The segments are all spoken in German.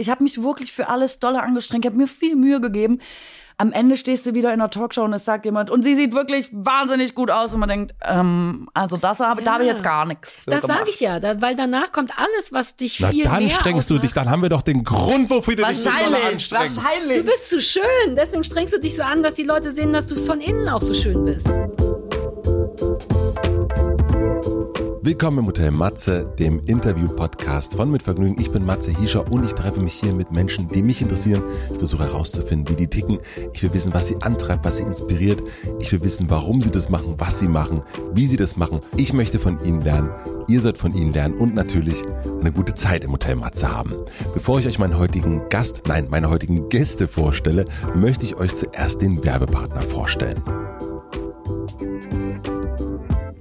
Ich habe mich wirklich für alles dolle angestrengt. Ich habe mir viel Mühe gegeben. Am Ende stehst du wieder in einer Talkshow und es sagt jemand, und sie sieht wirklich wahnsinnig gut aus. Und man denkt, ähm, also das habe, da habe ich jetzt gar nichts. Für Das sage ich ja, da, weil danach kommt alles, was dich Na, viel dann mehr strengst du dich, ausmacht. dann haben wir doch den Grund, wofür du dich so doll Wahrscheinlich, anstrengst. Du bist zu schön, deswegen strengst du dich so an, dass die Leute sehen, dass du von innen auch so schön bist. Willkommen im Hotel Matze, dem Interview-Podcast von Mit Vergnügen. Ich bin Matze Hiescher und ich treffe mich hier mit Menschen, die mich interessieren. Ich versuche herauszufinden, wie die ticken. Ich will wissen, was sie antreibt, was sie inspiriert. Ich will wissen, warum sie das machen, was sie machen, wie sie das machen. Ich möchte von ihnen lernen. Ihr sollt von ihnen lernen und natürlich eine gute Zeit im Hotel Matze haben. Bevor ich euch meinen heutigen Gast, nein, meine heutigen Gäste vorstelle, möchte ich euch zuerst den Werbepartner vorstellen.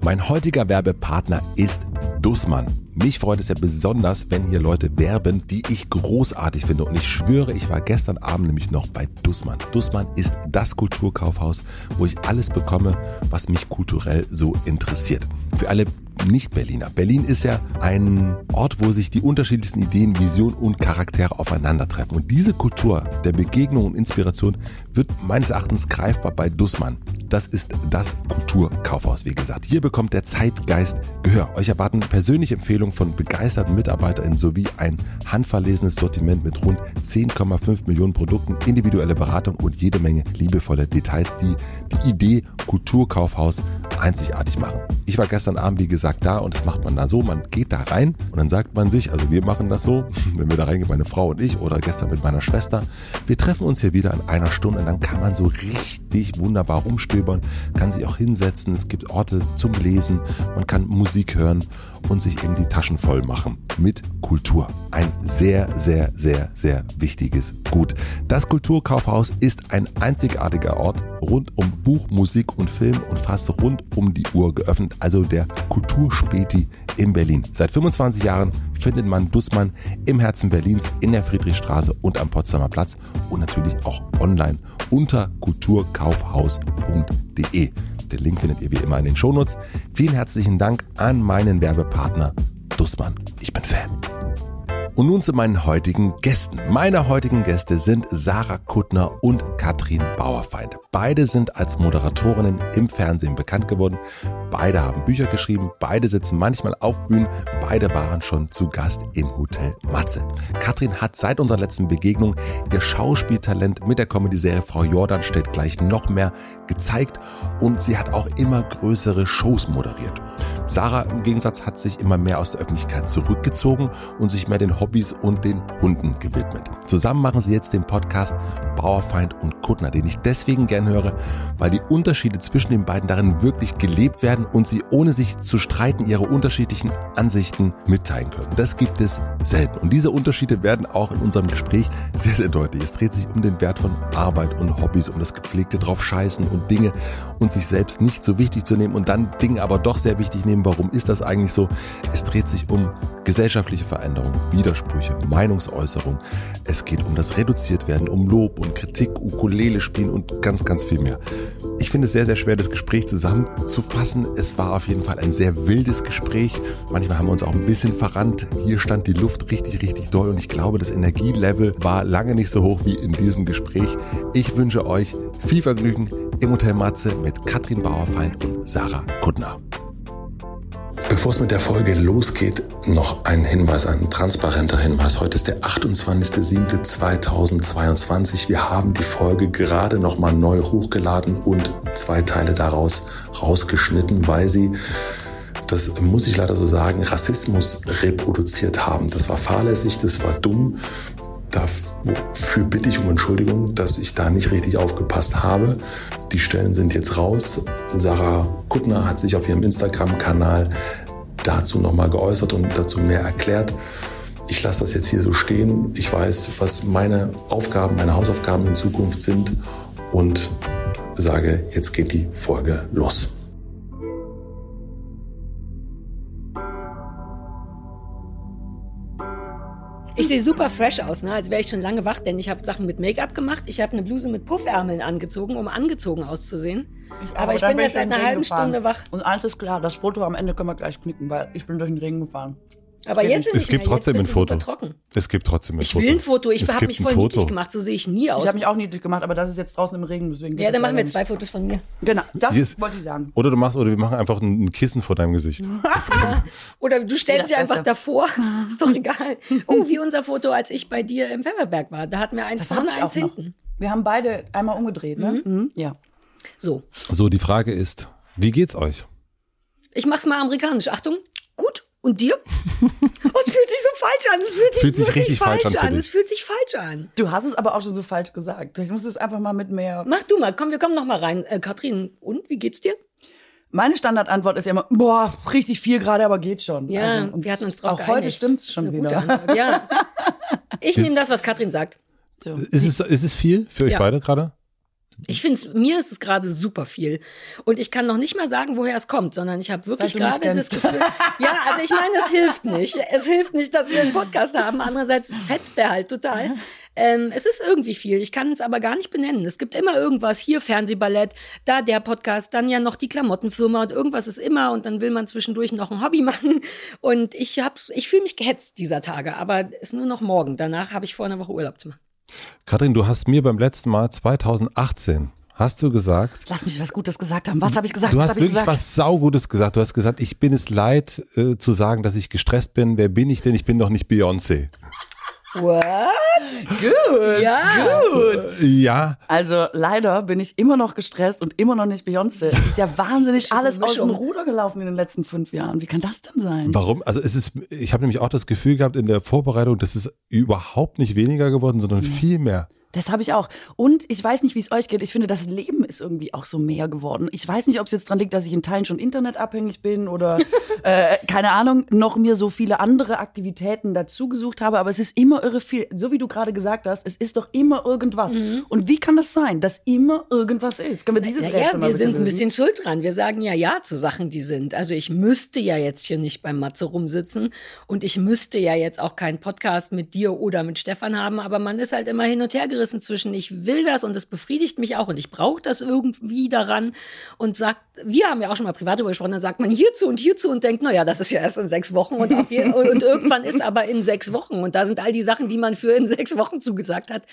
Mein heutiger Werbepartner ist Dussmann. Mich freut es ja besonders, wenn hier Leute werben, die ich großartig finde. Und ich schwöre, ich war gestern Abend nämlich noch bei Dussmann. Dussmann ist das Kulturkaufhaus, wo ich alles bekomme, was mich kulturell so interessiert. Für alle nicht-Berliner. Berlin ist ja ein Ort, wo sich die unterschiedlichsten Ideen, Visionen und Charaktere aufeinandertreffen. Und diese Kultur der Begegnung und Inspiration wird meines Erachtens greifbar bei Dussmann. Das ist das Kulturkaufhaus, wie gesagt. Hier bekommt der Zeitgeist Gehör. Euch erwarten persönliche Empfehlungen von begeisterten MitarbeiterInnen sowie ein handverlesenes Sortiment mit rund 10,5 Millionen Produkten, individuelle Beratung und jede Menge liebevolle Details, die die Idee Kulturkaufhaus einzigartig machen. Ich war gestern Abend, wie gesagt, da und das macht man da so, man geht da rein und dann sagt man sich, also wir machen das so, wenn wir da reingehen, meine Frau und ich oder gestern mit meiner Schwester, wir treffen uns hier wieder in einer Stunde und dann kann man so richtig wunderbar rumstöbern, kann sich auch hinsetzen, es gibt Orte zum Lesen, man kann Musik hören und sich eben die Taschen voll machen mit Kultur. Ein sehr, sehr, sehr, sehr wichtiges Gut. Das Kulturkaufhaus ist ein einzigartiger Ort rund um Buch, Musik und Film und fast rund um die Uhr geöffnet, also der Kulturspäti in Berlin. Seit 25 Jahren findet man Dussmann im Herzen Berlins in der Friedrichstraße und am Potsdamer Platz und natürlich auch online unter kulturkaufhaus.de. Den Link findet ihr wie immer in den Shownotes. Vielen herzlichen Dank an meinen Werbepartner Dussmann. Ich bin Fan. Und nun zu meinen heutigen Gästen. Meine heutigen Gäste sind Sarah Kuttner und Katrin Bauerfeind. Beide sind als Moderatorinnen im Fernsehen bekannt geworden. Beide haben Bücher geschrieben, beide sitzen manchmal auf Bühnen, beide waren schon zu Gast im Hotel Matze. Katrin hat seit unserer letzten Begegnung ihr Schauspieltalent mit der Comedy-Serie Frau Jordan stellt gleich noch mehr gezeigt und sie hat auch immer größere Shows moderiert. Sarah im Gegensatz hat sich immer mehr aus der Öffentlichkeit zurückgezogen und sich mehr den Hobbys und den Hunden gewidmet. Zusammen machen sie jetzt den Podcast Bauerfeind und Kuttner, den ich deswegen gern höre, weil die Unterschiede zwischen den beiden darin wirklich gelebt werden und sie ohne sich zu streiten ihre unterschiedlichen Ansichten mitteilen können. Das gibt es selten. Und diese Unterschiede werden auch in unserem Gespräch sehr, sehr deutlich. Es dreht sich um den Wert von Arbeit und Hobbys, um das gepflegte drauf scheißen und Dinge und sich selbst nicht so wichtig zu nehmen und dann Dinge aber doch sehr wichtig nehmen. Warum ist das eigentlich so? Es dreht sich um gesellschaftliche Veränderungen, Widersprüche, Meinungsäußerung. Es geht um das Reduziertwerden, um Lob und Kritik, Ukulele spielen und ganz, ganz viel mehr. Ich finde es sehr, sehr schwer, das Gespräch zusammenzufassen. Es war auf jeden Fall ein sehr wildes Gespräch. Manchmal haben wir uns auch ein bisschen verrannt. Hier stand die Luft richtig, richtig doll und ich glaube, das Energielevel war lange nicht so hoch wie in diesem Gespräch. Ich wünsche euch viel Vergnügen im Hotel Matze mit Katrin Bauerfeind und Sarah Kuttner. Bevor es mit der Folge losgeht, noch ein Hinweis, ein transparenter Hinweis. Heute ist der 28.07.2022. Wir haben die Folge gerade nochmal neu hochgeladen und zwei Teile daraus rausgeschnitten, weil sie das muss ich leider so sagen, Rassismus reproduziert haben. Das war fahrlässig, das war dumm. Dafür bitte ich um Entschuldigung, dass ich da nicht richtig aufgepasst habe. Die Stellen sind jetzt raus. Sarah Kuttner hat sich auf ihrem Instagram-Kanal dazu nochmal geäußert und dazu mehr erklärt. Ich lasse das jetzt hier so stehen. Ich weiß, was meine Aufgaben, meine Hausaufgaben in Zukunft sind und sage, jetzt geht die Folge los. Ich sehe super fresh aus, ne? als wäre ich schon lange wach, denn ich habe Sachen mit Make-up gemacht. Ich habe eine Bluse mit Puffärmeln angezogen, um angezogen auszusehen. aber ich dann bin jetzt durch seit einer halben gefahren. Stunde wach. Und eins ist klar, das Foto am Ende können wir gleich knicken, weil ich bin durch den Regen gefahren. Aber jetzt Es nicht gibt mehr. trotzdem ein Foto. Es gibt trotzdem ein Ich Foto. will ein Foto. Ich es habe mich voll niedlich gemacht. So sehe ich nie aus. Ich habe mich auch niedlich gemacht, aber das ist jetzt draußen im Regen, deswegen geht ja, dann machen wir zwei Fotos von mir. Genau, das ist- wollte ich sagen. Oder du machst, oder wir machen einfach ein, Kissen vor deinem Gesicht. Oder du stellst dich einfach Beste. davor. Ist doch egal. Oh, wie unser Foto, als ich bei dir im Pfefferberg war. Da hatten wir eins Das vorne, ich eins noch. hinten. Wir haben beide einmal umgedreht, ne? Mhm. Ja. So, So, die Frage ist, wie geht's euch? ich mach's mal amerikanisch. Achtung. Und dir? Oh, es fühlt sich so falsch an. Es fühlt sich, Fühlt sich wirklich richtig falsch an. Es fühlt sich falsch an. Du hast es aber auch schon so falsch gesagt. Ich muss es einfach mal mit mehr. Mach du mal. Komm, wir kommen noch mal rein. Äh, Katrin, und wie geht's dir? Meine Standardantwort ist ja immer, boah, richtig viel gerade, aber geht schon. Ja, Also, und wir hatten uns drauf Auch geeinigt. heute stimmt's schon wieder. Ja. Ich nehme das, was Katrin sagt. So. Ist es, ist es viel für euch Ja. beide gerade? Ich finde, mir ist es gerade super viel. Und ich kann noch nicht mal sagen, woher es kommt, sondern ich habe wirklich gerade das. Gefühl. Ja, also ich meine, es hilft nicht. Es hilft nicht, dass wir einen Podcast haben. Andererseits fetzt der halt total. Ähm, es ist irgendwie viel. Ich kann es aber gar nicht benennen. Es gibt immer irgendwas. Hier Fernsehballett, da der Podcast, dann ja noch die Klamottenfirma und irgendwas ist immer. Und dann will man zwischendurch noch ein Hobby machen. Und ich hab's, ich fühle mich gehetzt dieser Tage. Aber es ist nur noch morgen. Danach habe ich vor einer Woche Urlaub zu machen. Katrin, du hast mir beim letzten Mal 2018 hast du gesagt, Lass mich was Gutes gesagt haben. Was habe ich gesagt? du hast wirklich gesagt? was saugutes gesagt. Du hast gesagt, ich bin es leid äh, zu sagen, dass ich gestresst bin. Wer bin ich denn? Ich bin doch nicht Beyoncé. What? Gut. Ja. Äh, Ja, Also leider bin ich immer noch gestresst und immer noch nicht Beyoncé. Es ist ja wahnsinnig ist alles aus dem. Ruder gelaufen in den letzten fünf Jahren. Wie kann das denn sein? warum? Also es ist, ich habe nämlich auch das Gefühl gehabt in der Vorbereitung, das ist überhaupt nicht weniger geworden, sondern viel mehr. Das habe ich auch. Und ich weiß nicht, wie es euch geht. Ich finde, das Leben ist irgendwie auch so mehr geworden. Ich weiß nicht, ob es jetzt dran liegt, dass ich in Teilen schon internetabhängig bin oder äh, keine Ahnung, noch mir so viele andere Aktivitäten dazu gesucht habe. Aber es ist immer irre viel. So wie du gerade gesagt hast, es ist doch immer irgendwas. Und wie kann das sein, dass immer irgendwas ist? Können wir dieses Ja, Rätsel ja, mal wir sind ein lösen? bisschen schuld dran. Wir sagen ja ja zu Sachen, die sind. Also ich müsste ja jetzt hier nicht beim Matze rumsitzen und ich müsste ja jetzt auch keinen Podcast mit dir oder mit Stefan haben, aber man ist halt immer hin und her gerissen zwischen ich will das und das befriedigt mich auch und ich brauche das irgendwie daran und sagt, wir haben ja auch schon mal privat darüber gesprochen, dann sagt man hierzu und hierzu und denkt, naja, das ist ja erst in sechs Wochen und, jeden, und irgendwann ist aber in sechs Wochen und da sind all die Sachen, die man für in sechs Wochen zugesagt hat.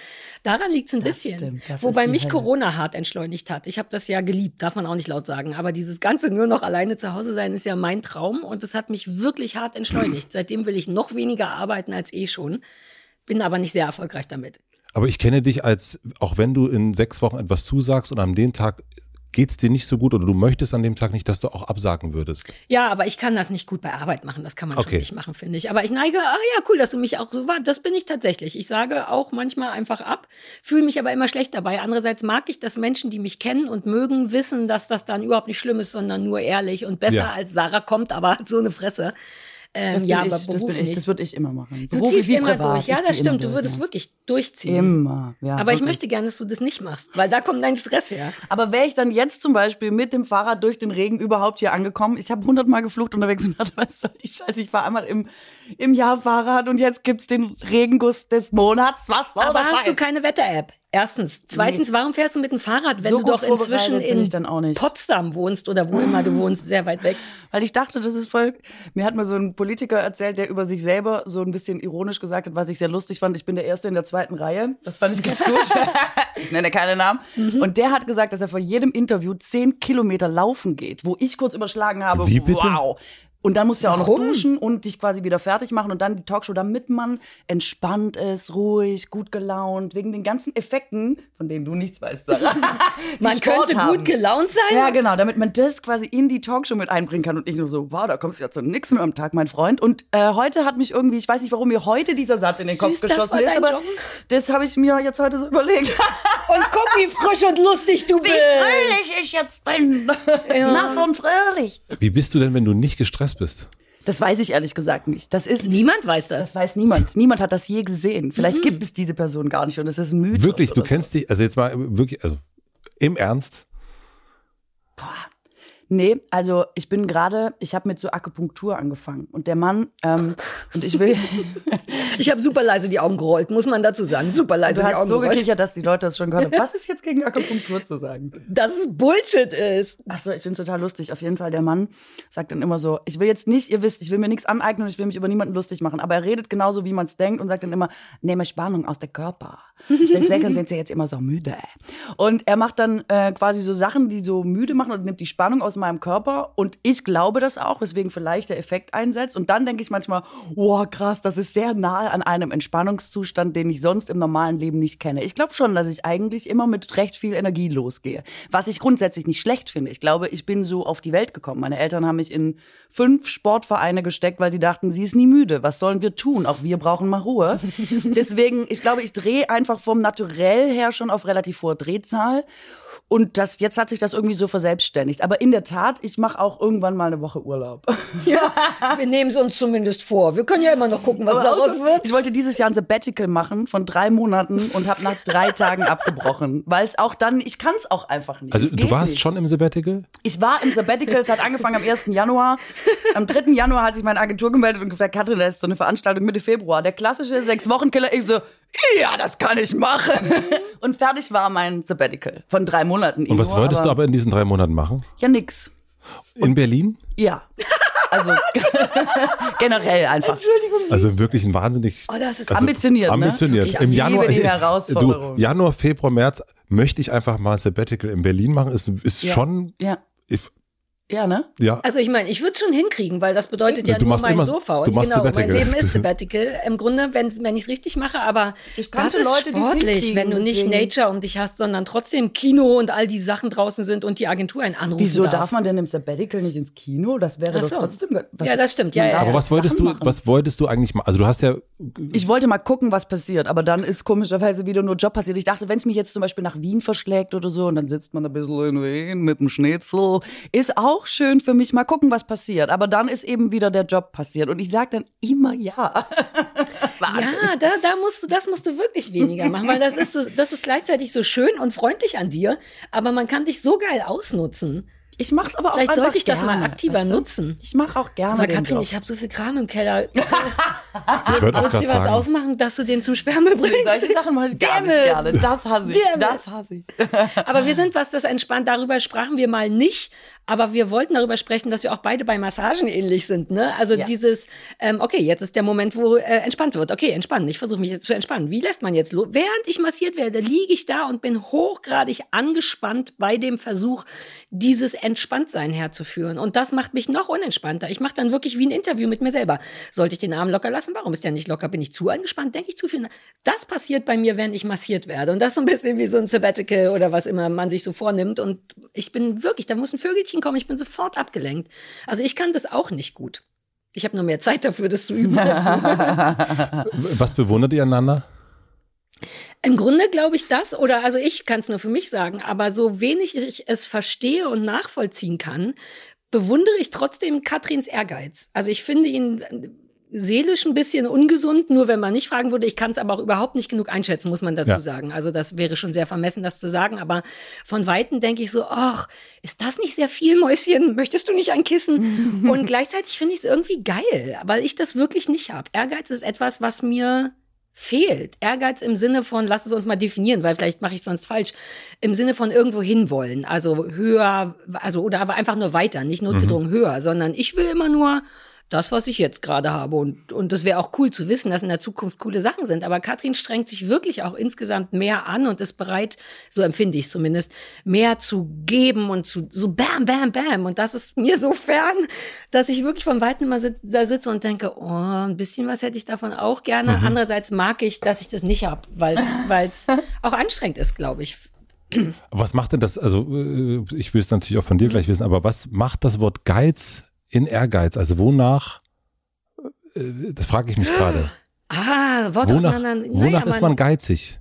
Daran liegt es ein bisschen. stimmt, das Wobei mich Hölle. Corona hart entschleunigt hat. Ich habe das ja geliebt, darf man auch nicht laut sagen. Aber dieses ganze nur noch alleine zu Hause sein ist ja mein Traum und es hat mich wirklich hart entschleunigt. Seitdem will ich noch weniger arbeiten als eh schon, bin aber nicht sehr erfolgreich damit. Aber ich kenne dich als, auch wenn du in sechs Wochen etwas zusagst und an dem Tag geht's dir nicht so gut oder du möchtest an dem Tag nicht, dass du auch absagen würdest. Ja, aber ich kann das nicht gut bei Arbeit machen. Das kann man Okay. nicht machen, finde ich. Aber ich neige, ah ja, cool, dass du mich auch so war. Das bin ich tatsächlich. Ich sage auch manchmal einfach ab, fühle mich aber immer schlecht dabei. Andererseits mag ich, dass Menschen, die mich kennen und mögen, wissen, dass das dann überhaupt nicht schlimm ist, sondern nur ehrlich und besser Ja. als Sarah kommt, aber hat so eine Fresse. Ähm, Das bin ja, ich, aber das bin ich, das würde ich immer machen. du ziehst immer privat. durch. Ja, Ich das stimmt. Du durch, würdest ja. wirklich durchziehen. Immer, ja. aber ich wirklich. möchte gerne, dass du das nicht machst, weil da kommt dein Stress her. Aber wäre ich dann jetzt zum Beispiel mit dem Fahrrad durch den Regen überhaupt hier angekommen, ich habe hundertmal geflucht unterwegs und dachte, was soll die Scheiße, ich fahre einmal im, im Jahr Fahrrad und jetzt gibt's den Regenguss des Monats. Was soll Aber hast du Scheiß? keine Wetter-App? Erstens. Zweitens, warum fährst du mit dem Fahrrad, wenn So du doch inzwischen in ich dann auch nicht. Potsdam wohnst oder wo immer du wohnst, sehr weit weg? Weil ich dachte, das ist voll. Mir hat mal so ein Politiker erzählt, der über sich selber so ein bisschen ironisch gesagt hat, was ich sehr lustig fand. Ich bin der Erste in der zweiten Reihe. Das fand ich ganz gut. ich nenne keine Namen. Mhm. Und der hat gesagt, dass er vor jedem Interview zehn Kilometer laufen geht, wo ich kurz überschlagen habe. Wie bitte? Wow. Und dann musst du ja auch noch Warum? duschen und dich quasi wieder fertig machen und dann die Talkshow, damit man entspannt ist, ruhig, gut gelaunt, wegen den ganzen Effekten, von denen du nichts weißt, Sarah. Man Sport könnte haben. gut gelaunt sein. Ja, genau, damit man das quasi in die Talkshow mit einbringen kann und ich nur so, wow, da kommst du ja zu nichts mehr am Tag, mein Freund. Und äh, heute hat mich irgendwie, ich weiß nicht, warum mir heute dieser Satz in den Kopf Süß, geschossen ist, aber Joggen? das habe ich mir jetzt heute so überlegt. Und guck, wie frisch und lustig du bist. ich jetzt bin. Nass und fröhlich. Wie bist du denn, wenn du nicht gestresst bist? Das weiß ich ehrlich gesagt nicht. Das ist Niemand weiß das. das weiß niemand. Niemand hat das je gesehen. Vielleicht gibt es diese Person gar nicht und es ist ein Mythos. Wirklich, du kennst dich, also jetzt mal wirklich, also im Ernst, Nee, also ich bin gerade, ich habe mit so Akupunktur angefangen und der Mann ähm, und ich will, Ich habe super leise die Augen gerollt, muss man dazu sagen. Super leise du die Augen so gerollt. gekichert, dass die Leute das schon gehört haben. Was ist jetzt gegen Akupunktur zu sagen? Dass es Bullshit ist. Ach so, ich finde total lustig. Auf jeden Fall, der Mann sagt dann immer so, ich will jetzt nicht, ihr wisst, ich will mir nichts aneignen und ich will mich über niemanden lustig machen. Aber er redet genauso, wie man es denkt und sagt dann immer, nehme Spannung aus der Körper. Deswegen sind sie jetzt immer so müde. Und er macht dann äh, quasi so Sachen, die so müde machen und nimmt die Spannung aus meinem Körper. Und ich glaube das auch, weswegen vielleicht der Effekt einsetzt. Und dann denke ich manchmal, wow, krass, das ist sehr nahe an einem Entspannungszustand, den ich sonst im normalen Leben nicht kenne. Ich glaube schon, dass ich eigentlich immer mit recht viel Energie losgehe. Was ich grundsätzlich nicht schlecht finde. Ich glaube, ich bin so auf die Welt gekommen. Meine Eltern haben mich in fünf Sportvereine gesteckt, weil sie dachten, sie ist nie müde. Was sollen wir tun? Auch wir brauchen mal Ruhe. Deswegen, ich glaube, ich drehe einfach vom Naturell her schon auf relativ hohe Drehzahl. Und das, jetzt hat sich das irgendwie so verselbstständigt. Aber in der Tat, ich mache auch irgendwann mal eine Woche Urlaub. Ja, wir nehmen es uns zumindest vor. Wir können ja immer noch gucken, was daraus wird. Ich wollte dieses Jahr ein Sabbatical machen von drei Monaten und habe nach drei Tagen abgebrochen. Weil es auch dann, ich kann es auch einfach nicht. Also du warst nicht. schon im Sabbatical? Ich war im Sabbatical, es hat angefangen am 1. Januar. Am 3. Januar hat sich meine Agentur gemeldet und gesagt, Katrin, da ist so eine Veranstaltung Mitte Februar. Der klassische Sechs-Wochen-Killer. Ich so, ja, das kann ich machen. Und fertig war mein Sabbatical von drei Monaten. Und was wolltest du aber in diesen drei Monaten machen? Ja, nix. In Berlin? Ja. Also generell einfach. Also wirklich ein wahnsinnig Oh, das ist also ambitioniert, ne? ambitioniert. Ich Im liebe Januar, die Herausforderung. Du, Januar, Februar, März möchte ich einfach mal ein Sabbatical in Berlin machen. Ist, ist Ja. schon, Ja. ich, Ja, ne? ja. Also ich meine, ich würde schon hinkriegen, weil das bedeutet ja Du nur machst mein immer- Sofa. du machst genau, Sabbatical. mein Leben ist Sabbatical. Im Grunde, wenn, wenn ich es richtig mache, aber Ich das ist Leute, sportlich, wenn du nicht deswegen- Nature um dich hast, sondern trotzdem Kino und all die Sachen draußen sind und die Agentur einen anrufen Wieso darf. darf man denn im Sabbatical nicht ins Kino? Das wäre Ach doch so. trotzdem. Was, Ja, das stimmt. Ja, ja, ja. Aber was wolltest Sachen du, machen. was wolltest du eigentlich mal? Also du hast ja, Ich wollte mal gucken, was passiert, aber dann ist komischerweise wieder nur Job passiert. Ich dachte, wenn es mich jetzt zum Beispiel nach Wien verschlägt oder so und dann sitzt man ein bisschen in Wien mit dem Schnitzel, ist auch schön für mich. Mal gucken, was passiert. Aber dann ist eben wieder der Job passiert und ich sage dann immer ja. Ja, da, da musst du, das musst du wirklich weniger machen, weil das ist so, das ist gleichzeitig so schön und freundlich an dir, aber man kann dich so geil ausnutzen. Ich mach's aber auch Vielleicht einfach sollte ich das gerne, mal aktiver weißt du? nutzen. Ich mache auch gerne Aber den Katrin, Job. ich habe so viel Kram im Keller. ich auch du was sagen, ausmachen, dass du den zum Sperrmüll bringst? Solche Sachen mache ich gar Damn nicht it. gerne. Das hasse ich. Damn. Das hasse ich. Aber wir sind, was das entspannt, darüber sprachen wir mal nicht. Aber wir wollten darüber sprechen, dass wir auch beide bei Massagen ähnlich sind. Ne? Also Ja. dieses, ähm, okay, jetzt ist der Moment, wo äh, entspannt wird. Okay, entspannen. Ich versuche mich jetzt zu entspannen. Wie lässt man jetzt los? Während ich massiert werde, liege ich da und bin hochgradig angespannt bei dem Versuch, dieses Entspanntsein herzuführen. Und das macht mich noch unentspannter. Ich mache dann wirklich wie ein Interview mit mir selber. Sollte ich den Arm locker lassen? Warum ist der nicht locker? Bin ich zu angespannt? Denke ich zu viel? Das passiert bei mir, während ich massiert werde. Und das ist so ein bisschen wie so ein Sabbatical oder was immer man sich so vornimmt. Und ich bin wirklich, da muss ein Vögelchen kommen, ich bin sofort abgelenkt. Also ich kann das auch nicht gut. Ich habe nur mehr Zeit dafür, das zu üben als du. was bewundert ihr einander? Im Grunde glaube ich das, oder also ich kann es nur für mich sagen, aber so wenig ich es verstehe und nachvollziehen kann, bewundere ich trotzdem Katrins Ehrgeiz. Also ich finde ihn seelisch ein bisschen ungesund, nur wenn man nicht fragen würde. Ich kann es aber auch überhaupt nicht genug einschätzen, muss man dazu Ja. sagen. Also das wäre schon sehr vermessen, das zu sagen. Aber von Weitem denke ich so, ach, ist das nicht sehr viel, Mäuschen? Möchtest du nicht ein Kissen? Und gleichzeitig finde ich es irgendwie geil, weil ich das wirklich nicht habe. Ehrgeiz ist etwas, was mir fehlt. Ehrgeiz im Sinne von, lass es uns mal definieren, weil vielleicht mache ich sonst falsch, im Sinne von irgendwo hinwollen, also höher, also oder aber einfach nur weiter, nicht notgedrungen höher, sondern ich will immer nur das, was ich jetzt gerade habe. Und, und das wäre auch cool zu wissen, dass in der Zukunft coole Sachen sind. Aber Katrin strengt sich wirklich auch insgesamt mehr an und ist bereit, so empfinde ich es zumindest, mehr zu geben und zu so bam, bam, bam. Und das ist mir so fern, dass ich wirklich von weitem mal sit da sitze und denke, oh, ein bisschen was hätte ich davon auch gerne. Andererseits mag ich, dass ich das nicht habe, weil es auch anstrengend ist, glaube ich. Was macht denn das, also äh, ich will es natürlich auch von dir gleich wissen, aber was macht das Wort Geiz in Ehrgeiz? Also wonach, äh, das frage ich mich gerade. Ah, Wort Wonach, auseinander. wonach naja, ist man geizig?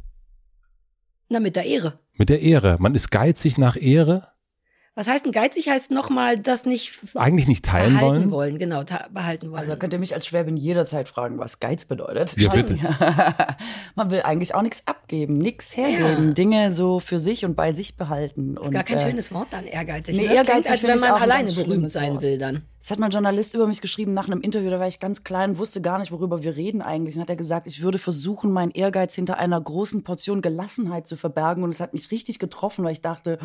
Na, mit der Ehre. Mit der Ehre. Man ist geizig nach Ehre? Was heißt denn geizig? Heißt nochmal, das nicht Eigentlich nicht teilen behalten wollen? wollen. Genau, behalten wollen. Also könnt ihr mich als Schwäbin jederzeit fragen, was Geiz bedeutet. Ja, bitte. Man will eigentlich auch nichts ab abgeben, nichts hergeben, Ja. Dinge so für sich und bei sich behalten. Ist und, gar kein äh, schönes Wort dann, ehrgeizig. Nee, ne? Das klingt, ehrgeizig als wenn man alleine berühmt sein Wort. will dann. Das hat mal ein Journalist über mich geschrieben nach einem Interview, da war ich ganz klein, wusste gar nicht, worüber wir reden eigentlich. Und hat er gesagt, ich würde versuchen, meinen Ehrgeiz hinter einer großen Portion Gelassenheit zu verbergen. Und es hat mich richtig getroffen, weil ich dachte,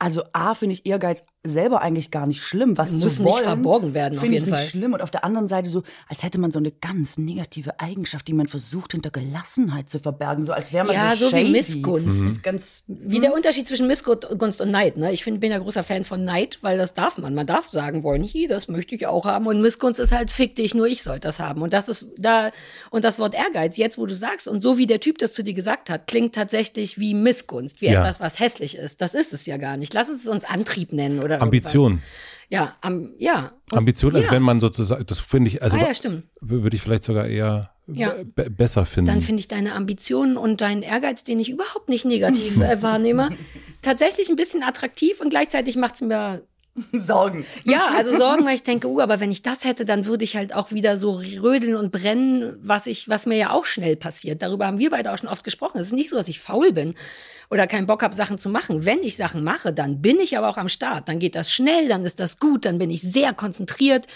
also A, finde ich Ehrgeiz selber eigentlich gar nicht schlimm. Was Muss nicht verborgen werden, auf finde ich jeden nicht Fall. schlimm. Und auf der anderen Seite so, als hätte man so eine ganz negative Eigenschaft, die man versucht, hinter Gelassenheit zu verbergen. So als wäre man Ja, so so wie shady. Missgunst. Das ist ganz, Wie der Unterschied zwischen Missgunst und Neid. Ne? Ich find, bin ja großer Fan von Neid, weil das darf man. Man darf sagen wollen, hi, das möchte ich auch haben. Und Missgunst ist halt, fick dich, nur ich soll das haben. Und das ist da, und das Wort Ehrgeiz, jetzt wo du sagst, und so wie der Typ das zu dir gesagt hat, klingt tatsächlich wie Missgunst, wie Ja. etwas, was hässlich ist. Das ist es ja gar nicht. Lass es uns Antrieb nennen oder Ambition. Irgendwas. Ja, am, ja. Und- Ambition, also ja. wenn man sozusagen, das finde ich, also Ah, ja, stimmt. würde ich vielleicht sogar eher Ja. be- besser finden. Dann finde ich deine Ambitionen und deinen Ehrgeiz, den ich überhaupt nicht negativ äh, wahrnehme, tatsächlich ein bisschen attraktiv und gleichzeitig macht es mir Sorgen. ja, also Sorgen, weil ich denke, uh, aber wenn ich das hätte, dann würde ich halt auch wieder so rödeln und brennen, was ich, was mir ja auch schnell passiert. Darüber haben wir beide auch schon oft gesprochen. Es ist nicht so, dass ich faul bin oder keinen Bock habe, Sachen zu machen. Wenn ich Sachen mache, dann bin ich aber auch am Start. Dann geht das schnell, dann ist das gut, dann bin ich sehr konzentriert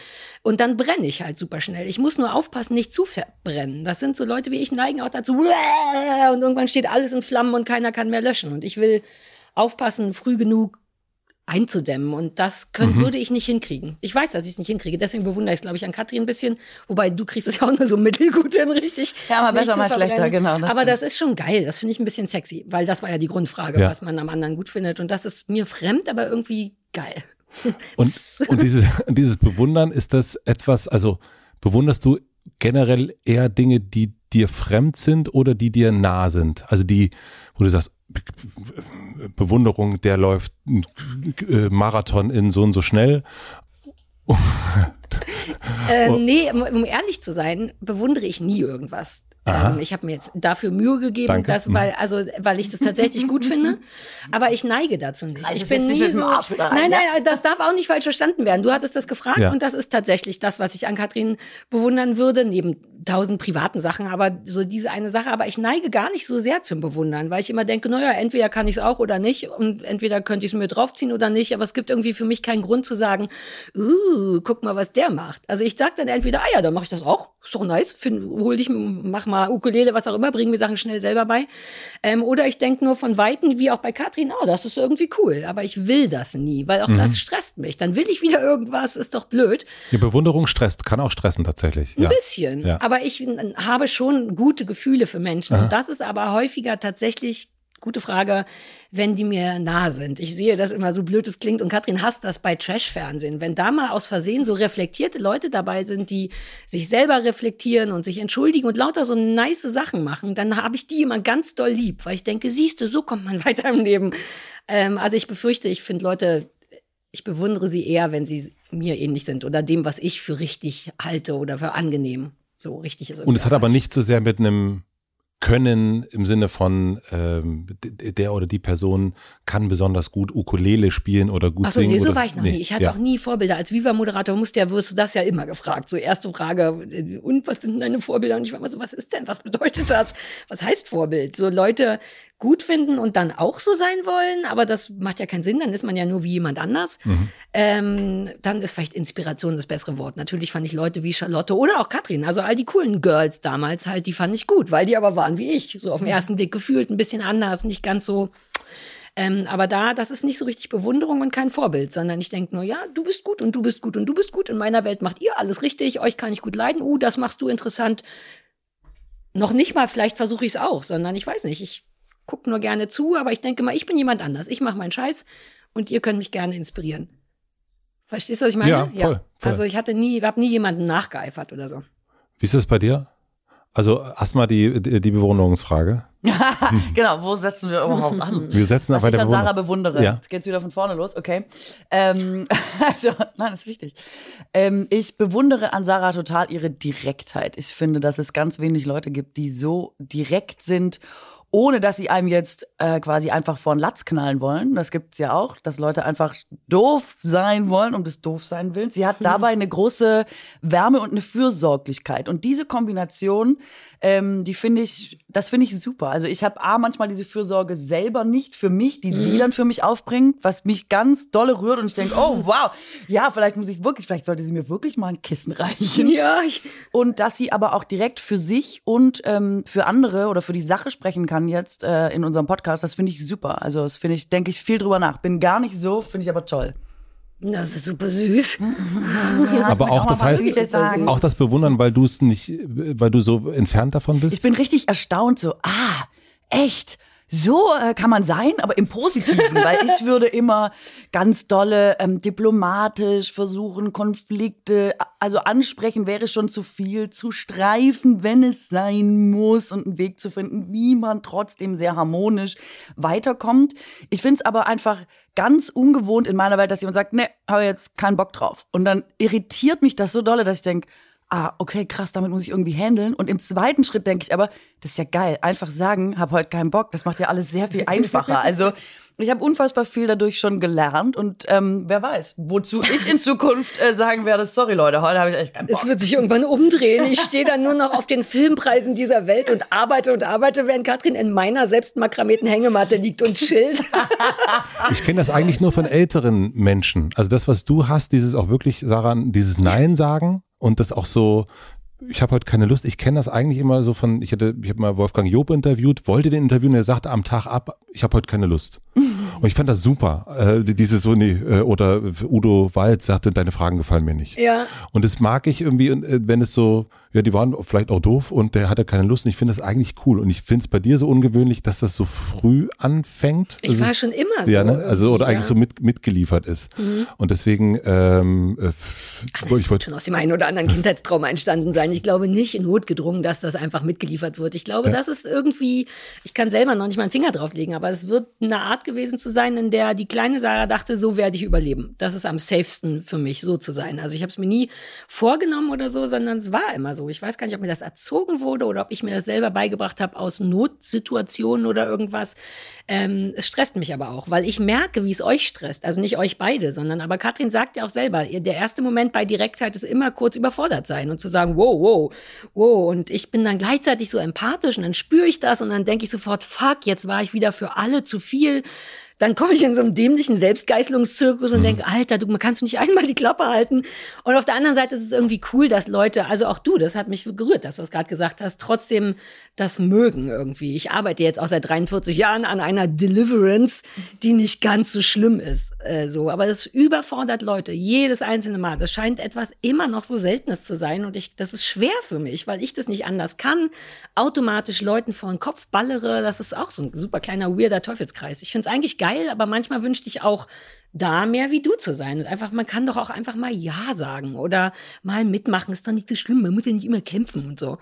und dann brenne ich halt super schnell. Ich muss nur aufpassen, nicht zu verbrennen. Das sind so Leute wie ich neigen auch dazu und irgendwann steht alles in Flammen und keiner kann mehr löschen. Und ich will aufpassen, früh genug einzudämmen. Und das können, Mhm. würde ich nicht hinkriegen. Ich weiß, dass ich es nicht hinkriege. Deswegen bewundere ich es, glaube ich, an Katrin ein bisschen. Wobei du kriegst es ja auch nur so mittelgut hin, richtig. Ja, mal besser, mal schlechter, genau, das Aber stimmt. das ist schon geil. Das finde ich ein bisschen sexy. Weil das war ja die Grundfrage, Ja. was man am anderen gut findet. Und das ist mir fremd, aber irgendwie geil. Und, und dieses, dieses Bewundern, ist das etwas, also bewunderst du generell eher Dinge, die dir fremd sind oder die dir nah sind? Also die, wo du sagst, Be- Be- Bewunderung, der läuft äh, Marathon in so und so schnell. Ähm, nee, um, um ehrlich zu sein, bewundere ich nie irgendwas. Ähm, ich habe mir jetzt dafür Mühe gegeben, Danke. dass, weil, also, weil ich das tatsächlich gut finde. Aber ich neige dazu nicht. Reiß ich bin nicht nie dem so. Rein, nein, ja? nein, das darf auch nicht falsch verstanden werden. Du hattest das gefragt Ja. und das ist tatsächlich das, was ich an Katrin bewundern würde, neben tausend privaten Sachen, aber so diese eine Sache. Aber ich neige gar nicht so sehr zum Bewundern, weil ich immer denke, naja, entweder kann ich es auch oder nicht und entweder könnte ich es mir draufziehen oder nicht. Aber es gibt irgendwie für mich keinen Grund zu sagen, uh, guck mal, was der macht. Also ich sag dann entweder, ah ja, dann mache ich das auch, ist doch nice, Find, hol dich, mach mal Ukulele, was auch immer, bring mir Sachen schnell selber bei. Ähm, oder ich denke nur von Weitem, wie auch bei Katrin, oh, das ist irgendwie cool, aber ich will das nie, weil auch das stresst mich. Dann will ich wieder irgendwas, ist doch blöd. Die Bewunderung stresst, kann auch stressen tatsächlich. Ein ja. bisschen. Ja. Aber ich habe schon gute Gefühle für Menschen. Und das ist aber häufiger tatsächlich, gute Frage, wenn die mir nah sind. Ich sehe das immer so blöd es klingt und Katrin hasst das bei Trash-Fernsehen. Wenn da mal aus Versehen so reflektierte Leute dabei sind, die sich selber reflektieren und sich entschuldigen und lauter so nice Sachen machen, dann habe ich die immer ganz doll lieb, weil ich denke, siehst du, so kommt man weiter im Leben. Ähm, also ich befürchte, ich finde Leute ich bewundere sie eher, wenn sie mir ähnlich sind oder dem, was ich für richtig halte oder für angenehm. So richtig ist. Und es hat aber nicht so sehr mit einem Können im Sinne von ähm, der oder die Person kann besonders gut Ukulele spielen oder gut Achso, singen. nee, so oder, war ich noch nee, nie. Ich hatte ja. auch nie Vorbilder. Als Viva-Moderator musste ja, wirst du das ja immer gefragt. So erste Frage, äh, und was sind deine Vorbilder? Und ich war immer so, was ist denn? Was bedeutet das? Was heißt Vorbild? So Leute gut finden und dann auch so sein wollen, aber das macht ja keinen Sinn, dann ist man ja nur wie jemand anders. Mhm. Ähm, dann ist vielleicht Inspiration das bessere Wort. Natürlich fand ich Leute wie Charlotte oder auch Katrin, also all die coolen Girls damals halt, die fand ich gut, weil die aber waren wie ich, so auf den ersten Blick gefühlt, ein bisschen anders, nicht ganz so ähm, aber da, das ist nicht so richtig Bewunderung und kein Vorbild, sondern ich denke nur, ja, du bist gut und du bist gut und du bist gut. In meiner Welt macht ihr alles richtig, euch kann ich gut leiden. Uh, das machst du interessant. Noch nicht mal, vielleicht versuche ich es auch, sondern ich weiß nicht, ich gucke nur gerne zu, aber ich denke mal, ich bin jemand anders. Ich mache meinen Scheiß und ihr könnt mich gerne inspirieren. Verstehst du, was ich meine? Ja, voll, voll. Also ich hatte nie, habe nie jemanden nachgeeifert oder so. Wie ist das bei dir? Also erstmal die, die, die Bewunderungsfrage. genau, wo setzen wir überhaupt an? Wir setzen Was bei ich der an Sarah bewundere. Ja. Jetzt geht's wieder von vorne los, okay. Ähm, also, nein, das ist wichtig. Ähm, ich bewundere an Sarah total ihre Direktheit. Ich finde, dass es ganz wenig Leute gibt, die so direkt sind ohne dass sie einem jetzt äh, quasi einfach vor den Latz knallen wollen. Das gibt's ja auch, dass Leute einfach doof sein wollen, um des doof sein willens. Sie hat dabei eine große Wärme und eine Fürsorglichkeit. Und diese Kombination, ähm, die finde ich, das finde ich super. Also ich habe A, manchmal diese Fürsorge selber nicht für mich, die sie dann für mich aufbringt, was mich ganz dolle rührt und ich denke, oh wow, ja, vielleicht muss ich wirklich, vielleicht sollte sie mir wirklich mal ein Kissen reichen. Ja, Und dass sie aber auch direkt für sich und ähm, für andere oder für die Sache sprechen kann jetzt äh, in unserem Podcast, das finde ich super. Also das finde ich, denke ich viel drüber nach. Bin gar nicht so, finde ich aber toll. Das ist super süß. Aber auch, das heißt, auch das Bewundern, weil du es nicht, weil du so entfernt davon bist. Ich bin richtig erstaunt, so, ah, echt. So äh, kann man sein, aber im Positiven, weil ich würde immer ganz dolle ähm, diplomatisch versuchen, Konflikte, also ansprechen wäre schon zu viel, zu streifen, wenn es sein muss und einen Weg zu finden, wie man trotzdem sehr harmonisch weiterkommt. Ich finde es aber einfach ganz ungewohnt in meiner Welt, dass jemand sagt, ne, habe jetzt keinen Bock drauf. Und dann irritiert mich das so dolle, dass ich denke, ah, okay, krass, damit muss ich irgendwie handeln. Und im zweiten Schritt denke ich aber, das ist ja geil. Einfach sagen, hab heute keinen Bock. Das macht ja alles sehr viel einfacher. Also ich habe unfassbar viel dadurch schon gelernt und ähm, wer weiß, wozu ich in Zukunft äh, sagen werde, sorry Leute, heute habe ich echt keinen Bock. Es wird sich irgendwann umdrehen. Ich stehe dann nur noch auf den Filmpreisen dieser Welt und arbeite und arbeite, während Katrin in meiner selbstmakrameten Hängematte liegt und chillt. Ich kenne das eigentlich nur von älteren Menschen. Also das, was du hast, dieses auch wirklich, Sarah, dieses Nein sagen und das auch so, ich habe heute keine Lust. Ich kenne das eigentlich immer so von, ich hatte, ich habe mal Wolfgang Job interviewt, wollte den interviewen, er sagte am Tag ab, ich habe heute keine Lust. Und ich fand das super. Äh, diese so, nee, äh, oder Udo Wald sagte, deine Fragen gefallen mir nicht. Ja. Und das mag ich irgendwie, und, äh, wenn es so, ja, die waren vielleicht auch doof und der hatte keine Lust. Und ich finde das eigentlich cool. Und ich finde es bei dir so ungewöhnlich, dass das so früh anfängt. Ich war schon immer so. Ja, ne? Also, oder irgendwie, eigentlich so mit, mitgeliefert ist. Und deswegen, ähm, äh, Das ich wollte, schon aus dem einen oder anderen Kindheitstrauma entstanden sein. Ich glaube nicht in notgedrungen, dass das einfach mitgeliefert wird. Ich glaube, das ist irgendwie, ich kann selber noch nicht mal einen Finger drauflegen, aber es wird eine Art gewesen zu sein, in der die kleine Sarah dachte, so werde ich überleben. Das ist am safesten für mich, so zu sein. Also ich habe es mir nie vorgenommen oder so, sondern es war immer so. Ich weiß gar nicht, ob mir das erzogen wurde oder ob ich mir das selber beigebracht habe aus Notsituationen oder irgendwas. Ähm, es stresst mich aber auch, weil ich merke, wie es euch stresst. Also nicht euch beide, sondern aber Katrin sagt ja auch selber, der erste Moment bei Direktheit ist immer kurz überfordert sein und zu sagen, wow, wow, wow. Und ich bin dann gleichzeitig so empathisch und dann spüre ich das und dann denke ich sofort, fuck, jetzt war ich wieder für alle zu viel. Dann komme ich in so einem dämlichen Selbstgeißelungszirkus und denke, Alter, du kannst du nicht einmal die Klappe halten. Und auf der anderen Seite ist es irgendwie cool, dass Leute, also auch du, das hat mich gerührt, dass du es gerade gesagt hast, trotzdem das mögen irgendwie. Ich arbeite jetzt auch seit 43 Jahren an einer Deliverance, die nicht ganz so schlimm ist. Äh, so, aber das überfordert Leute jedes einzelne Mal. Das scheint etwas immer noch so Seltenes zu sein und ich, das ist schwer für mich, weil ich das nicht anders kann. Automatisch Leuten vor den Kopf ballere, das ist auch so ein super kleiner weirder Teufelskreis. Ich finde es eigentlich geil, aber manchmal wünschte ich auch da mehr wie du zu sein und einfach man kann doch auch einfach mal ja sagen oder mal mitmachen, ist doch nicht so schlimm, man muss ja nicht immer kämpfen und so.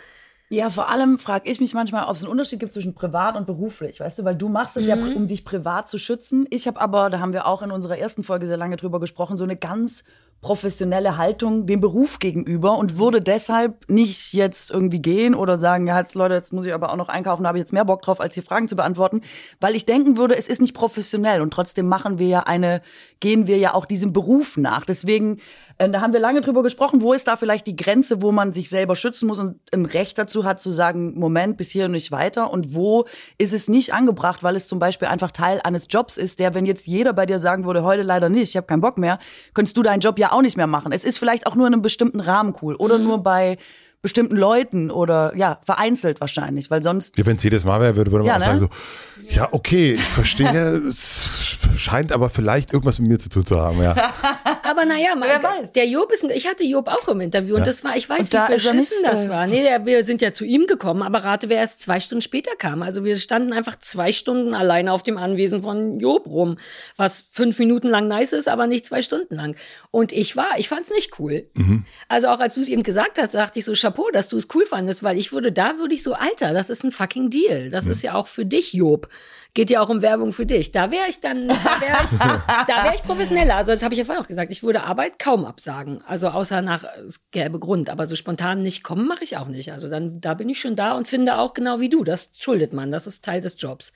Ja, vor allem frage ich mich manchmal, ob es einen Unterschied gibt zwischen privat und beruflich, weißt du, weil du machst es ja, Mhm. um dich privat zu schützen. Ich habe aber, da haben wir auch in unserer ersten Folge sehr lange drüber gesprochen, so eine ganz professionelle Haltung dem Beruf gegenüber und würde deshalb nicht jetzt irgendwie gehen oder sagen, ja, jetzt Leute, jetzt muss ich aber auch noch einkaufen, da habe ich jetzt mehr Bock drauf, als hier Fragen zu beantworten, weil ich denken würde, es ist nicht professionell und trotzdem machen wir ja eine, gehen wir ja auch diesem Beruf nach. Deswegen, äh, da haben wir lange drüber gesprochen, wo ist da vielleicht die Grenze, wo man sich selber schützen muss und ein Recht dazu hat zu sagen, Moment, bis hier und nicht weiter und wo ist es nicht angebracht, weil es zum Beispiel einfach Teil eines Jobs ist, der, wenn jetzt jeder bei dir sagen würde, heute leider nicht, ich habe keinen Bock mehr, könntest du deinen Job ja auch nicht mehr machen. Es ist vielleicht auch nur in einem bestimmten Rahmen cool oder nur bei bestimmten Leuten oder ja, vereinzelt wahrscheinlich, weil sonst ja, wenn es jedes Mal wäre, würde, würde man Ja, auch sagen ne? so, ja, okay, ich verstehe, es scheint aber vielleicht irgendwas mit mir zu tun zu haben, ja. Aber naja, man, Wer weiß. der Job ist, ein- ich hatte Job auch im Interview und das war, ich weiß, Und da wie er beschissen nicht, das äh, war. Nee, der, wir sind ja zu ihm gekommen, aber rate, wer erst zwei Stunden später kam. Also wir standen einfach zwei Stunden alleine auf dem Anwesen von Job rum, was fünf Minuten lang nice ist, aber nicht zwei Stunden lang. Und ich war, ich fand's nicht cool. Mhm. Also auch als du es eben gesagt hast, dachte ich so, Chapeau, dass du es cool fandest, weil ich würde, da würde ich so, Alter, das ist ein fucking Deal. Das ist ja auch für dich, Job. Geht ja auch um Werbung für dich. Da wäre ich dann, da wäre ich, da wäre ich professioneller. Also das habe ich ja vorhin auch gesagt. Ich würde Arbeit kaum absagen. Also außer nach, es gäbe Grund. Aber so spontan nicht kommen mache ich auch nicht. Also dann, da bin ich schon da und finde auch genau wie du. Das schuldet man. Das ist Teil des Jobs.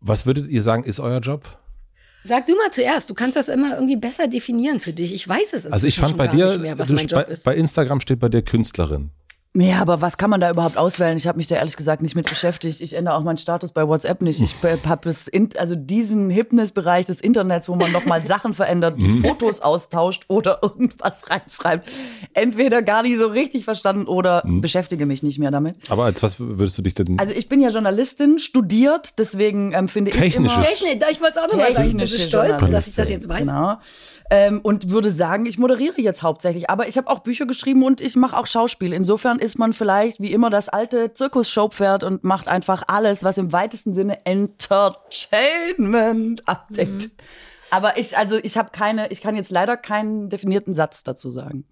Was würdet ihr sagen, ist euer Job? Sag du mal zuerst, du kannst das immer irgendwie besser definieren für dich. Ich weiß es Also ich fand bei dir, nicht mehr, was du- mein Job bei, ist. bei Instagram steht bei dir Künstlerin. Ja, aber was kann man da überhaupt auswählen? Ich habe mich da ehrlich gesagt nicht mit beschäftigt. Ich ändere auch meinen Status bei WhatsApp nicht. Ich habe das in, also diesen Hypnis-Bereich des Internets, wo man nochmal Sachen verändert, die Fotos austauscht oder irgendwas reinschreibt. Entweder gar nicht so richtig verstanden oder beschäftige mich nicht mehr damit. Aber als was würdest du dich denn? Also ich bin ja Journalistin, studiert, deswegen ähm, finde ich immer Technik, ich wollte es auch nochmal sagen. Ich bin so stolz, dass ich das jetzt weiß. Genau. Ähm, und würde sagen, ich moderiere jetzt hauptsächlich. Aber ich habe auch Bücher geschrieben und ich mache auch Schauspiel. Insofern ist man vielleicht wie immer das alte Zirkus-Showpferd und macht einfach alles, was im weitesten Sinne Entertainment abdeckt. Aber ich, also ich habe keine, ich kann jetzt leider keinen definierten Satz dazu sagen.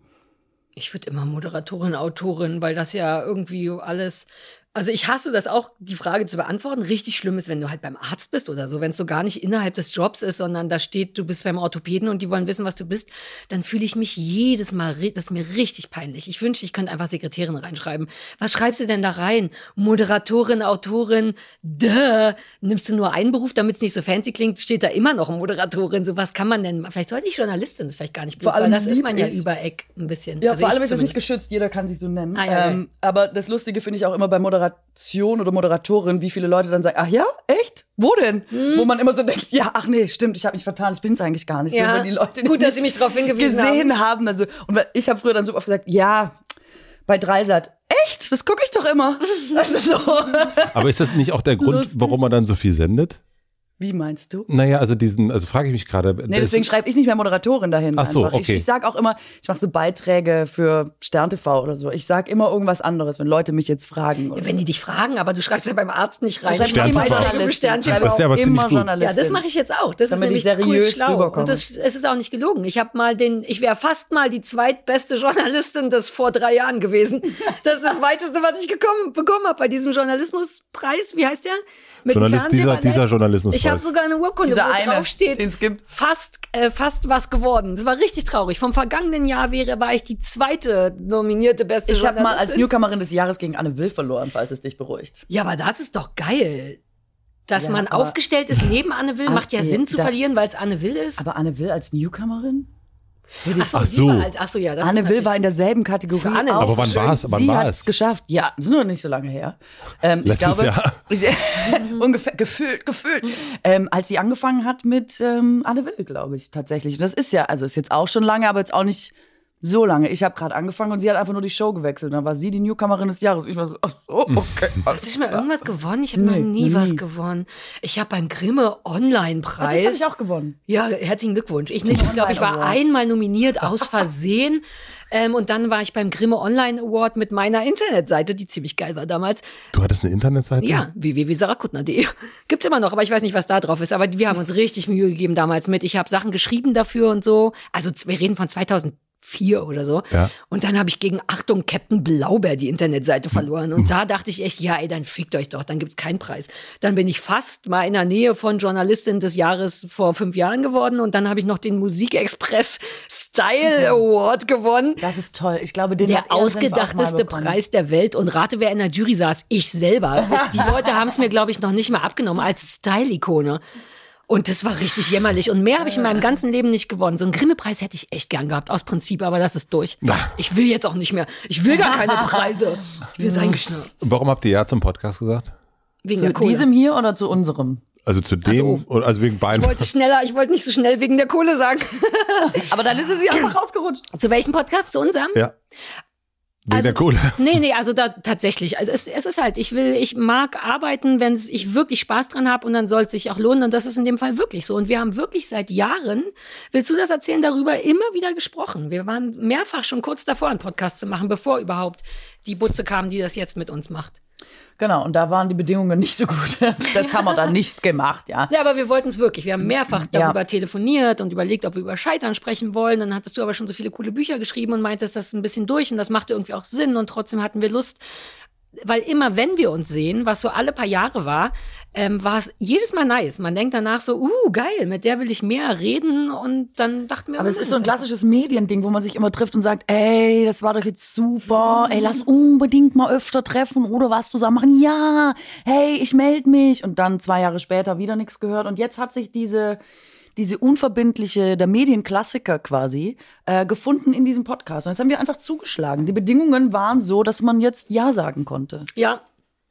Ich würde immer Moderatorin, Autorin, weil das ja irgendwie alles. Also ich hasse das auch, die Frage zu beantworten. Richtig schlimm ist, wenn du halt beim Arzt bist oder so, wenn es so gar nicht innerhalb des Jobs ist, sondern da steht, du bist beim Orthopäden und die wollen wissen, was du bist, dann fühle ich mich jedes Mal, das ist mir richtig peinlich. Ich wünschte, ich könnte einfach Sekretärin reinschreiben. Was schreibst du denn da rein? Moderatorin, Autorin, duh. Nimmst du nur einen Beruf, damit es nicht so fancy klingt, steht da immer noch Moderatorin. So was kann man denn, vielleicht sollte ich Journalistin, das ist vielleicht gar nicht blöd, Vor allem das ist man ja übereck ein bisschen. Ja, Also vor allem ist es nicht geschützt, jeder kann sich so nennen. Ah, ja, ja. ähm, aber das Lustige finde ich auch immer bei Moderation oder Moderatorin, wie viele Leute dann sagen, ach ja, echt? Wo denn? Wo man immer so denkt, ja, ach nee, stimmt, ich habe mich vertan, ich bin es eigentlich gar nicht. Hm. Ja, So, wenn die Leute gut, das dass Sie mich drauf hingewiesen gesehen haben. Also, und weil- ich habe früher dann so oft gesagt, ja, bei Dreisat, echt? Das gucke ich doch immer. also so. Aber ist das nicht auch der Grund, Lustig. warum man dann so viel sendet? Wie meinst du? Naja, also diesen, also frage ich mich gerade. Nee, deswegen schreibe ich nicht mehr Moderatorin dahin. Ach so, einfach. okay. Ich, ich sag auch immer, ich mache so Beiträge für Stern TV oder so. Ich sag immer irgendwas anderes, wenn Leute mich jetzt fragen. Oder Wenn die dich fragen, aber du schreibst ja beim Arzt nicht rein. Ich schreibe Stern immer TV. Journalistin. Stern Ich schreibe TV. Das wäre aber immer gut. Journalistin. Ja, das mache ich jetzt auch. Das Damit ist ich nämlich cool seriös schlau. rüberkomme. Und das, es ist auch nicht gelogen. Ich habe mal den, ich wäre fast mal die zweitbeste Journalistin des vor drei Jahren gewesen. Das ist das weiteste, was ich gekommen, bekommen habe bei diesem Journalismuspreis. Wie heißt der? Mit dem Journalist- dieser- dieser Journalismuspreis. Ich habe sogar eine Urkunde, Dieser wo eine, drauf steht, den es gibt. fast, äh, fast was geworden. Das war richtig traurig. Vom vergangenen Jahr wäre, war ich die zweite nominierte beste Ich habe mal als. Newcomerin des Jahres gegen Anne Will verloren, falls es dich beruhigt. Ja, aber das ist doch geil. Dass Ja, man aufgestellt ist neben Anne Will, macht ja nee, Sinn zu da- verlieren, weil es Anne Will ist. Aber Anne Will als Newcomerin? Ach so, Ach so. war ach so, ja, das Anne ist Will war in derselben Kategorie. Anne. Aber wann schön. war's? Wann Sie war hat es? geschafft. Ja, das ist noch nicht so lange her. Ähm, Letztes ich glaube, Jahr. Ich, ungefähr, gefühlt, gefühlt. Ähm, als sie angefangen hat mit ähm, Anne Will, glaube ich, tatsächlich. Das ist ja, also ist jetzt auch schon lange, aber jetzt auch nicht so lange. Ich habe gerade angefangen und sie hat einfach nur die Show gewechselt. Dann war sie die Newcomerin des Jahres. Ich war so, ach so, okay. Hast du schon mal irgendwas gewonnen? Ich habe noch Nee, nie nie. was gewonnen. Ich habe beim Grimme Online-Preis. das habe ich auch gewonnen. Ja, herzlichen Glückwunsch. Ich, nicht, ich glaube, ich war Online Award. einmal nominiert aus Versehen. ähm, und dann war ich beim Grimme Online Award mit meiner Internetseite, die ziemlich geil war damals. Du hattest eine Internetseite? Ja, www.sarakutner.de. Gibt's immer noch, aber ich weiß nicht, was da drauf ist. Aber wir haben uns richtig Mühe gegeben damals mit. Ich habe Sachen geschrieben dafür und so. Also wir reden von 2004 oder so. Ja. Und dann habe ich gegen Achtung Captain Blaubeer die Internetseite verloren. Und da dachte ich echt, ja, ey, dann fickt euch doch, dann gibt's keinen Preis. Dann bin ich fast mal in der Nähe von Journalistin des Jahres vor fünf Jahren geworden. Und dann habe ich noch den Musikexpress Style Award gewonnen. Das ist toll. Ich glaube, den Der er ausgedachteste. Preis der Welt. Und rate, wer in der Jury saß? Ich selber. Ich, die Leute haben es mir, glaube ich, noch nicht mal abgenommen als Style-Ikone. Und das war richtig jämmerlich. Und mehr habe ich in meinem ganzen Leben nicht gewonnen. So einen Grimme-Preis hätte ich echt gern gehabt, aus Prinzip, aber das ist durch. Ich will jetzt auch nicht mehr. Ich will gar keine Preise. Ich will sein geschnappt. Warum habt ihr ja zum Podcast gesagt? Wegen Zu der Kohle. diesem hier oder zu unserem? Also zu dem, so. oder also wegen ich beiden. wollte schneller, ich wollte nicht so schnell wegen der Kohle sagen. Aber dann ist es ja einfach rausgerutscht. Zu welchem Podcast? Zu unserem? Ja. Wegen Also- der Kohle. Nee, nee, also da tatsächlich. Also es, es ist halt, ich will, ich mag arbeiten, wenn ich wirklich Spaß dran habe und dann soll es sich auch lohnen. Und das ist in dem Fall wirklich so. Und wir haben wirklich seit Jahren, willst du das erzählen, darüber immer wieder gesprochen. Wir waren mehrfach schon kurz davor, einen Podcast zu machen, bevor überhaupt die Butze kam, die das jetzt mit uns macht. Genau, und da waren die Bedingungen nicht so gut. Das haben wir dann nicht gemacht, ja. Ja, aber wir wollten es wirklich. Wir haben mehrfach Ja. darüber telefoniert und überlegt, ob wir über Scheitern sprechen wollen. Dann hattest du aber schon so viele coole Bücher geschrieben und meintest, das ist ein bisschen durch und das machte irgendwie auch Sinn und trotzdem hatten wir Lust. Weil immer, wenn wir uns sehen, was so alle paar Jahre war, ähm, war es jedes Mal nice. Man denkt danach so, uh, geil, mit der will ich mehr reden und dann dachten wir, Aber es nein, ist so ein klassisches Mediending, wo man sich immer trifft und sagt, ey, das war doch jetzt super, ey, lass unbedingt mal öfter treffen oder was zusammen machen. Ja, hey, ich melde mich. Und dann zwei Jahre später wieder nichts gehört. Und jetzt hat sich diese, diese unverbindliche, der Medienklassiker quasi, äh, gefunden in diesem Podcast. Und jetzt haben wir einfach zugeschlagen. Die Bedingungen waren so, dass man jetzt Ja sagen konnte. Ja,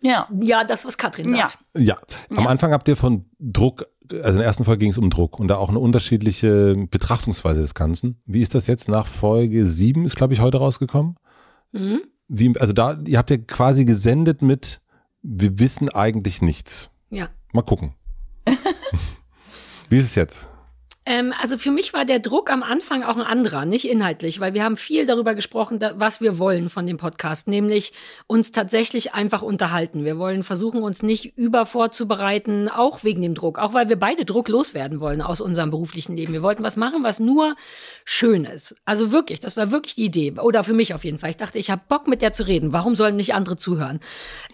Ja. ja, das, was Katrin Ja. sagt. Ja, am Anfang habt ihr von Druck, also in der ersten Folge ging es um Druck und da auch eine unterschiedliche Betrachtungsweise des Ganzen. Wie ist das jetzt nach Folge 7 ist, glaube ich, heute rausgekommen? Mhm. Wie, also da, ihr habt ja quasi gesendet mit, wir wissen eigentlich nichts. Ja. Mal gucken. Wie ist es jetzt? Ähm, also für mich war der Druck am Anfang auch ein anderer, nicht inhaltlich, weil wir haben viel darüber gesprochen, da, was wir wollen von dem Podcast, nämlich uns tatsächlich einfach unterhalten. Wir wollen versuchen, uns nicht über vorzubereiten, auch wegen dem Druck, auch weil wir beide Druck loswerden wollen aus unserem beruflichen Leben. Wir wollten was machen, was nur schön ist. Also wirklich, das war wirklich die Idee. Oder für mich auf jeden Fall. Ich dachte, ich habe Bock mit der zu reden. Warum sollen nicht andere zuhören?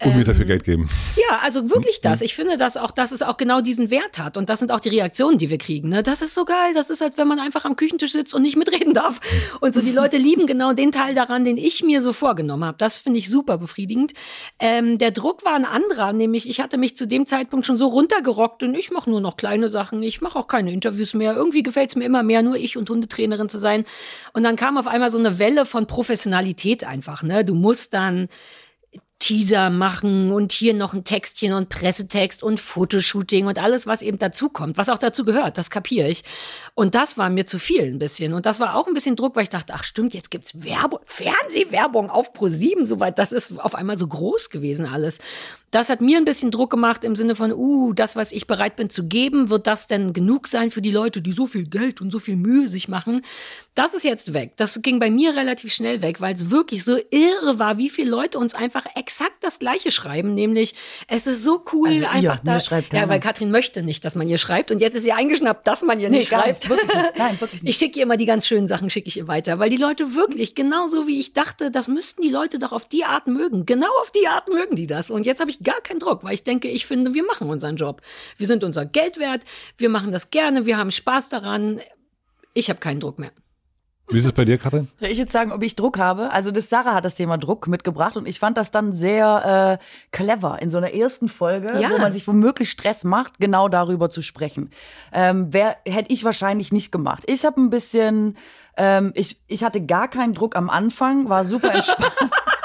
Und mir Ähm, dafür Geld geben. Ja, also wirklich das. Ich finde das auch, dass es auch genau diesen Wert hat. Und das sind auch die Reaktionen, die wir kriegen. Ne? Das ist so geil. Das ist, als wenn man einfach am Küchentisch sitzt und nicht mitreden darf. Und so die Leute lieben genau den Teil daran, den ich mir so vorgenommen habe. Das finde ich super befriedigend. Ähm, der Druck war ein anderer, nämlich ich hatte mich zu dem Zeitpunkt schon so runtergerockt und ich mache nur noch kleine Sachen. Ich mache auch keine Interviews mehr. Irgendwie gefällt es mir immer mehr, nur ich und Hundetrainerin zu sein. Und dann kam auf einmal so eine Welle von Professionalität einfach. Ne? Du musst dann Teaser machen und hier noch ein Textchen und Pressetext und Fotoshooting und alles, was eben dazu kommt, was auch dazu gehört, das kapiere ich. Und das war mir zu viel ein bisschen. Und das war auch ein bisschen Druck, weil ich dachte, ach stimmt, jetzt gibt's Werbung, Fernsehwerbung auf Pro7, soweit, das ist auf einmal so groß gewesen alles. Das hat mir ein bisschen Druck gemacht im Sinne von, uh, das, was ich bereit bin zu geben, wird das denn genug sein für die Leute, die so viel Geld und so viel Mühe sich machen? Das ist jetzt weg. Das ging bei mir relativ schnell weg, weil es wirklich so irre war, wie viele Leute uns einfach exakt das Gleiche schreiben, nämlich es ist so cool, Also ihr, einfach mir da. schreibt ja, weil Katrin möchte nicht, dass man ihr schreibt und jetzt ist ihr eingeschnappt, dass man ihr Nee, nicht gar schreibt. nicht. Wirklich nicht. Nein, wirklich nicht. Ich schicke ihr immer die ganz schönen Sachen, schicke ich ihr weiter, weil die Leute wirklich genauso wie ich dachte, das müssten die Leute doch auf die Art mögen. Genau auf die Art mögen die das. Und jetzt habe ich gar keinen Druck, weil ich denke, ich finde, wir machen unseren Job. Wir sind unser Geld wert, wir machen das gerne, wir haben Spaß daran. Ich habe keinen Druck mehr. Wie ist es bei dir, Katrin? Soll ich jetzt sagen, ob ich Druck habe? Also das Sarah hat das Thema Druck mitgebracht und ich fand das dann sehr äh, clever in so einer ersten Folge, Ja. wo man sich womöglich Stress macht, genau darüber zu sprechen. Ähm, wer hätte ich wahrscheinlich nicht gemacht. Ich habe ein bisschen, ähm, ich ich hatte gar keinen Druck am Anfang, war super entspannt.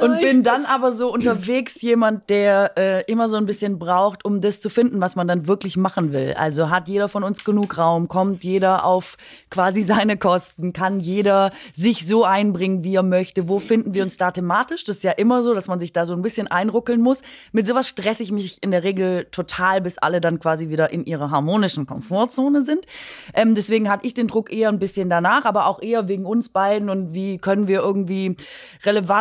Und bin dann aber so unterwegs jemand, der äh, immer so ein bisschen braucht, um das zu finden, was man dann wirklich machen will. Also hat jeder von uns genug Raum, kommt jeder auf quasi seine Kosten, kann jeder sich so einbringen, wie er möchte. Wo finden wir uns da thematisch? Das ist ja immer so, dass man sich da so ein bisschen einruckeln muss. Mit sowas stresse ich mich in der Regel total, bis alle dann quasi wieder in ihrer harmonischen Komfortzone sind. Ähm, deswegen hatte ich den Druck eher ein bisschen danach, aber auch eher wegen uns beiden und wie können wir irgendwie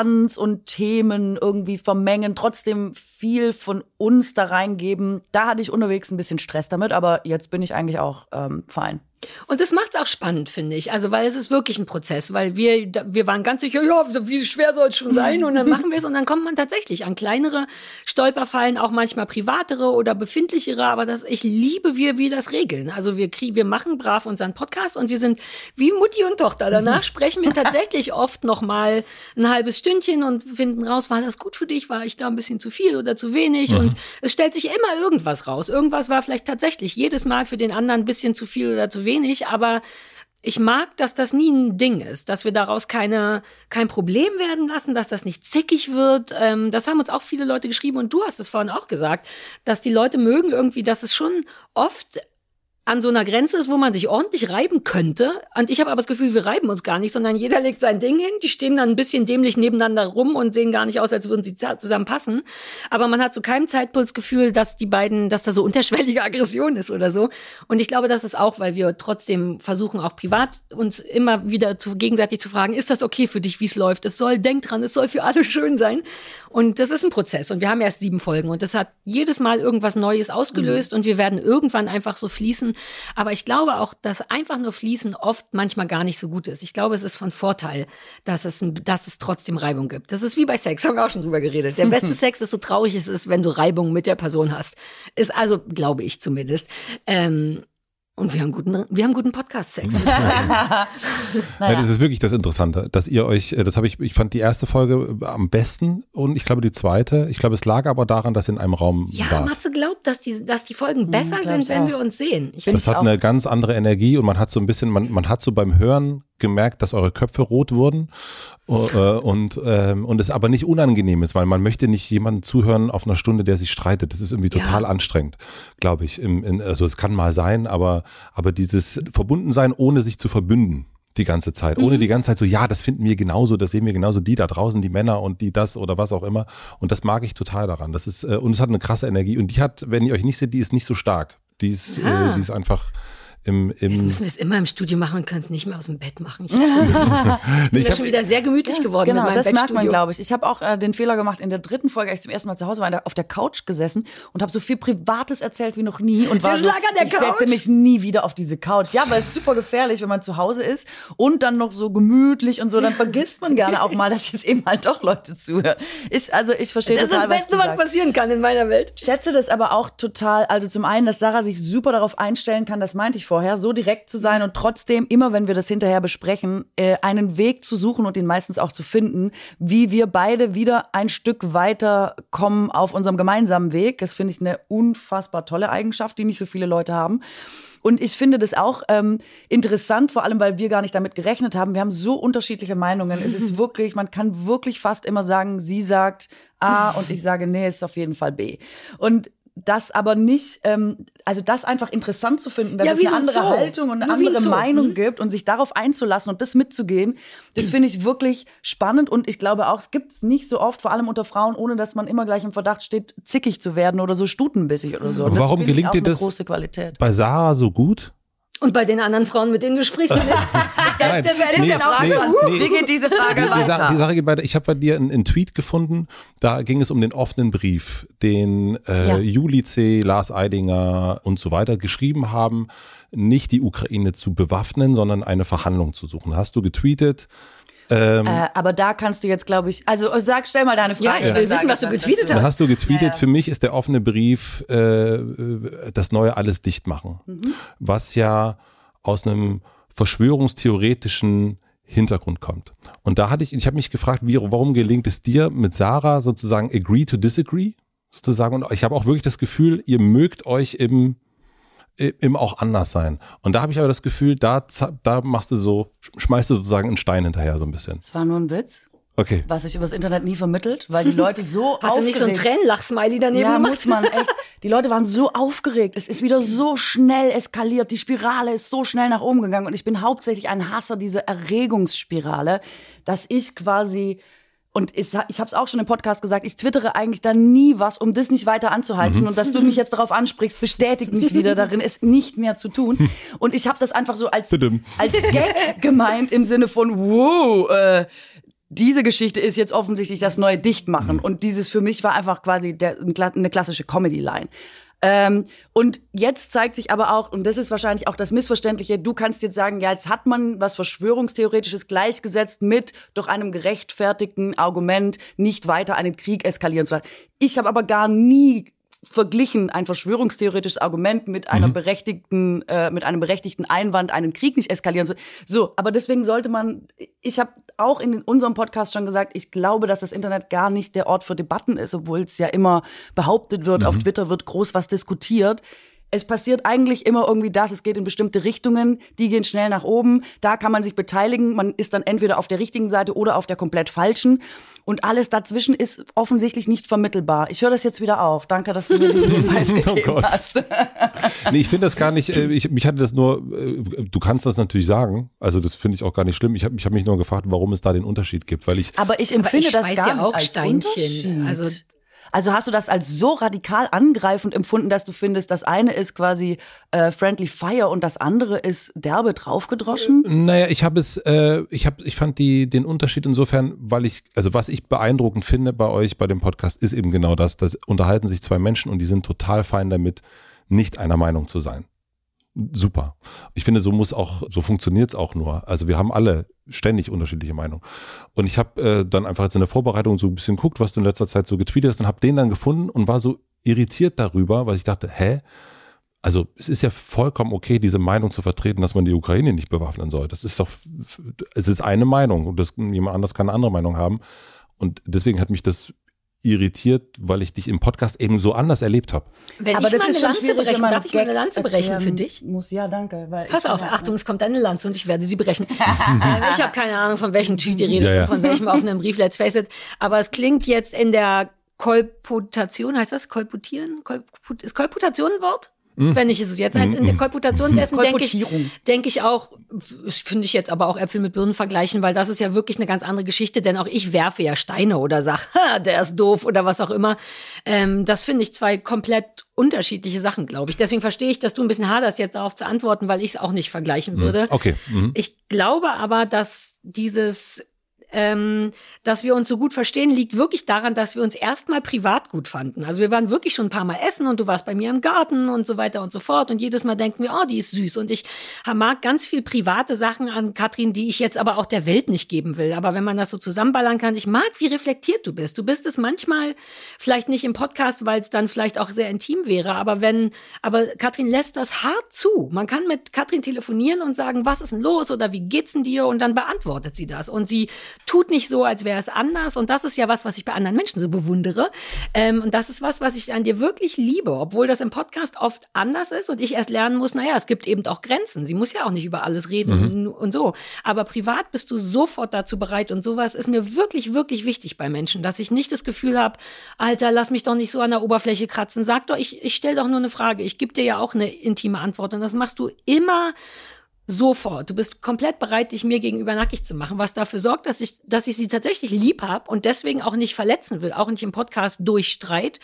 Relevanz und Themen irgendwie vermengen, trotzdem viel von uns da reingeben. Da hatte ich unterwegs ein bisschen Stress damit, aber jetzt bin ich eigentlich auch ähm, fein. Und das macht's auch spannend, finde ich. Also, weil es ist wirklich ein Prozess, weil wir, wir waren ganz sicher, ja, wie schwer soll es schon sein? Und dann machen wir es und dann kommt man tatsächlich an kleinere Stolperfallen, auch manchmal privatere oder befindlichere. Aber das, ich liebe, wie wir das regeln. Also, wir kriegen, wir machen brav unseren Podcast und wir sind wie Mutti und Tochter. Danach sprechen wir tatsächlich oft noch mal ein halbes Stündchen und finden raus, war das gut für dich? War ich da ein bisschen zu viel oder zu wenig? Und es stellt sich immer irgendwas raus. Irgendwas war vielleicht tatsächlich jedes Mal für den anderen ein bisschen zu viel oder zu wenig, aber ich mag, dass das nie ein Ding ist, dass wir daraus keine, kein Problem werden lassen, dass das nicht zickig wird. Ähm, das haben uns auch viele Leute geschrieben und du hast es vorhin auch gesagt, dass die Leute mögen irgendwie, dass es schon oft an so einer Grenze ist, wo man sich ordentlich reiben könnte. Und ich habe aber das Gefühl, wir reiben uns gar nicht, sondern jeder legt sein Ding hin. Die stehen dann ein bisschen dämlich nebeneinander rum und sehen gar nicht aus, als würden sie zusammen passen. Aber man hat zu keinem Zeitpunkt das Gefühl, dass die beiden, dass da so unterschwellige Aggression ist oder so. Und ich glaube, das ist auch, weil wir trotzdem versuchen, auch privat uns immer wieder zu, gegenseitig zu fragen, ist das okay für dich, wie es läuft? Es soll, denk dran, es soll für alle schön sein. Und das ist ein Prozess. Und wir haben erst sieben Folgen. Und das hat jedes Mal irgendwas Neues ausgelöst. Mhm. Und wir werden irgendwann einfach so fließen aber ich glaube auch, dass einfach nur Fließen oft manchmal gar nicht so gut ist. Ich glaube, es ist von Vorteil, dass es, ein, dass es trotzdem Reibung gibt. Das ist wie bei Sex, haben wir auch schon drüber geredet. Der beste Sex ist so traurig es ist, wenn du Reibung mit der Person hast. Ist also, glaube ich zumindest. Ähm, und wir haben guten, wir haben guten Podcast-Sex. naja. ja, das ist wirklich das Interessante, dass ihr euch, äh, das habe ich, ich fand die erste Folge äh, am besten und ich glaube die zweite. Ich glaube, es lag aber daran, dass ihr in einem Raum ja, wart. Matze glaubt, dass die, dass die Folgen hm, besser hm, sind, wenn auch. wir uns sehen. Ich das hat eine ganz andere Energie und man hat so ein bisschen, man, man hat so beim Hören gemerkt, dass eure Köpfe rot wurden äh, und, ähm, und es aber nicht unangenehm ist, weil man möchte nicht jemanden zuhören auf einer Stunde, der sich streitet. Das ist irgendwie total ja. anstrengend, glaube ich. Im, in, also es kann mal sein, aber, aber dieses Verbundensein, ohne sich zu verbünden die ganze Zeit, ohne mhm. die ganze Zeit so, ja, das finden wir genauso, das sehen wir genauso, die da draußen, die Männer und die das oder was auch immer. Und das mag ich total daran. Das ist, äh, und es hat eine krasse Energie und die hat, wenn ihr euch nicht seht, die ist nicht so stark. Die ist, äh, die ist einfach, im, im Jetzt müssen wir es immer im Studio machen und können es nicht mehr aus dem Bett machen. Ich, bin nee, ich schon wieder sehr gemütlich ja, geworden. Genau, das merkt man, glaube ich. Ich habe auch äh, den Fehler gemacht, in der dritten Folge, als ich zum ersten Mal zu Hause war, auf der Couch gesessen und habe so viel Privates erzählt wie noch nie. Und war so, der ich setze mich nie wieder auf diese Couch. Ja, weil es ist super gefährlich, wenn man zu Hause ist und dann noch so gemütlich und so, dann vergisst man gerne auch mal, dass jetzt eben halt doch Leute zuhören. Ich, also ich verstehe das Das ist das Beste, was, was passieren kann in meiner Welt. Ich schätze das aber auch total, also zum einen, dass Sarah sich super darauf einstellen kann, das meinte ich vorher, so direkt zu sein und trotzdem, immer wenn wir das hinterher besprechen, äh, einen Weg zu suchen und ihn meistens auch zu finden, wie wir beide wieder ein Stück weiter kommen auf unserem gemeinsamen Weg. Das finde ich eine unfassbar tolle Eigenschaft, die nicht so viele Leute haben. Und ich finde das auch ähm, interessant, vor allem, weil wir gar nicht damit gerechnet haben. Wir haben so unterschiedliche Meinungen. Es ist wirklich, man kann wirklich fast immer sagen, sie sagt A und ich sage, nee, es ist auf jeden Fall B. Und das aber nicht, ähm, also das einfach interessant zu finden, dass ja, es eine so andere Zoo. Haltung und eine ja, andere Meinung mhm. gibt und sich darauf einzulassen und das mitzugehen, das finde ich wirklich spannend und ich glaube auch, es gibt es nicht so oft, vor allem unter Frauen, ohne dass man immer gleich im Verdacht steht, zickig zu werden oder so stutenbissig oder so. Und warum gelingt dir das bei Sarah so gut? Und bei den anderen Frauen, mit denen du sprichst, nicht? Ist das Nein, derselbe nee, Frage? Nee, Wie geht diese Frage die, weiter? Die Sache geht weiter. Ich habe bei dir einen, einen, Tweet gefunden, da ging es um den offenen Brief, den äh, ja. Juli C., Lars Eidinger und so weiter geschrieben haben, nicht die Ukraine zu bewaffnen, sondern eine Verhandlung zu suchen. Hast du getweetet? Ähm, äh, aber da kannst du jetzt, glaube ich, also sag, stell mal deine Frage. Ja, ich will wissen, was du getweetet hast. Da hast du getweetet, ja, ja. für mich ist der offene Brief äh, das neue alles dicht machen, mhm. was ja aus einem verschwörungstheoretischen Hintergrund kommt. Und da hatte ich, ich habe mich gefragt, wie, warum gelingt es dir mit Sarah sozusagen agree to disagree? Sozusagen. Und ich habe auch wirklich das Gefühl, ihr mögt euch im im auch anders sein. Und da habe ich aber das Gefühl, da, da machst du so, schmeißt du sozusagen einen Stein hinterher so ein bisschen. Das war nur ein Witz. Okay. Was sich übers Internet nie vermittelt, weil die Leute so Hast aufgeregt. du nicht so ein Tränenlach-Smiley daneben ja, gemacht? muss man echt. Die Leute waren so aufgeregt. Es ist wieder so schnell eskaliert. Die Spirale ist so schnell nach oben gegangen. Und ich bin hauptsächlich ein Hasser dieser Erregungsspirale, dass ich quasi und ich, ich habe es auch schon im Podcast gesagt, ich twittere eigentlich da nie was, um das nicht weiter anzuheizen. Mhm. Und dass du mich jetzt darauf ansprichst, bestätigt mich wieder darin, es nicht mehr zu tun. Und ich habe das einfach so als, als Gag gemeint im Sinne von, wow, äh, diese Geschichte ist jetzt offensichtlich das neue Dichtmachen. Mhm. Und dieses für mich war einfach quasi der, eine klassische Comedy-Line. Ähm, und jetzt zeigt sich aber auch, und das ist wahrscheinlich auch das Missverständliche, du kannst jetzt sagen, ja, jetzt hat man was Verschwörungstheoretisches gleichgesetzt mit durch einem gerechtfertigten Argument, nicht weiter einen Krieg eskalieren zu lassen. Ich habe aber gar nie verglichen ein verschwörungstheoretisches Argument mit einer mhm. berechtigten, äh, mit einem berechtigten Einwand, einen Krieg nicht eskalieren zu. So, aber deswegen sollte man, ich habe auch in unserem Podcast schon gesagt, ich glaube, dass das Internet gar nicht der Ort für Debatten ist, obwohl es ja immer behauptet wird, mhm. auf Twitter wird groß was diskutiert es passiert eigentlich immer irgendwie das, es geht in bestimmte Richtungen, die gehen schnell nach oben, da kann man sich beteiligen, man ist dann entweder auf der richtigen Seite oder auf der komplett falschen und alles dazwischen ist offensichtlich nicht vermittelbar. Ich höre das jetzt wieder auf. Danke, dass du mir diesen Hinweis oh gegeben oh hast. nee, ich finde das gar nicht, äh, ich, mich hatte das nur, äh, du kannst das natürlich sagen, also das finde ich auch gar nicht schlimm. Ich habe ich hab mich nur gefragt, warum es da den Unterschied gibt, weil ich. Aber ich empfinde ich das weiß gar ja nicht auch als Steinchen. Unterschied. Also- also hast du das als so radikal angreifend empfunden, dass du findest, das eine ist quasi äh, Friendly Fire und das andere ist derbe draufgedroschen? Naja, ich habe es, äh, ich habe, ich fand die, den Unterschied insofern, weil ich, also was ich beeindruckend finde bei euch bei dem Podcast, ist eben genau das, dass unterhalten sich zwei Menschen und die sind total fein damit, nicht einer Meinung zu sein. Super. Ich finde, so muss auch, so funktioniert's auch nur. Also wir haben alle ständig unterschiedliche Meinungen. Und ich habe äh, dann einfach jetzt in der Vorbereitung so ein bisschen geguckt, was du in letzter Zeit so getweetet hast und habe den dann gefunden und war so irritiert darüber, weil ich dachte, hä? Also es ist ja vollkommen okay, diese Meinung zu vertreten, dass man die Ukraine nicht bewaffnen soll. Das ist doch, es ist eine Meinung und das, jemand anders kann eine andere Meinung haben. Und deswegen hat mich das irritiert, weil ich dich im Podcast eben so anders erlebt habe. Wenn ich mal eine Lanze brechen, darf ich mal eine Lanze brechen für dich? Muss ja, danke. Weil Pass auf, Achtung, es kommt eine Lanze und ich werde sie brechen. ich habe keine Ahnung, von welchem Tweet die Rede Ja, ja. von welchem offenen Brief, let's face it. Aber es klingt jetzt in der Kolputation, heißt das Kolputieren? Kolput, ist Kolputation ein Wort? Wenn nicht, ist es jetzt eins. In der Kolputation dessen denke ich, denke ich auch, finde ich jetzt aber auch Äpfel mit Birnen vergleichen, weil das ist ja wirklich eine ganz andere Geschichte, denn auch ich werfe ja Steine oder sag, ha, der ist doof oder was auch immer. Ähm, das finde ich zwei komplett unterschiedliche Sachen, glaube ich. Deswegen verstehe ich, dass du ein bisschen haderst, jetzt darauf zu antworten, weil ich es auch nicht vergleichen würde. Okay. Mhm. Ich glaube aber, dass dieses, ähm, dass wir uns so gut verstehen, liegt wirklich daran, dass wir uns erstmal privat gut fanden. Also wir waren wirklich schon ein paar Mal essen und du warst bei mir im Garten und so weiter und so fort. Und jedes Mal denken wir, oh, die ist süß. Und ich mag ganz viel private Sachen an Katrin, die ich jetzt aber auch der Welt nicht geben will. Aber wenn man das so zusammenballern kann, ich mag, wie reflektiert du bist. Du bist es manchmal vielleicht nicht im Podcast, weil es dann vielleicht auch sehr intim wäre. Aber wenn, aber Katrin lässt das hart zu. Man kann mit Katrin telefonieren und sagen, was ist denn los oder wie geht's denn dir? Und dann beantwortet sie das. Und sie tut nicht so, als wäre es anders. Und das ist ja was, was ich bei anderen Menschen so bewundere. Ähm, und das ist was, was ich an dir wirklich liebe, obwohl das im Podcast oft anders ist und ich erst lernen muss, naja, es gibt eben auch Grenzen. Sie muss ja auch nicht über alles reden und so. Aber privat bist du sofort dazu bereit und sowas ist mir wirklich, wirklich wichtig bei Menschen, dass ich nicht das Gefühl habe, Alter, lass mich doch nicht so an der Oberfläche kratzen. Sag doch, ich, ich stelle doch nur eine Frage. Ich gebe dir ja auch eine intime Antwort und das machst du immer sofort. Du bist komplett bereit, dich mir gegenüber nackig zu machen, was dafür sorgt, dass ich, dass ich sie tatsächlich lieb habe und deswegen auch nicht verletzen will, auch nicht im Podcast durch Streit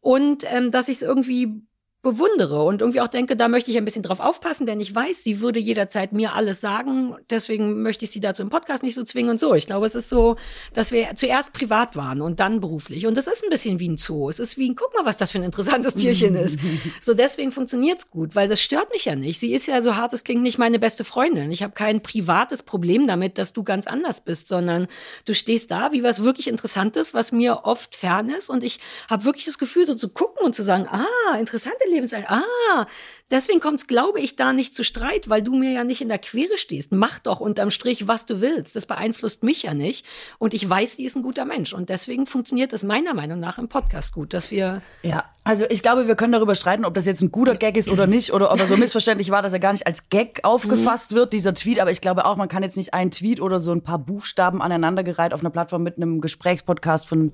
und ähm, dass ich es irgendwie bewundere und irgendwie auch denke, da möchte ich ein bisschen drauf aufpassen, denn ich weiß, sie würde jederzeit mir alles sagen. Deswegen möchte ich sie dazu im Podcast nicht so zwingen und so. Ich glaube, es ist so, dass wir zuerst privat waren und dann beruflich. Und das ist ein bisschen wie ein Zoo. Es ist wie ein, guck mal, was das für ein interessantes Tierchen ist. So deswegen funktioniert's gut, weil das stört mich ja nicht. Sie ist ja so hart, es klingt nicht meine beste Freundin. Ich habe kein privates Problem damit, dass du ganz anders bist, sondern du stehst da wie was wirklich Interessantes, was mir oft fern ist. Und ich habe wirklich das Gefühl, so zu gucken und zu sagen, ah, interessante Lebensweise. Ah, deswegen kommt's, glaube ich, da nicht zu Streit, weil du mir ja nicht in der Quere stehst. Mach doch unterm Strich, was du willst. Das beeinflusst mich ja nicht. Und ich weiß, sie ist ein guter Mensch. Und deswegen funktioniert es meiner Meinung nach im Podcast gut, dass wir Ja, also ich glaube, wir können darüber streiten, ob das jetzt ein guter Gag ist oder nicht oder ob er so missverständlich war, dass er gar nicht als Gag aufgefasst wird, dieser Tweet. Aber ich glaube auch, man kann jetzt nicht einen Tweet oder so ein paar Buchstaben aneinandergereiht auf einer Plattform mit einem Gesprächspodcast von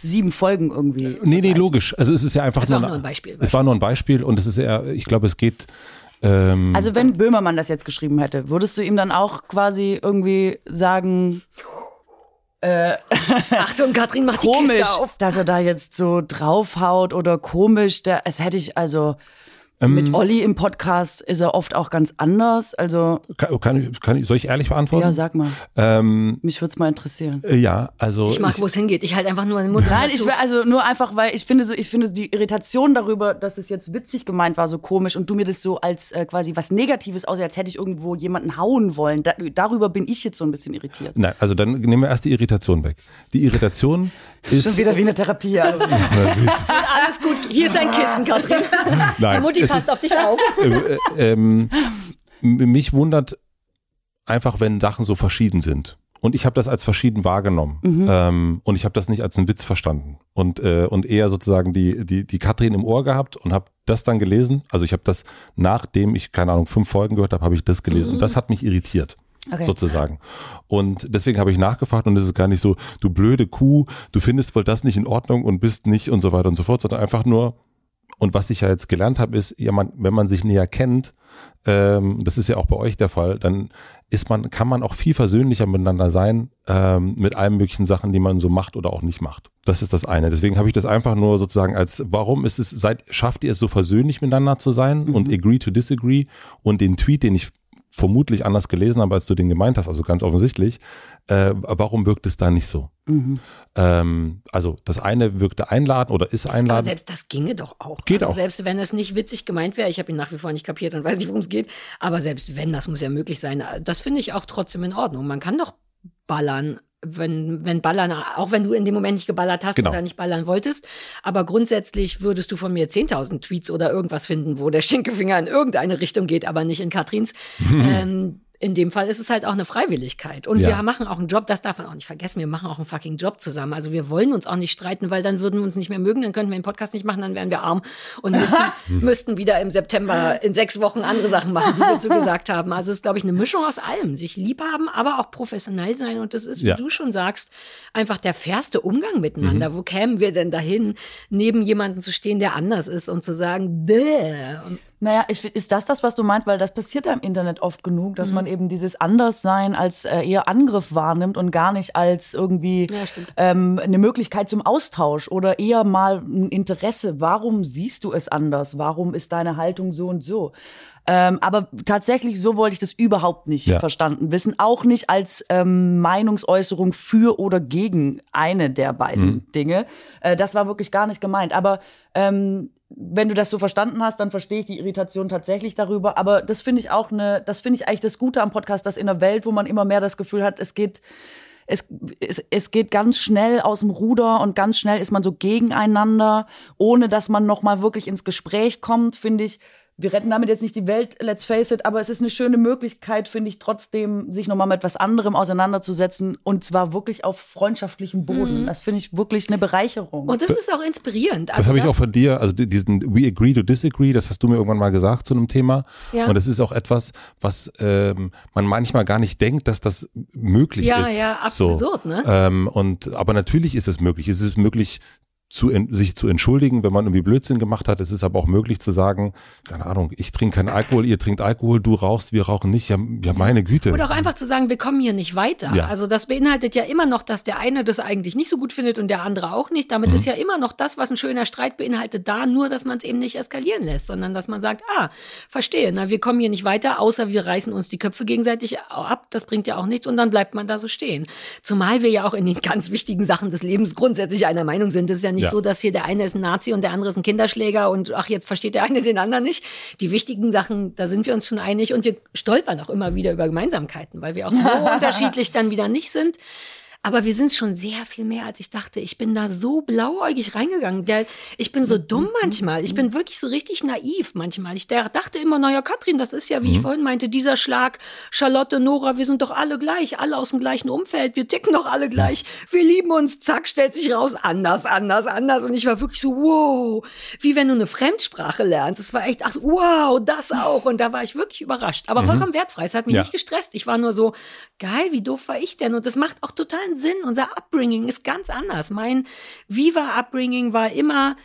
sieben Folgen irgendwie. Nee, nee, logisch. Also es ist ja einfach Es war nur, nur ein Beispiel. Es war nur ein Beispiel und es ist eher, ich glaube, es geht. Ähm, Also wenn Böhmermann das jetzt geschrieben hätte, würdest du ihm dann auch quasi irgendwie sagen, Achtung, Katrin macht die komisch, Kiste auf. dass er da jetzt so draufhaut oder komisch, der, es hätte ich also mit Olli im Podcast ist er oft auch ganz anders. Also kann, kann, ich, kann ich, soll ich ehrlich beantworten? ja, sag mal, ähm, mich würde es mal interessieren. äh, ja, also Ich mag, wo es hingeht. Ich halte einfach nur den Mund. Nein, ich will also nur einfach, weil ich finde so, ich finde die Irritation darüber, dass es jetzt witzig gemeint war, so komisch und du mir das so als äh, quasi was Negatives aussieht, als hätte ich irgendwo jemanden hauen wollen. Da, darüber bin ich jetzt so ein bisschen irritiert. Nein, also dann nehmen wir erst die Irritation weg. Die Irritation ist. Schon wieder wie eine Therapie. Also. Na. Alles gut. Hier ist ein Kissen, Katrin. Die Nein, Mutti es passt ist- auf dich auf. äh, ähm, mich wundert einfach, wenn Sachen so verschieden sind. Und ich habe das als verschieden wahrgenommen. Ähm, und ich habe das nicht als einen Witz verstanden. Und, äh, und eher sozusagen die, die, die Katrin im Ohr gehabt und habe das dann gelesen. Also ich habe das, nachdem ich, keine Ahnung, fünf Folgen gehört habe, habe ich das gelesen. Und das hat mich irritiert. Okay. Sozusagen. Und deswegen habe ich nachgefragt und es ist gar nicht so, du blöde Kuh, du findest wohl das nicht in Ordnung und bist nicht und so weiter und so fort, sondern einfach nur, Und was ich ja jetzt gelernt habe, ist, ja, man, wenn man sich näher kennt, ähm, das ist ja auch bei euch der Fall, dann ist man, kann man auch viel versöhnlicher miteinander sein, ähm, mit allen möglichen Sachen, die man so macht oder auch nicht macht. Das ist das eine. Deswegen habe ich das einfach nur sozusagen als, warum ist es, seid, schafft ihr es so versöhnlich miteinander zu sein mhm. und agree to disagree und den Tweet, den ich vermutlich anders gelesen habe, als du den gemeint hast, also ganz offensichtlich. Äh, warum wirkt es da nicht so? Mhm. Ähm, also das eine wirkte einladen oder ist einladen. Aber selbst das ginge doch auch. Geht also auch. Selbst wenn es nicht witzig gemeint wäre, ich habe ihn nach wie vor nicht kapiert und weiß nicht, worum es geht, aber selbst wenn, das muss ja möglich sein. Das finde ich auch trotzdem in Ordnung. Man kann doch ballern wenn, wenn ballern, auch wenn du in dem Moment nicht geballert hast genau. oder nicht ballern wolltest. Aber grundsätzlich würdest du von mir 10.000 Tweets oder irgendwas finden, wo der Stinkefinger in irgendeine Richtung geht, aber nicht in Katrins. ähm, in dem Fall ist es halt auch eine Freiwilligkeit. Und ja. wir machen auch einen Job, das darf man auch nicht vergessen, wir machen auch einen fucking Job zusammen. Also wir wollen uns auch nicht streiten, weil dann würden wir uns nicht mehr mögen, dann könnten wir den Podcast nicht machen, dann wären wir arm und müssten, müssten wieder im September in sechs Wochen andere Sachen machen, die wir so gesagt haben. Also es ist, glaube ich, eine Mischung aus allem. Sich lieb haben, aber auch professionell sein. Und das ist, wie ja. du schon sagst, einfach der fairste Umgang miteinander. Mhm. Wo kämen wir denn dahin, neben jemanden zu stehen, der anders ist und zu sagen, Bäh. Und naja, ist, ist das das, was du meinst? Weil das passiert ja im Internet oft genug, dass mhm. man eben dieses Anderssein als äh, eher Angriff wahrnimmt und gar nicht als irgendwie ja, ähm, eine Möglichkeit zum Austausch oder eher mal ein Interesse. Warum siehst du es anders? Warum ist deine Haltung so und so? Ähm, aber tatsächlich, so wollte ich das überhaupt nicht ja. verstanden wissen. Auch nicht als ähm, Meinungsäußerung für oder gegen eine der beiden mhm. Dinge. Äh, das war wirklich gar nicht gemeint. Aber ähm, wenn du das so verstanden hast, dann verstehe ich die Irritation tatsächlich darüber. Aber das finde ich auch eine, das finde ich eigentlich das Gute am Podcast, dass in einer Welt, wo man immer mehr das Gefühl hat, es geht, es, es, es geht ganz schnell aus dem Ruder und ganz schnell ist man so gegeneinander, ohne dass man nochmal wirklich ins Gespräch kommt, finde ich, wir retten damit jetzt nicht die Welt, let's face it, aber es ist eine schöne Möglichkeit, finde ich, trotzdem sich nochmal mit etwas anderem auseinanderzusetzen und zwar wirklich auf freundschaftlichem Boden. Mhm. Das finde ich wirklich eine Bereicherung. Und das ist auch inspirierend. Also das habe ich auch von dir, also diesen We agree to disagree, das hast du mir irgendwann mal gesagt zu einem Thema. Ja. Und das ist auch etwas, was ähm, man manchmal gar nicht denkt, dass das möglich ja, ist. Ja, ja, absurd, so. ne? Ähm, und, aber natürlich ist es möglich. Es ist möglich, zu, sich zu entschuldigen, wenn man irgendwie Blödsinn gemacht hat. Es ist aber auch möglich zu sagen, keine Ahnung, ich trinke keinen Alkohol, ihr trinkt Alkohol, du rauchst, wir rauchen nicht. Ja, ja meine Güte. Oder auch einfach zu sagen, wir kommen hier nicht weiter. Ja. Also das beinhaltet ja immer noch, dass der eine das eigentlich nicht so gut findet und der andere auch nicht. Damit mhm. ist ja immer noch das, was ein schöner Streit beinhaltet, da, nur dass man es eben nicht eskalieren lässt, sondern dass man sagt, ah, verstehe, na, wir kommen hier nicht weiter, außer wir reißen uns die Köpfe gegenseitig ab. Das bringt ja auch nichts und dann bleibt man da so stehen. Zumal wir ja auch in den ganz wichtigen Sachen des Lebens grundsätzlich einer Meinung sind. Das ist ja nicht ja. so, dass hier der eine ist ein Nazi und der andere ist ein Kinderschläger und ach, jetzt versteht der eine den anderen nicht. Die wichtigen Sachen, da sind wir uns schon einig und wir stolpern auch immer wieder über Gemeinsamkeiten, weil wir auch so unterschiedlich dann wieder nicht sind. Aber wir sind schon sehr viel mehr, als ich dachte. Ich bin da so blauäugig reingegangen. Der, ich bin so dumm manchmal. Ich bin wirklich so richtig naiv manchmal. Ich dachte immer, naja, Katrin, das ist ja, wie mhm. ich vorhin meinte, dieser Schlag. Charlotte, Nora, wir sind doch alle gleich. Alle aus dem gleichen Umfeld. Wir ticken doch alle gleich. Wir lieben uns. Zack, stellt sich raus. Anders, anders, anders. Und ich war wirklich so, wow. Wie wenn du eine Fremdsprache lernst. Es war echt, ach, wow, das auch. Und da war ich wirklich überrascht. Aber mhm. vollkommen wertfrei. Es hat mich ja. nicht gestresst. Ich war nur so, geil, wie doof war ich denn? Und das macht auch totalen Sinn. Unser Upbringing ist ganz anders. Mein Viva-Upbringing war immer,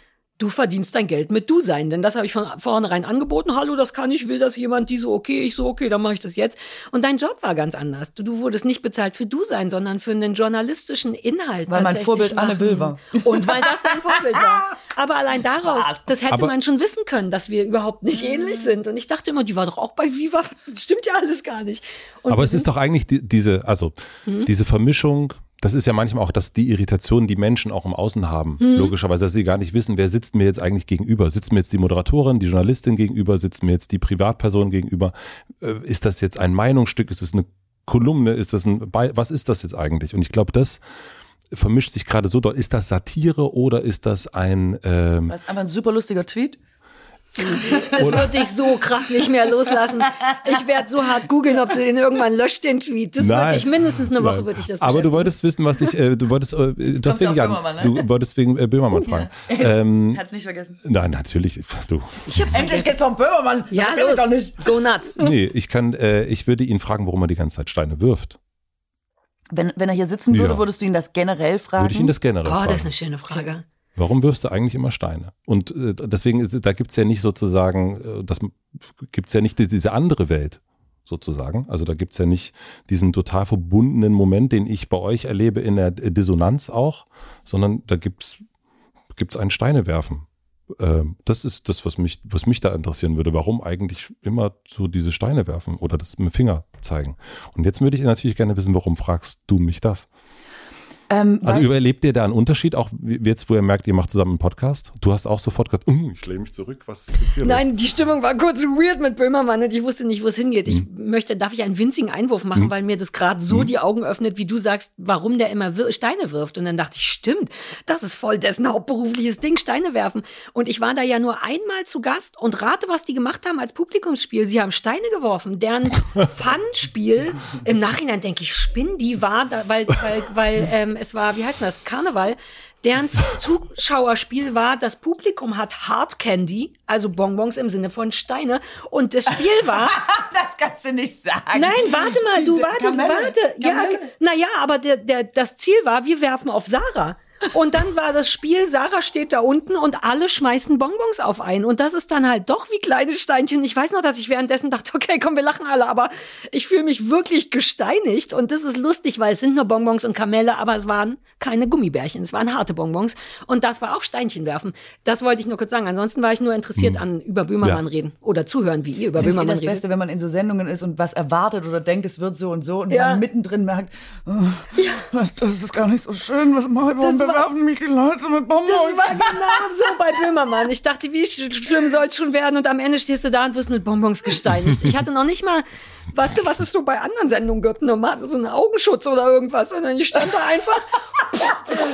du verdienst dein Geld mit du sein. Denn das habe ich von vornherein angeboten. Hallo, das kann ich, will das jemand, die so, okay, ich so, okay, dann mache ich das jetzt. Und dein Job war ganz anders. Du, du wurdest nicht bezahlt für du sein, sondern für einen journalistischen Inhalt. Weil mein Vorbild machen. Anne Will war. Und weil das dein Vorbild war. Aber allein daraus, Spaß. das hätte Aber man schon wissen können, dass wir überhaupt nicht ähnlich sind. Und ich dachte immer, die war doch auch bei Viva. Das stimmt ja alles gar nicht. Und Aber es ist doch eigentlich die, diese, also, hm? diese Vermischung das ist ja manchmal auch dass die Irritation, die Menschen auch im Außen haben. Mhm. Logischerweise, dass sie gar nicht wissen, wer sitzt mir jetzt eigentlich gegenüber. Sitzt mir jetzt die Moderatorin, die Journalistin gegenüber, sitzt mir jetzt die Privatperson gegenüber. Äh, ist das jetzt ein Meinungsstück? Ist es eine Kolumne? Ist das ein, was ist das jetzt eigentlich? Und ich glaube, das vermischt sich gerade so dort. Ist das Satire oder ist das ein, ähm, das ist einfach ein super lustiger Tweet. Das würde ich so krass nicht mehr loslassen. Ich werde so hart googeln, ob du den irgendwann löscht, den Tweet. Das würde ich mindestens eine Woche würde ich das Aber du wolltest wissen, was ich, äh, du wolltest, äh, du, hast wegen, Jan, ne? du wolltest wegen äh, Böhmermann fragen. Ja. Ähm, Hat's nicht vergessen. Nein, natürlich. Du. Ich hab's Endlich geht's vom Böhmermann. Ja, das los. Doch nicht. Go nuts. Nee, ich kann, äh, ich würde ihn fragen, warum er die ganze Zeit Steine wirft. Wenn, wenn er hier sitzen würde, ja. würdest du ihn das generell fragen? Würde ich ihn das generell oh, fragen. Oh, das ist eine schöne Frage. Warum wirfst du eigentlich immer Steine? Und äh, deswegen, ist, da gibt's ja nicht sozusagen, äh, das gibt's ja nicht diese andere Welt sozusagen. Also da gibt's ja nicht diesen total verbundenen Moment, den ich bei euch erlebe in der Dissonanz auch, sondern da gibt's gibt's ein Steinewerfen. Ähm, das ist das, was mich, was mich da interessieren würde. Warum eigentlich immer so diese Steine werfen oder das mit dem Finger zeigen? Und jetzt würde ich natürlich gerne wissen, warum fragst du mich das? Ähm, also überlebt ihr da einen Unterschied, auch jetzt, wo ihr merkt, ihr macht zusammen einen Podcast? Du hast auch sofort gesagt, uh, ich lehne mich zurück, was ist jetzt hier Nein, los? die Stimmung war kurz weird mit Böhmermann und ich wusste nicht, wo es hingeht. Ich hm. möchte, darf ich einen winzigen Einwurf machen, hm. weil mir das gerade so hm. die Augen öffnet, wie du sagst, warum der immer wir Steine wirft. Und dann dachte ich, stimmt, das ist voll dessen hauptberufliches Ding, Steine werfen. Und ich war da ja nur einmal zu Gast und rate, was die gemacht haben als Publikumsspiel. Sie haben Steine geworfen. Deren Fun-Spiel, im Nachhinein denke ich, spinn, die war, da, weil, weil, weil ähm, es war, wie heißt das? Karneval, deren Zuschauerspiel war, das Publikum hat Hard Candy, also Bonbons im Sinne von Steine. Und das Spiel war. das kannst du nicht sagen. Nein, warte mal, du warte, Kamelle, warte. Ja, naja, aber der, der, das Ziel war, wir werfen auf Sarah. Und dann war das Spiel, Sarah steht da unten und alle schmeißen Bonbons auf einen. Und das ist dann halt doch wie kleine Steinchen. Ich weiß noch, dass ich währenddessen dachte, okay, komm, wir lachen alle, aber ich fühle mich wirklich gesteinigt. Und das ist lustig, weil es sind nur Bonbons und Kamelle, aber es waren keine Gummibärchen, es waren harte Bonbons. Und das war auch Steinchen werfen. Das wollte ich nur kurz sagen. Ansonsten war ich nur interessiert hm. an über Böhmermann ja. reden oder zuhören, wie ihr über das Böhmermann redet. Das Beste, wenn man in so Sendungen ist und was erwartet oder denkt, es wird so und so und ja. dann mittendrin merkt, oh, ja. das ist gar nicht so schön, was mache ich, bewerfen mich die Leute mit Bonbons. Das war genau so bei Böhmermann. Ich dachte, wie schlimm soll es schon werden? Und am Ende stehst du da und wirst mit Bonbons gesteinigt. Ich hatte noch nicht mal, weißt du, was es so bei anderen Sendungen gibt? Normal, so einen Augenschutz oder irgendwas. Und dann stand da einfach.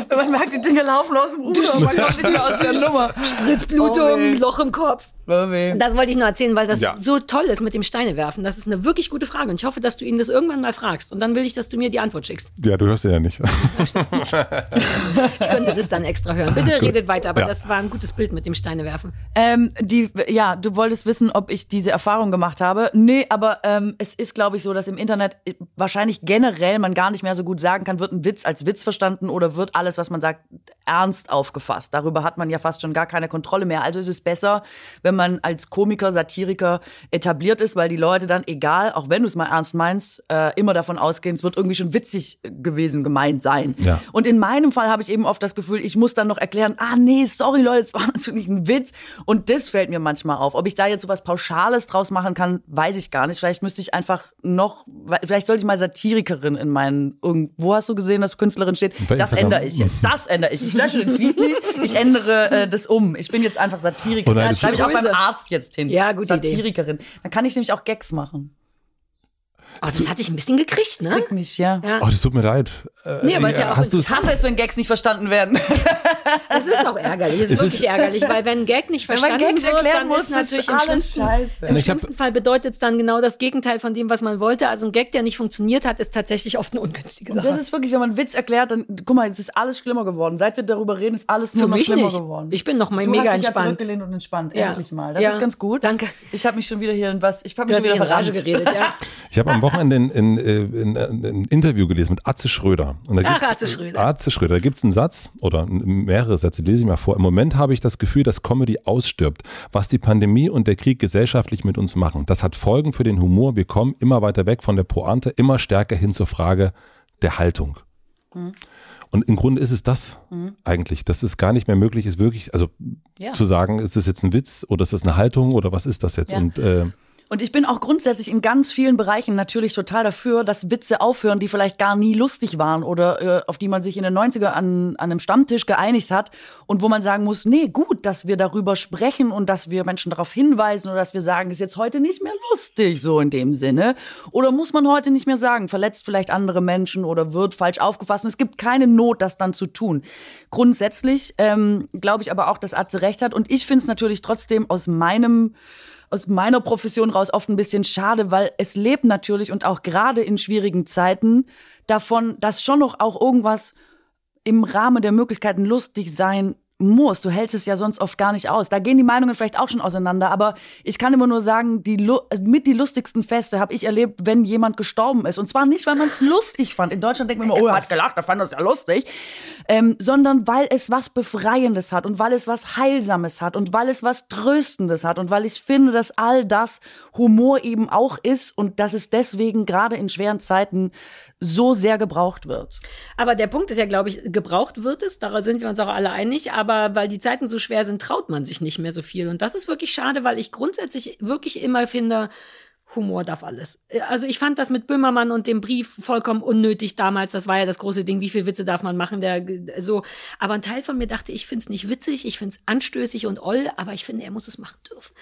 man merkt, die Dinge laufen aus dem Ruder. Man kommt nicht mehr aus der Nummer. Spritzblutung, oh, Loch im Kopf. Das wollte ich nur erzählen, weil das ja. so toll ist mit dem Steinewerfen. Das ist eine wirklich gute Frage. Und ich hoffe, dass du ihn das irgendwann mal fragst. Und dann will ich, dass du mir die Antwort schickst. Ja, du hörst ja nicht. ich könnte das dann extra hören. Bitte redet weiter, aber ja. das war ein gutes Bild mit dem Steinewerfen. Ähm, die, ja, du wolltest wissen, ob ich diese Erfahrung gemacht habe. Nee, aber ähm, es ist, glaube ich, so, dass im Internet wahrscheinlich generell man gar nicht mehr so gut sagen kann, wird ein Witz als Witz verstanden oder wird alles, was man sagt, ernst aufgefasst. Darüber hat man ja fast schon gar keine Kontrolle mehr. Also ist es besser, wenn man als Komiker, Satiriker etabliert ist, weil die Leute dann, egal, auch wenn du es mal ernst meinst, äh, immer davon ausgehen, es wird irgendwie schon witzig gewesen gemeint sein. Ja. Und in meinem Fall habe ich eben oft das Gefühl, ich muss dann noch erklären, ah nee, sorry Leute, es war natürlich ein Witz. Und das fällt mir manchmal auf. Ob ich da jetzt so was Pauschales draus machen kann, weiß ich gar nicht. Vielleicht müsste ich einfach noch, vielleicht sollte ich mal Satirikerin in meinen, irgendwo hast du gesehen, dass Künstlerin steht? Das ändere ich jetzt. Das ändere ich. Ich lösche den Tweet nicht, ich ändere äh, das um. Ich bin jetzt einfach Satirikerin. Das schreibe ich auch beim Arzt jetzt hin. Ja, gute Satirikerin. Idee. Dann kann ich nämlich auch Gags machen. Oh, das hatte ich ein bisschen gekriegt, ne? Das kriegt mich, ja. ja. Oh, das tut mir leid. Äh, nee, aber ist ja auch, hast ich hasse es, wenn Gags nicht verstanden werden. Es ist auch ärgerlich. Es ist, es wirklich ist ärgerlich, weil wenn ein Gag nicht verstanden Gags wird, dann muss, ist natürlich im schlimmsten, scheiße. im schlimmsten Fall bedeutet es dann genau das Gegenteil von dem, was man wollte. Also ein Gag, der nicht funktioniert hat, ist tatsächlich oft eine ungünstige Sache. Und das ist wirklich, wenn man einen Witz erklärt, dann, guck mal, es ist alles schlimmer geworden. Seit wir darüber reden, ist alles nur Für noch schlimmer nicht. geworden. Ich bin noch mal du mega hast dich entspannt. zurückgelehnt und entspannt, ja. endlich mal. Das ja. ist ganz gut. Danke. Ich habe mich schon wieder hier in was, ich habe mich schon wieder in Rage geredet, ja. Ich habe am Wochenende in, in, in, in, ein Interview gelesen mit Atze Schröder. Und da Ach, Atze Schröder. Atze Schröder. Da gibt es einen Satz oder mehrere Sätze, lese ich mal vor. Im Moment habe ich das Gefühl, dass Comedy ausstirbt. Was die Pandemie und der Krieg gesellschaftlich mit uns machen. Das hat Folgen für den Humor. Wir kommen immer weiter weg von der Pointe, immer stärker hin zur Frage der Haltung. Mhm. Und im Grunde ist es das mhm. eigentlich, dass es gar nicht mehr möglich ist, wirklich, also ja. zu sagen, ist das jetzt ein Witz oder ist das eine Haltung oder was ist das jetzt? Ja. Und äh, und ich bin auch grundsätzlich in ganz vielen Bereichen natürlich total dafür, dass Witze aufhören, die vielleicht gar nie lustig waren oder äh, auf die man sich in den 90er an, an einem Stammtisch geeinigt hat und wo man sagen muss, nee, gut, dass wir darüber sprechen und dass wir Menschen darauf hinweisen oder dass wir sagen, ist jetzt heute nicht mehr lustig, so in dem Sinne. Oder muss man heute nicht mehr sagen, verletzt vielleicht andere Menschen oder wird falsch aufgefasst. Und es gibt keine Not, das dann zu tun. Grundsätzlich ähm, glaube ich aber auch, dass Atze recht hat. Und ich finde es natürlich trotzdem aus meinem aus meiner Profession raus oft ein bisschen schade, weil es lebt natürlich und auch gerade in schwierigen Zeiten davon, dass schon noch auch irgendwas im Rahmen der Möglichkeiten lustig sein muss. Du hältst es ja sonst oft gar nicht aus. Da gehen die Meinungen vielleicht auch schon auseinander, aber ich kann immer nur sagen, die mit die lustigsten Feste habe ich erlebt, wenn jemand gestorben ist. Und zwar nicht, weil man es lustig fand. In Deutschland denkt man immer, oh, er hat gelacht, er fand das ja lustig. Ähm, sondern weil es was Befreiendes hat und weil es was Heilsames hat und weil es was Tröstendes hat und weil ich finde, dass all das Humor eben auch ist und dass es deswegen gerade in schweren Zeiten so sehr gebraucht wird. Aber der Punkt ist ja, glaube ich, gebraucht wird es, daran sind wir uns auch alle einig, aber weil die Zeiten so schwer sind, traut man sich nicht mehr so viel. Und das ist wirklich schade, weil ich grundsätzlich wirklich immer finde, Humor darf alles. Also ich fand das mit Böhmermann und dem Brief vollkommen unnötig damals. Das war ja das große Ding, wie viel Witze darf man machen, der so. Aber ein Teil von mir dachte, ich finde es nicht witzig, ich finde es anstößig und oll, aber ich finde, er muss es machen dürfen.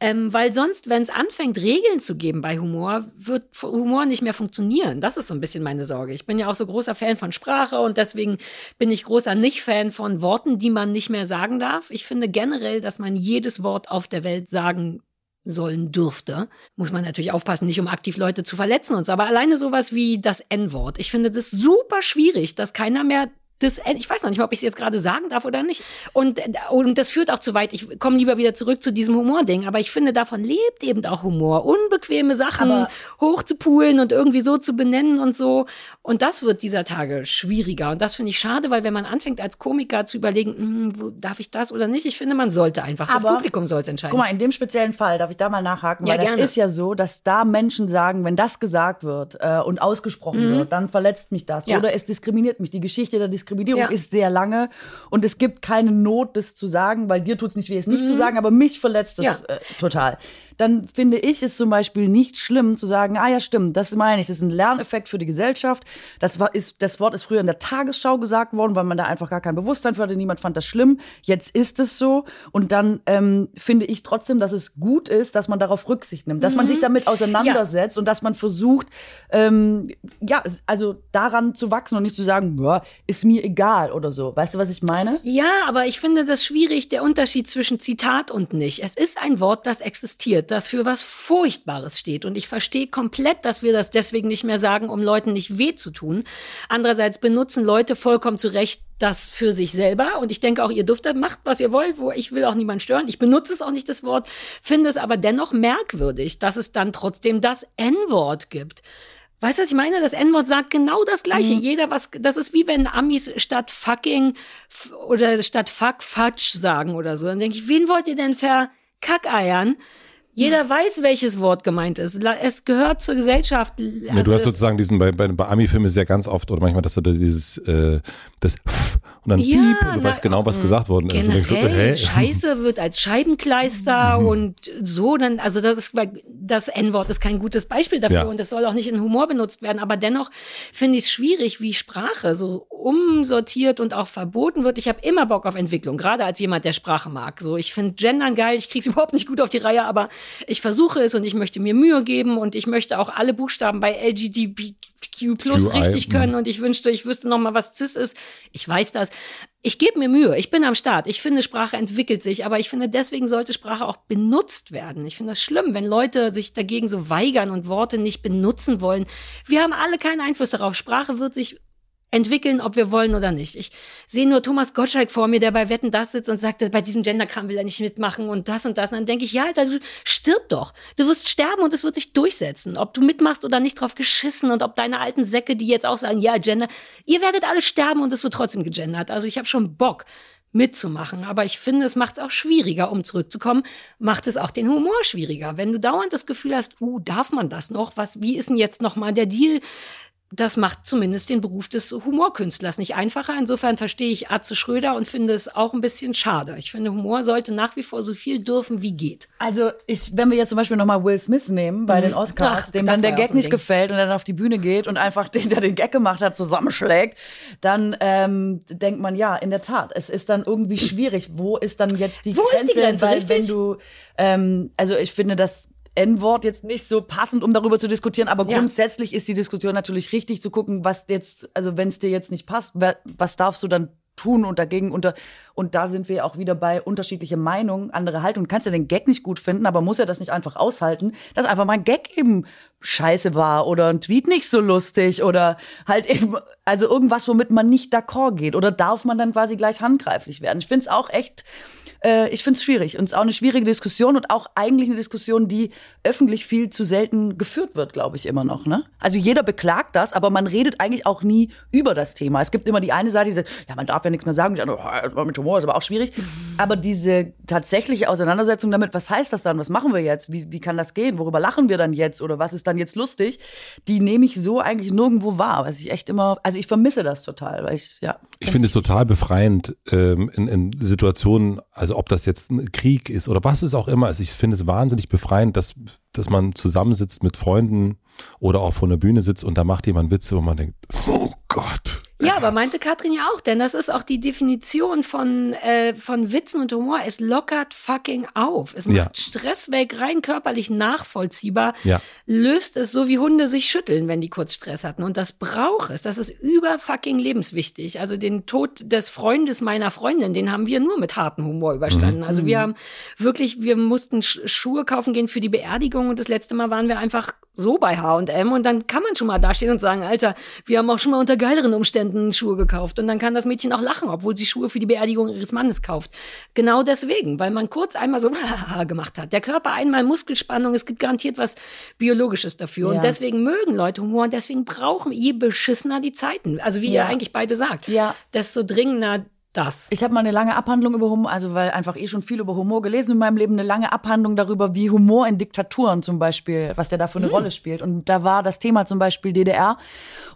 Ähm, weil sonst, wenn es anfängt, Regeln zu geben bei Humor, wird Humor nicht mehr funktionieren. Das ist so ein bisschen meine Sorge. Ich bin ja auch so großer Fan von Sprache und deswegen bin ich großer Nicht-Fan von Worten, die man nicht mehr sagen darf. Ich finde generell, dass man jedes Wort auf der Welt sagen sollen dürfte. Muss man natürlich aufpassen, nicht um aktiv Leute zu verletzen und so. Aber alleine sowas wie das N-Wort. Ich finde das super schwierig, dass keiner mehr das, ich weiß noch nicht mal, ob ich es jetzt gerade sagen darf oder nicht. Und, und das führt auch zu weit. Ich komme lieber wieder zurück zu diesem Humording. Aber ich finde, davon lebt eben auch Humor. Unbequeme Sachen aber und irgendwie so zu benennen und so. Und das wird dieser Tage schwieriger. Und das finde ich schade, weil wenn man anfängt als Komiker zu überlegen, hm, wo, darf ich das oder nicht, ich finde, man sollte einfach, das Publikum soll es entscheiden. Guck mal, in dem speziellen Fall, darf ich da mal nachhaken? Ja, weil gerne. das ist ja so, dass da Menschen sagen, wenn das gesagt wird äh, und ausgesprochen mhm. wird, dann verletzt mich das. Ja. Oder es diskriminiert mich. Die Geschichte der Diskriminierung Diskriminierung ja. ist sehr lange und es gibt keine Not, das zu sagen, weil dir tut es nicht weh, es nicht mhm. zu sagen, aber mich verletzt es ja. äh, total dann finde ich es zum Beispiel nicht schlimm zu sagen, ah ja, stimmt, das meine ich, das ist ein Lerneffekt für die Gesellschaft. Das, war, ist, das Wort ist früher in der Tagesschau gesagt worden, weil man da einfach gar kein Bewusstsein für hatte, niemand fand das schlimm. Jetzt ist es so. Und dann ähm, finde ich trotzdem, dass es gut ist, dass man darauf Rücksicht nimmt, dass mhm. man sich damit auseinandersetzt ja. und dass man versucht, ähm, ja, also daran zu wachsen und nicht zu sagen, ja, ist mir egal oder so. Weißt du, was ich meine? Ja, aber ich finde das schwierig, der Unterschied zwischen Zitat und nicht. Es ist ein Wort, das existiert das für was Furchtbares steht. Und ich verstehe komplett, dass wir das deswegen nicht mehr sagen, um Leuten nicht weh zu tun. Andererseits benutzen Leute vollkommen zu Recht das für sich selber. Und ich denke auch, ihr dürft macht, was ihr wollt, wo ich will auch niemand stören. Ich benutze es auch nicht, das Wort, finde es aber dennoch merkwürdig, dass es dann trotzdem das N-Wort gibt. Weißt du, was ich meine? Das N-Wort sagt genau das Gleiche. Mhm. Jeder was, das ist wie wenn Amis statt fucking oder statt fuck fudge sagen oder so. Dann denke ich, wen wollt ihr denn verkackeiern? Jeder weiß, welches Wort gemeint ist. Es gehört zur Gesellschaft. Also ja, du hast sozusagen diesen, bei, bei, bei Ami-Filmen ja ganz oft, oder manchmal, dass du dieses, äh, das F und dann ja, Piep und du na, weißt genau, was gesagt worden ist. Generell, so, hey. Scheiße wird als Scheibenkleister mhm. und so, dann, also das ist, das N-Wort ist kein gutes Beispiel dafür ja. und das soll auch nicht in Humor benutzt werden, aber dennoch finde ich es schwierig, wie Sprache so umsortiert und auch verboten wird. Ich habe immer Bock auf Entwicklung, gerade als jemand, der Sprache mag. So, ich finde Gendern geil, ich krieg's überhaupt nicht gut auf die Reihe, aber ich versuche es und ich möchte mir Mühe geben und ich möchte auch alle Buchstaben bei LGBTQ plus QI, richtig können und ich wünschte, ich wüsste noch mal, was CIS ist. Ich weiß das. Ich gebe mir Mühe, ich bin am Start. Ich finde, Sprache entwickelt sich, aber ich finde, deswegen sollte Sprache auch benutzt werden. Ich finde das schlimm, wenn Leute sich dagegen so weigern und Worte nicht benutzen wollen. Wir haben alle keinen Einfluss darauf. Sprache wird sich entwickeln, ob wir wollen oder nicht. Ich sehe nur Thomas Gottschalk vor mir, der bei Wetten das sitzt und sagt, bei diesem Genderkram will er nicht mitmachen und das und das. Und dann denke ich, ja, Alter, du stirb doch. Du wirst sterben und es wird sich durchsetzen. Ob du mitmachst oder nicht drauf geschissen und ob deine alten Säcke, die jetzt auch sagen, ja, Gender, ihr werdet alle sterben und es wird trotzdem gegendert. Also ich habe schon Bock mitzumachen. Aber ich finde, es macht es auch schwieriger, um zurückzukommen, macht es auch den Humor schwieriger. Wenn du dauernd das Gefühl hast, uh, darf man das noch? Was, wie ist denn jetzt nochmal der Deal? Das macht zumindest den Beruf des Humorkünstlers nicht einfacher. Insofern verstehe ich Atze Schröder und finde es auch ein bisschen schade. Ich finde, Humor sollte nach wie vor so viel dürfen, wie geht. Also, ich, wenn wir jetzt zum Beispiel nochmal Will Smith nehmen bei mhm. den Oscars, Ach, dem dann der Gag so nicht Ding. gefällt und dann auf die Bühne geht und einfach den, der den Gag gemacht hat, zusammenschlägt, dann ähm, denkt man, ja, in der Tat, es ist dann irgendwie schwierig. Wo ist dann jetzt die Wo Grenze? Ist die Grenze Weil, wenn du, ähm, also ich finde, dass N-Wort jetzt nicht so passend, um darüber zu diskutieren, aber ja. grundsätzlich ist die Diskussion natürlich richtig zu gucken, was jetzt, also wenn es dir jetzt nicht passt, was darfst du dann tun und dagegen unter und da sind wir auch wieder bei unterschiedliche Meinungen, andere Haltung. Du kannst ja den Gag nicht gut finden, aber muss er das nicht einfach aushalten, dass einfach mal ein Gag eben scheiße war oder ein Tweet nicht so lustig oder halt eben, also irgendwas, womit man nicht d'accord geht oder darf man dann quasi gleich handgreiflich werden. Ich finde es auch echt äh, ich finde es schwierig. Und es ist auch eine schwierige Diskussion und auch eigentlich eine Diskussion, die öffentlich viel zu selten geführt wird, glaube ich, immer noch. Ne? Also jeder beklagt das, aber man redet eigentlich auch nie über das Thema. Es gibt immer die eine Seite, die sagt, ja, man darf ja nichts mehr sagen, die andere, oh, mit Humor ist aber auch schwierig. Mhm. Aber diese tatsächliche Auseinandersetzung damit, was heißt das dann, was machen wir jetzt, wie, wie kann das gehen, worüber lachen wir dann jetzt oder was ist dann jetzt lustig, die nehme ich so eigentlich nirgendwo wahr, was ich echt immer, also ich vermisse das total, weil ich, ja. Ich finde es total befreiend ähm, in, in Situationen, also also ob das jetzt ein Krieg ist oder was es auch immer ist. Ich finde es wahnsinnig befreiend, dass, dass man zusammensitzt mit Freunden oder auch vor der Bühne sitzt und da macht jemand Witze, wo man denkt, oh Gott. Ja, aber meinte Katrin ja auch, denn das ist auch die Definition von, äh, von Witzen und Humor. Es lockert fucking auf. Es macht ja. Stress weg, rein körperlich nachvollziehbar. Ja. Löst es so wie Hunde sich schütteln, wenn die kurz Stress hatten. Und das braucht es. Das ist über fucking lebenswichtig. Also den Tod des Freundes meiner Freundin, den haben wir nur mit hartem Humor überstanden. Mhm. Also wir haben wirklich, wir mussten Schuhe kaufen gehen für die Beerdigung und das letzte Mal waren wir einfach so bei H&M und dann kann man schon mal dastehen und sagen, Alter, wir haben auch schon mal unter geileren Umständen Schuhe gekauft und dann kann das Mädchen auch lachen, obwohl sie Schuhe für die Beerdigung ihres Mannes kauft. Genau deswegen, weil man kurz einmal so gemacht hat. Der Körper einmal Muskelspannung, es gibt garantiert was Biologisches dafür ja. und deswegen mögen Leute Humor und deswegen brauchen je beschissener die Zeiten. Also wie ja. ihr eigentlich beide sagt, ja. desto dringender das. Ich habe mal eine lange Abhandlung über Humor, also weil einfach eh schon viel über Humor gelesen in meinem Leben, eine lange Abhandlung darüber, wie Humor in Diktaturen zum Beispiel, was der da für eine mhm. Rolle spielt. Und da war das Thema zum Beispiel DDR.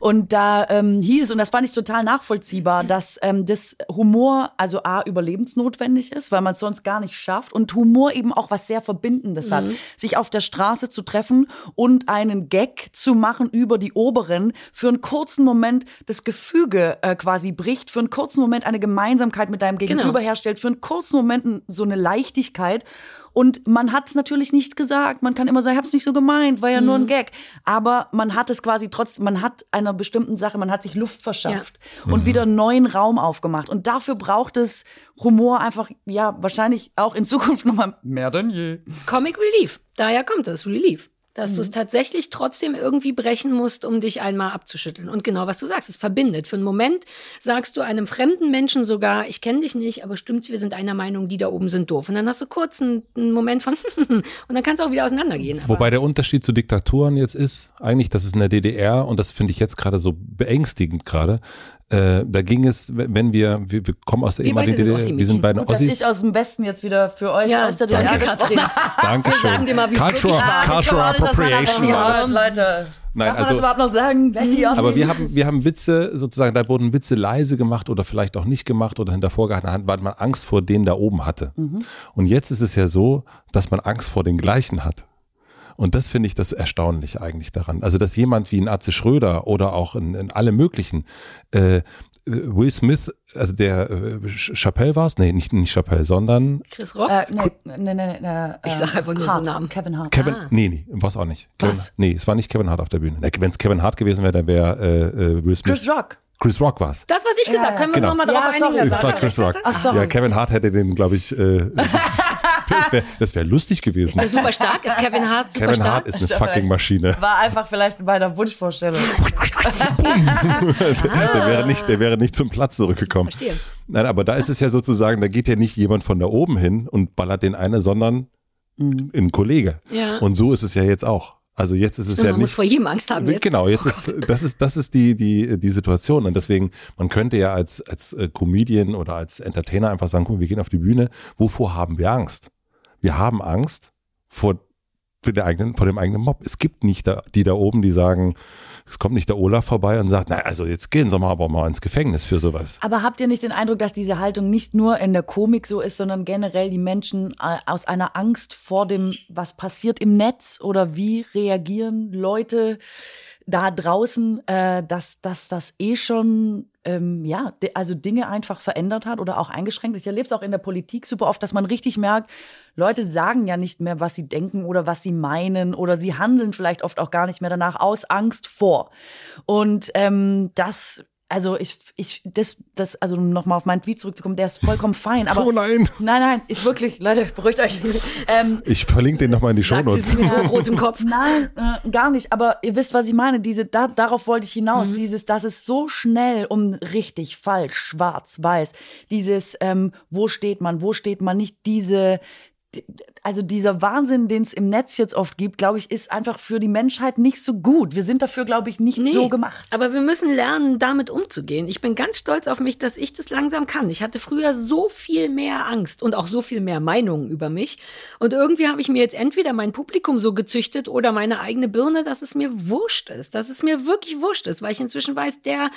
Und da ähm, hieß es, und das fand ich total nachvollziehbar, dass ähm, das Humor also A, überlebensnotwendig ist, weil man es sonst gar nicht schafft. Und Humor eben auch was sehr Verbindendes mhm. hat. Sich auf der Straße zu treffen und einen Gag zu machen über die Oberen, für einen kurzen Moment das Gefüge äh, quasi bricht, für einen kurzen Moment eine Gemeinschaft Gemeinsamkeit mit deinem Gegenüber genau. herstellt, für einen kurzen Moment so eine Leichtigkeit. Und man hat es natürlich nicht gesagt. Man kann immer sagen, ich habe es nicht so gemeint, war ja mhm. nur ein mhm. Gag. Aber man hat es quasi trotzdem, man hat einer bestimmten Sache, man hat sich Luft verschafft ja. und mhm. wieder neuen Raum aufgemacht. Und dafür braucht es Humor einfach, ja, wahrscheinlich auch in Zukunft nochmal mehr denn je. Comic Relief. Daher kommt es, Relief dass mhm. du es tatsächlich trotzdem irgendwie brechen musst, um dich einmal abzuschütteln. Und genau, was du sagst, es verbindet. Für einen Moment sagst du einem fremden Menschen sogar, ich kenne dich nicht, aber stimmt's, wir sind einer Meinung, die da oben sind doof. Und dann hast du kurz einen, einen Moment von und dann kannst du auch wieder auseinandergehen. Wobei der Unterschied zu Diktaturen jetzt ist, eigentlich, dass es in der DDR, und das finde ich jetzt gerade so beängstigend gerade, äh, da ging es, wenn wir, wir, wir kommen aus der ehemaligen DDR, wir sind beide Ossis. Dass ich aus dem Westen jetzt wieder für euch ja, aus der DDR danke, Katrin. Danke schön. Sagen dir mal, wie Cultural, es Cultural Appropriation. Ja, Leute. Nein, Darf man also, das überhaupt noch sagen? Wessi aber wir haben, wir haben Witze, sozusagen, da wurden Witze leise gemacht oder vielleicht auch nicht gemacht oder hinter vorgehaltener weil man Angst vor denen da oben hatte. Mhm. Und jetzt ist es ja so, dass man Angst vor den gleichen hat. Und das finde ich das erstaunlich eigentlich daran. Also, dass jemand wie ein Atze Schröder oder auch in, in alle möglichen äh, Will Smith, also der äh, Chappelle war es? Nee, nicht, nicht Chappelle, sondern Chris Rock? Äh, nee, nee, nee, nee, ich sag einfach nur Hart, so Namen. Kevin Hart. Kevin, ah. Nee, nee, war es auch nicht. Kevin, Was? Nee, es war nicht Kevin Hart auf der Bühne. Wenn es Kevin Hart gewesen wäre, dann wäre äh, äh, Will Smith. Chris Rock. Chris Rock war es. Das, was ich gesagt habe, können wir genau. nochmal darauf ja, einigen? Das war Chris Rock. Ach, sorry. Ja, Kevin Hart hätte den, glaube ich, äh, das wäre wär lustig gewesen. Ist der super stark? Ist Kevin Hart super Kevin stark? Hart ist eine fucking Maschine. War einfach vielleicht bei der Wunschvorstellung. der, wäre nicht, der wäre nicht zum Platz zurückgekommen. Verstehe. Nein, aber da ist es ja sozusagen, da geht ja nicht jemand von da oben hin und ballert den eine, sondern mhm. ein Kollege. Ja. Und so ist es ja jetzt auch. Also jetzt ist es und ja man nicht. muss vor jedem Angst haben. Jetzt. Genau, jetzt oh ist das ist das ist die die die Situation und deswegen man könnte ja als als äh, Comedian oder als Entertainer einfach sagen, guck, wir gehen auf die Bühne. Wovor haben wir Angst? Wir haben Angst vor für der eigenen, vor dem eigenen Mob. Es gibt nicht da, die da oben, die sagen, es kommt nicht der Olaf vorbei und sagt, na, also jetzt gehen Sie mal aber mal ins Gefängnis für sowas. Aber habt ihr nicht den Eindruck, dass diese Haltung nicht nur in der Komik so ist, sondern generell die Menschen äh, aus einer Angst vor dem, was passiert im Netz oder wie reagieren Leute da draußen, äh, dass, dass das eh schon ähm, ja, also Dinge einfach verändert hat oder auch eingeschränkt. Ich erlebe es auch in der Politik super oft, dass man richtig merkt, Leute sagen ja nicht mehr, was sie denken oder was sie meinen oder sie handeln vielleicht oft auch gar nicht mehr danach aus Angst vor. Und ähm, das also ich, ich, das, das, also um nochmal auf meinen Tweet zurückzukommen, der ist vollkommen fein. Aber Oh nein. Nein, nein, ich wirklich, Leute, beruhigt euch. Ähm, Ich verlinke den nochmal in die Shownotes. sie mit hochrotem Kopf. Nein, äh, gar nicht. Aber ihr wisst, was ich meine. Diese, da, darauf wollte ich hinaus. Mhm. Dieses, dass es so schnell um richtig, falsch, schwarz, weiß. Dieses, ähm, wo steht man, wo steht man nicht. Diese, also dieser Wahnsinn, den es im Netz jetzt oft gibt, glaube ich, ist einfach für die Menschheit nicht so gut. Wir sind dafür, glaube ich, nicht so gemacht. Aber wir müssen lernen, damit umzugehen. Ich bin ganz stolz auf mich, dass ich das langsam kann. Ich hatte früher so viel mehr Angst und auch so viel mehr Meinungen über mich. Und irgendwie habe ich mir jetzt entweder mein Publikum so gezüchtet oder meine eigene Birne, dass es mir wurscht ist. Dass es mir wirklich wurscht ist, weil ich inzwischen weiß, der,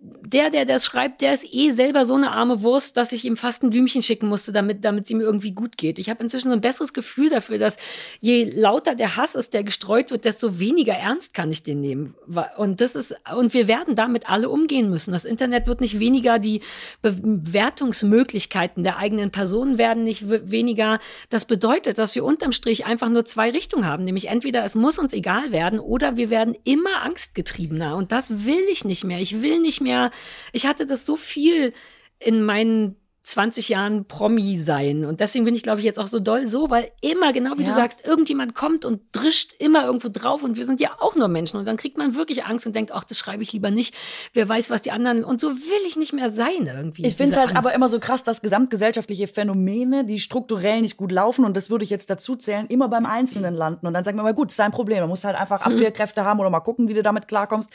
der, der das schreibt, der ist eh selber so eine arme Wurst, dass ich ihm fast ein Blümchen schicken musste, damit, damit es ihm irgendwie gut geht. Ich habe inzwischen so ein besseres Gefühl dafür, dass je lauter der Hass ist, der gestreut wird, desto weniger ernst kann ich den nehmen. Und das ist, und wir werden damit alle umgehen müssen. Das Internet wird nicht weniger, die Bewertungsmöglichkeiten der eigenen Personen werden nicht weniger. Das bedeutet, dass wir unterm Strich einfach nur zwei Richtungen haben. Nämlich entweder es muss uns egal werden oder wir werden immer angstgetriebener. Und das will ich nicht mehr. Ich will nicht mehr, ich hatte das so viel in meinen 20 Jahren Promi sein. Und deswegen bin ich, glaube ich, jetzt auch so doll so, weil immer, genau wie Ja. du sagst, irgendjemand kommt und drischt immer irgendwo drauf und wir sind ja auch nur Menschen. Und dann kriegt man wirklich Angst und denkt, ach, das schreibe ich lieber nicht. Wer weiß, was die anderen. Und so will ich nicht mehr sein irgendwie. Ich finde es halt Angst. aber immer so krass, dass gesamtgesellschaftliche Phänomene, die strukturell nicht gut laufen, und das würde ich jetzt dazu zählen, immer beim Einzelnen landen. Und dann sagen wir mal, gut, ist dein Problem. Du musst halt einfach Hm. Abwehrkräfte haben oder mal gucken, wie du damit klarkommst.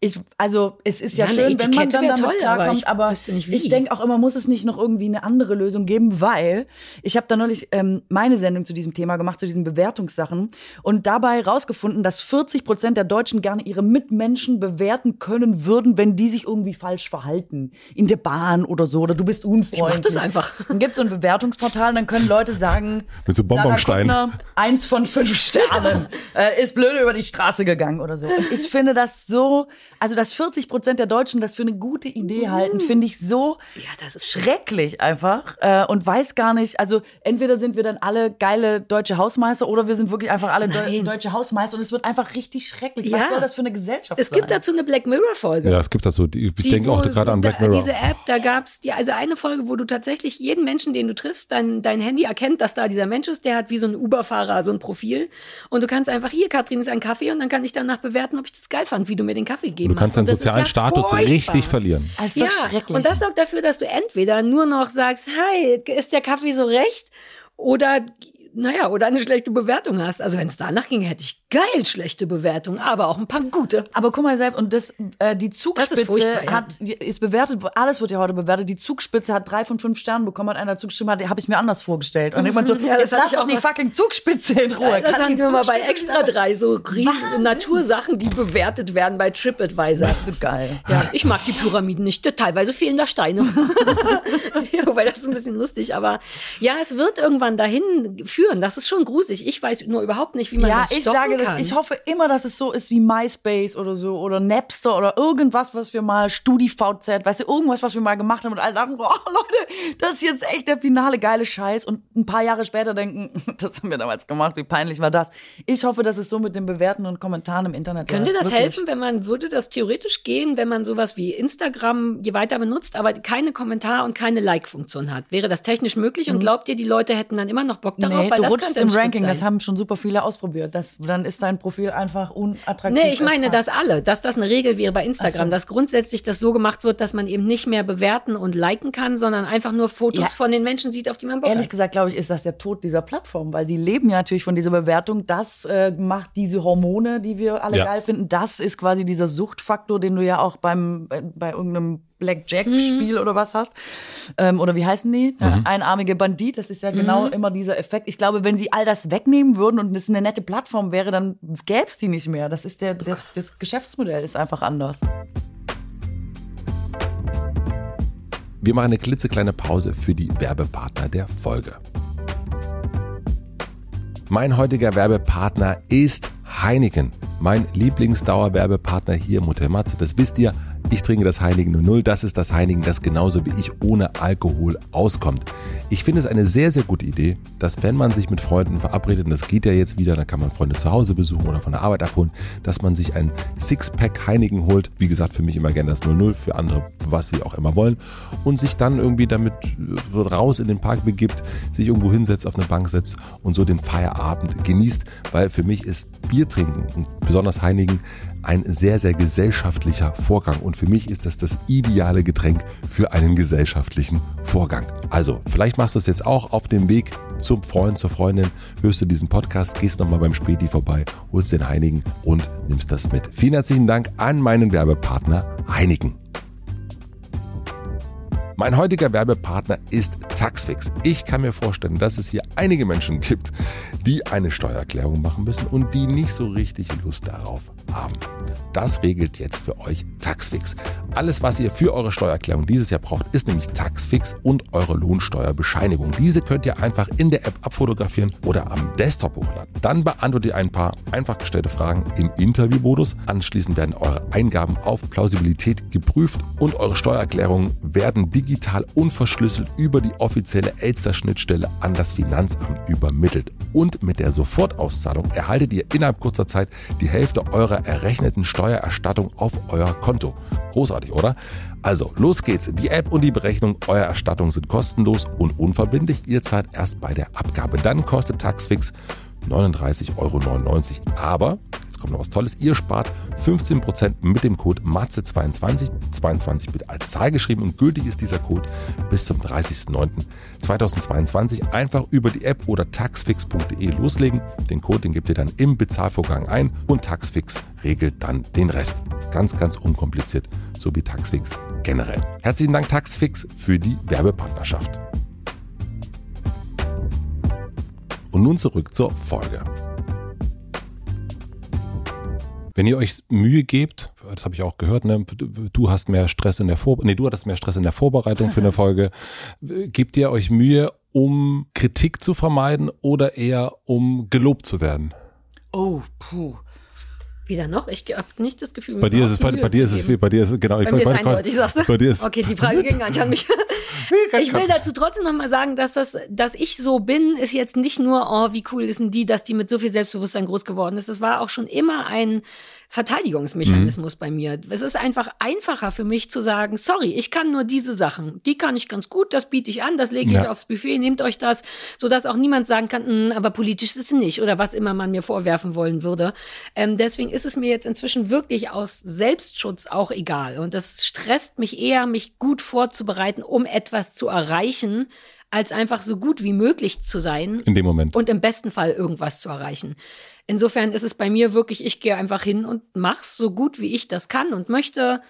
Ich, also, es ist ja, Ja, schön, wenn man dann damit toll, aber klarkommt, ich aber, nicht, wie. ich denke auch immer, muss es nicht noch irgendwie eine andere Lösung geben, weil ich habe da neulich ähm, meine Sendung zu diesem Thema gemacht, zu diesen Bewertungssachen, und dabei rausgefunden, dass 40 Prozent der Deutschen gerne ihre Mitmenschen bewerten können würden, wenn die sich irgendwie falsch verhalten. In der Bahn oder so, oder du bist unfreundlich. mach das einfach. Dann gibt es so ein Bewertungsportal, dann können Leute sagen, Mit so Kuttner, eins von fünf Sternen, äh, ist blöde über die Straße gegangen oder so. Und ich finde das so, also dass 40 Prozent der Deutschen das für eine gute Idee halten, finde ich so Ja, das schrecklich einfach äh, und weiß gar nicht, also entweder sind wir dann alle geile deutsche Hausmeister oder wir sind wirklich einfach alle Deu deutsche Hausmeister und es wird einfach richtig schrecklich. Was Ja. soll das für eine Gesellschaft Es sein? gibt dazu eine Black Mirror Folge. Ja, es gibt das so. Die, ich Die, denke auch gerade an Black Mirror. Diese App, da gab's ja, also eine Folge, wo du tatsächlich jeden Menschen, den du triffst, dein, dein Handy erkennt, dass da dieser Mensch ist, der hat wie so ein Uber-Fahrer so ein Profil. Und du kannst einfach, hier, Katrin ist ein Kaffee und dann kann ich danach bewerten, ob ich das geil fand, wie du mir den Kaffee gegeben Du kannst hast. deinen sozialen ja Status furchtbar. richtig verlieren. Das ist Ja, und das sorgt dafür, dass du entweder nur noch sagst, hi, ist der Kaffee so recht? Oder, naja, oder eine schlechte Bewertung hast. Also wenn es danach ging, hätte ich geil schlechte Bewertungen, aber auch ein paar gute. Aber guck mal selbst, und das, äh, die Das ist Zugspitze furchtbar, ja. hat, ist bewertet, alles wird ja heute bewertet. Die Zugspitze hat drei von fünf Sternen bekommen, hat einer zugeschrieben, hat, habe ich mir anders vorgestellt. Und jemand so, Ja, das jetzt lass ich doch auch die fucking Zugspitze in Ruhe. das die wir mal bei Extra drei, so riesen Natursachen, die bewertet werden bei TripAdvisor. Das ist so geil. Ja, ich mag die Pyramiden nicht. Teilweise fehlen da Steine. ja, wobei das ist ein bisschen lustig. Aber ja, es wird irgendwann dahin führen. Das ist schon gruselig. Ich weiß nur überhaupt nicht, wie man Ja, das ich stoppen sage das, kann. ich hoffe immer, dass es so ist wie MySpace oder so oder Napster oder irgendwas, was wir mal, StudiVZ, weißt du, irgendwas, was wir mal gemacht haben und alle dachten, boah, Leute, das ist jetzt echt der finale geile Scheiß und ein paar Jahre später denken, das haben wir damals gemacht, wie peinlich war das. Ich hoffe, dass es so mit den Bewerten und Kommentaren im Internet Könnte das Wirklich. helfen, wenn man, würde das theoretisch gehen, wenn man sowas wie Instagram je weiter benutzt, aber keine Kommentar- und keine Like-Funktion hat? Wäre das technisch möglich und glaubt ihr, die Leute hätten dann immer noch Bock darauf? Mhm. Nee, Weil du das rutschst im Ranking, sein. das haben schon super viele ausprobiert. Das, dann ist dein Profil einfach unattraktiv. Nee, ich meine, dass alle, dass das eine Regel wäre bei Instagram, so. dass grundsätzlich das so gemacht wird, dass man eben nicht mehr bewerten und liken kann, sondern einfach nur Fotos Ja. von den Menschen sieht, auf die man Bock Ehrlich hat. gesagt, glaube ich, ist das der Tod dieser Plattform, weil sie leben ja natürlich von dieser Bewertung. Das äh, macht diese Hormone, die wir alle Ja. geil finden. Das ist quasi dieser Suchtfaktor, den du ja auch beim bei, bei irgendeinem Blackjack-Spiel oder was hast. Ähm, oder wie heißen die? Ja, einarmige Bandit. Das ist ja genau immer dieser Effekt. Ich glaube, wenn sie all das wegnehmen würden und es eine nette Plattform wäre, dann gäbe es die nicht mehr. Das ist der, das, das Geschäftsmodell ist einfach anders. Wir machen eine klitzekleine Pause für die Werbepartner der Folge. Mein heutiger Werbepartner ist Heineken. Mein Lieblingsdauerwerbepartner hier, Mutter Matze, das wisst ihr. Ich trinke das Heinigen 00. Das ist das Heinigen, das genauso wie ich ohne Alkohol auskommt. Ich finde es eine sehr, sehr gute Idee, dass wenn man sich mit Freunden verabredet, und das geht ja jetzt wieder, dann kann man Freunde zu Hause besuchen oder von der Arbeit abholen, dass man sich ein Sixpack Heinigen holt. Wie gesagt, für mich immer gerne das 00, für andere, was sie auch immer wollen. Und sich dann irgendwie damit so raus in den Park begibt, sich irgendwo hinsetzt, auf eine Bank setzt und so den Feierabend genießt. Weil für mich ist Bier trinken und besonders Heinigen ein sehr, sehr gesellschaftlicher Vorgang. Und für mich ist das das ideale Getränk für einen gesellschaftlichen Vorgang. Also, vielleicht machst du es jetzt auch auf dem Weg zum Freund, zur Freundin, hörst du diesen Podcast, gehst nochmal beim Späti vorbei, holst den Heinigen und nimmst das mit. Vielen herzlichen Dank an meinen Werbepartner Heinigen. Mein heutiger Werbepartner ist Taxfix. Ich kann mir vorstellen, dass es hier einige Menschen gibt, die eine Steuererklärung machen müssen und die nicht so richtig Lust darauf haben. Das regelt jetzt für euch Taxfix. Alles, was ihr für eure Steuererklärung dieses Jahr braucht, ist nämlich Taxfix und eure Lohnsteuerbescheinigung. Diese könnt ihr einfach in der App abfotografieren oder am Desktop hochladen. Dann beantwortet ihr ein paar einfach gestellte Fragen im Interviewmodus. Anschließend werden eure Eingaben auf Plausibilität geprüft und eure Steuererklärungen werden digital unverschlüsselt über die offizielle Elster-Schnittstelle an das Finanzamt übermittelt. Und mit der Sofortauszahlung erhaltet ihr innerhalb kurzer Zeit die Hälfte eurer errechneten Steuererstattung auf euer Konto. Großartig, oder? Also, los geht's. Die App und die Berechnung eurer Erstattung sind kostenlos und unverbindlich. Ihr zahlt erst bei der Abgabe. Dann kostet Taxfix 39,99 Euro. Aber kommt noch was Tolles. Ihr spart 15% mit dem Code MATZE22, 22 mit als Zahl geschrieben und gültig ist dieser Code bis zum 30.09.2022. Einfach über die App oder taxfix.de loslegen. Den Code, den gebt ihr dann im Bezahlvorgang ein und Taxfix regelt dann den Rest. Ganz, ganz unkompliziert, so wie Taxfix generell. Herzlichen Dank Taxfix für die Werbepartnerschaft. Und nun zurück zur Folge. Wenn ihr euch Mühe gebt, das habe ich auch gehört, ne? du hast mehr Stress in der Vor nee, du hattest mehr Stress in der Vorbereitung für eine Folge. Gebt ihr euch Mühe, um Kritik zu vermeiden oder eher um gelobt zu werden? Oh, puh. Wieder noch? Ich habe nicht das Gefühl, bei dir ist es bei, bei dir ist es bei dir ist es genau. Bei ich, mir ist eindeutig, sagst du? Bei dir ist okay, die Frage ging gar nicht an mich. Ich will dazu trotzdem noch mal sagen, dass das, dass ich so bin, ist jetzt nicht nur, oh, wie cool ist denn die, dass die mit so viel Selbstbewusstsein groß geworden ist. Das war auch schon immer ein Verteidigungsmechanismus mhm. bei mir. Es ist einfach einfacher für mich zu sagen, sorry, ich kann nur diese Sachen. Die kann ich ganz gut, das biete ich an, das lege ich ja. aufs Buffet, nehmt euch das, sodass auch niemand sagen kann, hm, aber politisch ist es nicht oder was immer man mir vorwerfen wollen würde. Ähm, deswegen ist es mir jetzt inzwischen wirklich aus Selbstschutz auch egal. Und das stresst mich eher, mich gut vorzubereiten, um etwas zu erreichen, als einfach so gut wie möglich zu sein. In dem Moment. Und im besten Fall irgendwas zu erreichen. Insofern ist es bei mir wirklich, ich gehe einfach hin und mach's so gut wie ich das kann und möchte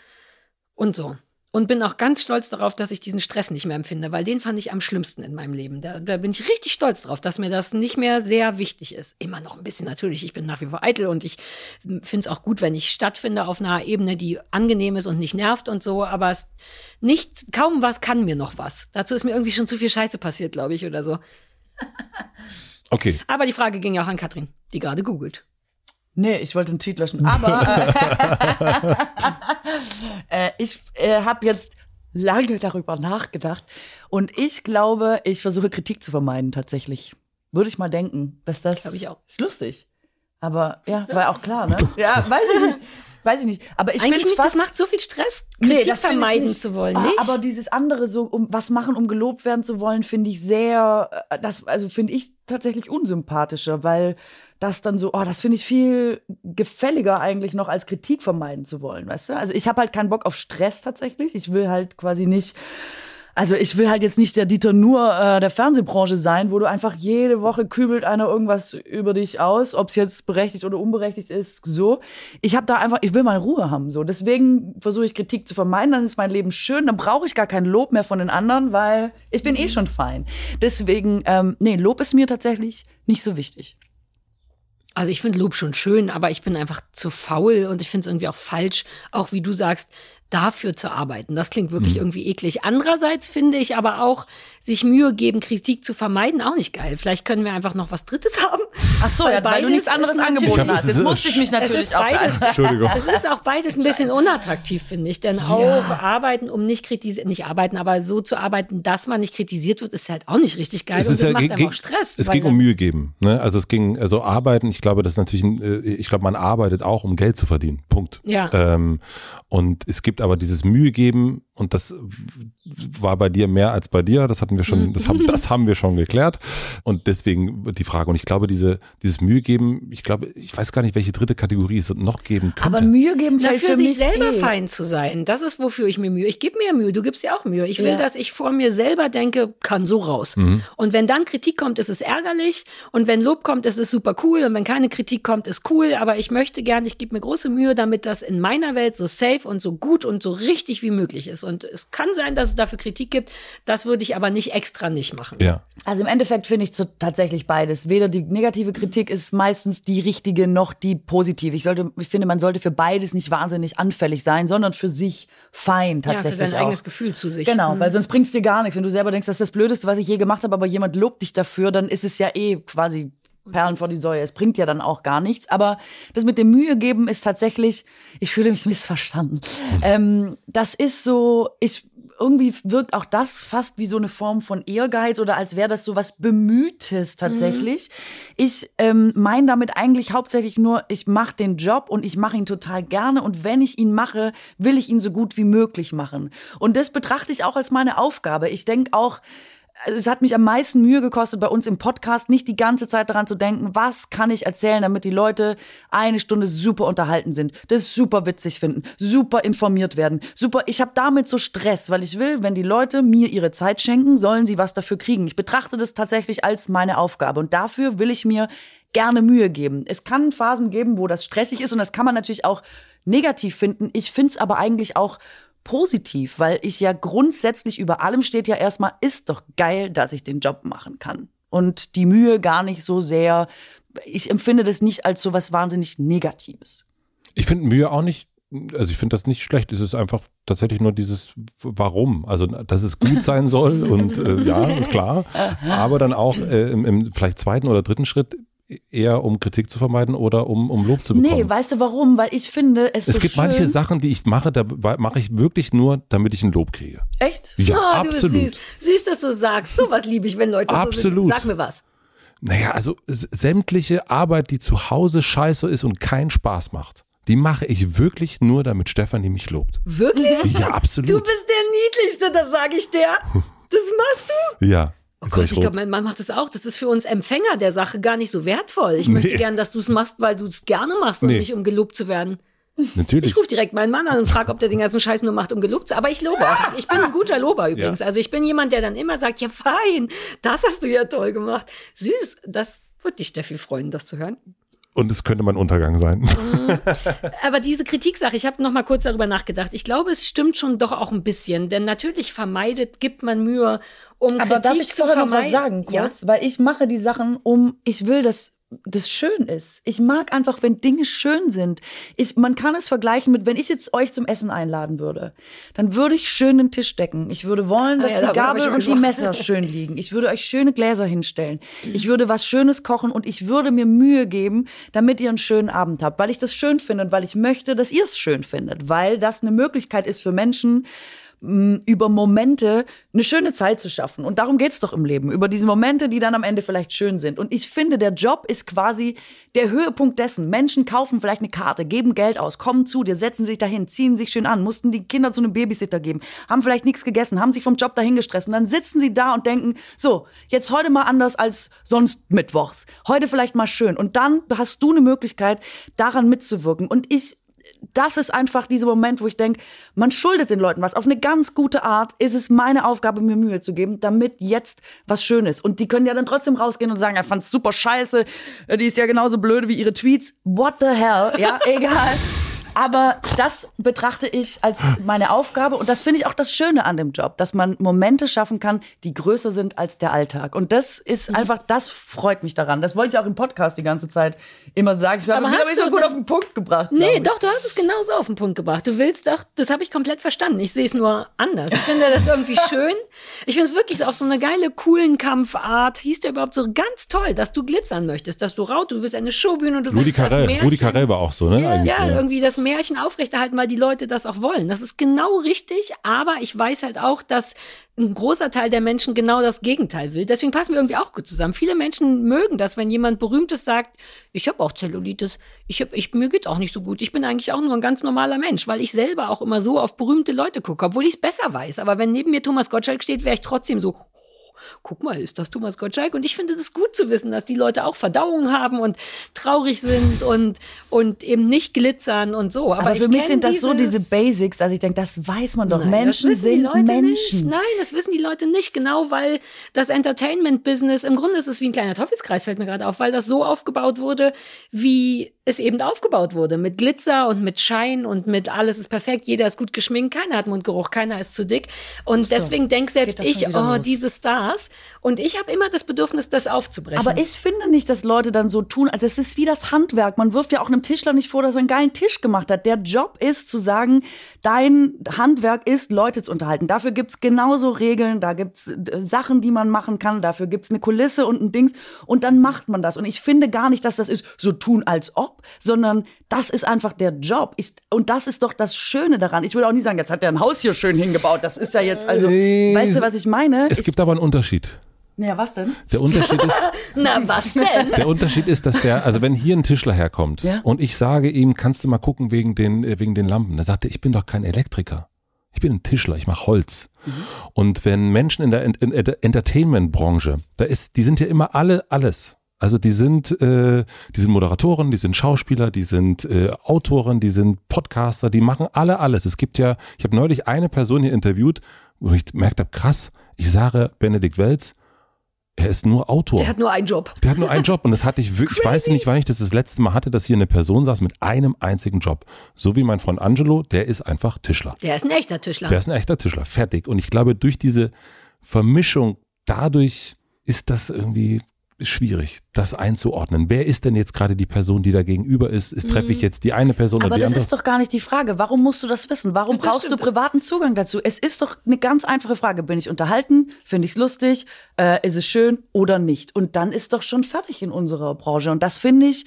und so. Und bin auch ganz stolz darauf, dass ich diesen Stress nicht mehr empfinde, weil den fand ich am schlimmsten in meinem Leben. Da, da bin ich richtig stolz drauf, dass mir das nicht mehr sehr wichtig ist. Immer noch ein bisschen natürlich. Ich bin nach wie vor eitel und ich finde es auch gut, wenn ich stattfinde auf einer Ebene, die angenehm ist und nicht nervt und so. Aber es, nicht, kaum was kann mir noch was. Dazu ist mir irgendwie schon zu viel Scheiße passiert, glaube ich, oder so. Okay. Aber die Frage ging ja auch an Katrin, die gerade googelt. Nee, ich wollte den Tweet löschen. Aber äh, ich äh, habe jetzt lange darüber nachgedacht und ich glaube, ich versuche Kritik zu vermeiden tatsächlich. Würde ich mal denken, dass das glaube ich auch. Ist lustig. Aber ja, war auch klar, ne? Ja, weiß ich nicht. Weiß ich nicht. Aber ich fast, das macht so viel Stress, Kritik nee, das vermeiden zu wollen. Ah, nicht? Aber dieses andere, so um was machen, um gelobt werden zu wollen, finde ich sehr, äh, das, also finde ich tatsächlich unsympathischer, weil das dann so, oh, das finde ich viel gefälliger eigentlich noch als Kritik vermeiden zu wollen, weißt du? Also ich habe halt keinen Bock auf Stress tatsächlich. Ich will halt quasi nicht also ich will halt jetzt nicht der Dieter Nur äh, der Fernsehbranche sein, wo du einfach jede Woche kübelt einer irgendwas über dich aus, ob es jetzt berechtigt oder unberechtigt ist, so. Ich habe da einfach, ich will mal Ruhe haben, so. Deswegen versuche ich Kritik zu vermeiden, dann ist mein Leben schön, dann brauche ich gar kein Lob mehr von den anderen, weil ich bin eh mhm. schon fein. Deswegen, ähm, nee, Lob ist mir tatsächlich nicht so wichtig. Also ich finde Lob schon schön, aber ich bin einfach zu faul und ich finde es irgendwie auch falsch, auch wie du sagst, dafür zu arbeiten. Das klingt wirklich mhm. irgendwie eklig. Andererseits finde ich aber auch, sich Mühe geben, Kritik zu vermeiden, auch nicht geil. Vielleicht können wir einfach noch was Drittes haben. Ach so, ja, weil du nichts anderes angeboten hast. Jetzt musste ich mich natürlich auch beides, Entschuldigung. Es ist auch beides ein bisschen unattraktiv, finde ich. Denn ja. auch arbeiten, um nicht kritisiert, nicht arbeiten, aber so zu arbeiten, dass man nicht kritisiert wird, ist halt auch nicht richtig geil. Es und das ja, macht einfach Stress. Es ging um Mühe geben. Ne? Also es ging, also arbeiten, ich glaube, das ist natürlich, ein, äh, ich glaube, man arbeitet auch, um Geld zu verdienen. Punkt. Ja. Ähm, und es gibt aber dieses Mühe geben, und das war bei dir mehr als bei dir, das hatten wir schon, das haben, das haben wir schon geklärt. Und deswegen die Frage. Und ich glaube, diese, dieses Mühe geben, ich glaube, ich weiß gar nicht, welche dritte Kategorie es noch geben könnte. Aber Mühe geben fällt für, für sich selber eh. fein zu sein. Das ist, wofür ich mir Mühe. Ich gebe mir Mühe, du gibst dir auch Mühe. Ich will, ja. dass ich vor mir selber denke, kann so raus. Mhm. Und wenn dann Kritik kommt, ist es ärgerlich. Und wenn Lob kommt, ist es super cool. Und wenn keine Kritik kommt, ist cool. Aber ich möchte gerne, ich gebe mir große Mühe, damit das in meiner Welt so safe und so gut und so richtig wie möglich ist. Und es kann sein, dass es dafür Kritik gibt. Das würde ich aber nicht extra nicht machen. Ja. Also im Endeffekt finde ich so tatsächlich beides. Weder die negative Kritik ist meistens die richtige noch die positive. Ich sollte, ich finde, man sollte für beides nicht wahnsinnig anfällig sein, sondern für sich fein tatsächlich. Ja, für sein auch. eigenes Gefühl zu sich. Genau, mhm. weil sonst bringt es dir gar nichts. Wenn du selber denkst, das ist das Blödeste, was ich je gemacht habe, aber jemand lobt dich dafür, dann ist es ja eh quasi Perlen vor die Säue. Es bringt ja dann auch gar nichts. Aber das mit dem Mühe geben ist tatsächlich, ich fühle mich missverstanden. Ähm, das ist so, ich, irgendwie wirkt auch das fast wie so eine Form von Ehrgeiz oder als wäre das so was Bemühtes tatsächlich. Mhm. Ich ähm, meine damit eigentlich hauptsächlich nur, ich mache den Job und ich mache ihn total gerne und wenn ich ihn mache, will ich ihn so gut wie möglich machen. Und das betrachte ich auch als meine Aufgabe. Ich denke auch, also es hat mich am meisten Mühe gekostet, bei uns im Podcast nicht die ganze Zeit daran zu denken, was kann ich erzählen, damit die Leute eine Stunde super unterhalten sind, das super witzig finden, super informiert werden, super. Ich habe damit so Stress, weil ich will, wenn die Leute mir ihre Zeit schenken, sollen sie was dafür kriegen. Ich betrachte das tatsächlich als meine Aufgabe und dafür will ich mir gerne Mühe geben. Es kann Phasen geben, wo das stressig ist und das kann man natürlich auch negativ finden. Ich finde es aber eigentlich auch positiv, weil ich ja grundsätzlich über allem steht ja erstmal, ist doch geil, dass ich den Job machen kann. Und die Mühe gar nicht so sehr, ich empfinde das nicht als so was wahnsinnig Negatives. Ich finde Mühe auch nicht, also ich finde das nicht schlecht. Es ist einfach tatsächlich nur dieses Warum. Also, dass es gut sein soll und äh, ja, ist klar. Aber dann auch äh, im, im vielleicht zweiten oder dritten Schritt eher um Kritik zu vermeiden oder um, um Lob zu bekommen? Nee, weißt du warum? Weil ich finde, es Es so gibt schön. manche Sachen, die ich mache, da mache ich wirklich nur, damit ich ein Lob kriege. Echt? Ja, Ah, absolut. Du bist süß. süß, dass du sagst. So was liebe ich, wenn Leute Absolut. so. Sag mir was. Naja, also sämtliche Arbeit, die zu Hause scheiße ist und keinen Spaß macht, die mache ich wirklich nur, damit Stefanie mich lobt. Wirklich? Ja, absolut. Du bist der Niedlichste, das sage ich dir. Das machst du? ja. Oh Gott, ich glaube, mein Mann macht das auch. Das ist für uns Empfänger der Sache gar nicht so wertvoll. Ich möchte Nee. gern, dass du es machst, weil du es gerne machst und Nee. nicht um gelobt zu werden. Natürlich. Ich rufe direkt meinen Mann an und frage, ob der den ganzen Scheiß nur macht, um gelobt zu Aber ich lobe auch. Ich bin ein guter Lober übrigens. Ja. Also ich bin jemand, der dann immer sagt, ja fein, das hast du ja toll gemacht. Süß, das würde dich Steffi freuen, das zu hören. Und es könnte mein Untergang sein. Aber diese Kritiksache, ich habe noch mal kurz darüber nachgedacht. Ich glaube, es stimmt schon doch auch ein bisschen, denn natürlich vermeidet, gibt man Mühe, um Aber Kritik darf ich zu vorher noch was sagen, kurz? Ja? Weil ich mache die Sachen, um, ich will, dass das schön ist. Ich mag einfach, wenn Dinge schön sind. Ich, man kann es vergleichen mit, wenn ich jetzt euch zum Essen einladen würde, dann würde ich schön den Tisch decken. Ich würde wollen, dass Ah ja, die Gabel und die. Messer schön liegen. Ich würde euch schöne Gläser hinstellen. Ich würde was Schönes kochen und ich würde mir Mühe geben, damit ihr einen schönen Abend habt, weil ich das schön finde und weil ich möchte, dass ihr es schön findet, weil das eine Möglichkeit ist für Menschen, über Momente eine schöne Zeit zu schaffen. Und darum geht's doch im Leben. Über diese Momente, die dann am Ende vielleicht schön sind. Und ich finde, der Job ist quasi der Höhepunkt dessen. Menschen kaufen vielleicht eine Karte, geben Geld aus, kommen zu dir, setzen sich dahin, ziehen sich schön an, mussten die Kinder zu einem Babysitter geben, haben vielleicht nichts gegessen, haben sich vom Job dahin gestresst. Und dann sitzen sie da und denken, so, jetzt heute mal anders als sonst mittwochs. Heute vielleicht mal schön. Und dann hast du eine Möglichkeit, daran mitzuwirken. Und ich das ist einfach dieser Moment, wo ich denke, man schuldet den Leuten was. Auf eine ganz gute Art ist es meine Aufgabe, mir Mühe zu geben, damit jetzt was schön ist. Und die können ja dann trotzdem rausgehen und sagen, er fand's super scheiße, die ist ja genauso blöde wie ihre Tweets. What the hell? Ja, egal. Aber das betrachte ich als meine Aufgabe und das finde ich auch das Schöne an dem Job, dass man Momente schaffen kann, die größer sind als der Alltag. Und das ist Mhm. einfach, das freut mich daran. Das wollte ich auch im Podcast die ganze Zeit immer sagen. Ich habe Aber mich nicht so gut auf den Punkt gebracht. Nee, doch, du hast es genauso auf den Punkt gebracht. Du willst doch, das habe ich komplett verstanden. Ich sehe es nur anders. Ich finde das irgendwie schön. Ich finde es wirklich so auf so eine geile, coolen Kampfart. Hieß der überhaupt so ganz toll, dass du glitzern möchtest, dass du raut, du willst eine Showbühne und du Rudi willst Carell. Rudi Carell war auch so, ne? eigentlich, Ja, irgendwie das Märchen aufrechterhalten, weil die Leute das auch wollen. Das ist genau richtig, aber ich weiß halt auch, dass ein großer Teil der Menschen genau das Gegenteil will. Deswegen passen wir irgendwie auch gut zusammen. Viele Menschen mögen das, wenn jemand Berühmtes sagt, ich habe auch Zellulitis, ich hab, ich, mir geht's auch nicht so gut, ich bin eigentlich auch nur ein ganz normaler Mensch, weil ich selber auch immer so auf berühmte Leute gucke, obwohl ich es besser weiß. Aber wenn neben mir Thomas Gottschalk steht, wäre ich trotzdem so, guck mal, ist das Thomas Gottschalk? Und ich finde es gut zu wissen, dass die Leute auch Verdauung haben und traurig sind und, und eben nicht glitzern und so. Aber, Aber für ich mich sind das so diese Basics, dass ich denke, das weiß man doch. Nein, Menschen das wissen die sind Leute Menschen. Nicht. Nein, das wissen die Leute nicht genau, weil das Entertainment-Business, im Grunde ist es wie ein kleiner Teufelskreis, fällt mir gerade auf, weil das so aufgebaut wurde, wie es eben aufgebaut wurde. Mit Glitzer und mit Schein und mit alles ist perfekt, jeder ist gut geschminkt, keiner hat Mundgeruch, keiner ist zu dick. Und deswegen denke selbst das ich, oh, los. diese Stars. Und ich habe immer das Bedürfnis, das aufzubrechen. Aber ich finde nicht, dass Leute dann so tun, also es ist wie das Handwerk. Man wirft ja auch einem Tischler nicht vor, dass er einen geilen Tisch gemacht hat. Der Job ist zu sagen, dein Handwerk ist, Leute zu unterhalten. Dafür gibt's genauso Regeln, da gibt's äh, Sachen, die man machen kann, dafür gibt's eine Kulisse und ein Dings und dann macht man das. Und ich finde gar nicht, dass das ist so tun als ob, sondern das ist einfach der Job. Ich, und das ist doch das Schöne daran. Ich würde auch nie sagen, jetzt hat er ein Haus hier schön hingebaut. Das ist ja jetzt, also, Äh, weißt du, was ich meine? Es ich, gibt aber einen Unterschied. Ja, was denn? Der Unterschied ist, Na, was denn? der Unterschied ist, dass der, also wenn hier ein Tischler herkommt Ja. und ich sage ihm, kannst du mal gucken wegen den, äh, wegen den Lampen, dann sagt er, ich bin doch kein Elektriker. Ich bin ein Tischler, ich mache Holz. Und wenn Menschen in der, in der Entertainment-Branche, da ist, die sind ja immer alle alles. Also die sind, äh, die sind Moderatoren, die sind Schauspieler, die sind äh, Autoren, die sind Podcaster, die machen alle alles. Es gibt ja, ich habe neulich eine Person hier interviewt, wo ich gemerkt habe, krass, ich sage Benedikt Welz, er ist nur Autor. Der hat nur einen Job. Der hat nur einen Job und das hatte ich wirklich, ich weiß nicht, wann ich das das letzte Mal hatte, dass hier eine Person saß mit einem einzigen Job. So wie mein Freund Angelo, der ist einfach Tischler. Der ist ein echter Tischler. Der ist ein echter Tischler, fertig. Und ich glaube, durch diese Vermischung, dadurch ist das irgendwie schwierig, das einzuordnen. Wer ist denn jetzt gerade die Person, die da gegenüber ist? Ist treffe ich jetzt die eine Person oder Aber die das andere? ist doch gar nicht die Frage. Warum musst du das wissen? Warum Das brauchst stimmt. du privaten Zugang dazu? Es ist doch eine ganz einfache Frage. Bin ich unterhalten? Finde ich es lustig? Äh, ist es schön oder nicht? Und dann ist doch schon fertig in unserer Branche. Und das finde ich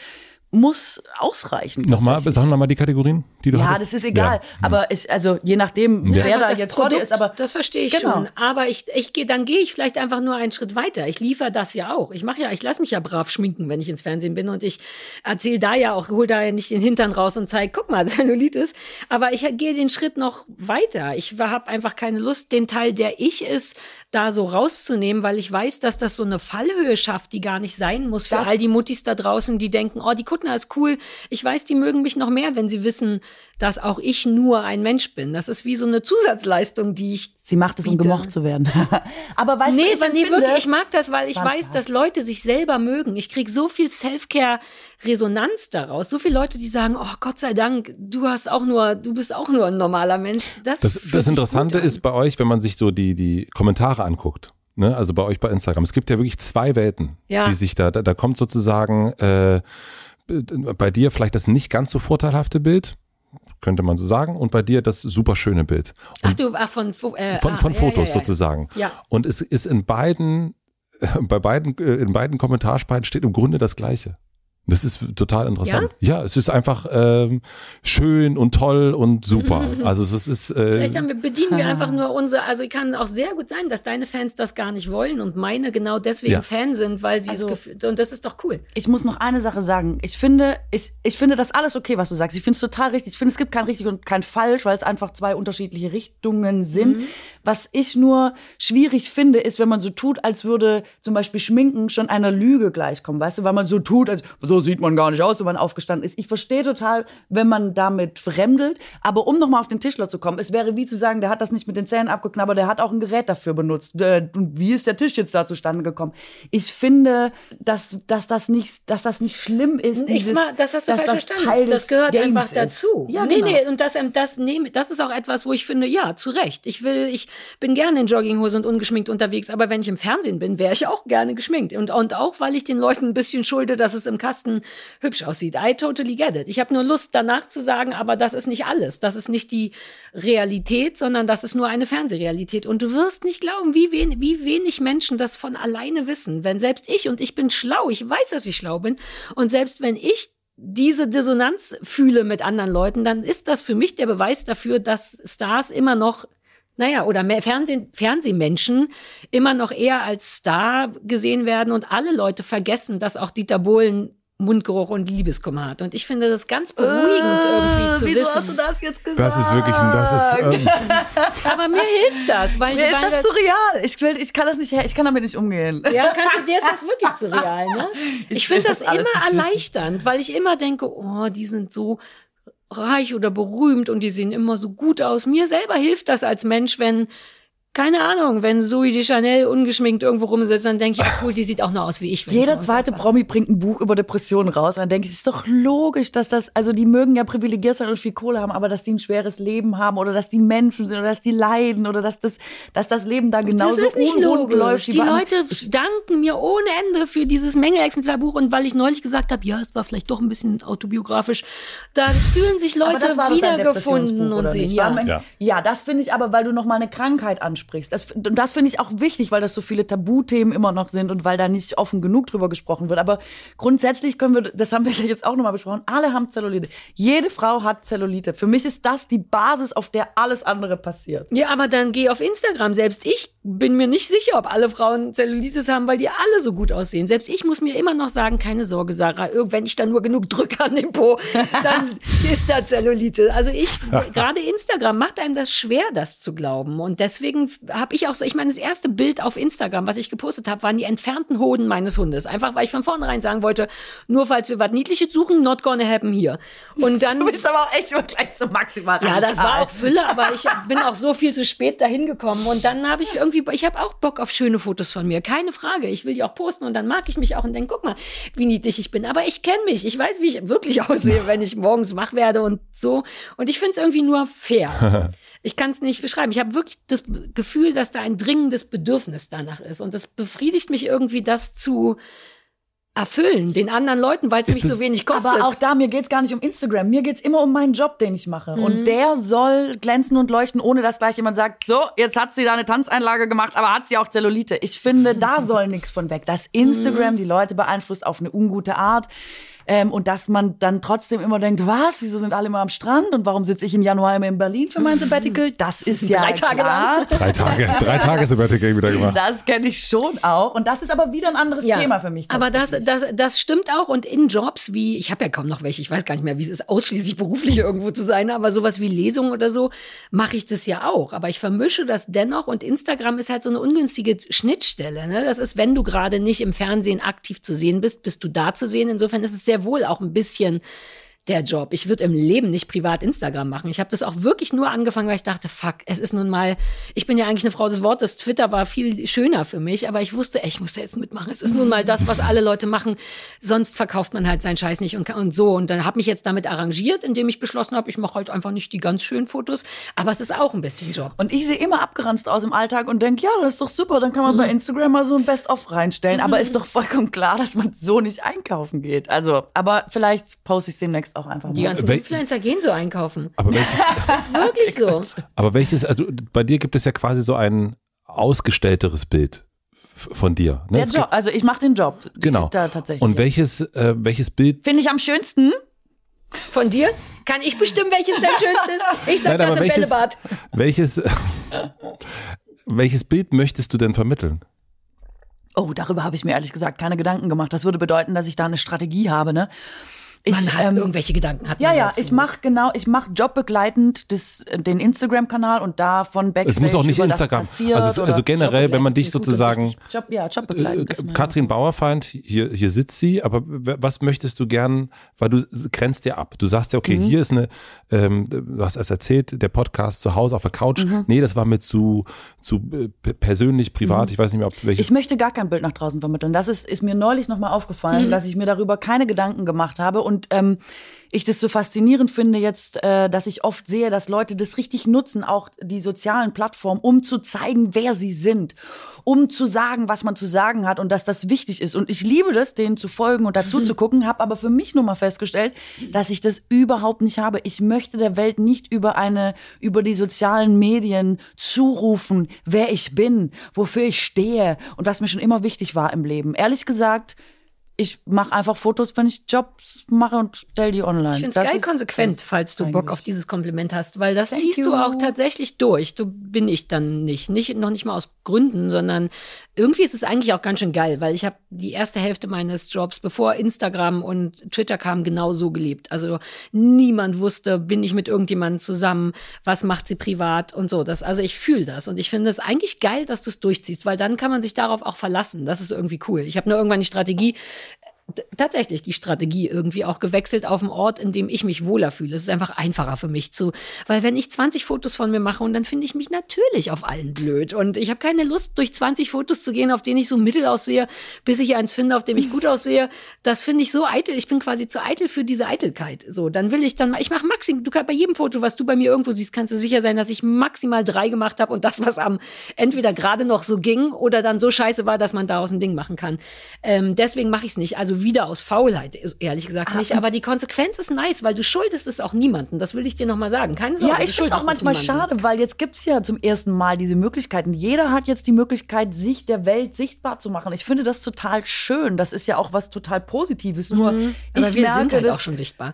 muss ausreichen. Nochmal, tatsächlich. sag nochmal die Kategorien, die du Ja, hattest. das ist egal. Ja. Aber ich, also je nachdem, Ja. wer da jetzt vor dir ist, aber das verstehe ich Genau. schon. Aber ich, ich gehe, dann gehe ich vielleicht einfach nur einen Schritt weiter. Ich liefere das ja auch. Ich mache ja, ich lasse mich ja brav schminken, wenn ich ins Fernsehen bin und ich erzähle da ja auch, hol da ja nicht den Hintern raus und zeige, guck mal, Zellulitis. Aber ich gehe den Schritt noch weiter. Ich habe einfach keine Lust, den Teil, der ich ist, da so rauszunehmen, weil ich weiß, dass das so eine Fallhöhe schafft, die gar nicht sein muss für Das- all die Muttis da draußen, die denken, oh, die Kuttner ist cool. Ich weiß, die mögen mich noch mehr, wenn sie wissen, dass auch ich nur ein Mensch bin. Das ist wie so eine Zusatzleistung, die ich sie macht es, um biete. gemocht zu werden. aber weißt Nee, du, ich nee, empfinde- wirklich, ich mag das, weil ich weiß, Spaß. dass Leute sich selber mögen. Ich krieg so viel Self-Care-Resonanz daraus. So viele Leute, die sagen, oh Gott sei Dank, du hast auch nur, du bist auch nur ein normaler Mensch. Das, Das, das Interessante ist bei euch, wenn man sich so die, die Kommentare anguckt, ne? also bei euch bei Instagram, es gibt ja wirklich zwei Welten, Ja. die sich da, da, da kommt sozusagen äh, bei dir vielleicht das nicht ganz so vorteilhafte Bild, könnte man so sagen, und bei dir das super schöne Bild. Ach du, ach, von, äh, Von, ah, von ja, Fotos ja, ja. sozusagen. Ja. Und es ist in beiden, bei beiden, äh, in beiden Kommentarspalten steht im Grunde das Gleiche. Das ist total interessant. Ja, es ist einfach ähm, schön und toll und super. Also es ist äh, Vielleicht wir, bedienen wir einfach nur unsere, also kann auch sehr gut sein, dass deine Fans das gar nicht wollen und meine genau deswegen Ja. Fan sind, weil sie Also- es gefühlt, und das ist doch cool. Ich muss noch eine Sache sagen. Ich finde, ich, ich finde das alles okay, was du sagst. Ich finde es total richtig. Ich finde, es gibt kein richtig und kein falsch, weil es einfach zwei unterschiedliche Richtungen sind. Was ich nur schwierig finde, ist, wenn man so tut, als würde zum Beispiel Schminken schon einer Lüge gleichkommen, weißt du? Weil man so tut, als so so sieht man gar nicht aus, wenn man aufgestanden ist. Ich verstehe total, wenn man damit fremdelt. Aber um nochmal auf den Tischler zu kommen, es wäre wie zu sagen, der hat das nicht mit den Zähnen abgeknabbert, der hat auch ein Gerät dafür benutzt. Äh, und wie ist der Tisch jetzt da zustande gekommen? Ich finde, dass, dass, das, nicht, dass das nicht schlimm ist. Ich Dieses, mal, das hast du falsch das verstanden. Teil das gehört Games einfach ist. dazu. Ja, nee, genau. nee, und das, ähm, das, nee, das ist auch etwas, wo ich finde, ja, zu Recht. Ich will, ich bin gerne in Jogginghose und ungeschminkt unterwegs, aber wenn ich im Fernsehen bin, wäre ich auch gerne geschminkt. Und, und auch, weil ich den Leuten ein bisschen schulde, dass es im Kasten hübsch aussieht. I totally get it. Ich habe nur Lust, danach zu sagen, aber das ist nicht alles. Das ist nicht die Realität, sondern das ist nur eine Fernsehrealität. Und du wirst nicht glauben, wie, wen, wie wenig Menschen das von alleine wissen. Wenn selbst ich, und ich bin schlau, ich weiß, dass ich schlau bin, und selbst wenn ich diese Dissonanz fühle mit anderen Leuten, dann ist das für mich der Beweis dafür, dass Stars immer noch naja, oder mehr Fernseh Fernsehmenschen immer noch eher als Star gesehen werden und alle Leute vergessen, dass auch Dieter Bohlen Mundgeruch und Liebeskummer hat. Und ich finde das ganz beruhigend irgendwie zu Äh, Wieso wissen. hast du das jetzt gesagt? Das ist wirklich, ein- das ist, ähm, Aber mir hilft das, weil, Mir ist das surreal. Ich, will, ich kann das nicht, ich kann damit nicht umgehen. Ja, kannst du, dir ist das wirklich surreal, ne? Ich, Ich finde das, das immer wissen. erleichternd, weil ich immer denke, oh, die sind so reich oder berühmt und die sehen immer so gut aus. Mir selber hilft das als Mensch, wenn keine Ahnung, wenn Zoe de Chanel ungeschminkt irgendwo rumsitzt, dann denke ich, ach cool, die sieht auch nur aus wie ich. ich Jeder mal zweite. Promi bringt ein Buch über Depressionen raus. Dann denke ich, es ist doch logisch, dass das, also die mögen ja privilegiert sein und viel Kohle haben, aber dass die ein schweres Leben haben oder dass die Menschen sind oder dass die leiden oder dass das, dass das Leben da genauso das ist nicht unrund logisch. läuft. Die anderen. Leute danken mir ohne Ende für dieses Menge-Exemplarbuch und weil ich neulich gesagt habe, ja, es war vielleicht doch ein bisschen autobiografisch, dann fühlen sich Leute wiedergefunden und sehen, ja. Ja. ja, das finde ich aber, weil du noch mal eine Krankheit ansprichst. Das, und das finde ich auch wichtig, weil das so viele Tabuthemen immer noch sind und weil da nicht offen genug drüber gesprochen wird. Aber grundsätzlich können wir, das haben wir jetzt auch noch mal besprochen, alle haben Zellulite. Jede Frau hat Zellulite. Für mich ist das die Basis, auf der alles andere passiert. Ja, aber dann geh auf Instagram. Selbst ich bin mir nicht sicher, ob alle Frauen Zellulitis haben, weil die alle so gut aussehen. Selbst ich muss mir immer noch sagen, keine Sorge, Sarah, wenn ich dann nur genug drücke an den Po, dann ist da Zellulite. Also ich, gerade Instagram macht einem das schwer, das zu glauben. Und deswegen habe ich auch so, ich meine, das erste Bild auf Instagram, was ich gepostet habe, waren die entfernten Hoden meines Hundes. Einfach, weil ich von vornherein sagen wollte, nur falls wir was Niedliches suchen, not gonna happen hier. Und dann... Du bist aber auch echt immer gleich so maximal Ja, das war auch Fülle, aber ich bin auch so viel zu spät dahin gekommen. Und dann habe ich irgendwie, ich habe auch Bock auf schöne Fotos von mir. Keine Frage. Ich will die auch posten und dann mag ich mich auch und denke, guck mal, wie niedlich ich bin. Aber ich kenne mich. Ich weiß, wie ich wirklich aussehe, wenn ich morgens wach werde und so. Und ich finde es irgendwie nur fair. Ich kann es nicht beschreiben. Ich habe wirklich das Gefühl, dass da ein dringendes Bedürfnis danach ist. Und das befriedigt mich irgendwie, das zu erfüllen, den anderen Leuten, weil es mich so wenig kostet. Aber auch da, mir geht's gar nicht um Instagram. Mir geht's immer um meinen Job, den ich mache. Mhm. Und der soll glänzen und leuchten, ohne dass gleich jemand sagt, so, jetzt hat sie da eine Tanzeinlage gemacht, aber hat sie auch Zellulite. Ich finde, da soll nichts von weg. Dass Instagram die Leute beeinflusst auf eine ungute Art. Ähm, und dass man dann trotzdem immer denkt, was, wieso sind alle immer am Strand und warum sitze ich im Januar immer in Berlin für mein Sabbatical? Das ist ja Drei Tage klar. drei Tage, drei Tage Sabbatical wieder gemacht. Das kenne ich schon auch. Und das ist aber wieder ein anderes Thema für mich. Aber das, das, das stimmt auch. Und in Jobs wie, ich habe ja kaum noch welche, ich weiß gar nicht mehr, wie es ist, ausschließlich beruflich irgendwo zu sein, aber sowas wie Lesungen oder so, mache ich das ja auch. Aber ich vermische das dennoch und Instagram ist halt so eine ungünstige Schnittstelle. Ne? Das ist, wenn du gerade nicht im Fernsehen aktiv zu sehen bist, bist du da zu sehen. Insofern ist es sehr wohl auch ein bisschen der Job. Ich würde im Leben nicht privat Instagram machen. Ich habe das auch wirklich nur angefangen, weil ich dachte, fuck, es ist nun mal, ich bin ja eigentlich eine Frau des Wortes. Twitter war viel schöner für mich, aber ich wusste, ey, ich muss da jetzt mitmachen. Es ist nun mal das, was alle Leute machen. Sonst verkauft man halt seinen Scheiß nicht und, und so. Und dann habe mich jetzt damit arrangiert, indem ich beschlossen habe, ich mache halt einfach nicht die ganz schönen Fotos. Aber es ist auch ein bisschen Job. Und ich sehe immer abgeranzt aus im Alltag und denke, ja, das ist doch super, dann kann man bei Instagram mal so ein Best-of reinstellen. Aber ist doch vollkommen klar, dass man so nicht einkaufen geht. Also, aber vielleicht poste ich demnächst auch einfach Die ganzen Wel- Influencer gehen so einkaufen. Aber welches, Das ist wirklich so. aber welches, also bei dir gibt es ja quasi so ein ausgestellteres Bild von dir. Ne? Der Es Job, also ich mache den Job. Genau. Da tatsächlich. Und welches, äh, welches Bild Finde ich am schönsten. Von dir? Kann ich bestimmen, welches dein schönstes ist? Ich sag Nein, das im welches, Bällebad. welches, welches Bild möchtest du denn vermitteln? Oh, darüber habe ich mir ehrlich gesagt keine Gedanken gemacht. Das würde bedeuten, dass ich da eine Strategie habe, ne? Ich, Man hat ähm, irgendwelche Gedanken hat Ja, man ja, dazu. ich mache genau, ich mache jobbegleitend das, den Instagram-Kanal und davon Backstage Es muss auch nicht Instagram. Also, also generell, wenn man dich sozusagen Job, ja, Äh, jobbegleitend. mein- Katrin Bauerfeind, hier, hier sitzt sie, aber was möchtest du gern, weil du grenzt dir ab. Du sagst ja, Mhm. okay, hier ist eine, ähm, du hast es erzählt, der Podcast zu Hause auf der Couch. Mhm. Nee, das war mir zu, zu äh, persönlich, privat, ich weiß nicht mehr, ob welches. Ich möchte gar kein Bild nach draußen vermitteln. Das ist, ist mir neulich nochmal Mhm. aufgefallen, dass ich mir darüber keine Gedanken gemacht habe und ähm, ich das so faszinierend finde jetzt, äh, dass ich oft sehe, dass Leute das richtig nutzen, auch die sozialen Plattformen, um zu zeigen, wer sie sind, um zu sagen, was man zu sagen hat und dass das wichtig ist. Und ich liebe das, denen zu folgen und dazu zu gucken, habe aber für mich nur mal festgestellt, dass ich das überhaupt nicht habe. Ich möchte der Welt nicht über eine, über die sozialen Medien zurufen, wer ich bin, wofür ich stehe und was mir schon immer wichtig war im Leben. Ehrlich gesagt, ich mache einfach Fotos, wenn ich Jobs mache und stell die online. Ich finde es geil ist konsequent, falls du Bock auf dieses Kompliment hast, weil das Thank ziehst you. du auch tatsächlich durch. Du bin ich dann nicht. nicht. Noch nicht mal aus Gründen, sondern irgendwie ist es eigentlich auch ganz schön geil, weil ich habe die erste Hälfte meines Jobs, bevor Instagram und Twitter kamen, genau so gelebt. Also niemand wusste, bin ich mit irgendjemandem zusammen, was macht sie privat und so. Das, also ich fühle das und ich finde es eigentlich geil, dass du es durchziehst, weil dann kann man sich darauf auch verlassen. Das ist irgendwie cool. Ich habe nur irgendwann die Strategie, tatsächlich die Strategie irgendwie auch gewechselt auf einen Ort, in dem ich mich wohler fühle. Es ist einfach einfacher für mich zu, weil wenn ich 20 Fotos von mir mache und dann finde ich mich natürlich auf allen blöd und ich habe keine Lust durch 20 Fotos zu gehen, auf denen ich so mittel aussehe, bis ich eins finde, auf dem ich gut aussehe. Das finde ich so eitel. Ich bin quasi zu eitel für diese Eitelkeit. So, dann will ich dann, ich mache maximal, du kannst bei jedem Foto, was du bei mir irgendwo siehst, kannst du sicher sein, dass ich maximal drei gemacht habe und das, was am entweder gerade noch so ging oder dann so scheiße war, dass man daraus ein Ding machen kann. Ähm, deswegen mache ich es nicht. Also wieder aus Faulheit, ehrlich gesagt Ah, nicht. Aber die Konsequenz ist nice, weil du schuldest es auch niemandem. Das will ich dir nochmal sagen. Keine Sorge. Ja, ich finde es auch manchmal schade, weil jetzt gibt's ja zum ersten Mal diese Möglichkeiten. Jeder hat jetzt die Möglichkeit, sich der Welt sichtbar zu machen. Ich finde das total schön. Das ist ja auch was total Positives. Nur Aber ich wir merke, sind halt dass auch schon sichtbar.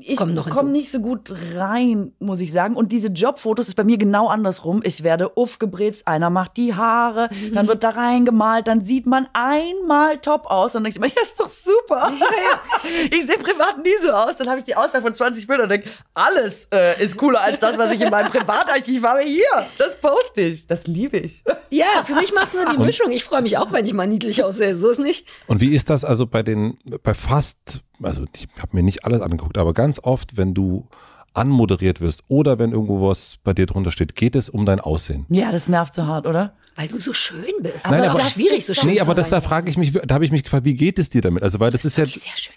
Ich komme nicht so gut rein, muss ich sagen. Und diese Jobfotos ist bei mir genau andersrum. Ich werde aufgebritzt, einer macht die Haare, Mhm. dann wird da reingemalt, dann sieht man einmal top aus. Dann denke ich mir, ja, ist doch super. ich sehe privat nie so aus. Dann habe ich die Auswahl von 20 Bildern und denke, alles äh, ist cooler als das, was ich in meinem Privatarchiv habe. Hier, das poste ich. Das liebe ich. Ja, für mich macht's nur die Mischung. Ich freue mich auch, wenn ich mal niedlich aussehe. So ist nicht. Und wie ist das also bei den, bei fast, also ich habe mir nicht alles angeguckt, aber ganz oft, wenn du anmoderiert wirst oder wenn irgendwo was bei dir drunter steht, geht es um dein Aussehen. Ja, das nervt so hart, oder? Weil du so schön bist. Nein, das ist aber- auch schwierig, so schön Nee, zu aber das, sein. da frage ich mich, da habe ich mich gefragt, wie geht es dir damit? Also, weil das ist ja, Wie sehr schön.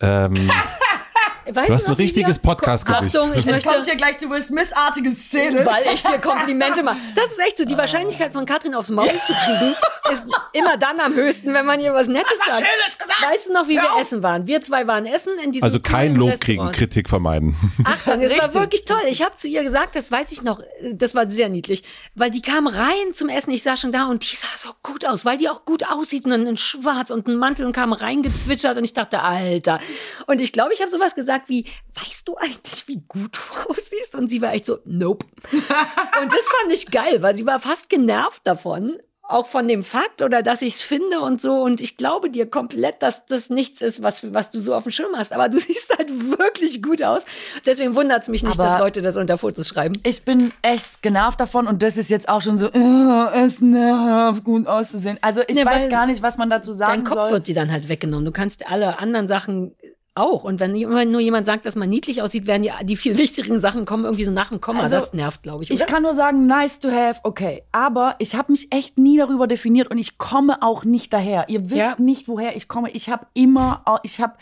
Ähm, Weißt Du hast ein noch, wie richtiges Podcast-Gesicht. Achtung, ich möchte... hier gleich zu Will Smith-artige Szene. Weil ich dir Komplimente mache. Das ist echt so. Die Wahrscheinlichkeit von Katrin aufs Maul zu kriegen, ist immer dann am höchsten, wenn man ihr was Nettes sagt. Schönes gesagt. Weißt du noch, wie wir essen waren? Wir zwei waren essen in diesem also kein Lob kriegen. Kritik vermeiden. Achtung, es war wirklich toll. Ich habe zu ihr gesagt, das weiß ich noch, das war sehr niedlich, weil die kam rein zum Essen, ich saß schon da und die sah so gut aus, weil die auch gut aussieht und dann in schwarz und ein Mantel und kam reingezwitschert und ich dachte, Alter. Und ich glaube, ich habe sowas gesagt wie, weißt du eigentlich, wie gut du aussiehst? Und sie war echt so, nope. und das fand ich geil, weil sie war fast genervt davon. Auch von dem Fakt oder dass ich es finde und so. Und ich glaube dir komplett, dass das nichts ist, was, was du so auf dem Schirm hast. Aber du siehst halt wirklich gut aus. Deswegen wundert es mich nicht, Aber- dass Leute das unter Fotos schreiben. Ich bin echt genervt davon und das ist jetzt auch schon so, äh, es nervt, gut auszusehen. Also ich Ja, weiß weil gar nicht, was man dazu sagen Dein Kopf soll. wird dir dann halt weggenommen. Du kannst alle anderen Sachen auch. Und wenn immer nur jemand sagt, dass man niedlich aussieht, werden die, die viel wichtigeren Sachen kommen irgendwie so nach dem Komma. Also, das nervt, glaube ich. Oder? Ich kann nur sagen, nice to have, okay. Aber ich habe mich echt nie darüber definiert und ich komme auch nicht daher. Ihr wisst Ja. nicht, woher ich komme. Ich habe immer, ich habe,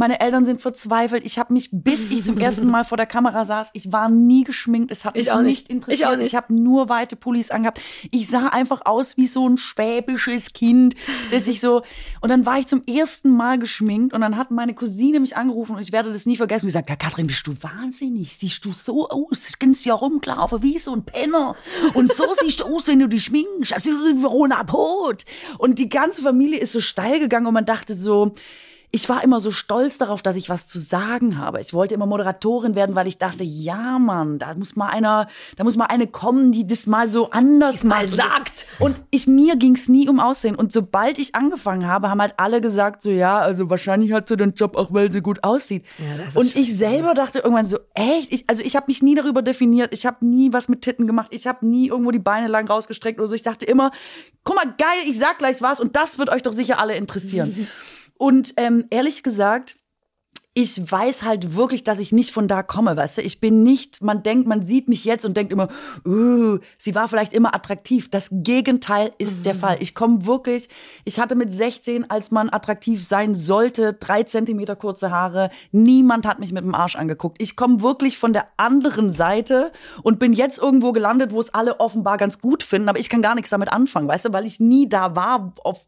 meine Eltern sind verzweifelt. Ich habe mich, bis ich zum ersten Mal vor der Kamera saß, ich war nie geschminkt. Es hat Ich mich auch nicht nicht. interessiert. Ich auch nicht. Ich habe nur weite Pullis angehabt. Ich sah einfach aus wie so ein schwäbisches Kind, das ich so, und dann war ich zum ersten Mal geschminkt und dann hat meine Cousine mich angerufen und ich werde das nie vergessen. Sie sagt, ja, Katrin, bist du wahnsinnig? Siehst du so aus? Kannst ja rumlaufen wie so ein Penner. Und so siehst du aus, wenn du dich schminkst. Also, du bist Verona Pot. Und die ganze Familie ist so steil gegangen und man dachte so, ich war immer so stolz darauf, dass ich was zu sagen habe. Ich wollte immer Moderatorin werden, weil ich dachte, ja, Mann, da muss mal einer, da muss mal eine kommen, die das mal so anders mal sagt. Und ich, mir ging's nie um Aussehen. Und sobald ich angefangen habe, haben halt alle gesagt, so, ja, also wahrscheinlich hat sie den Job auch, weil sie gut aussieht. Ja, und ich selber dachte irgendwann so, echt? Ich, also ich habe mich nie darüber definiert. Ich habe nie was mit Titten gemacht. Ich habe nie irgendwo die Beine lang rausgestreckt oder so. Ich dachte immer, guck mal, geil, ich sag gleich was und das wird euch doch sicher alle interessieren. Und ähm, ehrlich gesagt, ich weiß halt wirklich, dass ich nicht von da komme, weißt du? Ich bin nicht, man denkt, man sieht mich jetzt und denkt immer, uh, sie war vielleicht immer attraktiv. Das Gegenteil ist der Fall. Ich komme wirklich, ich hatte mit 16, als man attraktiv sein sollte, drei Zentimeter kurze Haare. Niemand hat mich mit dem Arsch angeguckt. Ich komme wirklich von der anderen Seite und bin jetzt irgendwo gelandet, wo es alle offenbar ganz gut finden, aber ich kann gar nichts damit anfangen, weißt du? Weil ich nie da war auf,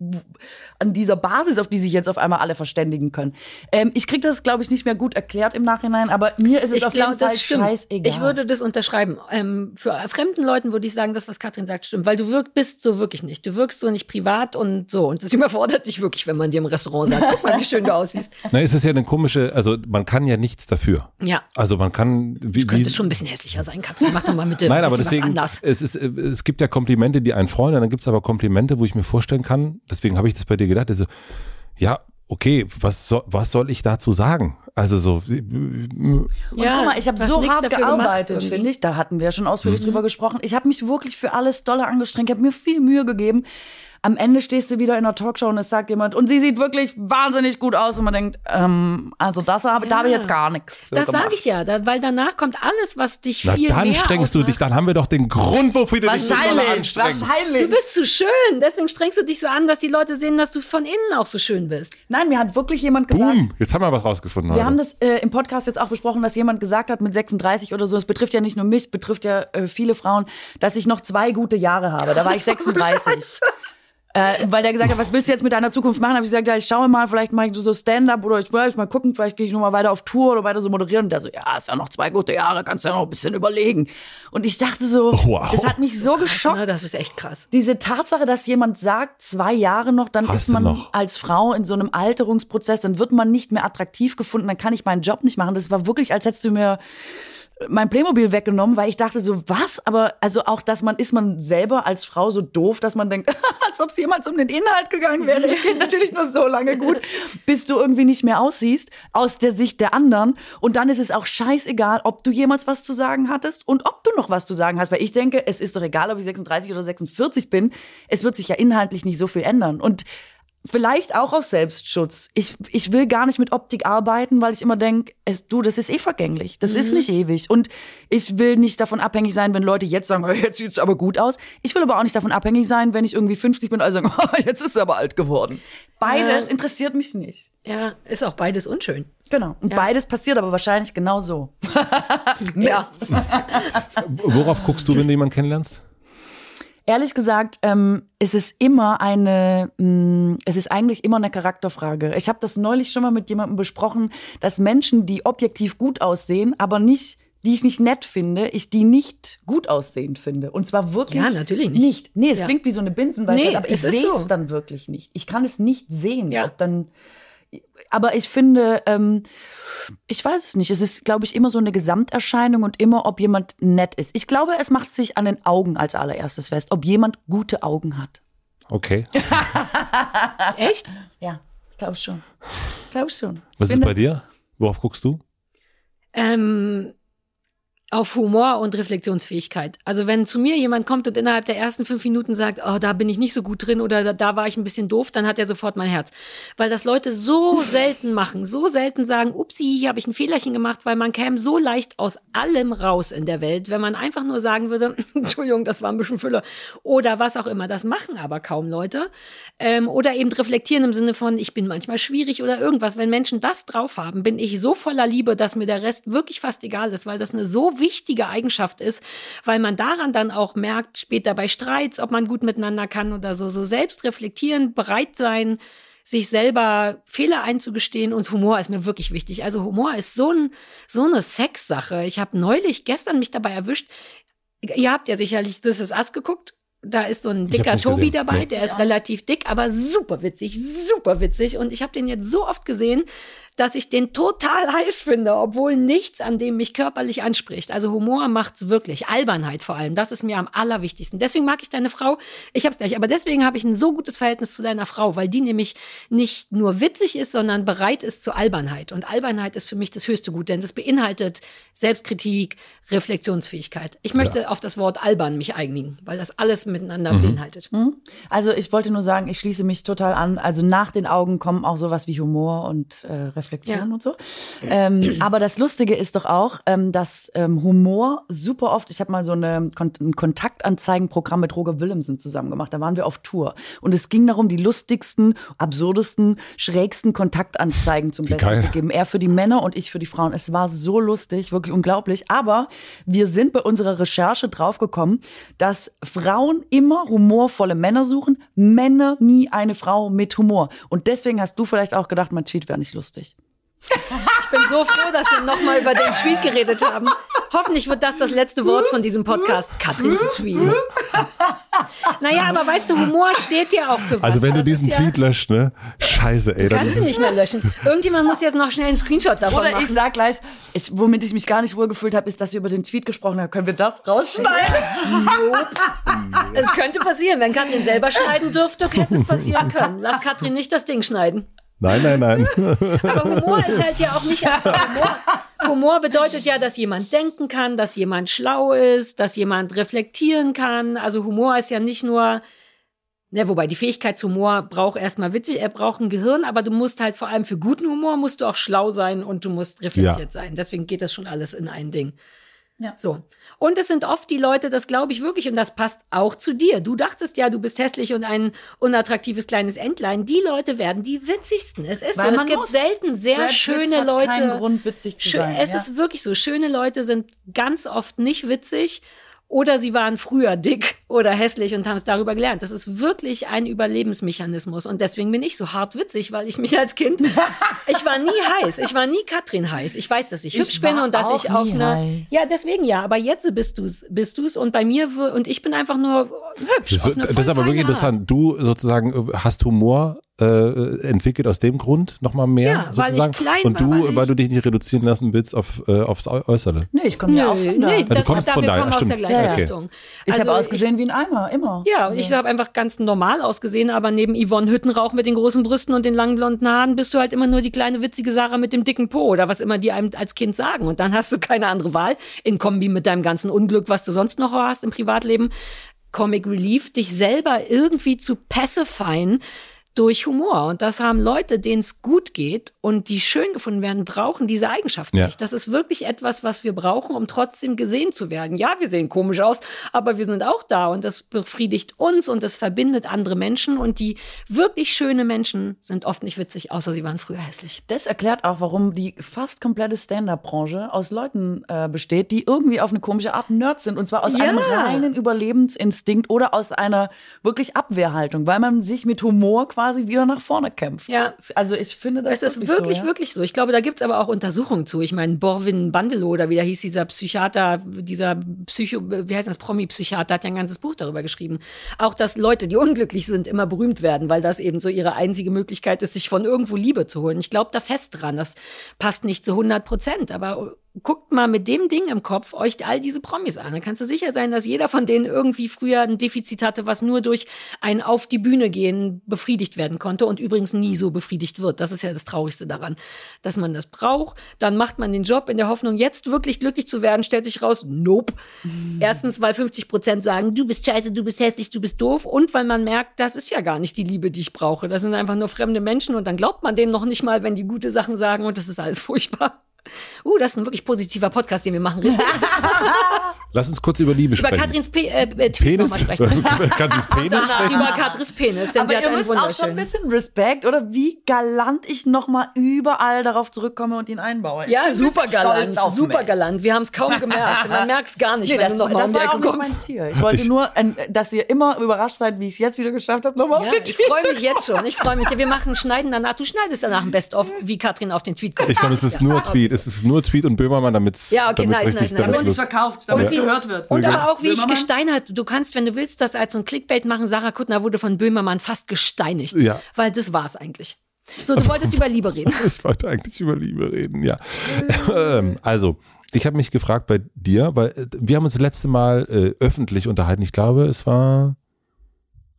an dieser Basis, auf die sich jetzt auf einmal alle verständigen können. Ähm, ich krieg das, glaube ich, nicht mehr gut erklärt im Nachhinein, aber mir ist es Ich auf jeden glaube, Fall scheißegal. Ich würde das unterschreiben. Ähm, für fremden Leuten würde ich sagen, das, was Katrin sagt, stimmt. Weil du wirk, bist so wirklich nicht. Du wirkst so nicht privat und so. Und das überfordert dich wirklich, wenn man dir im Restaurant sagt, guck mal, wie schön du aussiehst. Na, es ist ja eine komische, also man kann ja nichts dafür. Ja. Also man kann, wie, Könnte wie schon ein bisschen hässlicher sein, Katrin. Mach doch mal mit dem Nein, aber deswegen, was anders. es, ist, es gibt ja Komplimente, die einen freuen, und dann gibt es aber Komplimente, wo ich mir vorstellen kann, deswegen habe ich das bei dir gedacht, also, ja, okay, was soll, was soll ich dazu sagen? Also so, Und Ja, guck mal, ich habe so nichts hart gearbeitet, finde ich. Da hatten wir schon ausführlich drüber gesprochen. Ich habe mich wirklich für alles doller angestrengt. Ich habe mir viel Mühe gegeben. Am Ende stehst du wieder in einer Talkshow und es sagt jemand, und sie sieht wirklich wahnsinnig gut aus. Und man denkt, ähm, also das habe da habe ich jetzt gar nichts. für Das sage ich ja, da, weil danach kommt alles, was dich na viel dann mehr strengst du dich, ausmacht. dann haben wir doch den Grund, wofür du dich so anstrengst. wahrscheinlich. Du bist zu schön, deswegen strengst du dich so an, dass die Leute sehen, dass du von innen auch so schön bist. Nein, mir hat wirklich jemand gesagt, Boom, jetzt haben wir was rausgefunden Wir heute. haben das äh, im Podcast jetzt auch besprochen, dass jemand gesagt hat mit 36 oder so, es betrifft ja nicht nur mich, es betrifft ja äh, viele Frauen, dass ich noch zwei gute Jahre habe. Da war ich 36. Äh, weil der gesagt hat, was willst du jetzt mit deiner Zukunft machen? Habe ich gesagt, ja, ich schaue mal, vielleicht mache ich so Stand-up oder ich will mal gucken, vielleicht gehe ich noch mal weiter auf Tour oder weiter so moderieren. Und der so, ja, ist ja noch zwei gute Jahre, kannst ja noch ein bisschen überlegen. Und ich dachte so, Wow. das hat mich so geschockt. Na, das ist echt krass. Diese Tatsache, dass jemand sagt, zwei Jahre noch, dann Hast ist man noch? als Frau in so einem Alterungsprozess, dann wird man nicht mehr attraktiv gefunden, dann kann ich meinen Job nicht machen. Das war wirklich, als hättest du mir mein Playmobil weggenommen, weil ich dachte so, was? Aber also auch, dass man, ist man selber als Frau so doof, dass man denkt, als ob es jemals um den Inhalt gegangen wäre. Es geht natürlich nur so lange gut, bis du irgendwie nicht mehr aussiehst, aus der Sicht der anderen. Und dann ist es auch scheißegal, ob du jemals was zu sagen hattest und ob du noch was zu sagen hast. Weil ich denke, es ist doch egal, ob ich 36 oder 46 bin. Es wird sich ja inhaltlich nicht so viel ändern. Und Vielleicht auch aus Selbstschutz. Ich, ich will gar nicht mit Optik arbeiten, weil ich immer denke, du, das ist eh vergänglich. Das ist nicht ewig. Und ich will nicht davon abhängig sein, wenn Leute jetzt sagen, "Oh, jetzt sieht's aber gut aus. Ich will aber auch nicht davon abhängig sein, wenn ich irgendwie 50 bin und alle sagen, "Oh, jetzt ist sie aber alt geworden. Beides Ja. interessiert mich nicht. Ja, ist auch beides unschön. Genau. Und beides passiert aber wahrscheinlich genau so. Ja. Worauf guckst du, wenn du jemanden kennenlernst? Ehrlich gesagt, ähm, es ist immer eine, mh, es ist eigentlich immer eine Charakterfrage. Ich habe das neulich schon mal mit jemandem besprochen, dass Menschen, die objektiv gut aussehen, aber nicht, die ich nicht nett finde, ich die nicht gut aussehend finde. Und zwar wirklich Ja, natürlich nicht. nicht. Nee, es Ja. klingt wie so eine Binsenweisheit, Nee, aber ich sehe es so. dann wirklich nicht. Ich kann es nicht sehen, Ja. ob dann. Aber ich finde, ähm, ich weiß es nicht. Es ist, glaube ich, immer so eine Gesamterscheinung und immer, ob jemand nett ist. Ich glaube, es macht sich an den Augen als allererstes fest, ob jemand gute Augen hat. Okay. Echt? Ja, ich glaube schon. Ich glaube schon. Was Ich ist bei dir? Worauf guckst du? Ähm, auf Humor und Reflexionsfähigkeit. Also wenn zu mir jemand kommt und innerhalb der ersten fünf Minuten sagt, oh, da bin ich nicht so gut drin oder da, war ich ein bisschen doof, dann hat er sofort mein Herz. Weil das Leute so selten machen, so selten sagen, upsi, hier habe ich ein Fehlerchen gemacht, weil man käme so leicht aus allem raus in der Welt, wenn man einfach nur sagen würde, Entschuldigung, das war ein bisschen Füller oder was auch immer. Das machen aber kaum Leute. Ähm, oder eben reflektieren im Sinne von, ich bin manchmal schwierig oder irgendwas. Wenn Menschen das drauf haben, bin ich so voller Liebe, dass mir der Rest wirklich fast egal ist, weil das eine so wichtige Eigenschaft ist, weil man daran dann auch merkt, später bei Streits, ob man gut miteinander kann oder so, so selbst reflektieren, bereit sein, sich selber Fehler einzugestehen und Humor ist mir wirklich wichtig. Also Humor ist so, ein, so eine Sexsache. Ich habe neulich gestern mich dabei erwischt. Ihr habt ja sicherlich This Is Us geguckt. Da ist so ein dicker Tobi gesehen. dabei, Nee. der ist relativ dick, aber super witzig, super witzig. Und ich habe den jetzt so oft gesehen, dass ich den total heiß finde, obwohl nichts an dem mich körperlich anspricht. Also Humor macht's wirklich. Albernheit vor allem. Das ist mir am allerwichtigsten. Deswegen mag ich deine Frau. Ich hab's gleich. Aber deswegen habe ich ein so gutes Verhältnis zu deiner Frau, weil die nämlich nicht nur witzig ist, sondern bereit ist zur Albernheit. Und Albernheit ist für mich das höchste Gut, denn das beinhaltet Selbstkritik, Reflexionsfähigkeit. Ich möchte auf das Wort albern mich einigen, weil das alles miteinander beinhaltet. Also ich wollte nur sagen, ich schließe mich total an. Also nach den Augen kommen auch sowas wie Humor und äh, Reflexion Ja. und so. Ähm, aber das Lustige ist doch auch, ähm, dass ähm, Humor super oft, ich habe mal so eine, Kon ein Kontaktanzeigenprogramm mit Roger Willemsen zusammen gemacht. Da waren wir auf Tour. Und es ging darum, die lustigsten, absurdesten, schrägsten Kontaktanzeigen zum Wie Besten geil. zu geben. Er für die Männer und ich für die Frauen. Es war so lustig, wirklich unglaublich. Aber wir sind bei unserer Recherche draufgekommen, dass Frauen immer humorvolle Männer suchen, Männer nie eine Frau mit Humor. Und deswegen hast du vielleicht auch gedacht, mein Tweet wäre nicht lustig. Ich bin so froh, dass wir nochmal über den Tweet geredet haben. Hoffentlich wird das das letzte Wort von diesem Podcast. Katrins Tweet. Naja, aber weißt du, Humor steht ja auch für was. Also wenn du diesen ja, Tweet löscht, ne? Scheiße, ey. Dann Kannst du nicht mehr löschen. Irgendjemand muss jetzt noch schnell einen Screenshot davon Oder machen. ich sag gleich, ich, womit ich mich gar nicht wohl gefühlt habe, ist, dass wir über den Tweet gesprochen haben. Können wir das rausschneiden? Es könnte passieren. Wenn Katrin selber schneiden dürfte, hätte es passieren können. Lass Katrin nicht das Ding schneiden. Nein, nein, nein. Aber Humor ist halt ja auch nicht einfach Humor. Humor bedeutet ja, dass jemand denken kann, dass jemand schlau ist, dass jemand reflektieren kann. Also Humor ist ja nicht nur, ne, wobei die Fähigkeit zu Humor braucht erstmal witzig, er braucht ein Gehirn, aber du musst halt vor allem für guten Humor musst du auch schlau sein und du musst reflektiert sein. Deswegen geht das schon alles in ein Ding. Ja. So. Und es sind oft die Leute, das glaube ich wirklich, und das passt auch zu dir. Du dachtest ja, du bist hässlich und ein unattraktives kleines Entlein. Die Leute werden die witzigsten. Es ist Weil so. Es gibt muss. selten sehr Brad schöne Leute. keinen Grund, witzig zu sein, Es ja. ist wirklich so. Schöne Leute sind ganz oft nicht witzig. Oder sie waren früher dick oder hässlich und haben es darüber gelernt. Das ist wirklich ein Überlebensmechanismus. Und deswegen bin ich so hart witzig, weil ich mich als Kind, ich war nie heiß. Ich war nie Katrin heiß. Ich weiß, dass ich, Ich hübsch bin war und dass ich auf nie eine, heiß. ja, deswegen ja. Aber jetzt bist du's, bist du's. Und bei mir, und ich bin einfach nur hübsch. Das ist, auf eine das ist aber wirklich Art. interessant. Du sozusagen äh, hast Humor äh, entwickelt aus dem Grund nochmal mehr Ja, weil ich sozusagen. klein Und war, du, weil ich- weil du dich nicht reduzieren lassen willst auf, äh, aufs Äu- Äußere. Nee, ich komme ja auch von da. nee, du kommst da, von daher, kommen aus der gleichen Ja, ja. Richtung. ich Also habe ausgesehen wie ein Eimer, immer. Ja, und ich habe einfach ganz normal ausgesehen, aber neben Yvonne Hüttenrauch mit den großen Brüsten und den langen blonden Haaren bist du halt immer nur die kleine witzige Sarah mit dem dicken Po oder was immer die einem als Kind sagen. Und dann hast du keine andere Wahl in Kombi mit deinem ganzen Unglück, was du sonst noch hast im Privatleben. Comic Relief, dich selber irgendwie zu pacifieren durch Humor. Und das haben Leute, denen es gut geht und die schön gefunden werden, brauchen diese Eigenschaft Ja. nicht. Das ist wirklich etwas, was wir brauchen, um trotzdem gesehen zu werden. Ja, wir sehen komisch aus, aber wir sind auch da und das befriedigt uns und das verbindet andere Menschen. Und die wirklich schöne Menschen sind oft nicht witzig, außer sie waren früher hässlich. Das erklärt auch, warum die fast komplette Stand-up-Branche aus Leuten äh, besteht, die irgendwie auf eine komische Art Nerds sind. Und zwar aus Ja. einem reinen Überlebensinstinkt oder aus einer wirklich Abwehrhaltung, weil man sich mit Humor quasi wieder nach vorne kämpft. Ja. Also ich finde das Es ist wirklich, so, ja? wirklich so. Ich glaube, da gibt's aber auch Untersuchungen zu. Ich meine, Borwin Bandelow oder wie der hieß, dieser Psychiater, dieser Psycho, wie heißt das, Promi-Psychiater, hat ja ein ganzes Buch darüber geschrieben. Auch, dass Leute, die unglücklich sind, immer berühmt werden, weil das eben so ihre einzige Möglichkeit ist, sich von irgendwo Liebe zu holen. Ich glaube da fest dran. Das passt nicht zu 100 Prozent, aber guckt mal mit dem Ding im Kopf euch all diese Promis an. Dann kannst du sicher sein, dass jeder von denen irgendwie früher ein Defizit hatte, was nur durch ein Auf die Bühne gehen befriedigt werden konnte und übrigens nie so befriedigt wird. Das ist ja das Traurigste daran, dass man das braucht. Dann macht man den Job in der Hoffnung, jetzt wirklich glücklich zu werden, stellt sich raus, nope. Erstens, weil 50 Prozent sagen, du bist scheiße, du bist hässlich, du bist doof. Und weil man merkt, das ist ja gar nicht die Liebe, die ich brauche. Das sind einfach nur fremde Menschen und dann glaubt man denen noch nicht mal, wenn die gute Sachen sagen und das ist alles furchtbar. Uh, das ist ein wirklich positiver Podcast, den wir machen. Richtig? Lass uns kurz über Liebe Über sprechen. Katrins Pe äh, äh, Tweet Penis? nochmal sprechen. Das Penis Danach sprechen? über Katrins Penis, denn Aber sie hat ihr müsst auch schon ein bisschen Respekt, oder wie galant ich nochmal überall darauf zurückkomme und ihn einbaue. Ich Ja, super galant, super mich. galant. Wir haben es kaum gemerkt. Man merkt es gar nicht, Nee, wenn das, du nochmal das um die war Ecke auch nicht kommst. mein Ziel. Ich wollte Ich- nur, dass ihr immer überrascht seid, wie ich es jetzt wieder geschafft habe, nochmal Ja, auf den ich Tweet freue mich jetzt schon. Ich freue mich. Wir machen schneiden danach. Du schneidest danach ein Best-of, wie Katrin auf den Tweet kommt. Ich glaube, es ist nur Tweet. Es ist nur Tweet und Böhmermann, damit es Ja, okay, nice, richtig, nice, nice. damit's Und los- verkauft, Und sie gehört wird. Und aber auch, wie ich Böhmermann? gesteinert, du kannst, wenn du willst, das als so ein Clickbait machen. Sarah Kuttner wurde von Böhmermann fast gesteinigt. Ja. Weil das war's eigentlich. So, du wolltest über Liebe reden. Ich wollte eigentlich über Liebe reden, ja. Ähm, also, ich habe mich gefragt bei dir, weil äh, wir haben uns das letzte Mal äh, öffentlich unterhalten. Ich glaube, es war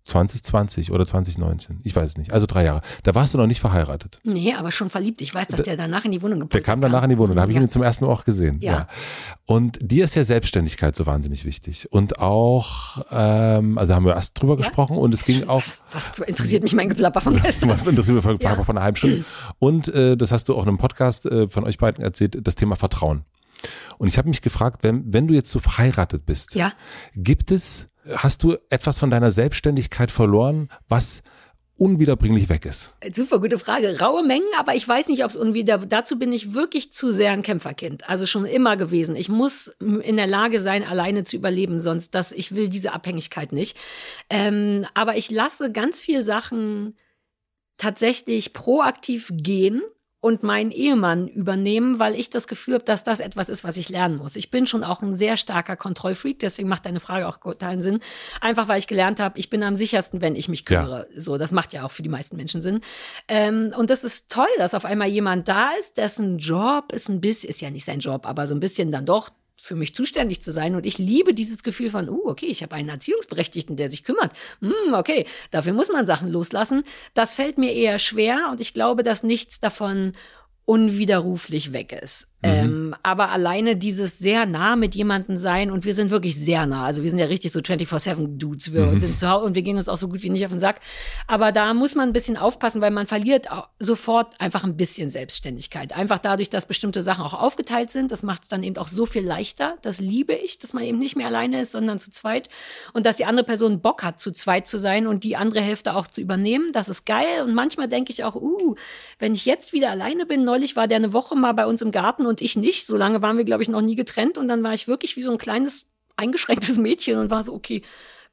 2020 oder 2019. Ich weiß es nicht. Also drei Jahre. Da warst du noch nicht verheiratet. Nee, aber schon verliebt. Ich weiß, dass der danach in die Wohnung Der gepult kam danach in die Wohnung. Da habe ich ja. ihn zum ersten Mal auch gesehen. Ja. Ja. Und dir ist ja Selbstständigkeit so wahnsinnig wichtig. Und auch, ähm, also haben wir erst drüber gesprochen und es ging auch. Was interessiert mich mein Geplapper von gestern? Was interessiert mich von, Ja. von einer halben Stunde. Und äh, das hast du auch in einem Podcast äh, von euch beiden erzählt, das Thema Vertrauen. Und ich habe mich gefragt, wenn, wenn du jetzt so verheiratet bist, Ja. gibt es, hast du etwas von deiner Selbstständigkeit verloren, was unwiederbringlich weg ist? Super gute Frage. Raue Mengen, aber ich weiß nicht, ob es unwieder. Dazu bin ich wirklich zu sehr ein Kämpferkind. Also schon immer gewesen. Ich muss in der Lage sein, alleine zu überleben, sonst das. Ich will diese Abhängigkeit nicht. Ähm, aber ich lasse ganz viel Sachen tatsächlich proaktiv gehen und meinen Ehemann übernehmen, weil ich das Gefühl habe, dass das etwas ist, was ich lernen muss. Ich bin schon auch ein sehr starker Kontrollfreak, deswegen macht deine Frage auch totalen Sinn. Einfach weil ich gelernt habe, ich bin am sichersten, wenn ich mich kümmere. So, das macht ja auch für die meisten Menschen Sinn. Ähm, und das ist toll, dass auf einmal jemand da ist, dessen Job ist ein bisschen, ist ja nicht sein Job, aber so ein bisschen dann doch für mich zuständig zu sein. Und ich liebe dieses Gefühl von, uh, okay, ich habe einen Erziehungsberechtigten, der sich kümmert. Hm, okay, dafür muss man Sachen loslassen. Das fällt mir eher schwer und ich glaube, dass nichts davon unwiderruflich weg ist. Ähm, aber alleine dieses sehr nah mit jemandem sein und wir sind wirklich sehr nah. Also wir sind ja richtig so 24-7-Dudes. Wir sind zu Hause und wir gehen uns auch so gut wie nicht auf den Sack. Aber da muss man ein bisschen aufpassen, weil man verliert sofort einfach ein bisschen Selbstständigkeit. Einfach dadurch, dass bestimmte Sachen auch aufgeteilt sind. Das macht es dann eben auch so viel leichter. Das liebe ich, dass man eben nicht mehr alleine ist, sondern zu zweit. Und dass die andere Person Bock hat, zu zweit zu sein und die andere Hälfte auch zu übernehmen. Das ist geil. Und manchmal denke ich auch, uh, wenn ich jetzt wieder alleine bin, neulich war der eine Woche mal bei uns im Garten und ich nicht. So lange waren wir, glaube ich, noch nie getrennt. Und dann war ich wirklich wie so ein kleines, eingeschränktes Mädchen und war so, okay,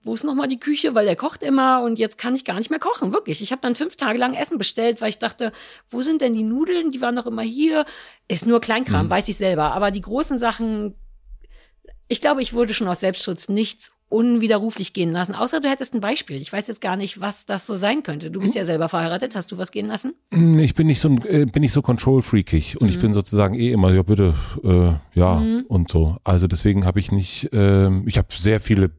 wo ist nochmal die Küche? Weil der kocht immer und jetzt kann ich gar nicht mehr kochen. Wirklich. Ich habe dann fünf Tage lang Essen bestellt, weil ich dachte, wo sind denn die Nudeln? Die waren doch immer hier. Ist nur Kleinkram, weiß ich selber. Aber die großen Sachen, ich glaube, ich würde schon aus Selbstschutz nichts unwiderruflich gehen lassen. Außer du hättest ein Beispiel. Ich weiß jetzt gar nicht, was das so sein könnte. Du bist ja selber verheiratet. Hast du was gehen lassen? Hm, Ich bin nicht so äh, bin nicht so control-freakig und ich bin sozusagen eh immer, ja bitte, äh, ja und so. Also deswegen habe ich nicht, ähm, ich habe sehr viele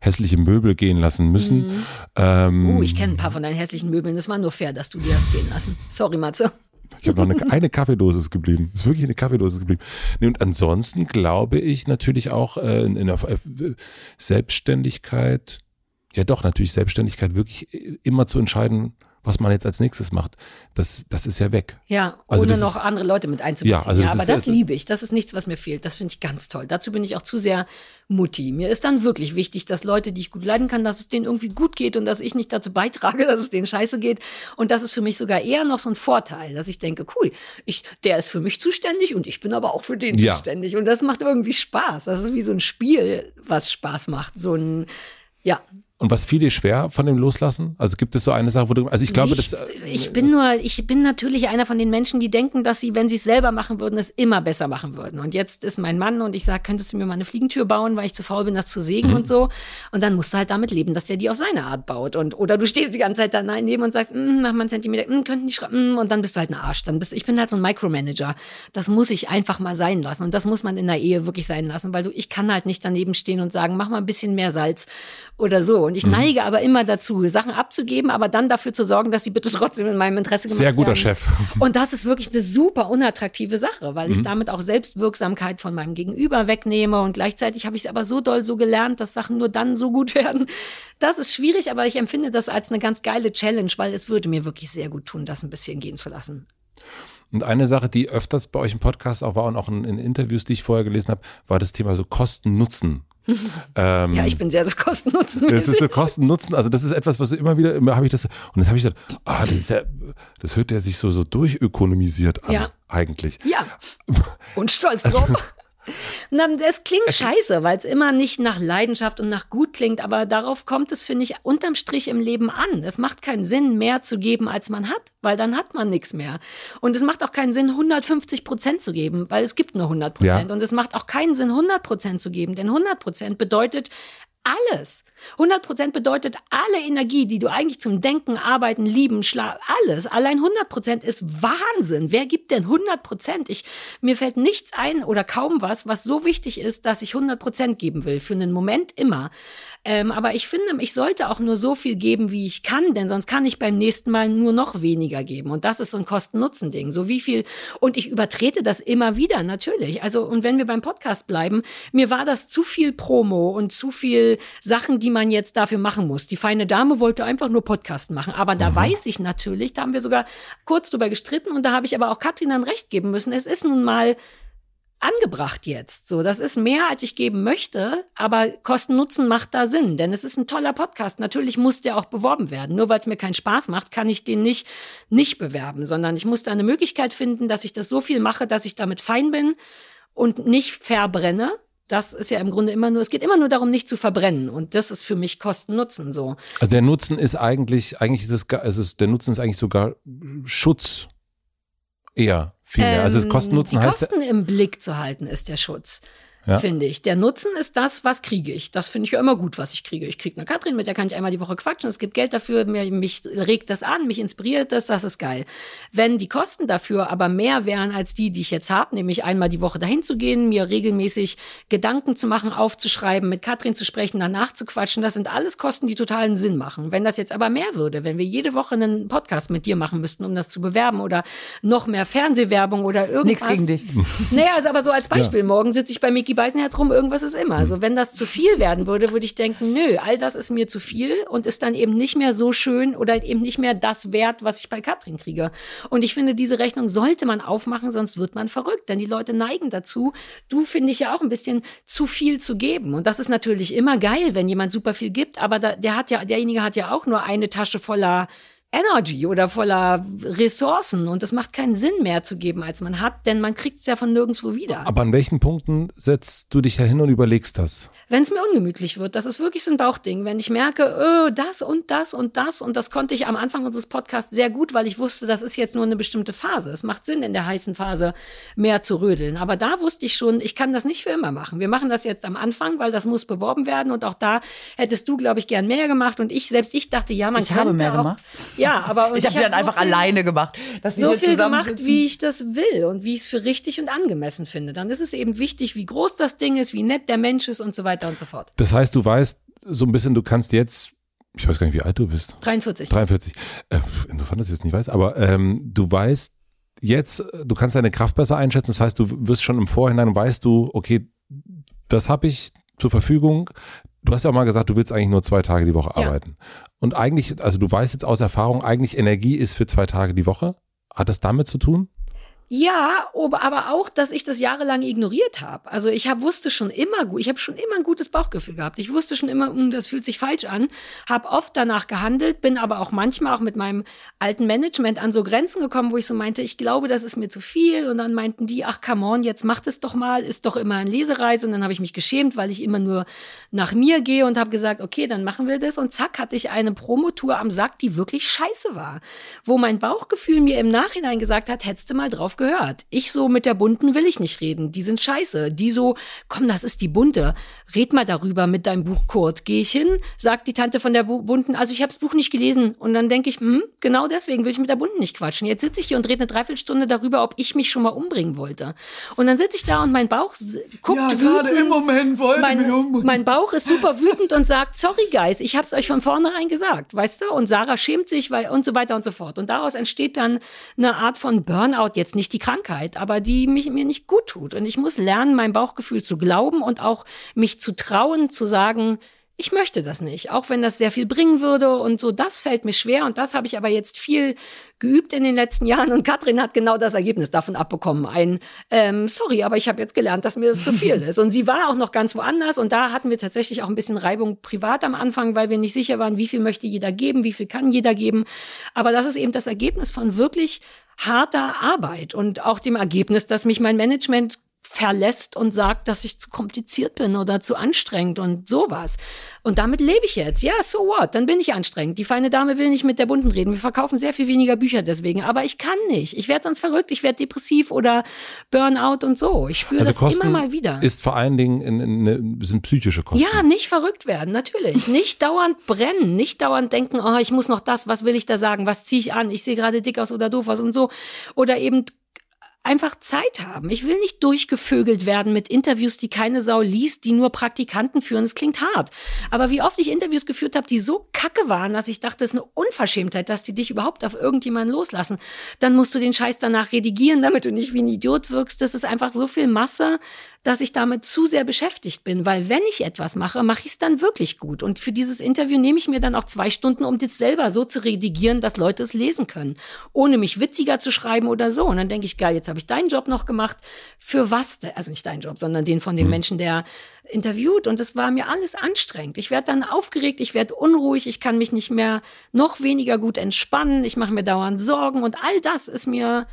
hässliche Möbel gehen lassen müssen. Ähm, Uh, ich kenne ein paar von deinen hässlichen Möbeln. Das war nur fair, dass du die hast gehen lassen. Sorry, Matze. Ich habe noch eine, eine Kaffeedose geblieben. Ist wirklich eine Kaffeedose geblieben. Nee, und ansonsten glaube ich natürlich auch äh, in, in der äh, Selbstständigkeit, ja doch, natürlich Selbstständigkeit, wirklich äh, immer zu entscheiden, was man jetzt als nächstes macht. Das, das ist ja weg. Ja, Also ohne noch ist- andere Leute mit einzubeziehen. Ja, also das aber ist- das liebe ich. Das ist nichts, was mir fehlt. Das finde ich ganz toll. Dazu bin ich auch zu sehr Mutti. Mir ist dann wirklich wichtig, dass Leute, die ich gut leiden kann, dass es denen irgendwie gut geht und dass ich nicht dazu beitrage, dass es denen scheiße geht. Und das ist für mich sogar eher noch so ein Vorteil, dass ich denke, cool, ich, der ist für mich zuständig und ich bin aber auch für den Ja. zuständig. Und das macht irgendwie Spaß. Das ist wie so ein Spiel, was Spaß macht. So ein, ja, Und was fiel dir schwer von dem Loslassen? Also gibt es so eine Sache, wo du, also ich glaube, Nichts. das, ich bin nur, ich bin natürlich einer von den Menschen, die denken, dass sie, wenn sie es selber machen würden, es immer besser machen würden. Und jetzt ist mein Mann und ich sage, könntest du mir mal eine Fliegentür bauen, weil ich zu faul bin, das zu sägen und so. Und dann musst du halt damit leben, dass der die auf seine Art baut. Und oder du stehst die ganze Zeit daneben und sagst, "Mm, mach mal einen Zentimeter, mm, könnten die schreiben, mm, und dann bist du halt ein Arsch. Dann bist, ich bin halt so ein Micromanager. Das muss ich einfach mal sein lassen. Und das muss man in der Ehe wirklich sein lassen, weil du, ich kann halt nicht daneben stehen und sagen, mach mal ein bisschen mehr Salz oder so. Und ich neige aber immer dazu, Sachen abzugeben, aber dann dafür zu sorgen, dass sie bitte trotzdem in meinem Interesse gemacht Sehr guter werden. Chef. Und das ist wirklich eine super unattraktive Sache, weil Mhm. ich damit auch Selbstwirksamkeit von meinem Gegenüber wegnehme und gleichzeitig habe ich es aber so doll so gelernt, dass Sachen nur dann so gut werden. Das ist schwierig, aber ich empfinde das als eine ganz geile Challenge, weil es würde mir wirklich sehr gut tun, das ein bisschen gehen zu lassen. Und eine Sache, die öfters bei euch im Podcast auch war und auch in, in Interviews, die ich vorher gelesen habe, war das Thema so Kosten-Nutzen. Ähm, Ja, ich bin sehr so kosten-nutzen. das ist so Kosten-Nutzen, also das ist etwas, was immer wieder, immer habe ich das, und dann habe ich gedacht, ah, das ist ja, das hört ja sich so, so durchökonomisiert an, Ja. eigentlich. Ja. Und stolz drauf. Na, es klingt scheiße, weil es immer nicht nach Leidenschaft und nach gut klingt, aber darauf kommt es, finde ich, unterm Strich im Leben an. Es macht keinen Sinn, mehr zu geben, als man hat, weil dann hat man nichts mehr. Und es macht auch keinen Sinn, 150 Prozent zu geben, weil es gibt nur 100 Prozent. Ja. Und es macht auch keinen Sinn, 100 Prozent zu geben, denn 100 Prozent bedeutet alles. 100 Prozent bedeutet alle Energie, die du eigentlich zum Denken, Arbeiten, Lieben, Schlaf, alles. Allein 100 Prozent ist Wahnsinn. Wer gibt denn 100 Prozent? Ich, mir fällt nichts ein oder kaum was, was so wichtig ist, dass ich 100 Prozent geben will. Für einen Moment immer. Ähm, aber ich finde, ich sollte auch nur so viel geben, wie ich kann, denn sonst kann ich beim nächsten Mal nur noch weniger geben. Und das ist so ein Kosten-Nutzen-Ding. So wie viel, und ich übertrete das immer wieder, natürlich. Also, und wenn wir beim Podcast bleiben, mir war das zu viel Promo und zu viel Sachen, die man jetzt dafür machen muss. Die feine Dame wollte einfach nur Podcast machen. Aber da weiß ich natürlich, da haben wir sogar kurz drüber gestritten und da habe ich aber auch Katrin dann recht geben müssen. Es ist nun mal angebracht jetzt. So, das ist mehr, als ich geben möchte, aber Kosten-Nutzen macht da Sinn, denn es ist ein toller Podcast. Natürlich muss der auch beworben werden. Nur weil es mir keinen Spaß macht, kann ich den nicht nicht bewerben, sondern ich muss da eine Möglichkeit finden, dass ich das so viel mache, dass ich damit fein bin und nicht verbrenne. Das ist ja im Grunde immer nur, es geht immer nur darum, nicht zu verbrennen. Und das ist für mich Kosten-Nutzen so. Also der Nutzen ist eigentlich, eigentlich ist es, ist, der Nutzen ist eigentlich sogar Schutz eher viel mehr. also das Ähm, Kosten-Nutzen die heißt, Kosten im Blick zu halten ist der Schutz. Ja. Finde ich. Der Nutzen ist das, was kriege ich. Das finde ich ja immer gut, was ich kriege. Ich kriege eine Katrin, mit der kann ich einmal die Woche quatschen. Es gibt Geld dafür. Mir, mich regt das an, mich inspiriert das. Das ist geil. Wenn die Kosten dafür aber mehr wären als die, die ich jetzt habe, nämlich einmal die Woche dahin zu gehen, mir regelmäßig Gedanken zu machen, aufzuschreiben, mit Katrin zu sprechen, danach zu quatschen, das sind alles Kosten, die totalen Sinn machen. Wenn das jetzt aber mehr würde, wenn wir jede Woche einen Podcast mit dir machen müssten, um das zu bewerben oder noch mehr Fernsehwerbung oder irgendwas. Nix gegen dich. Naja, also aber so als Beispiel. Morgen sitze ich bei Mickey Beisenherz rum, irgendwas ist immer. Also wenn das zu viel werden würde, würde ich denken, nö, all das ist mir zu viel und ist dann eben nicht mehr so schön oder eben nicht mehr das wert, was ich bei Katrin kriege. Und ich finde, diese Rechnung sollte man aufmachen, sonst wird man verrückt. Denn die Leute neigen dazu, du finde ich ja auch ein bisschen zu viel zu geben. Und das ist natürlich immer geil, wenn jemand super viel gibt, aber da, der hat ja, derjenige hat ja auch nur eine Tasche voller Energy oder voller Ressourcen und es macht keinen Sinn mehr zu geben, als man hat, denn man kriegt es ja von nirgendwo wieder. aber an welchen Punkten setzt du dich da hin und überlegst das? Wenn es mir ungemütlich wird, das ist wirklich so ein Bauchding. Wenn ich merke, öh, das und das und das und das konnte ich am Anfang unseres Podcasts sehr gut, weil ich wusste, das ist jetzt nur eine bestimmte Phase. Es macht Sinn, in der heißen Phase mehr zu rödeln. Aber da wusste ich schon, ich kann das nicht für immer machen. Wir machen das jetzt am Anfang, weil das muss beworben werden und auch da hättest du, glaube ich, gern mehr gemacht und ich selbst ich dachte, ja, man Ich kann habe mehr auch, gemacht. Ja, aber und Ich habe hab dann so einfach viel- alleine gemacht. Dass so viel gemacht, wie ich das will und wie ich es für richtig und angemessen finde. Dann ist es eben wichtig, wie groß das Ding ist, wie nett der Mensch ist und so weiter und so fort. Das heißt, du weißt so ein bisschen, du kannst jetzt, ich weiß gar nicht, wie alt du bist. 43. 43. Äh, interessant, dass ich das nicht weiß, aber ähm, du weißt jetzt, du kannst deine Kraft besser einschätzen. Das heißt, du wirst schon im Vorhinein, weißt du, okay, das habe ich zur Verfügung. Du hast ja auch mal gesagt, du willst eigentlich nur zwei Tage die Woche Ja. arbeiten. Und eigentlich, also du weißt jetzt aus Erfahrung, eigentlich Energie ist für zwei Tage die Woche. Hat das damit zu tun? Ja, aber auch, dass ich das jahrelang ignoriert habe. Also ich hab, wusste schon immer gut, ich habe schon immer ein gutes Bauchgefühl gehabt. Ich wusste schon immer, hm, das fühlt sich falsch an, habe oft danach gehandelt, bin aber auch manchmal auch mit meinem alten Management an so Grenzen gekommen, wo ich so meinte, ich glaube, das ist mir zu viel. Und dann meinten die, ach come on, jetzt macht es doch mal, ist doch immer eine Lesereise. Und dann habe ich mich geschämt, weil ich immer nur nach mir gehe und habe gesagt, okay, dann machen wir das. Und zack, hatte ich eine Promotour am Sack, die wirklich scheiße war. Wo mein Bauchgefühl mir im Nachhinein gesagt hat, hättest du mal drauf gehört. Ich so mit der bunten will ich nicht reden. Die sind scheiße. Die so, komm, das ist die bunte. Red mal darüber mit deinem Buch, Kurt. Geh ich hin, sagt die Tante von der Bu- bunten, also ich habe das Buch nicht gelesen. Und dann denke ich, hm, genau deswegen will ich mit der bunten nicht quatschen. Jetzt sitze ich hier und rede eine Dreiviertelstunde darüber, ob ich mich schon mal umbringen wollte. Und dann sitze ich da und mein Bauch guckt Ja, wütend. gerade im Moment wollte mein, mich umbringen. mein Bauch ist super wütend und sagt, sorry Guys, ich hab's euch von vornherein gesagt, weißt du? Und Sarah schämt sich weil, und so weiter und so fort. Und daraus entsteht dann eine Art von Burnout, jetzt nicht die Krankheit, aber die mich, mir nicht gut tut. Und ich muss lernen, meinem Bauchgefühl zu glauben und auch mich zu trauen, zu sagen, ich möchte das nicht, auch wenn das sehr viel bringen würde und so, das fällt mir schwer und das habe ich aber jetzt viel geübt in den letzten Jahren und Katrin hat genau das Ergebnis davon abbekommen. Ein, ähm, sorry, aber ich habe jetzt gelernt, dass mir das zu viel ist. Und sie war auch noch ganz woanders und da hatten wir tatsächlich auch ein bisschen Reibung privat am Anfang, weil wir nicht sicher waren, wie viel möchte jeder geben, wie viel kann jeder geben. Aber das ist eben das Ergebnis von wirklich harter Arbeit und auch dem Ergebnis, dass mich mein Management verlässt und sagt, dass ich zu kompliziert bin oder zu anstrengend und sowas. Und damit lebe ich jetzt. Ja, so what? Dann bin ich anstrengend. Die feine Dame will nicht mit der Bunten reden. Wir verkaufen sehr viel weniger Bücher deswegen. Aber ich kann nicht. Ich werde sonst verrückt. Ich werde depressiv oder Burnout und so. Ich spüre Also das Kosten immer mal wieder. ist vor allen Dingen in, in, in, sind psychische Kosten. Ja, nicht verrückt werden, natürlich. Nicht dauernd brennen, nicht dauernd denken, oh, ich muss noch das, was will ich da sagen, was ziehe ich an, ich sehe gerade dick aus oder doof aus und so. Oder eben einfach Zeit haben. Ich will nicht durchgevögelt werden mit Interviews, die keine Sau liest, die nur Praktikanten führen. Das klingt hart. Aber wie oft ich Interviews geführt habe, die so kacke waren, dass ich dachte, das ist eine Unverschämtheit, dass die dich überhaupt auf irgendjemanden loslassen. Dann musst du den Scheiß danach redigieren, damit du nicht wie ein Idiot wirkst. Das ist einfach so viel Masse, dass ich damit zu sehr beschäftigt bin, weil wenn ich etwas mache, mache ich es dann wirklich gut. Und für dieses Interview nehme ich mir dann auch zwei Stunden, um das selber so zu redigieren, dass Leute es lesen können, ohne mich witziger zu schreiben oder so. Und dann denke ich, geil, jetzt habe ich deinen Job noch gemacht. Für was? Also nicht deinen Job, sondern den von dem Menschen, der interviewt. Und das war mir alles anstrengend. Ich werde dann aufgeregt, ich werde unruhig, ich kann mich nicht mehr noch weniger gut entspannen, ich mache mir dauernd Sorgen und all das ist mir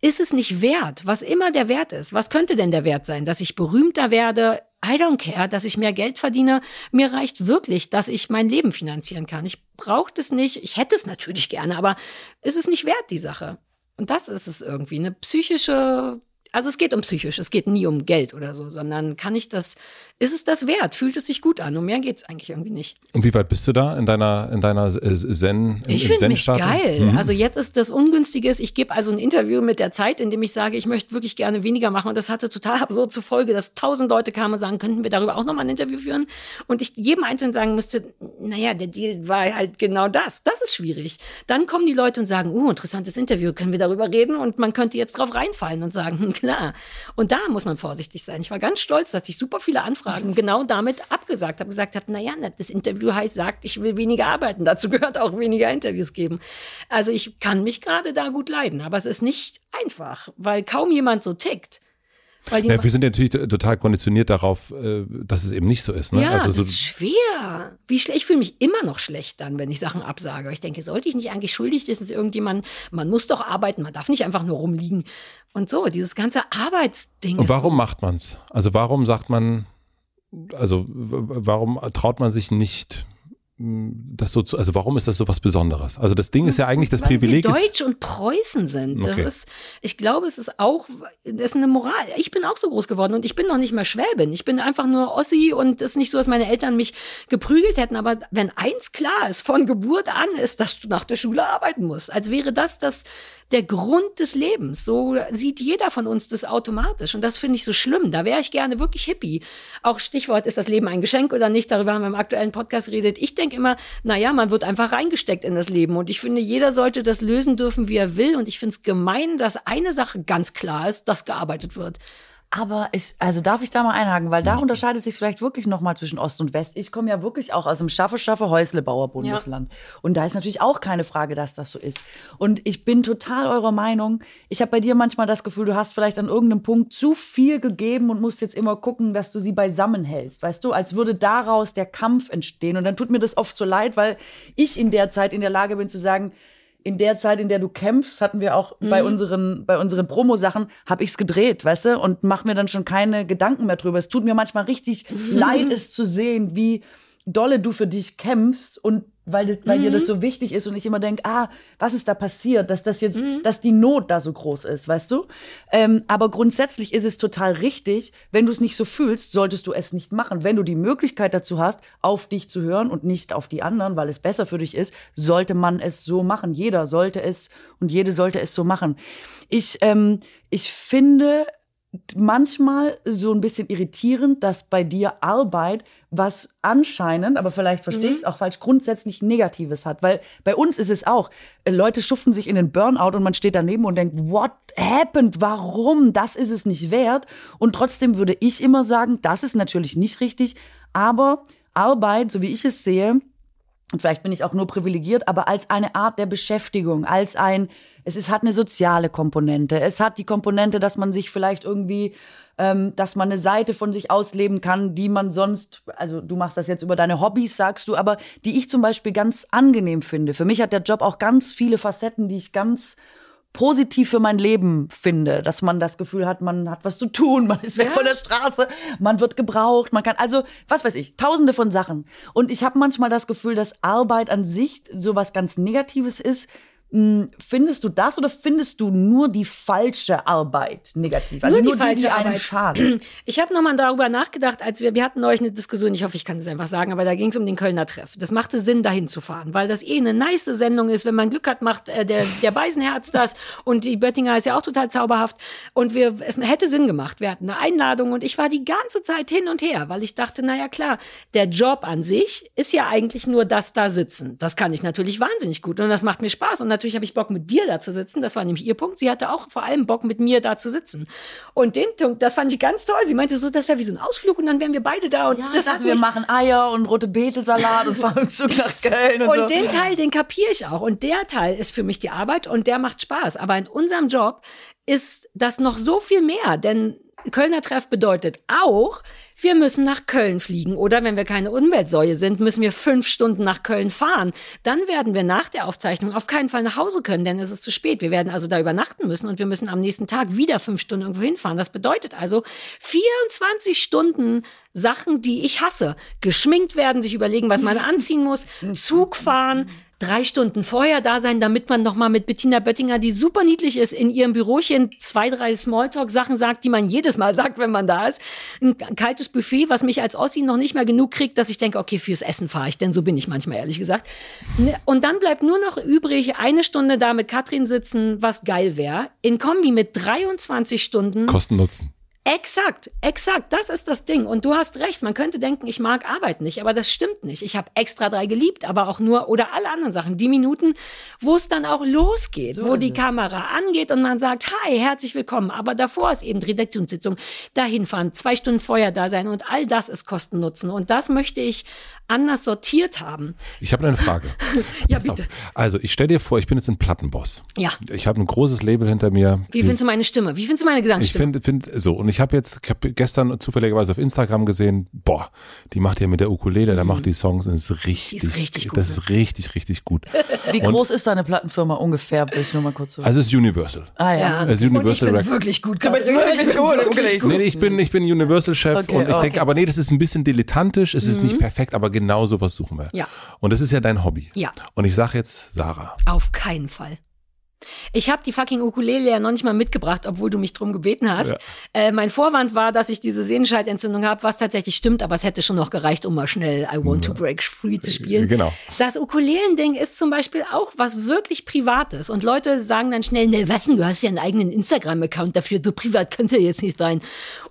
ist es nicht wert, was immer der Wert ist. Was könnte denn der Wert sein? Dass ich berühmter werde? I don't care, dass ich mehr Geld verdiene. Mir reicht wirklich, dass ich mein Leben finanzieren kann. Ich brauche das nicht. Ich hätte es natürlich gerne, aber ist es nicht wert, die Sache? Und das ist es irgendwie. Eine psychische, also es geht um psychisch, es geht nie um Geld oder so, sondern kann ich das, ist es das wert? Fühlt es sich gut an? Um mehr geht es eigentlich irgendwie nicht. Und wie weit bist du da in deiner, in deiner äh, Zen, Ich finde mich geil. Also jetzt ist das Ungünstige, ist, ich gebe also ein Interview mit der Zeit, in dem ich sage, ich möchte wirklich gerne weniger machen. Und das hatte total absurd zur Folge, dass tausend Leute kamen und sagen, könnten wir darüber auch nochmal ein Interview führen? Und ich jedem Einzelnen sagen musste, naja, der Deal war halt genau das. Das ist schwierig. Dann kommen die Leute und sagen, uh, interessantes Interview, können wir darüber reden? Und man könnte jetzt drauf reinfallen und sagen, klar. Und da muss man vorsichtig sein. Ich war ganz stolz, dass ich super viele Anfragen genau damit abgesagt habe. Gesagt habe, naja, das Interview heißt, sagt, ich will weniger arbeiten. Dazu gehört auch weniger Interviews geben. Also ich kann mich gerade da gut leiden. Aber es ist nicht einfach, weil kaum jemand so tickt. Ja, wir sind natürlich total konditioniert darauf, äh, dass es eben nicht so ist. Ne? ja, also das so, ist schwer. Wie schlecht, ich fühle mich immer noch schlecht dann, wenn ich Sachen absage. Ich denke, sollte ich nicht eigentlich schuldig sein, dass irgendjemand, man muss doch arbeiten, man darf nicht einfach nur rumliegen. Und so, dieses ganze Arbeitsding. und ist warum so, macht man's? Also warum sagt man, also warum traut man sich nicht mh, das so zu, also warum ist das so was Besonderes? Also das Ding ist ja eigentlich das weil Privileg wir Deutsch und Preußen sind. Das Okay. ist, ich glaube, es ist auch, das ist eine Moral. Ich bin auch so groß geworden und ich bin noch nicht mehr Schwäbin. Ich bin einfach nur Ossi und es ist nicht so, dass meine Eltern mich geprügelt hätten. Aber wenn eins klar ist, von Geburt an, ist, dass du nach der Schule arbeiten musst. Als wäre das das, der Grund des Lebens. So sieht jeder von uns das automatisch. Und das finde ich so schlimm. Da wäre ich gerne wirklich hippie. Auch Stichwort, ist das Leben ein Geschenk oder nicht? Darüber haben wir im aktuellen Podcast geredet. Ich denke immer, naja, man wird einfach reingesteckt in das Leben. Und ich finde, jeder sollte das lösen dürfen, wie er will. Und ich finde es gemein, dass eine Sache ganz klar ist, dass gearbeitet wird. Aber ich, also darf ich da mal einhaken, weil da unterscheidet sich vielleicht wirklich nochmal zwischen Ost und West. Ich komme ja wirklich auch aus dem Schaffe, Schaffe, Häuslebauer Bundesland. Und da ist natürlich auch keine Frage, dass das so ist. Und ich bin total eurer Meinung. Ich habe bei dir manchmal das Gefühl, du hast vielleicht an irgendeinem Punkt zu viel gegeben und musst jetzt immer gucken, dass du sie beisammen hältst. Weißt du, als würde daraus der Kampf entstehen. Und dann tut mir das oft so leid, weil ich in der Zeit in der Lage bin zu sagen, in der Zeit, in der du kämpfst, hatten wir auch bei unseren, bei unseren Promo-Sachen, habe ich's gedreht, weißt du, und mach mir dann schon keine Gedanken mehr drüber. Es tut mir manchmal richtig leid, es zu sehen, wie dolle du für dich kämpfst und weil, das, weil dir das so wichtig ist und ich immer denk, ah, was ist da passiert, dass das jetzt, dass die Not da so groß ist, weißt du? Ähm, aber grundsätzlich ist es total richtig, wenn du es nicht so fühlst, solltest du es nicht machen. Wenn du die Möglichkeit dazu hast, auf dich zu hören und nicht auf die anderen, weil es besser für dich ist, sollte man es so machen. Jeder sollte es und jede sollte es so machen. Ich, ähm, ich finde manchmal so ein bisschen irritierend, dass bei dir Arbeit was anscheinend, aber vielleicht verstehe ich es auch falsch, grundsätzlich Negatives hat. Weil bei uns ist es auch, äh, Leute schuften sich in den Burnout und man steht daneben und denkt, what happened? Warum? Das ist es nicht wert. Und trotzdem würde ich immer sagen, das ist natürlich nicht richtig, aber Arbeit, so wie ich es sehe, und vielleicht bin ich auch nur privilegiert, aber als eine Art der Beschäftigung, als ein, es ist, hat eine soziale Komponente. Es hat die Komponente, dass man sich vielleicht irgendwie, ähm, dass man eine Seite von sich ausleben kann, die man sonst, also du machst das jetzt über deine Hobbys, sagst du, aber die ich zum Beispiel ganz angenehm finde. Für mich hat der Job auch ganz viele Facetten, die ich ganz positiv für mein Leben finde, dass man das Gefühl hat, man hat was zu tun, man ist weg von der Straße, man wird gebraucht, man kann also was weiß ich, tausende von Sachen. Und ich habe manchmal das Gefühl, dass Arbeit an sich so was ganz negatives ist, Findest du das oder findest du nur die falsche Arbeit negativ? Also nur, nur die, die, einem schadet? Ich habe nochmal darüber nachgedacht, als wir, wir hatten neulich eine Diskussion, ich hoffe, ich kann es einfach sagen, aber da ging es um den Kölner Treff. Das machte Sinn, dahin zu fahren, weil das eh eine nice Sendung ist. Wenn man Glück hat, macht äh, der, der Beisenherz das und die Böttinger ist ja auch total zauberhaft. Und wir, es hätte Sinn gemacht. Wir hatten eine Einladung und ich war die ganze Zeit hin und her, weil ich dachte, naja klar, der Job an sich ist ja eigentlich nur das da sitzen. Das kann ich natürlich wahnsinnig gut und das macht mir Spaß und natürlich habe ich Bock, mit dir da zu sitzen. Das war nämlich ihr Punkt. Sie hatte auch vor allem Bock, mit mir da zu sitzen. Und den Punkt, das fand ich ganz toll. Sie meinte so, das wäre wie so ein Ausflug und dann wären wir beide da. Und ja, das also wir machen Eier und rote Beete-Salat und fahren Zug nach Köln und, und so. den Teil, den kapiere ich auch. Und der Teil ist für mich die Arbeit und der macht Spaß. Aber in unserem Job ist das noch so viel mehr, denn Kölner Treff bedeutet auch, wir müssen nach Köln fliegen oder wenn wir keine Umweltsäue sind, müssen wir fünf Stunden nach Köln fahren. Dann werden wir nach der Aufzeichnung auf keinen Fall nach Hause können, denn es ist zu spät. Wir werden also da übernachten müssen und wir müssen am nächsten Tag wieder fünf Stunden irgendwo hinfahren. Das bedeutet also 24 Stunden Sachen, die ich hasse. Geschminkt werden, sich überlegen, was man anziehen muss, Zug fahren, drei Stunden vorher da sein, damit man nochmal mit Bettina Böttinger, die super niedlich ist, in ihrem Bürochen zwei, drei Smalltalk-Sachen sagt, die man jedes Mal sagt, wenn man da ist. Ein kaltes Buffet, was mich als Ossi noch nicht mehr genug kriegt, dass ich denke, okay, fürs Essen fahre ich, denn so bin ich manchmal, ehrlich gesagt. Ne, und dann bleibt nur noch übrig, eine Stunde da mit Katrin sitzen, was geil wäre, in Kombi mit 23 Stunden. Kosten Nutzen. Exakt, exakt, das ist das Ding. Und du hast recht, man könnte denken, ich mag Arbeit nicht, aber das stimmt nicht. Ich habe extra drei geliebt, aber auch nur, oder alle anderen Sachen, die Minuten, wo es dann auch losgeht, so wo die es. Kamera angeht und man sagt, hi, herzlich willkommen. Aber davor ist eben Redaktionssitzung, dahin fahren, zwei Stunden vorher da sein und all das ist Kosten-Nutzen. Und das möchte ich anders sortiert haben. Ich habe eine Frage. ja, bitte. Auf. Also, ich stelle dir vor, ich bin jetzt ein Plattenboss. Ja. Ich habe ein großes Label hinter mir. Wie findest du meine Stimme? Wie findest du meine Gesangsstimme? Ich finde, find, so, und ich habe jetzt, ich habe gestern zufälligerweise auf Instagram gesehen, boah, die macht ja mit der Ukulele, mhm. der macht die Songs und ist richtig, die ist richtig gut. Das ist richtig, richtig gut. Wie und groß ist deine Plattenfirma ungefähr? Will ich nur mal kurz so. Also, es ist Universal. Ah, ja. Es ist Universal und ich bin wirklich gut. Du bist wirklich gut. Wirklich gut. Nee, ich bin, ich bin Universal-Chef okay, und ich okay. denke, aber nee, das ist ein bisschen dilettantisch, es ist mhm. nicht perfekt, aber genau so was suchen wir. Ja. Und das ist ja dein Hobby. Ja. Und ich sage jetzt Sarah. Auf keinen Fall. Ich habe die fucking Ukulele ja noch nicht mal mitgebracht, obwohl du mich drum gebeten hast. Ja. Äh, mein Vorwand war, dass ich diese Sehnenscheidentzündung habe, was tatsächlich stimmt, aber es hätte schon noch gereicht, um mal schnell I Want ja. to Break Free zu spielen. Genau. Das Ukulelending ist zum Beispiel auch was wirklich Privates. Und Leute sagen dann schnell, ne, was denn, du hast ja einen eigenen Instagram-Account dafür, so privat könnte er jetzt nicht sein.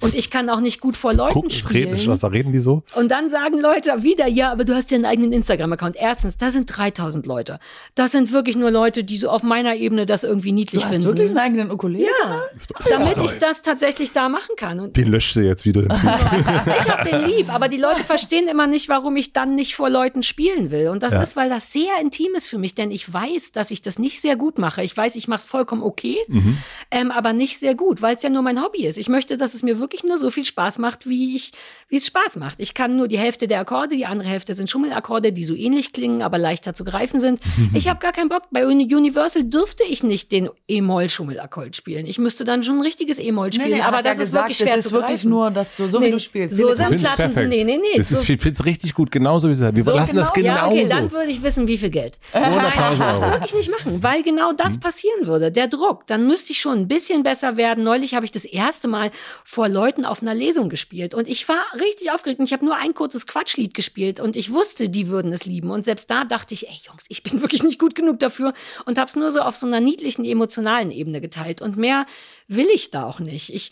Und ich kann auch nicht gut vor Leuten Guck, spielen. Reden, was, da reden die so? Und dann sagen Leute wieder, ja, aber du hast ja einen eigenen Instagram-Account. Erstens, da sind 3000 Leute. Das sind wirklich nur Leute, die so auf meiner Ebene das irgendwie niedlich du finden. Hast wirklich einen eigenen Ukulele? Ja, damit ich das tatsächlich da machen kann. Und den löscht sie jetzt wieder. ich habe den lieb, aber die Leute verstehen immer nicht, warum ich dann nicht vor Leuten spielen will. Und das ja. ist, weil das sehr intim ist für mich, denn ich weiß, dass ich das nicht sehr gut mache. Ich weiß, ich mache es vollkommen okay, mhm. ähm, aber nicht sehr gut, weil es ja nur mein Hobby ist. Ich möchte, dass es mir wirklich nur so viel Spaß macht, wie ich, wie es Spaß macht. Ich kann nur die Hälfte der Akkorde, die andere Hälfte sind Schummelakkorde, die so ähnlich klingen, aber leichter zu greifen sind. Ich habe gar keinen Bock. Bei Universal dürfte ich nicht den E-Moll-Schummelakkord spielen. Ich müsste dann schon ein richtiges E-Moll spielen, nee, nee, aber das ja ist gesagt, wirklich schwer das ist zu wirklich greifen. nur, dass du, so nee, wie du spielst. So sind Platten, perfekt. nee, nee, nee. Das ist, ich finde es richtig gut, genauso wie es ist. Wir so lassen genau, das genauso. Ja, okay, dann würde ich wissen, wie viel Geld. 200.000 Euro. Das wirklich nicht machen, weil genau das hm. passieren würde. Der Druck, dann müsste ich schon ein bisschen besser werden. Neulich habe ich das erste Mal vor Leuten auf einer Lesung gespielt und ich war richtig aufgeregt und ich habe nur ein kurzes Quatschlied gespielt und ich wusste, die würden es lieben und selbst da dachte ich, ey Jungs, ich bin wirklich nicht gut genug dafür und habe es nur so auf so einer niedlichen emotionalen Ebene geteilt geteilt. Und mehr will ich da auch nicht. Ich,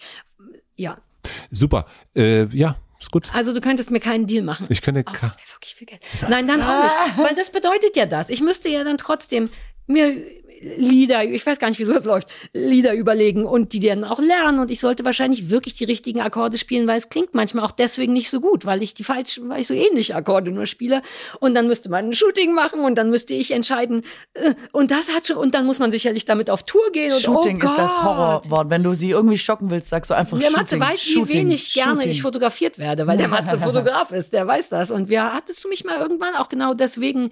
ja. Super. Äh, ja, ist gut. Also du könntest mir keinen Deal machen. Ich könnte. Oh, das wäre wirklich viel Geld. Nein, dann auch nicht. Weil das bedeutet ja das. Ich müsste ja dann trotzdem mir Lieder, ich weiß gar nicht, wieso das läuft, Lieder überlegen und die dann auch lernen. Und ich sollte wahrscheinlich wirklich die richtigen Akkorde spielen, weil es klingt manchmal auch deswegen nicht so gut, weil ich die falschen, weil ich so ähnliche Akkorde nur spiele. Und dann müsste man ein Shooting machen und dann müsste ich entscheiden. Äh, und das hat schon, und dann muss man sicherlich damit auf Tour gehen. Und, Shooting oh ist das Horrorwort. Wenn du sie irgendwie schocken willst, sagst du einfach der Shooting. Der Matze weiß, Shooting, wie wenig Shooting. gerne ich fotografiert werde, weil der Matze Fotograf ist, der weiß das. Und wir hattest du mich mal irgendwann auch genau deswegen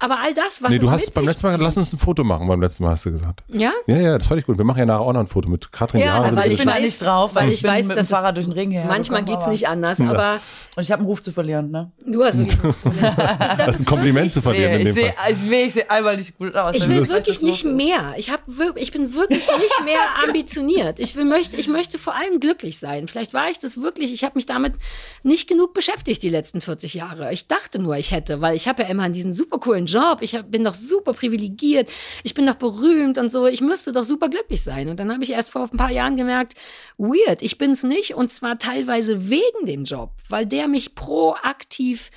Aber all das, was Nee, es du mit hast beim letzten Mal, lass uns ein Foto machen, beim letzten Mal hast du gesagt. Ja? Ja, ja, das fand ich gut. Wir machen ja nachher auch noch ein Foto mit Katrin. Ja, also ich ich bin da nicht drauf, weil weil ich, ich bin weiß, mit dass dem Fahrrad es- durch den Ring her. Manchmal geht's nicht anders, aber Und ich habe einen Ruf zu verlieren, ne? du hast wirklich. Das ist ein Kompliment zu verlieren in ich dem sehe Fall. ich seh, ich seh einmal nicht gut aus. Ich will das wirklich nicht mehr. Ich, hab, ich bin wirklich nicht mehr ambitioniert. Ich, will, möchte, ich möchte vor allem glücklich sein. Vielleicht war ich das wirklich. Ich habe mich damit nicht genug beschäftigt die letzten 40 Jahre. Ich dachte nur, ich hätte, weil ich habe ja immer diesen super coolen Job. Ich hab, bin doch super privilegiert. Ich bin doch berühmt und so. Ich müsste doch super glücklich sein. Und dann habe ich erst vor ein paar Jahren gemerkt, weird, ich bin's nicht. Und zwar teilweise wegen dem Job, weil der mich proaktiv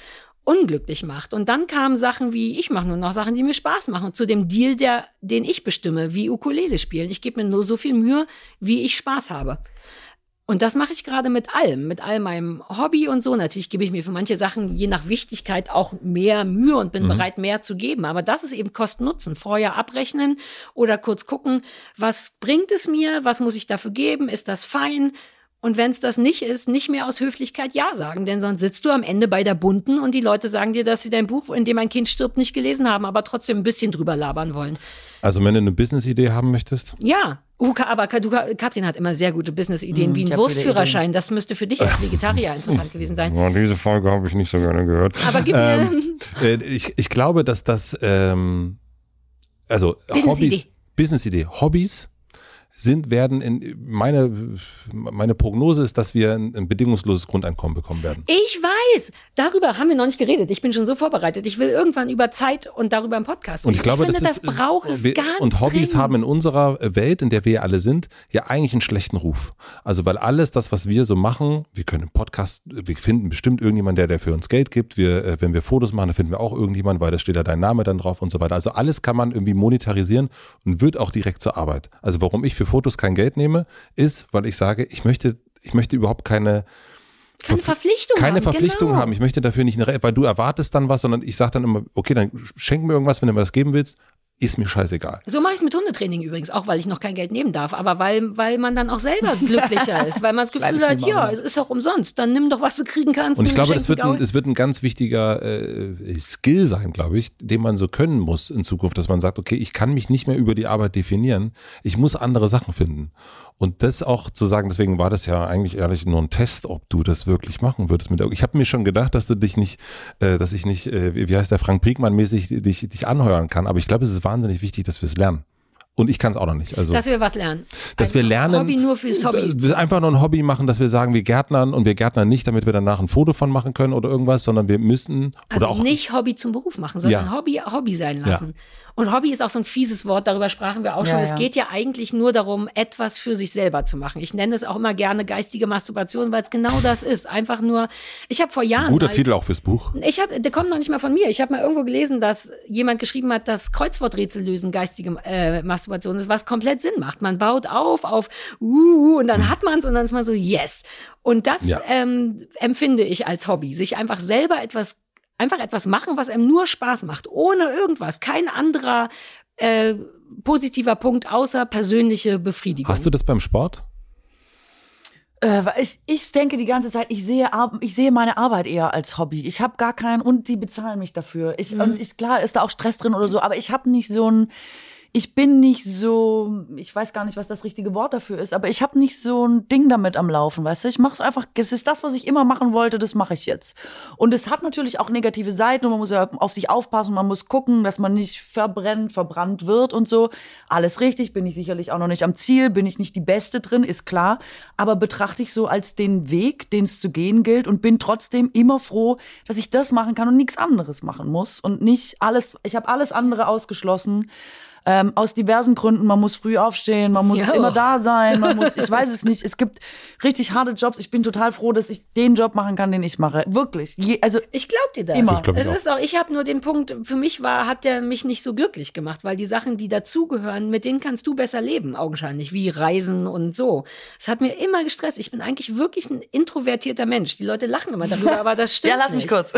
unglücklich macht. Und dann kamen Sachen wie, ich mache nur noch Sachen, die mir Spaß machen. Zu dem Deal, der, den ich bestimme, wie Ukulele spielen. Ich gebe mir nur so viel Mühe, wie ich Spaß habe. Und das mache ich gerade mit allem, mit all meinem Hobby und so. Natürlich gebe ich mir für manche Sachen je nach Wichtigkeit auch mehr Mühe und bin bereit, mehr zu geben. Aber das ist eben Kosten-Nutzen. Vorher abrechnen oder kurz gucken, was bringt es mir, was muss ich dafür geben, ist das fein? Und wenn es das nicht ist, nicht mehr aus Höflichkeit Ja sagen, denn sonst sitzt du am Ende bei der Bunten und die Leute sagen dir, dass sie dein Buch, in dem ein Kind stirbt, nicht gelesen haben, aber trotzdem ein bisschen drüber labern wollen. Also wenn du eine Business-Idee haben möchtest, Ja, uh, aber du, Katrin hat immer sehr gute Business-Ideen, wie ich ein Wurstführerschein. Das müsste für dich als Vegetarier interessant gewesen sein. oh, diese Folge habe ich nicht so gerne gehört. Aber gib mir Äh, ich, ich glaube, dass das, ähm, also Business-Idee. Hobbys, Business-Idee, Hobbys sind, werden in, meine, meine Prognose ist, dass wir ein, ein bedingungsloses Grundeinkommen bekommen werden. Ich weiß, darüber haben wir noch nicht geredet. Ich bin schon so vorbereitet. Ich will irgendwann über Zeit und darüber im Podcast Und ich glaube, finde, das, das ist, braucht es wir- ganz Und Hobbys dringend. haben in unserer Welt, in der wir alle sind, ja eigentlich einen schlechten Ruf. Also weil alles das, was wir so machen, wir können Podcast, wir finden bestimmt irgendjemanden, der, der für uns Geld gibt. Wir, äh, wenn wir Fotos machen, dann finden wir auch irgendjemanden, weil da steht ja dein Name dann drauf und so weiter. Also alles kann man irgendwie monetarisieren und wird auch direkt zur Arbeit. Also warum ich für Fotos kein Geld nehme, ist, weil ich sage, ich möchte, ich möchte überhaupt keine Keine Verpflichtung keine haben. Verpflichtung genau. haben. Ich möchte dafür nicht eine, weil du erwartest dann was, sondern ich sage dann immer, okay, dann schenk mir irgendwas, wenn du mir was geben willst, ist mir scheißegal. So mache ich es mit Hundetraining übrigens, auch weil ich noch kein Geld nehmen darf, aber weil, weil man dann auch selber glücklicher ist, weil man das Gefühl hat, ja, es ist auch umsonst, dann nimm doch, was du kriegen kannst. Und ich glaube, das wird, ein, das wird ein ganz wichtiger äh, Skill sein, glaube ich, den man so können muss in Zukunft, dass man sagt, okay, ich kann mich nicht mehr über die Arbeit definieren, ich muss andere Sachen finden. Und das auch zu sagen, deswegen war das ja eigentlich ehrlich nur ein Test, ob du das wirklich machen würdest. Mit, ich habe mir schon gedacht, dass du dich nicht, äh, dass ich nicht, äh, wie heißt der Frank Priegmann mäßig dich, dich anheuern kann. Aber ich glaube, es ist wahnsinnig wichtig, dass wir es lernen. Und ich kann es auch noch nicht. Also dass wir was lernen. dass Ein wir lernen, Hobby nur fürs Hobby. einfach nur ein Hobby machen, dass wir sagen, wir Gärtnern und wir Gärtnern nicht, damit wir danach ein Foto von machen können oder irgendwas, sondern wir müssen Also oder auch nicht Hobby zum Beruf machen, sondern Ja. Hobby Hobby sein lassen. Und Hobby ist auch so ein fieses Wort, darüber sprachen wir auch schon. Ja, Es ja. geht ja eigentlich nur darum, etwas für sich selber zu machen. Ich nenne es auch immer gerne geistige Masturbation, weil es genau das ist. Einfach nur, ich habe vor Jahren. guter mal, Titel auch fürs Buch. Ich habe, der kommt noch nicht mal von mir. Ich habe mal irgendwo gelesen, dass jemand geschrieben hat, dass Kreuzworträtsel lösen geistige äh, Masturbation ist, was komplett Sinn macht. Man baut auf, auf, uh, und dann hat man es und dann ist man so, yes. Und das Ja. ähm, empfinde ich als Hobby, sich einfach selber etwas, einfach etwas machen, was einem nur Spaß macht, ohne irgendwas, kein anderer äh, positiver Punkt außer persönliche Befriedigung. Hast du das beim Sport? Äh, ich, ich denke die ganze Zeit, ich sehe, ich sehe meine Arbeit eher als Hobby. Ich habe gar keinen und die bezahlen mich dafür. Ich, Und ich, klar ist da auch Stress drin oder so, aber ich habe nicht so ein, ich bin nicht so, ich weiß gar nicht, was das richtige Wort dafür ist, aber ich habe nicht so ein Ding damit am Laufen, weißt du? Ich mache es einfach, es ist das, was ich immer machen wollte, das mache ich jetzt. Und es hat natürlich auch negative Seiten und man muss ja auf sich aufpassen, man muss gucken, dass man nicht verbrennt, verbrannt wird und so. Alles richtig, bin ich sicherlich auch noch nicht am Ziel, bin ich nicht die Beste drin, ist klar. Aber betrachte ich so als den Weg, den es zu gehen gilt und bin trotzdem immer froh, dass ich das machen kann und nichts anderes machen muss und nicht alles, ich habe alles andere ausgeschlossen. Ähm, aus diversen Gründen. Man muss früh aufstehen, man muss Ja. immer da sein, man muss, ich weiß es nicht. Es gibt richtig harte Jobs. Ich bin total froh, dass ich den Job machen kann, den ich mache. Wirklich. Je, also Ich glaub dir das. Immer. Das glaub ich es auch. ist auch, ich habe nur den Punkt, für mich war, hat der mich nicht so glücklich gemacht, weil die Sachen, die dazugehören, mit denen kannst du besser leben, augenscheinlich, wie Reisen und so. Es hat mir immer gestresst. Ich bin eigentlich wirklich ein introvertierter Mensch. Die Leute lachen immer darüber, aber das stimmt ja, lass mich nicht. kurz.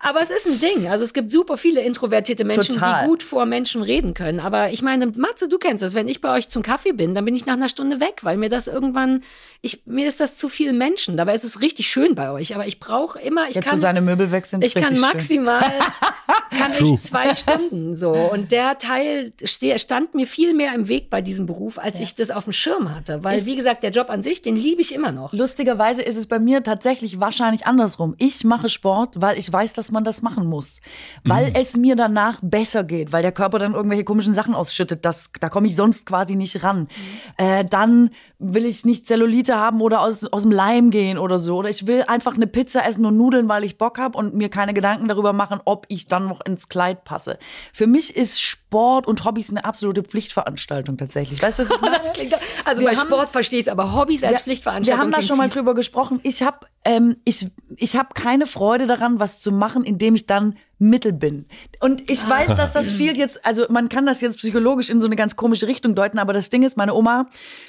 Aber es ist ein Ding. Also es gibt super viele introvertierte Menschen, Total. die gut vor Menschen reden können. Aber ich meine, Matze, du kennst das. Wenn ich bei euch zum Kaffee bin, dann bin ich nach einer Stunde weg, weil mir das irgendwann, ich, mir ist das zu viel Menschen. Dabei ist es richtig schön bei euch. Aber ich brauche immer, ich Jetzt, kann, wo seine Möbel weg sind, ich kann maximal, kann ich zwei Stunden so. Und der Teil stand mir viel mehr im Weg bei diesem Beruf, als ich das auf dem Schirm hatte. Weil, wie gesagt, der Job an sich, den liebe ich immer noch. Lustigerweise ist es bei mir tatsächlich wahrscheinlich andersrum. Ich mache Sport, weil ich weiß, dass man das machen muss. Weil es mir danach besser geht, weil der Körper dann irgendwelche komischen Sachen ausschüttet. Das, da komme ich sonst quasi nicht ran. Äh, dann will ich nicht Zellulite haben oder aus, aus dem Leim gehen oder so. Oder ich will einfach eine Pizza essen und Nudeln, weil ich Bock habe und mir keine Gedanken darüber machen, ob ich dann noch ins Kleid passe. Für mich ist Sport und Hobbys eine absolute Pflichtveranstaltung tatsächlich. Weißt du, was ich meine? Das klingt, also Wir bei haben- Sport verstehe ich es, aber Hobbys als wir, Pflichtveranstaltung. Wir haben da schon mal drüber gesprochen. Ich habe ähm, ich, ich hab keine Freude daran, was zu machen, indem ich dann Mittel bin. Und ich weiß, dass das viel jetzt, also man kann das jetzt psychologisch in so eine ganz komische Richtung deuten, aber das Ding ist, meine Oma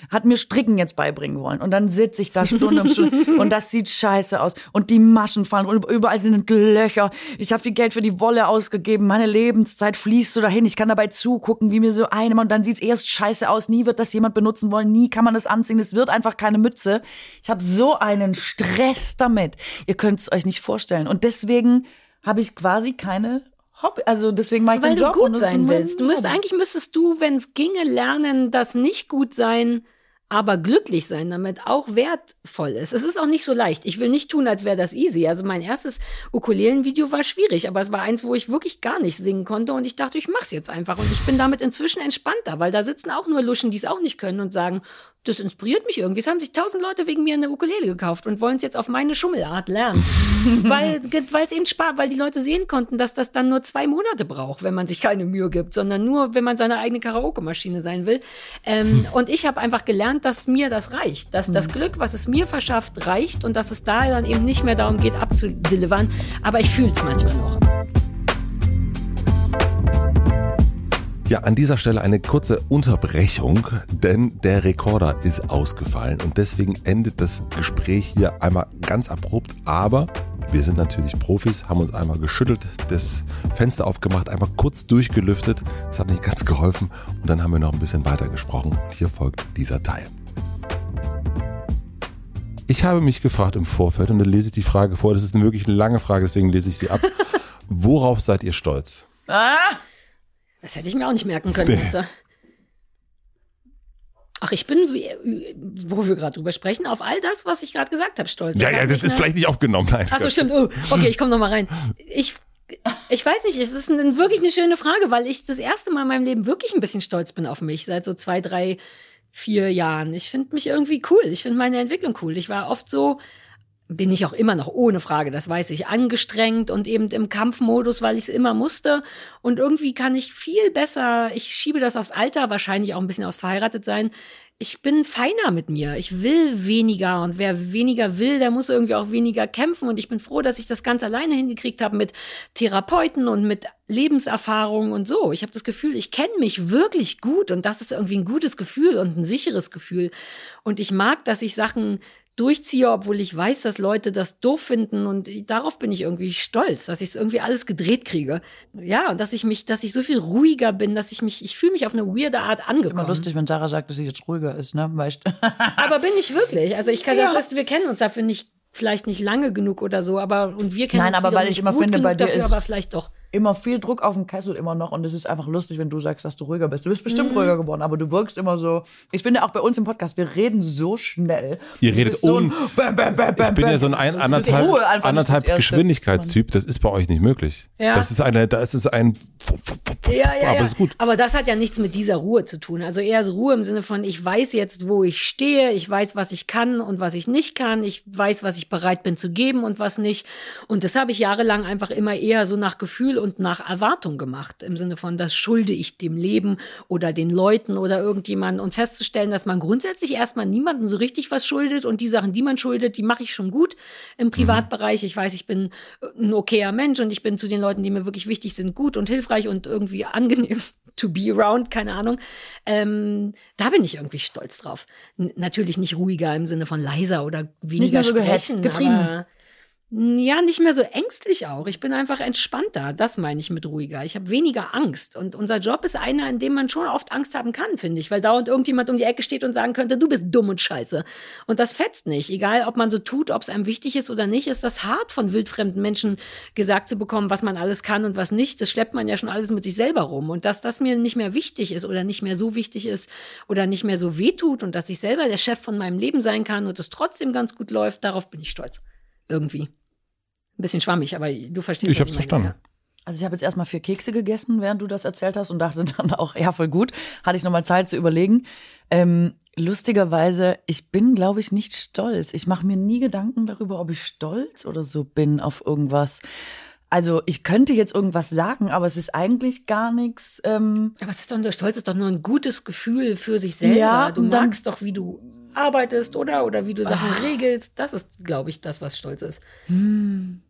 hat mir Stricken jetzt beibringen wollen. Und dann sitze ich da Stunde um Stunde und das sieht scheiße aus. Und die Maschen fallen und überall sind Löcher. Ich habe viel Geld für die Wolle ausgegeben. Meine Lebenszeit fließt so dahin. Ich kann dabei zugucken, wie mir so eine, und dann sieht's erst scheiße aus. Nie wird das jemand benutzen wollen. Nie kann man das anziehen. Es wird einfach keine Mütze. Ich habe so einen Stress damit. Ihr könnt es euch nicht vorstellen. Und deswegen habe ich quasi keine Hobby. Also deswegen mache ich Weil den du Job. gut und das ist sein willst. Du müsst, eigentlich müsstest du, wenn es ginge, lernen, das nicht gut sein, aber glücklich sein damit auch wertvoll ist. Es ist auch nicht so leicht. Ich will nicht tun, als wäre das easy. Also mein erstes Ukulelenvideo war schwierig, aber es war eins, wo ich wirklich gar nicht singen konnte und ich dachte, ich mach's jetzt einfach und ich bin damit inzwischen entspannter, weil da sitzen auch nur Luschen, die es auch nicht können und sagen, das inspiriert mich irgendwie. Es haben sich tausend Leute wegen mir eine Ukulele gekauft und wollen es jetzt auf meine Schummelart lernen. weil es eben spart, weil die Leute sehen konnten, dass das dann nur zwei Monate braucht, wenn man sich keine Mühe gibt, sondern nur, wenn man seine eigene Karaoke-Maschine sein will. Ähm, und ich habe einfach gelernt, dass mir das reicht. Dass das Glück, was es mir verschafft, reicht und dass es da dann eben nicht mehr darum geht, abzudelivern. Aber ich fühle es manchmal noch. Ja, an dieser Stelle eine kurze Unterbrechung, denn der Rekorder ist ausgefallen und deswegen endet das Gespräch hier einmal ganz abrupt, aber wir sind natürlich Profis, haben uns einmal geschüttelt, das Fenster aufgemacht, einmal kurz durchgelüftet, das hat nicht ganz geholfen und dann haben wir noch ein bisschen weiter gesprochen. Hier folgt dieser Teil. Ich habe mich gefragt im Vorfeld und dann lese ich die Frage vor, das ist eine wirklich lange Frage, deswegen lese ich sie ab. Worauf seid ihr stolz? Das hätte ich mir auch nicht merken können. Jetzt. Ach, ich bin, wo wir gerade drüber sprechen, auf all das, was ich gerade gesagt habe, stolz. Ja, ja, das ist eine- vielleicht nicht aufgenommen, nein. Ach so, stimmt. Oh, okay, ich komme noch mal rein. Ich, ich weiß nicht, es ist ein, wirklich eine schöne Frage, weil ich das erste Mal in meinem Leben wirklich ein bisschen stolz bin auf mich, seit so zwei, drei, vier Jahren. Ich finde mich irgendwie cool. Ich finde meine Entwicklung cool. Ich war oft so, bin ich auch immer noch ohne Frage, das weiß ich, angestrengt und eben im Kampfmodus, weil ich es immer musste. Und irgendwie kann ich viel besser, ich schiebe das aufs Alter, wahrscheinlich auch ein bisschen aufs Verheiratet sein. Ich bin feiner mit mir. Ich will weniger und wer weniger will, der muss irgendwie auch weniger kämpfen. Und ich bin froh, dass ich das ganz alleine hingekriegt habe mit Therapeuten und mit Lebenserfahrung und so. Ich habe das Gefühl, ich kenne mich wirklich gut und das ist irgendwie ein gutes Gefühl und ein sicheres Gefühl. Und ich mag, dass ich Sachen durchziehe, obwohl ich weiß, dass Leute das doof finden und ich- darauf bin ich irgendwie stolz, dass ich es irgendwie alles gedreht kriege. Ja, und dass ich mich, dass ich so viel ruhiger bin, dass ich mich, ich fühle mich auf eine weirde Art Immer angekommen. lustig, wenn Sarah sagt, dass sie jetzt ruhiger ist, ne? Weißt Aber bin ich wirklich? Also ich kann, das ist, wir kennen uns dafür nicht, vielleicht nicht lange genug oder so, aber und wir kennen Nein, uns aber weil ich immer finde, bei dir dafür, ist- aber vielleicht doch. Immer viel Druck auf dem Kessel immer noch und es ist einfach lustig, wenn du sagst, dass du ruhiger bist. Du bist Mhm. bestimmt ruhiger geworden, aber du wirkst immer so. Ich finde auch bei uns im Podcast, wir reden so schnell. Ihr redet so ein un- Bam, bam, bam, Ich bin ja so ein, ein Das anderthalb, Ruhe einfach nicht anderthalb das. Geschwindigkeitstyp. Das ist bei euch nicht möglich. Ja. Das ist eine, da ist es ein, Ja, ja, aber ja. ist gut. Aber das hat ja nichts mit dieser Ruhe zu tun. Also eher so Ruhe im Sinne von, ich weiß jetzt, wo ich stehe, ich weiß, was ich kann und was ich nicht kann, ich weiß, was ich bereit bin zu geben und was nicht. Und das habe ich jahrelang einfach immer eher so nach Gefühl und nach Erwartung gemacht. Im Sinne von, das schulde ich dem Leben oder den Leuten oder irgendjemandem. Und festzustellen, dass man grundsätzlich erstmal niemandem so richtig was schuldet und die Sachen, die man schuldet, die mache ich schon gut im Privatbereich. Ich weiß, ich bin ein okayer Mensch und ich bin zu den Leuten, die mir wirklich wichtig sind, gut und hilfreich und irgendwie angenehm to be around, keine Ahnung. Ähm, da bin ich irgendwie stolz drauf. N natürlich nicht ruhiger im Sinne von leiser oder weniger so gehetzt, sprechen, getrieben. Ja, nicht mehr so ängstlich auch. Ich bin einfach entspannter. Das meine ich mit ruhiger. Ich habe weniger Angst. Und unser Job ist einer, in dem man schon oft Angst haben kann, finde ich. Weil dauernd irgendjemand um die Ecke steht und sagen könnte, du bist dumm und scheiße. Und das fetzt nicht. Egal, ob man so tut, ob es einem wichtig ist oder nicht, ist das hart von wildfremden Menschen gesagt zu bekommen, was man alles kann und was nicht. Das schleppt man ja schon alles mit sich selber rum. Und dass das mir nicht mehr wichtig ist oder nicht mehr so wichtig ist oder nicht mehr so wehtut und dass ich selber der Chef von meinem Leben sein kann und es trotzdem ganz gut läuft, darauf bin ich stolz. Irgendwie. Ein bisschen schwammig, aber du verstehst Ich hab's verstanden. Also ich habe jetzt erstmal vier Kekse gegessen, während du das erzählt hast und dachte dann auch, ja, voll gut. Hatte ich nochmal Zeit zu überlegen. Ähm, lustigerweise, ich bin, glaube ich, nicht stolz. Ich mache mir nie Gedanken darüber, ob ich stolz oder so bin auf irgendwas. Also ich könnte jetzt irgendwas sagen, aber es ist eigentlich gar nichts. Ähm, Aber es ist doch, Stolz ist doch nur ein gutes Gefühl für sich selber. Ja, du magst doch, wie du arbeitest, oder? Oder wie du Sachen regelst. Das ist, glaube ich, das, was Stolz ist. hm,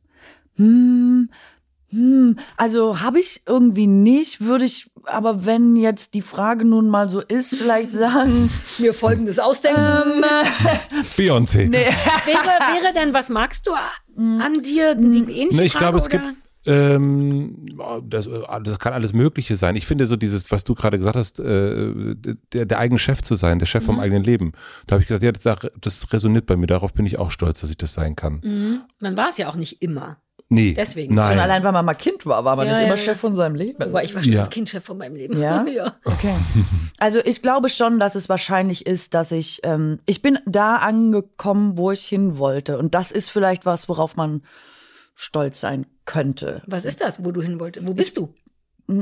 hm, also habe ich irgendwie nicht, würde ich, aber wenn jetzt die Frage nun mal so ist, vielleicht sagen, Mir folgendes ausdenken. ähm, Beyoncé. nee. wäre, wäre denn, was magst du an dir? Die ähnliche Ne, ich glaube, es gibt. Ähm, das, das kann alles Mögliche sein. Ich finde so dieses, was du gerade gesagt hast, äh, der, der eigene Chef zu sein, der Chef Mhm. vom eigenen Leben. Da habe ich gesagt, ja, das, das resoniert bei mir. Darauf bin ich auch stolz, dass ich das sein kann. Mhm. Man war es ja auch nicht immer. Nee, Deswegen. nein. Schon allein, weil man mal Kind war, war man Ja, nicht ja, immer ja. Chef von seinem Leben. Aber ich war schon Ja. als Kind Chef von meinem Leben. Ja? ja. Okay. Also ich glaube schon, dass es wahrscheinlich ist, dass ich, ähm, ich bin da angekommen, wo ich hin wollte. Und das ist vielleicht was, worauf man stolz sein könnte. Was ist das, wo du hin wolltest? Wo bist du?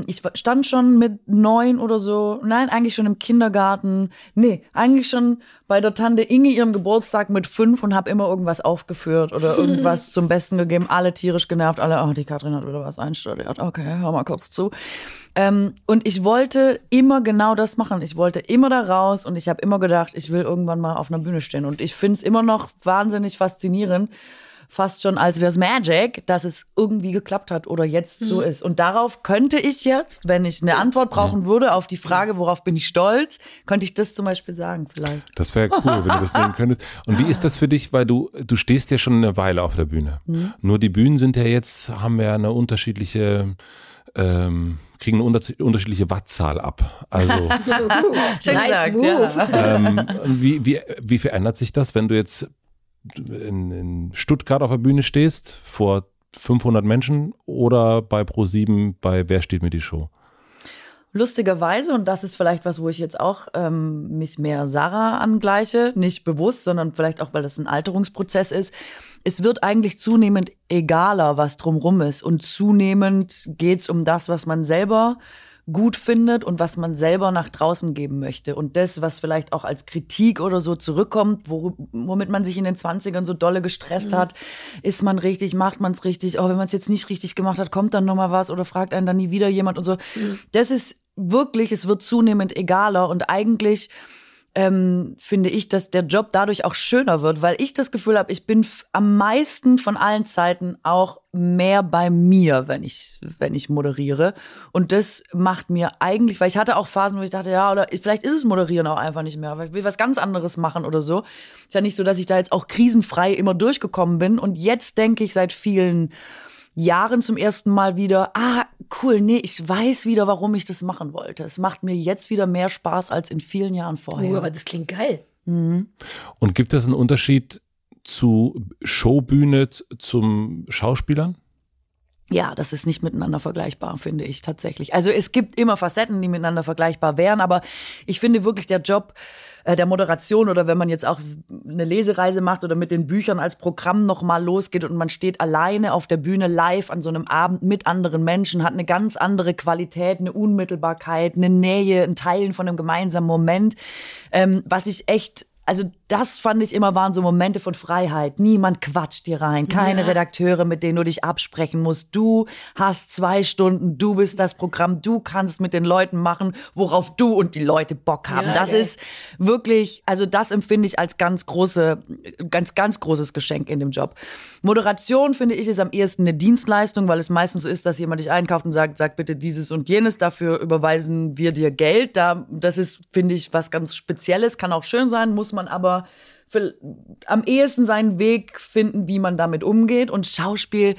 Ich stand schon mit neun oder so, nein, eigentlich schon im Kindergarten. Nee, eigentlich schon bei der Tante Inge ihrem Geburtstag mit fünf und habe immer irgendwas aufgeführt oder irgendwas zum Besten gegeben. Alle tierisch genervt, alle, oh, die Katrin hat wieder was einstudiert. Okay, hör mal kurz zu. Ähm, und ich wollte immer genau das machen. Ich wollte immer da raus und ich habe immer gedacht, ich will irgendwann mal auf einer Bühne stehen. Und ich finde es immer noch wahnsinnig faszinierend, fast schon als wäre es Magic, dass es irgendwie geklappt hat oder jetzt so ist. Und darauf könnte ich jetzt, wenn ich eine Antwort brauchen würde auf die Frage, worauf bin ich stolz, könnte ich das zum Beispiel sagen vielleicht. Das wäre cool, wenn du das nehmen könntest. Und wie ist das für dich, weil du du stehst ja schon eine Weile auf der Bühne. Mhm. Nur die Bühnen sind ja jetzt haben ja eine unterschiedliche ähm, kriegen eine unter- unterschiedliche Wattzahl ab. Also Schön nice gesagt, move. ja. ähm, wie, wie, wie verändert sich das, wenn du jetzt in, in Stuttgart auf der Bühne stehst vor 500 Menschen oder bei Pro7 bei Wer steht mir die Show? Lustigerweise, und das ist vielleicht was, wo ich jetzt auch ähm, mich mehr Sarah angleiche, nicht bewusst, sondern vielleicht auch, weil das ein Alterungsprozess ist. Es wird eigentlich zunehmend egaler, was drumrum ist. Und zunehmend geht's um das, was man selber gut findet und was man selber nach draußen geben möchte. Und das, was vielleicht auch als Kritik oder so zurückkommt, wo, womit man sich in den 20ern so dolle gestresst hat, ist man richtig, macht man es richtig, oh, wenn man es jetzt nicht richtig gemacht hat, kommt dann nochmal was oder fragt einen dann nie wieder jemand und so. Das ist wirklich, es wird zunehmend egaler und eigentlich ähm, finde ich, dass der Job dadurch auch schöner wird, weil ich das Gefühl habe, ich bin am meisten von allen Zeiten auch mehr bei mir, wenn ich, wenn ich moderiere. Und das macht mir eigentlich, weil ich hatte auch Phasen, wo ich dachte, ja, oder vielleicht ist es Moderieren auch einfach nicht mehr, weil ich will was ganz anderes machen oder so. Ist ja nicht so, dass ich da jetzt auch krisenfrei immer durchgekommen bin. Und jetzt denke ich seit vielen Jahren zum ersten Mal wieder, ah, cool, nee, ich weiß wieder, warum ich das machen wollte. Es macht mir jetzt wieder mehr Spaß als in vielen Jahren vorher. Oh, aber das klingt geil. Und gibt es einen Unterschied zu Showbühne zum Schauspielern? Ja, das ist nicht miteinander vergleichbar, finde ich tatsächlich. Also es gibt immer Facetten, die miteinander vergleichbar wären, aber ich finde wirklich der Job äh, der Moderation oder wenn man jetzt auch eine Lesereise macht oder mit den Büchern als Programm nochmal losgeht und man steht alleine auf der Bühne live an so einem Abend mit anderen Menschen, hat eine ganz andere Qualität, eine Unmittelbarkeit, eine Nähe, ein Teilen von einem gemeinsamen Moment, ähm, was ich echt also das fand ich immer waren so Momente von Freiheit. Niemand quatscht dir rein, keine Redakteure, mit denen du dich absprechen musst. Du hast zwei Stunden, du bist das Programm, du kannst mit den Leuten machen, worauf du und die Leute Bock haben. Ja, das geil. ist wirklich, also das empfinde ich als ganz große, ganz, ganz großes Geschenk in dem Job. Moderation finde ich ist am ehesten eine Dienstleistung, weil es meistens so ist, dass jemand dich einkauft und sagt, sag bitte dieses und jenes, dafür überweisen wir dir Geld. Da, das ist, finde ich, was ganz Spezielles, kann auch schön sein, muss man aber für, am ehesten seinen Weg finden, wie man damit umgeht. Und Schauspiel,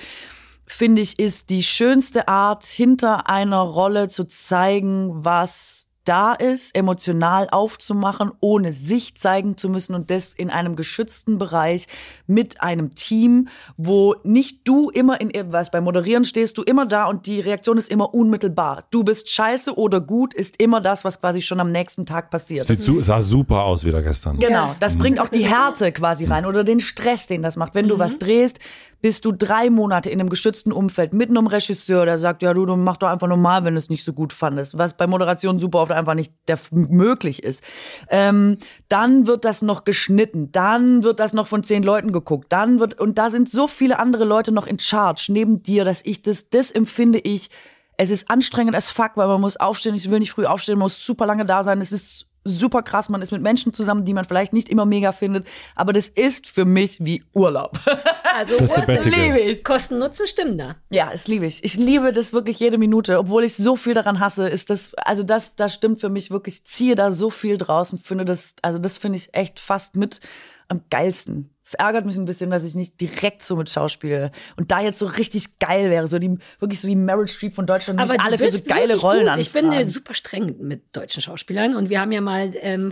finde ich, ist die schönste Art, hinter einer Rolle zu zeigen, was da ist, emotional aufzumachen, ohne sich zeigen zu müssen und das in einem geschützten Bereich mit einem Team, wo nicht du immer in was beim Moderieren stehst, du immer da und die Reaktion ist immer unmittelbar. Du bist scheiße oder gut ist immer das, was quasi schon am nächsten Tag passiert. Sieht su sah super aus wieder gestern. Genau, das bringt auch die Härte quasi rein oder den Stress, den das macht. Wenn du was drehst, bist du drei Monate in einem geschützten Umfeld mit einem Regisseur, der sagt, ja du, du mach doch einfach normal, wenn du es nicht so gut fandest, was bei Moderation super oft einfach nicht der, möglich ist. Ähm, dann wird das noch geschnitten, dann wird das noch von zehn Leuten geguckt, dann wird, und da sind so viele andere Leute noch in Charge neben dir, dass ich das, das empfinde ich, es ist anstrengend als fuck, weil man muss aufstehen, ich will nicht früh aufstehen, man muss super lange da sein, es ist super krass, man ist mit Menschen zusammen, die man vielleicht nicht immer mega findet, aber das ist für mich wie Urlaub. Also Das Urlaub liebe ich. Kosten Nutzen stimmen da. Ja, es liebe ich. Ich liebe das wirklich jede Minute, obwohl ich so viel daran hasse, ist das, also das, das stimmt für mich wirklich. Ich ziehe da so viel draus und finde das, also das finde ich echt fast mit am geilsten. Es ärgert mich ein bisschen, dass ich nicht direkt so mit Schauspiel und da jetzt so richtig geil wäre, so die, wirklich so die Meryl Streep von Deutschland, mich du alle für so geile Rollen gut. Ich bin äh, super streng mit deutschen Schauspielern und wir haben ja mal ähm,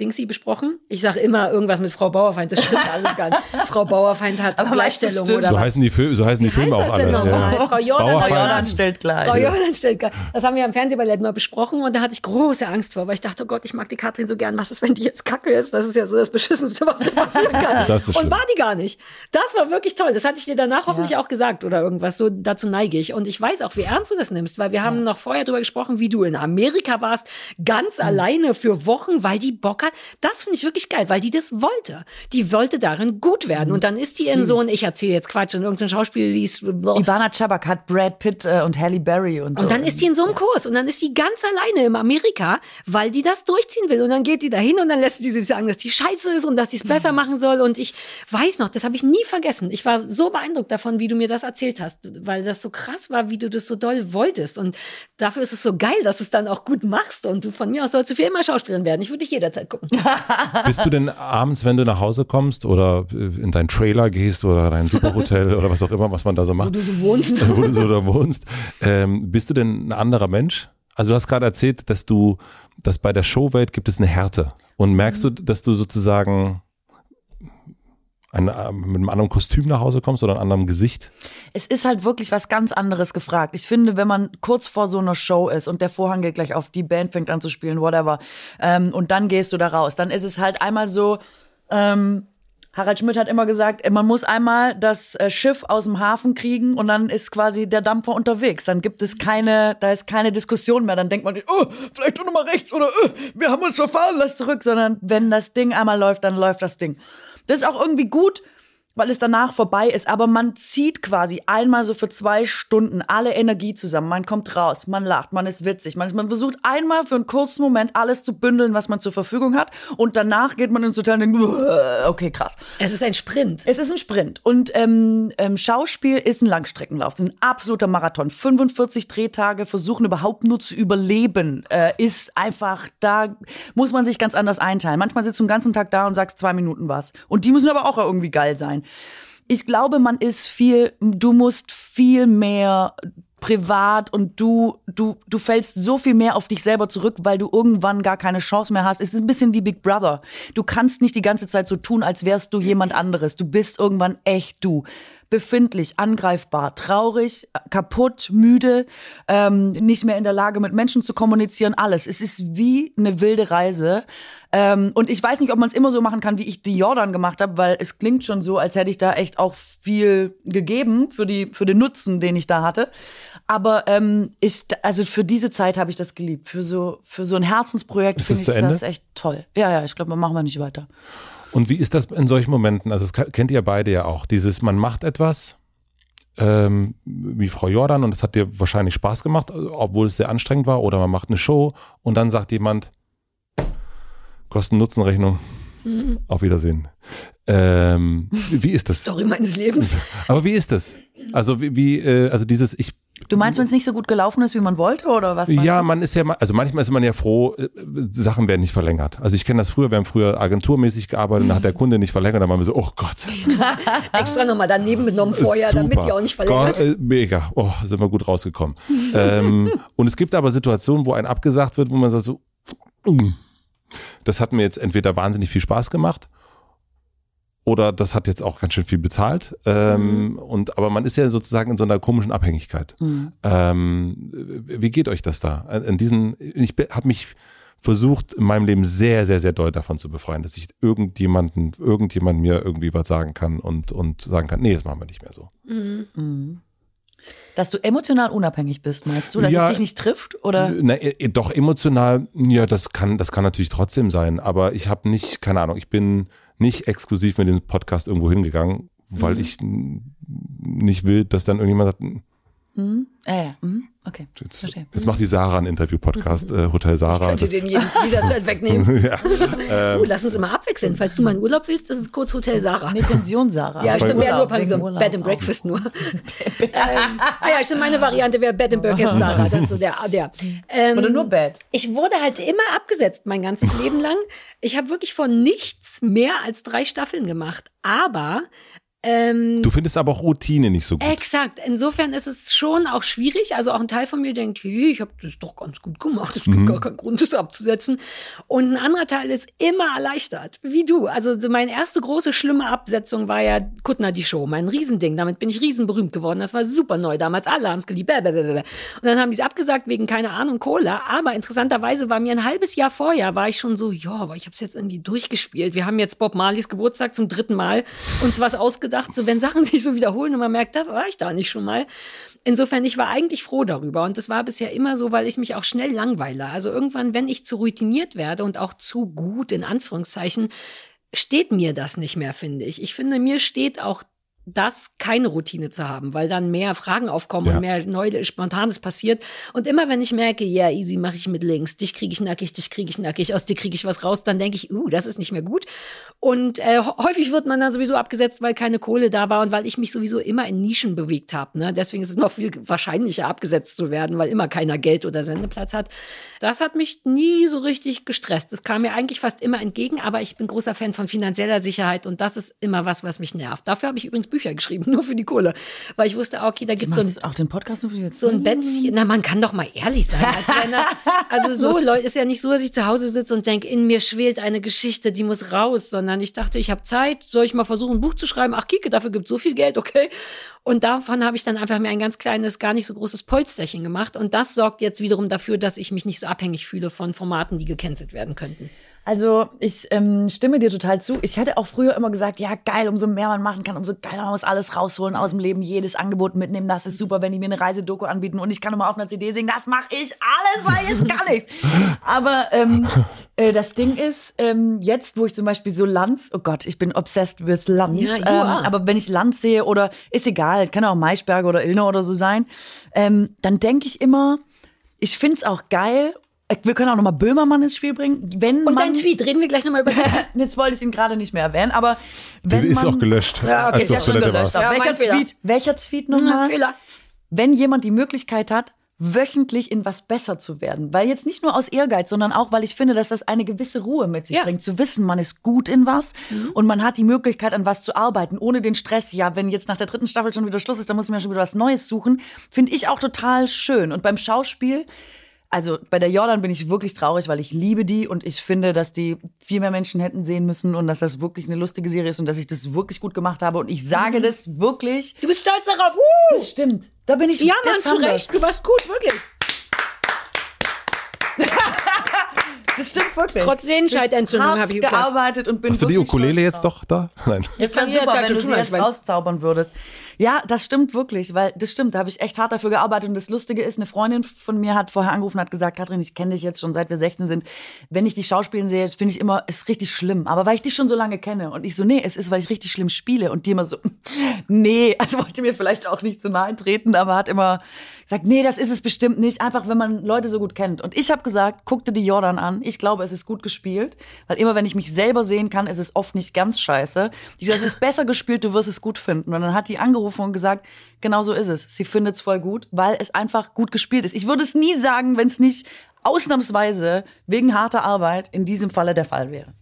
Dingsy besprochen. Ich sage immer irgendwas mit Frau Bauerfeind, das stimmt alles gar nicht. Frau Bauerfeind hat Aber Gleichstellung oder So was. heißen die, so heißen die Filme auch alle. nochmal? Frau Jordan. Stellt gleich. Frau Jordan stellt gar- Das haben wir am Fernsehballett mal besprochen und da hatte ich große Angst vor, weil ich dachte, oh Gott, ich mag die Katrin so gern. Was ist, wenn die jetzt kacke ist? Das ist ja so das Beschissenste, was passieren kann. Das ist und schlimm. war die gar nicht. Das war wirklich toll. Das hatte ich dir danach hoffentlich auch gesagt oder irgendwas. So dazu neige ich. Und ich weiß auch, wie ernst du das nimmst, weil wir haben noch vorher darüber gesprochen, wie du in Amerika warst, ganz alleine für Wochen, weil die Bock hat. Das finde ich wirklich geil, weil die das wollte. Die wollte darin gut werden. Und dann ist die in so ein, ich erzähle jetzt Quatsch, in irgendein Schauspiel liest. Ivana Chabak hat Brad Pitt äh, und Halle Berry und so. Und dann ist die in so einem Kurs und dann ist die ganz alleine im Amerika, weil die das durchziehen will. Und dann geht die dahin und dann lässt die sich sagen, dass die scheiße ist und dass sie es besser machen soll. Und ich weiß noch, das habe ich nie vergessen. Ich war so beeindruckt davon, wie du mir das erzählt hast, weil das so krass war, wie du das so doll wolltest. Und dafür ist es so geil, dass du es dann auch gut machst. Und du von mir aus sollst du für immer Schauspielerin werden. Ich würde dich jederzeit gucken. Bist du denn abends, wenn du nach Hause kommst oder äh, in dein Trailer gehst oder dein Superhotel oder was auch immer, was man da so macht, Wo du so wohnst. wo du so da wohnst, ähm, bist du denn ein anderer Mensch? Also du hast gerade erzählt, dass du, dass bei der Showwelt gibt es eine Härte. Und merkst du, dass du sozusagen ein, äh, mit einem anderen Kostüm nach Hause kommst oder einem anderen Gesicht? Es ist halt wirklich was ganz anderes gefragt. Ich finde, wenn man kurz vor so einer Show ist und der Vorhang geht gleich auf, die Band fängt an zu spielen, whatever, ähm, und dann gehst du da raus, dann ist es halt einmal so, ähm, Harald Schmidt hat immer gesagt, man muss einmal das äh, Schiff aus dem Hafen kriegen und dann ist quasi der Dampfer unterwegs. Dann gibt es keine, da ist keine Diskussion mehr. Dann denkt man nicht, oh, vielleicht doch noch mal rechts oder oh, wir haben uns verfahren, lass zurück. Sondern wenn das Ding einmal läuft, dann läuft das Ding. Das ist auch irgendwie gut, weil es danach vorbei ist. Aber man zieht quasi einmal so für zwei Stunden alle Energie zusammen. Man kommt raus, man lacht, man ist witzig. Man, ist, man versucht einmal für einen kurzen Moment alles zu bündeln, was man zur Verfügung hat. Und danach geht man ins Hotel und denkt, "Uah, okay, krass. Es ist ein Sprint. Es ist ein Sprint. Und ähm, ähm, Schauspiel ist ein Langstreckenlauf. Das ist ein absoluter Marathon. 45 Drehtage versuchen überhaupt nur zu überleben, äh, ist einfach, da muss man sich ganz anders einteilen. Manchmal sitzt du den ganzen Tag da und sagst zwei Minuten was. Und die müssen aber auch irgendwie geil sein. Ich glaube, man ist viel, du musst viel mehr privat und du, du, du fällst so viel mehr auf dich selber zurück, weil du irgendwann gar keine Chance mehr hast. Es ist ein bisschen wie Big Brother. Du kannst nicht die ganze Zeit so tun, als wärst du jemand anderes. Du bist irgendwann echt du. Befindlich, angreifbar, traurig, kaputt, müde, ähm, nicht mehr in der Lage, mit Menschen zu kommunizieren, alles. Es ist wie eine wilde Reise. Ähm, und ich weiß nicht, ob man es immer so machen kann, wie ich die Jordan gemacht habe, weil es klingt schon so, als hätte ich da echt auch viel gegeben für die für den Nutzen, den ich da hatte. Aber ähm, ich, also für diese Zeit habe ich das geliebt. Für so für so ein Herzensprojekt finde ich Ende? das echt toll. Ja, ja, ich glaube, machen wir nicht weiter. Und wie ist das in solchen Momenten? Also das kennt ihr beide ja auch. Dieses, man macht etwas, ähm, wie Frau Jordan, und es hat dir wahrscheinlich Spaß gemacht, obwohl es sehr anstrengend war, oder man macht eine Show und dann sagt jemand, Kosten-Nutzen-Rechnung, auf Wiedersehen. Ähm, wie ist das? Story meines Lebens. Aber wie ist das? Also wie, wie äh, also dieses, ich Du meinst, wenn es nicht so gut gelaufen ist, wie man wollte, oder was? Ja, du? man ist ja, also manchmal ist man ja froh, äh, Sachen werden nicht verlängert. Also ich kenne das früher, wir haben früher agenturmäßig gearbeitet, dann hat der Kunde nicht verlängert, dann waren wir so, oh Gott. Extra nochmal daneben genommen vorher, damit super. die auch nicht verlängert. Gott, äh, mega, oh, sind wir gut rausgekommen. ähm, und es gibt aber Situationen, wo ein abgesagt wird, wo man sagt so, mm, das hat mir jetzt entweder wahnsinnig viel Spaß gemacht oder das hat jetzt auch ganz schön viel bezahlt. Ähm, und aber man ist ja sozusagen in so einer komischen Abhängigkeit. Ähm, wie geht euch das da? In diesen, ich habe mich versucht in meinem Leben sehr, sehr, sehr doll davon zu befreien, dass ich irgendjemanden, irgendjemand mir irgendwie was sagen kann und, und sagen kann, nee, das machen wir nicht mehr so. Dass du emotional unabhängig bist, meinst du? Dass Ja. es dich nicht trifft? Oder? Na, äh, doch emotional, ja, das kann, das kann natürlich trotzdem sein, aber ich habe nicht, keine Ahnung, ich bin nicht exklusiv mit dem Podcast irgendwo hingegangen, weil Mhm. ich nicht will, dass dann irgendjemand sagt, Ja, ja. Mhm. Okay. jetzt, Verstehe. jetzt macht die Sarah einen Interview-Podcast, äh, Hotel Sarah. Könnt ihr Das, den jeden, jederzeit wegnehmen. ja. oh, lass uns immer abwechseln. Falls du mal in Urlaub willst, das ist kurz Hotel Sarah. Nee, Pension, Sarah. Ja, stimmt, wäre nur Pension. Urlaub Bed and auch. Breakfast nur. ähm, ah ja, stimmt, meine Variante wäre Bed and Breakfast Sarah. Das ist so der. der. Ähm, Oder nur Bed. Ich wurde halt immer abgesetzt mein ganzes Leben lang. Ich habe wirklich von nichts mehr als drei Staffeln gemacht. Aber ähm, Du findest aber auch Routine nicht so gut. Exakt. Insofern ist es schon auch schwierig. Also auch ein Teil von mir denkt, hey, ich habe das doch ganz gut gemacht. Es gibt gar keinen Grund, das abzusetzen. Und ein anderer Teil ist immer erleichtert, wie du. Also so meine erste große schlimme Absetzung war ja Kuttner die Show, mein Riesending. Damit bin ich riesenberühmt geworden. Das war super neu damals. Alle haben es geliebt. Und dann haben die es abgesagt wegen keine Ahnung Cola. Aber interessanterweise war mir ein halbes Jahr vorher war ich schon so, ja, aber ich habe es jetzt irgendwie durchgespielt. Wir haben jetzt Bob Marleys Geburtstag zum dritten Mal uns was ausgedacht, so wenn Sachen sich so wiederholen und man merkt, da war ich da nicht schon mal. Insofern, ich war eigentlich froh darüber und das war bisher immer so, weil ich mich auch schnell langweile. Also irgendwann, wenn ich zu routiniert werde und auch zu gut in Anführungszeichen, steht mir das nicht mehr, finde ich. Ich finde, mir steht auch das, keine Routine zu haben, weil dann mehr Fragen aufkommen Ja. und mehr neu Spontanes passiert. Und immer wenn ich merke, ja, easy mache ich mit links, dich kriege ich nackig, dich kriege ich nackig, aus dir kriege ich was raus, dann denke ich, uh, das ist nicht mehr gut. Und äh, häufig wird man dann sowieso abgesetzt, weil keine Kohle da war und weil ich mich sowieso immer in Nischen bewegt habe. Ne? Deswegen ist es noch viel wahrscheinlicher, abgesetzt zu werden, weil immer keiner Geld oder Sendeplatz hat. Das hat mich nie so richtig gestresst. Das kam mir eigentlich fast immer entgegen, aber ich bin großer Fan von finanzieller Sicherheit und das ist immer was, was mich nervt. Dafür habe ich übrigens Bücher geschrieben, nur für die Kohle. Weil ich wusste, ah, okay, da gibt es so ein auch den Podcast nur für die jetzt. so ein Bettchen. Na, man kann doch mal ehrlich sein. Als wenn also so Leute ist ja nicht so, dass ich zu Hause sitze und denke, in mir schwelt eine Geschichte, die muss raus, sondern ich dachte, ich habe Zeit, soll ich mal versuchen, ein Buch zu schreiben? Ach, Kike, dafür gibt so viel Geld, okay. Und davon habe ich dann einfach mir ein ganz kleines, gar nicht so großes Polsterchen gemacht. Und das sorgt jetzt wiederum dafür, dass ich mich nicht so abhängig fühle von Formaten, die gecancelt werden könnten. Also ich ähm, stimme dir total zu. Ich hätte auch früher immer gesagt, ja geil, umso mehr man machen kann, umso geiler man muss alles rausholen aus dem Leben, jedes Angebot mitnehmen. Das ist super, wenn die mir eine Reisedoku anbieten und ich kann immer auf einer CD singen. Das mache ich alles, weil jetzt gar nichts. Aber ähm, äh, das Ding ist, ähm, jetzt, wo ich zum Beispiel so Lanz, oh Gott, ich bin obsessed with Lanz. Ja, ähm, aber wenn ich Lanz sehe oder ist egal, kann auch Maischberger oder Illner oder so sein, ähm, dann denke ich immer, ich find's auch geil. Wir können auch noch mal Böhmermann ins Spiel bringen. Wenn Und man, dein Tweet, reden wir gleich nochmal über Jetzt wollte ich ihn gerade nicht mehr erwähnen, aber wenn ist man, auch gelöscht, Ja, okay, als ist du ja schon gelöscht. Ja, welcher. Tweet? Welcher Tweet nochmal? Fehler. Wenn jemand die Möglichkeit hat, wöchentlich in was besser zu werden, weil jetzt nicht nur aus Ehrgeiz, sondern auch, weil ich finde, dass das eine gewisse Ruhe mit sich Ja. bringt, zu wissen, man ist gut in was und man hat die Möglichkeit, an was zu arbeiten, ohne den Stress. Ja, wenn jetzt nach der dritten Staffel schon wieder Schluss ist, dann muss ich mir schon wieder was Neues suchen. Finde ich auch total schön. Und beim Schauspiel also bei der Jordan bin ich wirklich traurig, weil ich liebe die und ich finde, dass die viel mehr Menschen hätten sehen müssen und dass das wirklich eine lustige Serie ist und dass ich das wirklich gut gemacht habe. Und ich sage das wirklich. Du bist stolz darauf. Uh! Das stimmt. Da bin ich Ja, Mann, zu. Recht. Du warst gut, wirklich. Das stimmt wirklich. Trotz Sehenscheidentzündung hart habe ich gearbeitet und bin Hast du die Ukulele jetzt doch da? Nein. Jetzt kann wäre super, wenn du sie jetzt rauszaubern würdest. Ja, das stimmt wirklich, weil das stimmt, da habe ich echt hart dafür gearbeitet. Und das Lustige ist, eine Freundin von mir hat vorher angerufen und hat gesagt, Katrin, ich kenne dich jetzt schon seit wir 16 sind. Wenn ich dich schauspielen sehe, finde ich immer, ist richtig schlimm. Aber weil ich dich schon so lange kenne. Und ich so, nee, es ist, weil ich richtig schlimm spiele. Und die immer so, nee, also wollte mir vielleicht auch nicht zu nahe treten, aber hat immer gesagt, nee, das ist es bestimmt nicht. Einfach, wenn man Leute so gut kennt. Und ich habe gesagt, guck dir die Jordan an. Ich glaube, es ist gut gespielt. Weil immer, wenn ich mich selber sehen kann, ist es oft nicht ganz scheiße. Ich sage, es ist besser gespielt, du wirst es gut finden. Und dann hat die angerufen und gesagt, genau so ist es. Sie findet es voll gut, weil es einfach gut gespielt ist. Ich würde es nie sagen, wenn es nicht ausnahmsweise wegen harter Arbeit in diesem Falle der Fall wäre.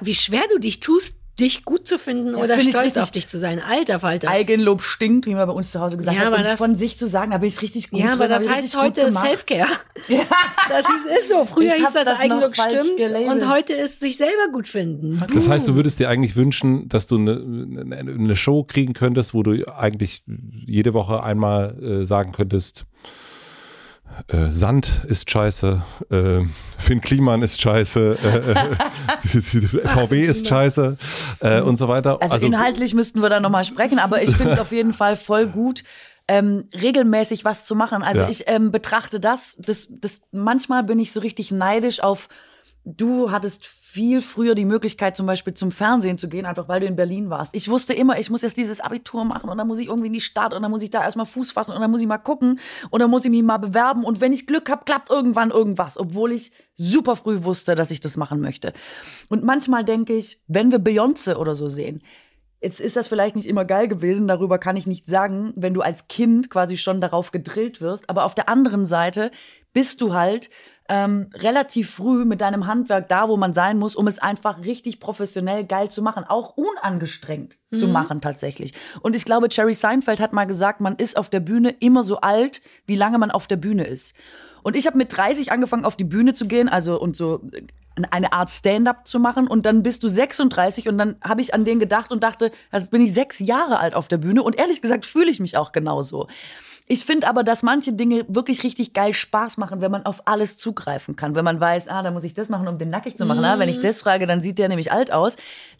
Wie schwer du dich tust, dich gut zu finden Das oder find stolz richtig- auf dich zu sein. Alter Falter. Eigenlob stinkt, wie man bei uns zu Hause gesagt Ja, hat. aber Und das- von sich zu sagen, da bin ich richtig gut ja, aber drin, das heißt heute. Self-Care. Das ist, ist so. Früher Ich hieß das, das Eigenlob stimmt gelabelt. und heute ist sich selber gut finden. Das heißt, du würdest dir eigentlich wünschen, dass du eine, eine, eine Show kriegen könntest, wo du eigentlich jede Woche einmal äh, sagen könntest, äh, Sand ist scheiße, äh, Finn Kliman ist scheiße, äh, äh, VW ist scheiße äh, und so weiter. Also, inhaltlich müssten wir da nochmal sprechen, aber ich finde es auf jeden Fall voll gut, ähm, regelmäßig was zu machen. Also Ja. ich ähm, betrachte das, das, das, manchmal bin ich so richtig neidisch auf, du hattest viel früher die Möglichkeit, zum Beispiel zum Fernsehen zu gehen, einfach weil du in Berlin warst. Ich wusste immer, ich muss jetzt dieses Abitur machen und dann muss ich irgendwie in die Stadt und dann muss ich da erstmal Fuß fassen und dann muss ich mal gucken und dann muss ich mich mal bewerben und wenn ich Glück habe, klappt irgendwann irgendwas, obwohl ich super früh wusste, dass ich das machen möchte. Und manchmal denke ich, wenn wir Beyoncé oder so sehen, Jetzt ist das vielleicht nicht immer geil gewesen, darüber kann ich nicht sagen, wenn du als Kind quasi schon darauf gedrillt wirst. Aber auf der anderen Seite bist du halt ähm, relativ früh mit deinem Handwerk da, wo man sein muss, um es einfach richtig professionell geil zu machen, auch unangestrengt zu machen tatsächlich. Und ich glaube, Jerry Seinfeld hat mal gesagt, man ist auf der Bühne immer so alt, wie lange man auf der Bühne ist. Und ich habe mit 30 angefangen, auf die Bühne zu gehen, also und so äh, eine Art Stand-up zu machen. Und dann bist du 36 und dann habe ich an den gedacht und dachte, also bin ich sechs Jahre alt auf der Bühne. Und ehrlich gesagt fühle ich mich auch genauso. Ich finde aber, dass manche Dinge wirklich richtig geil Spaß machen, wenn man auf alles zugreifen kann. Wenn man weiß, ah, da muss ich das machen, um den nackig zu machen. Ah, wenn ich das frage, dann sieht der nämlich alt aus.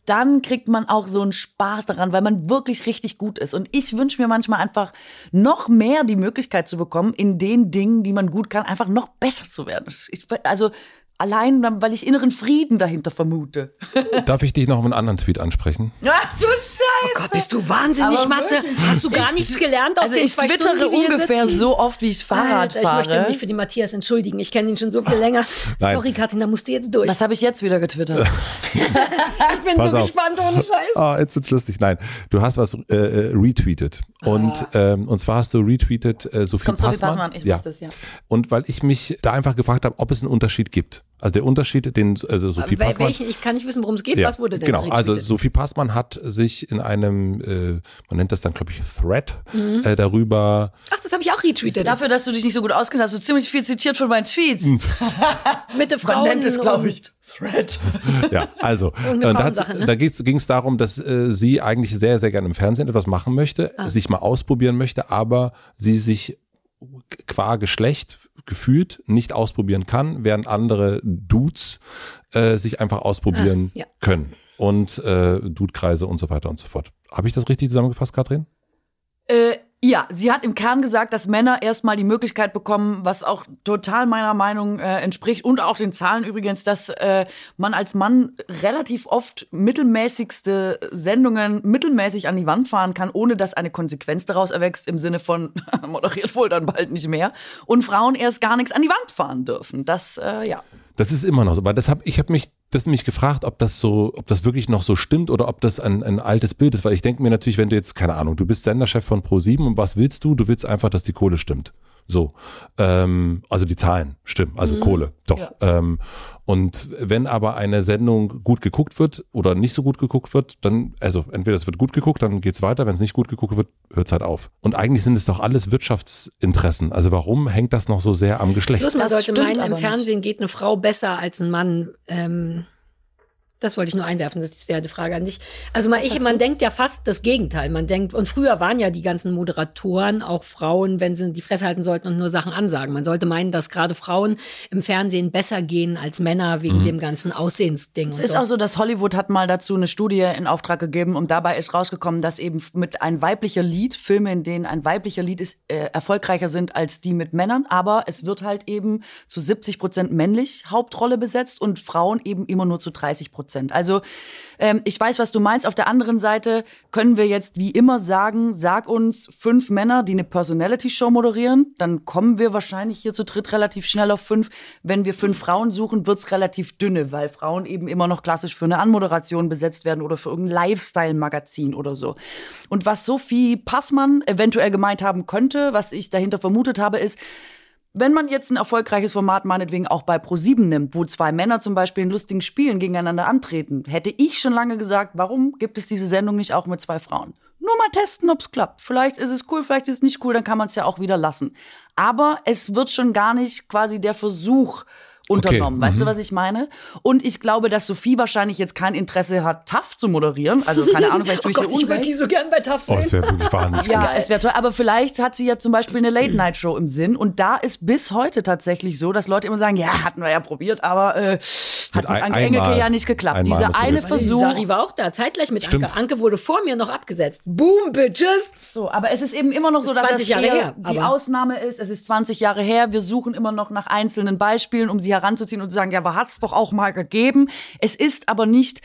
Dann kriegt man auch so einen Spaß daran, weil man wirklich richtig gut ist. Und ich wünsche mir manchmal einfach noch mehr die Möglichkeit zu bekommen, in den Dingen, die man gut kann, einfach noch besser zu werden. Ich, also allein, weil ich inneren Frieden dahinter vermute. Darf ich dich noch um einen anderen Tweet ansprechen? Ach du Scheiße! Gott, bist du wahnsinnig, Aber Matze. wirklich. Hast du gar nichts gelernt aus Also den ich zwei twittere Stunden, ungefähr sitzen? so oft, wie ich Fahrrad Alter, ich möchte fahre. mich für den Matthias entschuldigen. Ich kenne ihn schon so viel länger. Nein. Sorry, Katin, da musst du jetzt durch. Was habe ich jetzt wieder getwittert? ich bin Pass so auf. gespannt, ohne Scheiß. Ah, jetzt wird's lustig. Nein, du hast was äh, äh, retweetet. Und, ähm, und zwar hast du retweetet äh, Sophie kommt Sophie Passmann. Passmann, ich wusste es, ja. Und weil ich mich da einfach gefragt habe, ob es einen Unterschied gibt. Also der Unterschied, den also Sophie Wel- Passmann. welchen, ich kann nicht wissen, worum es geht. Ja, Was wurde denn genau, also? Sophie Passmann hat sich in einem, äh, man nennt das dann, glaube ich, Thread Mhm. äh, darüber Ach, das habe ich auch retweetet. Dafür, dass du dich nicht so gut auskennst, hast du ziemlich viel zitiert von meinen Tweets. Mitte Man Frauen nennt es, glaube ich, Thread. Ja, also und da, ne? da ging es darum, dass äh, sie eigentlich sehr, sehr gerne im Fernsehen etwas machen möchte, Ah. sich mal ausprobieren möchte, aber sie sich qua Geschlecht gefühlt nicht ausprobieren kann, während andere Dudes äh, sich einfach ausprobieren Ah, ja. können. Und äh, Dudekreise und so weiter und so fort. Habe ich das richtig zusammengefasst, Katrin? Äh, ja, sie hat im Kern gesagt, dass Männer erstmal die Möglichkeit bekommen, was auch total meiner Meinung äh, entspricht und auch den Zahlen übrigens, dass äh, man als Mann relativ oft mittelmäßigste Sendungen mittelmäßig an die Wand fahren kann, ohne dass eine Konsequenz daraus erwächst im Sinne von moderiert wohl dann bald nicht mehr und Frauen erst gar nichts an die Wand fahren dürfen. Das äh, ja. Das ist immer noch so, weil das hab, ich habe mich das nämlich gefragt, ob das so, ob das wirklich noch so stimmt oder ob das ein, ein altes Bild ist, weil ich denke mir natürlich, wenn du jetzt, keine Ahnung, du bist Senderchef von Pro7 und was willst du? Du willst einfach, dass die Kohle stimmt. So. Ähm, also die Zahlen stimmen, also Kohle, doch. Ähm, und wenn aber eine Sendung gut geguckt wird oder nicht so gut geguckt wird, dann, also entweder es wird gut geguckt, dann geht's weiter, wenn es nicht gut geguckt wird, hört's halt auf. Und eigentlich sind es doch alles Wirtschaftsinteressen. Also warum hängt das noch so sehr am Geschlecht? Plus man Das sollte meinen, im nicht. Fernsehen geht eine Frau besser als ein Mann. Ähm, das wollte ich nur einwerfen, das ist ja die Frage an dich. Also man, ich, man denkt ja fast das Gegenteil. Man denkt, und früher waren ja die ganzen Moderatoren auch Frauen, wenn sie die Fresse halten sollten und nur Sachen ansagen. Man sollte meinen, dass gerade Frauen im Fernsehen besser gehen als Männer wegen dem ganzen Aussehensding. Es und ist so. auch so, dass Hollywood hat mal dazu eine Studie in Auftrag gegeben und dabei ist rausgekommen, dass eben mit ein weiblicher Lied, Filme, in denen ein weiblicher Lied ist, äh, erfolgreicher sind als die mit Männern, aber es wird halt eben zu 70 Prozent männlich Hauptrolle besetzt und Frauen eben immer nur zu 30 Prozent. Prozent. Also ähm, ich weiß, was du meinst. Auf der anderen Seite können wir jetzt wie immer sagen, sag uns fünf Männer, die eine Personality-Show moderieren, dann kommen wir wahrscheinlich hier zu dritt relativ schnell auf fünf. Wenn wir fünf Frauen suchen, wird's relativ dünne, weil Frauen eben immer noch klassisch für eine Anmoderation besetzt werden oder für irgendein Lifestyle-Magazin oder so. Und was Sophie Passmann eventuell gemeint haben könnte, was ich dahinter vermutet habe, ist, wenn man jetzt ein erfolgreiches Format meinetwegen auch bei Pro7 nimmt, wo zwei Männer zum Beispiel in lustigen Spielen gegeneinander antreten, hätte ich schon lange gesagt, warum gibt es diese Sendung nicht auch mit zwei Frauen? Nur mal testen, ob's klappt. Vielleicht ist es cool, vielleicht ist es nicht cool, dann kann man es ja auch wieder lassen. Aber es wird schon gar nicht quasi der Versuch unternommen. Okay, Weißt du, mhm. was ich meine? Und ich glaube, dass Sophie wahrscheinlich jetzt kein Interesse hat, TAF zu moderieren. Also keine Ahnung, vielleicht Oh tue ich Gott, ihr ich würde die so gern bei TAF Oh, sehen. das wäre wirklich wahnsinnig Ja, es wäre toll. Aber vielleicht hat sie ja zum Beispiel eine Late-Night-Show im Sinn. Und da ist bis heute tatsächlich so, dass Leute immer sagen, ja, hatten wir ja probiert, aber äh, hat mit ein- Anke einmal- Engelke ja nicht geklappt. einmal Dieser eine Versuch. Sari war auch da, zeitgleich mit Stimmt. Anke. Anke wurde vor mir noch abgesetzt. Boom, Bitches! So, aber es ist eben immer noch so, dass 20 das her, die aber- Ausnahme ist. Es ist 20 Jahre her. Wir suchen immer noch nach einzelnen Beispielen, um sie heranzuziehen und zu sagen, ja, aber hat's doch auch mal gegeben. Es ist aber nicht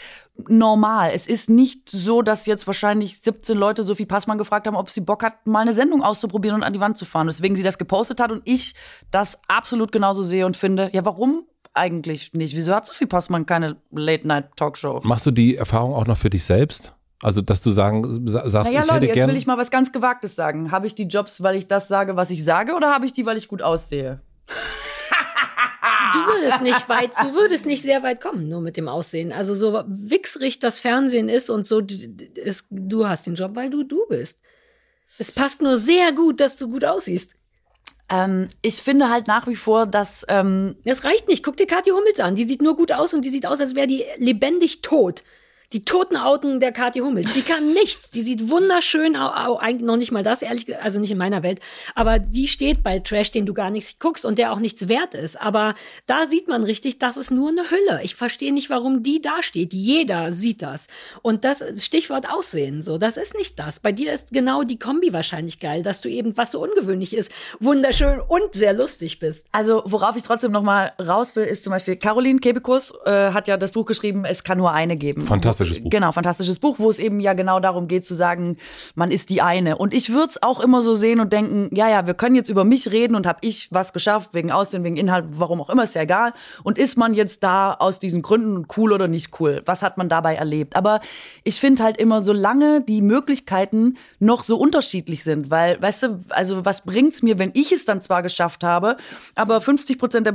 normal. Es ist nicht so, dass jetzt wahrscheinlich 17 Leute Sophie Passmann gefragt haben, ob sie Bock hat, mal eine Sendung auszuprobieren und an die Wand zu fahren. Deswegen sie das gepostet hat und ich das absolut genauso sehe und finde, ja, warum eigentlich nicht? Wieso hat Sophie Passmann keine Late-Night-Talkshow? Machst du die Erfahrung auch noch für dich selbst? Also, dass du sagen, sa- sagst, Naja, ich Leute, hätte jetzt gern. will ich mal was ganz Gewagtes sagen. Habe ich die Jobs, weil ich das sage, was ich sage, oder habe ich die, weil ich gut aussehe? Du würdest nicht weit, du würdest nicht sehr weit kommen, nur mit dem Aussehen. Also so wichsrig das Fernsehen ist und so, ist, du hast den Job, weil du du bist. Es passt nur sehr gut, dass du gut aussiehst. Ähm, ich finde halt nach wie vor, dass ähm, Das reicht nicht. Guck dir Kathi Hummels an. Die sieht nur gut aus und die sieht aus, als wäre die lebendig tot. Die toten Augen der Kathi Hummels. Die kann nichts. Die sieht wunderschön aus. Eigentlich noch nicht mal das, ehrlich gesagt. Also nicht in meiner Welt. Aber die steht bei Trash, den du gar nicht guckst und der auch nichts wert ist. Aber da sieht man richtig, das ist nur eine Hülle. Ich verstehe nicht, warum die da steht. Jeder sieht das. Und das ist Stichwort Aussehen. So, das ist nicht das. Bei dir ist genau die Kombi wahrscheinlich geil, dass du eben, was so ungewöhnlich ist, wunderschön und sehr lustig bist. Also, worauf ich trotzdem noch mal raus will, ist zum Beispiel Caroline Kebekus äh, hat ja das Buch geschrieben, es kann nur eine geben. Fantastisches Buch. Genau, fantastisches Buch, wo es eben ja genau darum geht zu sagen, man ist die eine. Und ich würde es auch immer so sehen und denken, ja, ja, wir können jetzt über mich reden und habe ich was geschafft, wegen Aussehen, wegen Inhalt, warum auch immer, ist ja egal. Und ist man jetzt da aus diesen Gründen cool oder nicht cool? Was hat man dabei erlebt? Aber ich finde halt immer, solange die Möglichkeiten noch so unterschiedlich sind, weil, weißt du, also was bringt's mir, wenn ich es dann zwar geschafft habe, aber 50 Prozent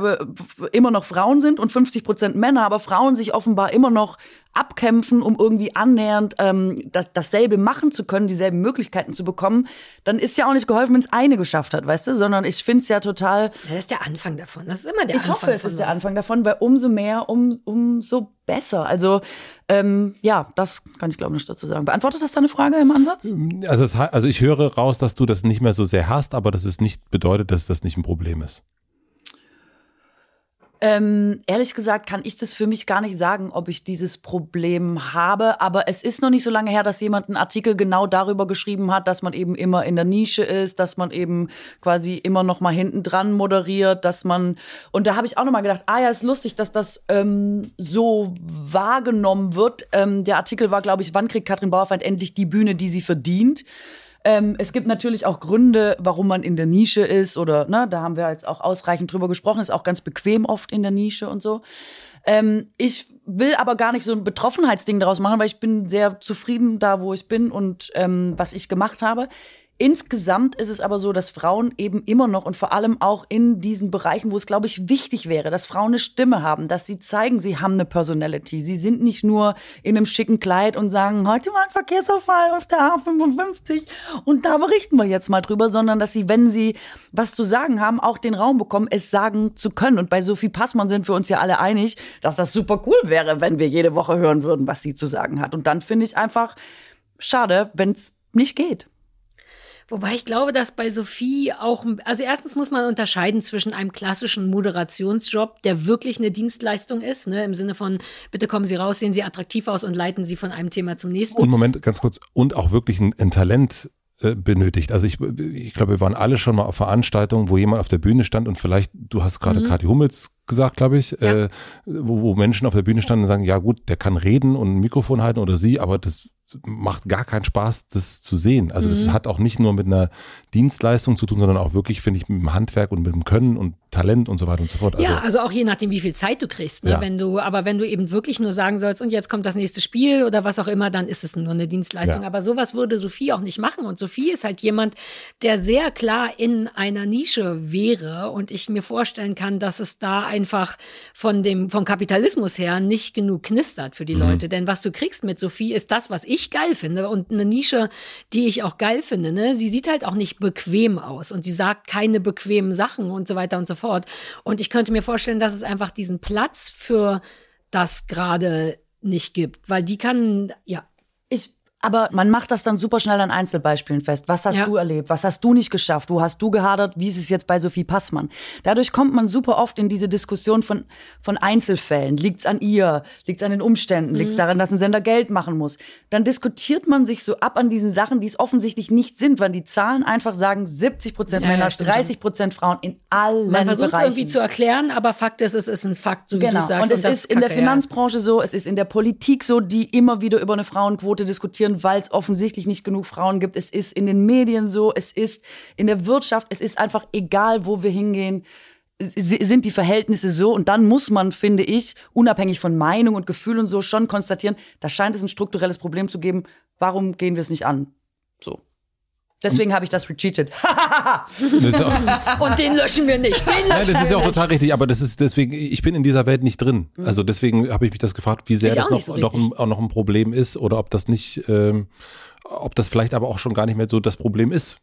immer noch Frauen sind und 50 Prozent Männer, aber Frauen sich offenbar immer noch abkämpfen, um irgendwie annähernd ähm, das, dasselbe machen zu können, dieselben Möglichkeiten zu bekommen, dann ist ja auch nicht geholfen, wenn es eine geschafft hat, weißt du, sondern ich finde es ja total Ja, das ist der Anfang davon. Das ist immer der ich Anfang. hoffe, es von ist der. Anfang davon, weil umso mehr, um, umso besser. Also ähm, ja, das kann ich glaube ich nicht dazu sagen. Beantwortet das deine Frage im Ansatz? Also, es, also ich höre raus, dass du das nicht mehr so sehr hast, aber das ist nicht bedeutet, dass das nicht ein Problem ist. Ähm, ehrlich gesagt kann ich das für mich gar nicht sagen, ob ich dieses Problem habe. Aber es ist noch nicht so lange her, dass jemand einen Artikel genau darüber geschrieben hat, dass man eben immer in der Nische ist, dass man eben quasi immer noch mal hinten dran moderiert, dass man und da habe ich auch noch mal gedacht, ah ja, ist lustig, dass das ähm, so wahrgenommen wird. Ähm, der Artikel war, glaube ich, wann kriegt Katrin Bauerfeind endlich die Bühne, die sie verdient? Ähm, es gibt natürlich auch Gründe, warum man in der Nische ist oder, ne, da haben wir jetzt auch ausreichend drüber gesprochen, ist auch ganz bequem oft in der Nische und so. Ähm, ich will aber gar nicht so ein Betroffenheitsding daraus machen, weil ich bin sehr zufrieden da, wo ich bin und ähm, was ich gemacht habe. Insgesamt ist es aber so, dass Frauen eben immer noch und vor allem auch in diesen Bereichen, wo es, glaube ich, wichtig wäre, dass Frauen eine Stimme haben, dass sie zeigen, sie haben eine Personality. Sie sind nicht nur in einem schicken Kleid und sagen, heute war ein Verkehrsaufall auf der A55 und da berichten wir jetzt mal drüber, sondern dass sie, wenn sie was zu sagen haben, auch den Raum bekommen, es sagen zu können. Und bei Sophie Passmann sind wir uns ja alle einig, dass das super cool wäre, wenn wir jede Woche hören würden, was sie zu sagen hat. Und dann finde ich einfach schade, wenn es nicht geht. Wobei ich glaube, dass bei Sophie auch, also erstens muss man unterscheiden zwischen einem klassischen Moderationsjob, der wirklich eine Dienstleistung ist, ne, im Sinne von, bitte kommen Sie raus, sehen Sie attraktiv aus und leiten Sie von einem Thema zum nächsten. Und Moment, ganz kurz, und auch wirklich ein, ein Talent äh, benötigt. Also ich, ich glaube, wir waren alle schon mal auf Veranstaltungen, wo jemand auf der Bühne stand und vielleicht, du hast gerade mhm. Kathi Hummels gesagt, glaube ich, ja. äh, wo, wo Menschen auf der Bühne standen und sagen, ja gut, der kann reden und ein Mikrofon halten oder sie, aber das macht gar keinen Spaß, das zu sehen. Also das mhm. hat auch nicht nur mit einer Dienstleistung zu tun, sondern auch wirklich, finde ich, mit dem Handwerk und mit dem Können und Talent und so weiter und so fort. Also, ja, also auch je nachdem, wie viel Zeit du kriegst. Ne? Ja. Wenn du, aber wenn du eben wirklich nur sagen sollst, und jetzt kommt das nächste Spiel oder was auch immer, dann ist es nur eine Dienstleistung. Ja. Aber sowas würde Sophie auch nicht machen. Und Sophie ist halt jemand, der sehr klar in einer Nische wäre. Und ich mir vorstellen kann, dass es da einfach von dem, vom Kapitalismus her nicht genug knistert für die mhm. Leute. Denn was du kriegst mit Sophie ist das, was ich geil finde und eine Nische, die ich auch geil finde. Ne? Sie sieht halt auch nicht bequem aus und sie sagt keine bequemen Sachen und so weiter und so fort. Und ich könnte mir vorstellen, dass es einfach diesen Platz für das gerade nicht gibt, weil die kann, ja. Aber man macht das dann super schnell an Einzelbeispielen fest. Was hast ja. du erlebt? Was hast du nicht geschafft? Wo hast du gehadert? Wie ist es jetzt bei Sophie Passmann? Dadurch kommt man super oft in diese Diskussion von, von Einzelfällen. Liegt's an ihr? Liegt's an den Umständen? Mhm. Liegt's daran, dass ein Sender Geld machen muss? Dann diskutiert man sich so ab an diesen Sachen, die es offensichtlich nicht sind, weil die Zahlen einfach sagen, 70 Prozent ja, Männer, ja, 30 Prozent Frauen in allen man versucht Bereichen. es irgendwie zu erklären, aber Fakt ist, es ist ein Fakt, so wie genau. du sagst. Und es und ist in der Finanzbranche so, es ist in der Politik so, die immer wieder über eine Frauenquote diskutieren, weil es offensichtlich nicht genug Frauen gibt. Es ist in den Medien so, es ist in der Wirtschaft, es ist einfach egal, wo wir hingehen sind die Verhältnisse so und dann muss man, finde ich, unabhängig von Meinung und Gefühl und so schon konstatieren, da scheint es ein strukturelles Problem zu geben. Warum gehen wir es nicht an? So. Deswegen habe ich das retweetet. und den löschen wir nicht. Den löschen Nein, das ist ja auch total richtig, aber das ist deswegen, ich bin in dieser Welt nicht drin. Mhm. Also deswegen habe ich mich das gefragt, wie sehr ich das noch, so noch, ein, auch noch ein Problem ist oder ob das nicht, ähm, ob das vielleicht aber auch schon gar nicht mehr so das Problem ist.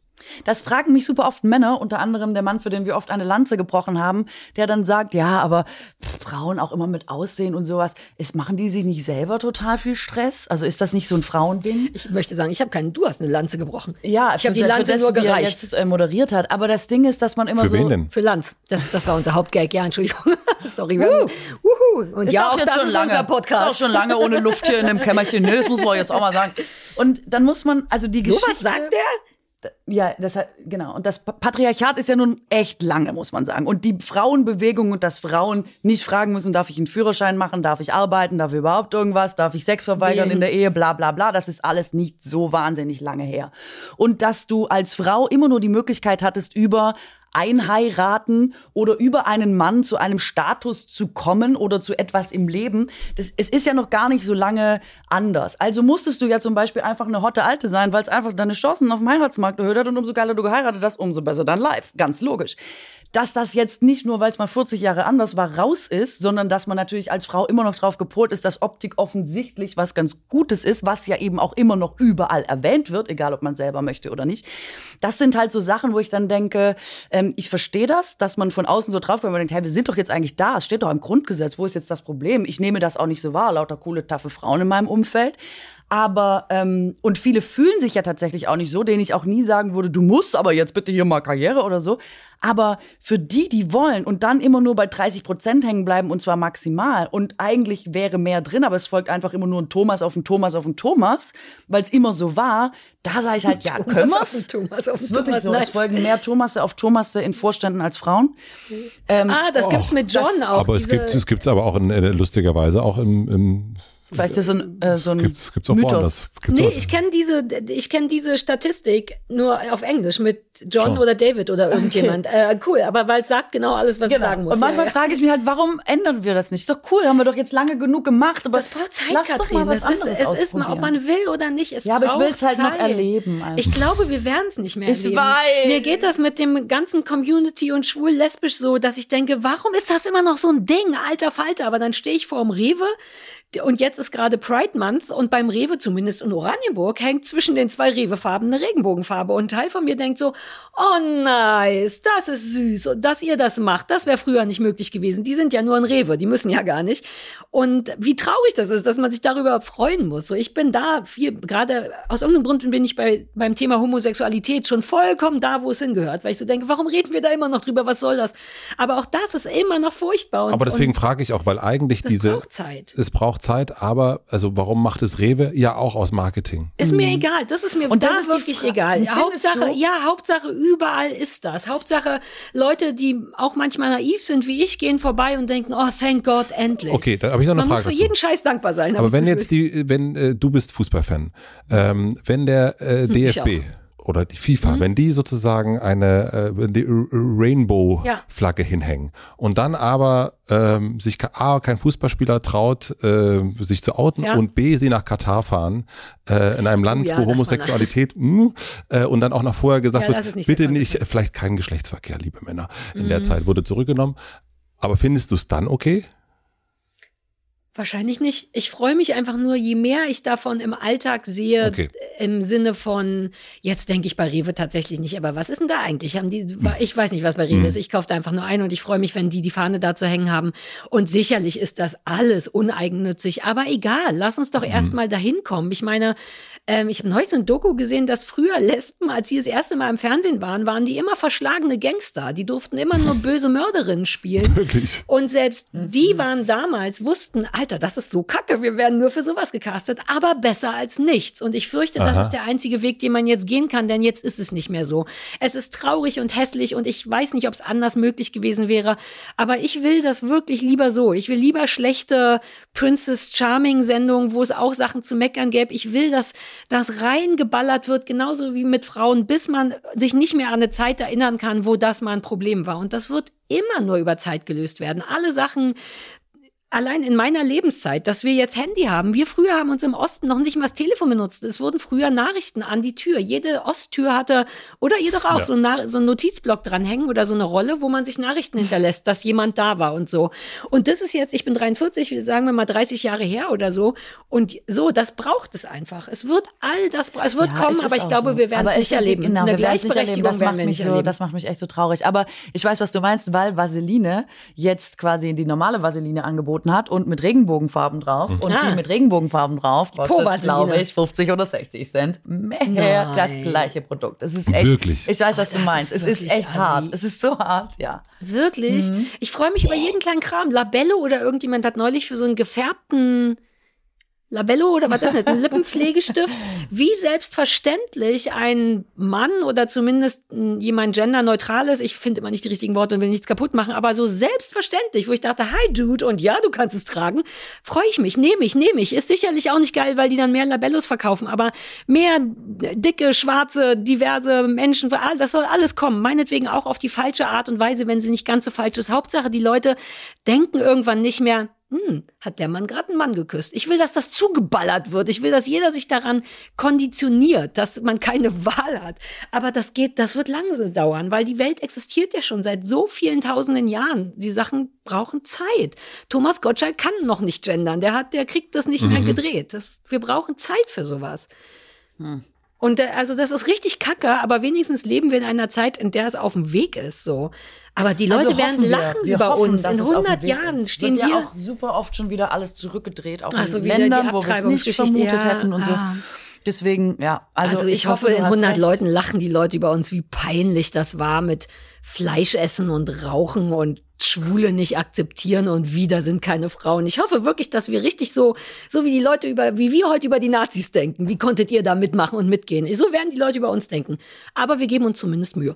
Das fragen mich super oft Männer, unter anderem der Mann, für den wir oft eine Lanze gebrochen haben, der dann sagt, ja, aber Frauen auch immer mit Aussehen und sowas, ist, machen die sich nicht selber total viel Stress? Also ist das nicht so ein Frauending? Ich möchte sagen, ich habe keinen, du hast eine Lanze gebrochen. Ja, ich habe die Lanze das, nur gereicht. Jetzt, äh, moderiert hat. Aber das Ding ist, dass man immer für so. Wen denn? Für Lanz. Das, das war unser Hauptgag, ja, Entschuldigung. Sorry. Uh, uhu. Und ist ja, auch, auch das schon ist lange, unser Podcast. Ist auch schon lange ohne Luft hier in dem Kämmerchen. Ne, das muss man jetzt auch mal sagen. Und dann muss man, also die so Geschichte. Was sagt der? Ja, das hat, genau. Und das Patriarchat ist ja nun echt lange, muss man sagen. Und die Frauenbewegung und dass Frauen nicht fragen müssen, darf ich einen Führerschein machen, darf ich arbeiten, darf ich überhaupt irgendwas, darf ich Sex verweigern Den. in der Ehe, bla bla bla, das ist alles nicht so wahnsinnig lange her. Und dass du als Frau immer nur die Möglichkeit hattest, über einheiraten oder über einen Mann zu einem Status zu kommen oder zu etwas im Leben. Das, es ist ja noch gar nicht so lange anders. Also musstest du ja zum Beispiel einfach eine hotte Alte sein, weil es einfach deine Chancen auf dem Heiratsmarkt erhöht hat und umso geiler du geheiratet hast, umso besser dein Life. Ganz logisch dass das jetzt nicht nur, weil es mal 40 Jahre anders war, raus ist, sondern dass man natürlich als Frau immer noch drauf gepolt ist, dass Optik offensichtlich was ganz Gutes ist, was ja eben auch immer noch überall erwähnt wird, egal ob man selber möchte oder nicht. Das sind halt so Sachen, wo ich dann denke, ähm, ich verstehe das, dass man von außen so drauf kommt und denkt, hey, wir sind doch jetzt eigentlich da, es steht doch im Grundgesetz, wo ist jetzt das Problem? Ich nehme das auch nicht so wahr, lauter coole, taffe Frauen in meinem Umfeld. Aber, ähm, und viele fühlen sich ja tatsächlich auch nicht so, denen ich auch nie sagen würde, du musst aber jetzt bitte hier mal Karriere oder so. Aber für die, die wollen und dann immer nur bei 30 Prozent hängen bleiben und zwar maximal und eigentlich wäre mehr drin, aber es folgt einfach immer nur ein Thomas auf ein Thomas auf ein Thomas, weil es immer so war, da sage ich halt, ja, Thomas können wir's? Thomas auf ist wirklich so. Nice. Es folgen mehr Thomasse auf Thomasse in Vorständen als Frauen. Ähm, ah, das gibt's mit John das, auch. Aber es gibt es gibt's aber auch in, äh, lustigerweise auch im, im Vielleicht ist das so ein, äh, so ein gibt's, gibt's auch Mythos. Gibt's nee, auch. ich kenne diese, ich kenne diese Statistik nur auf Englisch mit John, John. oder David oder irgendjemand. Okay. Äh, cool, aber weil es sagt genau alles, was genau. es sagen muss. Und manchmal ja, frage ich mich halt, warum ändern wir das nicht? Ist doch cool, haben wir doch jetzt lange genug gemacht. Aber das braucht Zeit, lass Katrin. Doch mal was es ist, es ist mal, ob man will oder nicht. Es ja, aber ich will es halt Zeit. noch erleben. Also. Ich glaube, wir werden es nicht mehr ich erleben. Weiß. Mir geht das mit dem ganzen Community und schwul-lesbisch so, dass ich denke, warum ist das immer noch so ein Ding, alter Falter? Aber dann stehe ich vor dem Rewe und jetzt ist gerade Pride Month und beim Rewe, zumindest in Oranienburg, hängt zwischen den zwei Rewe-Farben eine Regenbogenfarbe. Und ein Teil von mir denkt so, oh nice, das ist süß. Und dass ihr das macht, das wäre früher nicht möglich gewesen. Die sind ja nur ein Rewe, die müssen ja gar nicht. Und wie traurig das ist, dass man sich darüber freuen muss. So, ich bin da viel, gerade aus irgendeinem Grund bin ich bei, beim Thema Homosexualität schon vollkommen da, wo es hingehört. Weil ich so denke, warum reden wir da immer noch drüber? Was soll das? Aber auch das ist immer noch furchtbar. Und, Aber deswegen frage ich auch, weil eigentlich diese. Braucht Zeit. Es braucht Zeit, aber, also warum macht es Rewe? Ja, auch aus Marketing. Ist mir egal, das ist mir Und das da ist wirklich egal. Hauptsache, du? ja, Hauptsache überall ist das. Hauptsache Leute, die auch manchmal naiv sind wie ich, gehen vorbei und denken, oh, thank God, endlich. Okay, da habe ich noch eine Man Frage muss für dazu. jeden Scheiß dankbar sein. Aber wenn das jetzt die, wenn äh, du bist Fußballfan, ähm, wenn der äh, ich DFB auch. Mhm. Oder die FIFA, wenn die sozusagen eine äh, die Rainbow-Flagge hinhängen und dann aber ähm, sich A, kein Fußballspieler traut, äh, sich zu outen Ja. und B, sie nach Katar fahren, äh, in einem Land, ja, wo Homosexualität mh, äh, und dann auch noch vorher gesagt Ja, wird, nicht bitte nicht, vielleicht keinen Geschlechtsverkehr, liebe Männer. In Mhm. der Zeit wurde zurückgenommen. Aber findest du es dann okay? Wahrscheinlich nicht. Ich freue mich einfach nur, je mehr ich davon im Alltag sehe, Okay. im Sinne von, jetzt denke ich bei Rewe tatsächlich nicht, aber was ist denn da eigentlich? Haben die, ich weiß nicht, was bei Rewe ist. Ich kaufe da einfach nur ein und ich freue mich, wenn die die Fahne da zu hängen haben. Und sicherlich ist das alles uneigennützig, aber egal, lass uns doch erstmal dahin kommen. Ich meine, ähm, ich habe neulich so ein Doku gesehen, dass früher Lesben, als sie das erste Mal im Fernsehen waren, waren die immer verschlagene Gangster. Die durften immer nur böse Mörderinnen spielen. Wirklich? Und selbst die waren damals, wussten, Alter, das ist so kacke, wir werden nur für sowas gecastet, aber besser als nichts. Und ich fürchte, das Aha. ist der einzige Weg, den man jetzt gehen kann, denn jetzt ist es nicht mehr so. Es ist traurig und hässlich und ich weiß nicht, ob es anders möglich gewesen wäre, aber ich will das wirklich lieber so. Ich will lieber schlechte Princess Charming Sendungen, wo es auch Sachen zu meckern gäbe. Ich will, dass das reingeballert wird, genauso wie mit Frauen, bis man sich nicht mehr an eine Zeit erinnern kann, wo das mal ein Problem war. Und das wird immer nur über Zeit gelöst werden. Alle Sachen, allein in meiner Lebenszeit, dass wir jetzt Handy haben. Wir früher haben uns im Osten noch nicht mal das Telefon benutzt. Es wurden früher Nachrichten an die Tür. Jede Osttür hatte, oder ihr doch auch, Ja. so, ein so einen Notizblock dranhängen oder so eine Rolle, wo man sich Nachrichten hinterlässt, dass jemand da war und so. Und das ist jetzt, ich bin 43, wir sagen wir mal 30 Jahre her oder so. Und so, das braucht es einfach. Es wird all das, es wird Ja, kommen, es aber ich glaube, so. wir werden es nicht erleben. Genau, Eine. Gleichberechtigung Das werden macht wir mich nicht so, erleben. das macht mich echt so traurig. Aber ich weiß, was du meinst, weil Vaseline jetzt quasi die normale Vaseline angeboten hat und mit Regenbogenfarben drauf. Und Ah. die mit Regenbogenfarben drauf kostet, glaube ich, 50 oder 60 Cent mehr. Nein. Das gleiche Produkt. Es ist echt. Wirklich? Ich weiß, was Ach, du meinst. ist Es ist echt assi. hart. Es ist so hart, ja. Wirklich? Mhm. Ich freue mich über jeden kleinen Kram. Labello oder irgendjemand hat neulich für so einen gefärbten Labello oder was ist das? Ein Lippenpflegestift. Wie selbstverständlich ein Mann oder zumindest mm, jemand genderneutrales, ich finde immer nicht die richtigen Worte und will nichts kaputt machen, aber so selbstverständlich, wo ich dachte, hi Dude und ja, du kannst es tragen, freue ich mich, nehme ich, nehme ich. Ist sicherlich auch nicht geil, weil die dann mehr Labellos verkaufen, aber mehr dicke, schwarze, diverse Menschen, das soll alles kommen. Meinetwegen auch auf die falsche Art und Weise, wenn sie nicht ganz so falsch ist. Hauptsache, die Leute denken irgendwann nicht mehr, hm, hat der Mann gerade einen Mann geküsst. Ich will, dass das zugeballert wird. Ich will, dass jeder sich daran konditioniert, dass man keine Wahl hat. Aber das geht, das wird langsam dauern, weil die Welt existiert ja schon seit so vielen tausenden Jahren. Die Sachen brauchen Zeit. Thomas Gottschalk kann noch nicht gendern. Der hat, der kriegt das nicht mehr gedreht. Das, wir brauchen Zeit für sowas. Und äh, also das ist richtig kacke, aber wenigstens leben wir in einer Zeit, in der es auf dem Weg ist, so. Aber die Leute Also werden wir. lachen wir über hoffen, uns. In es auf dem 100 Weg Jahren ist. stehen Wird wir. ja auch super oft schon wieder alles zurückgedreht, auch Ach so, in wieder die Ländern, wo wir es nicht vermutet ja. hätten und so. Ah. Deswegen, ja. Also, Also, ich, hoffe, du in hast 100 recht. Leuten lachen die Leute über uns, wie peinlich das war mit Fleisch essen und Rauchen und Schwule nicht akzeptieren und wieder sind keine Frauen. Ich hoffe wirklich, dass wir richtig so, so wie die Leute über, wie wir heute über die Nazis denken. Wie konntet ihr da mitmachen und mitgehen? So werden die Leute über uns denken. Aber wir geben uns zumindest Mühe.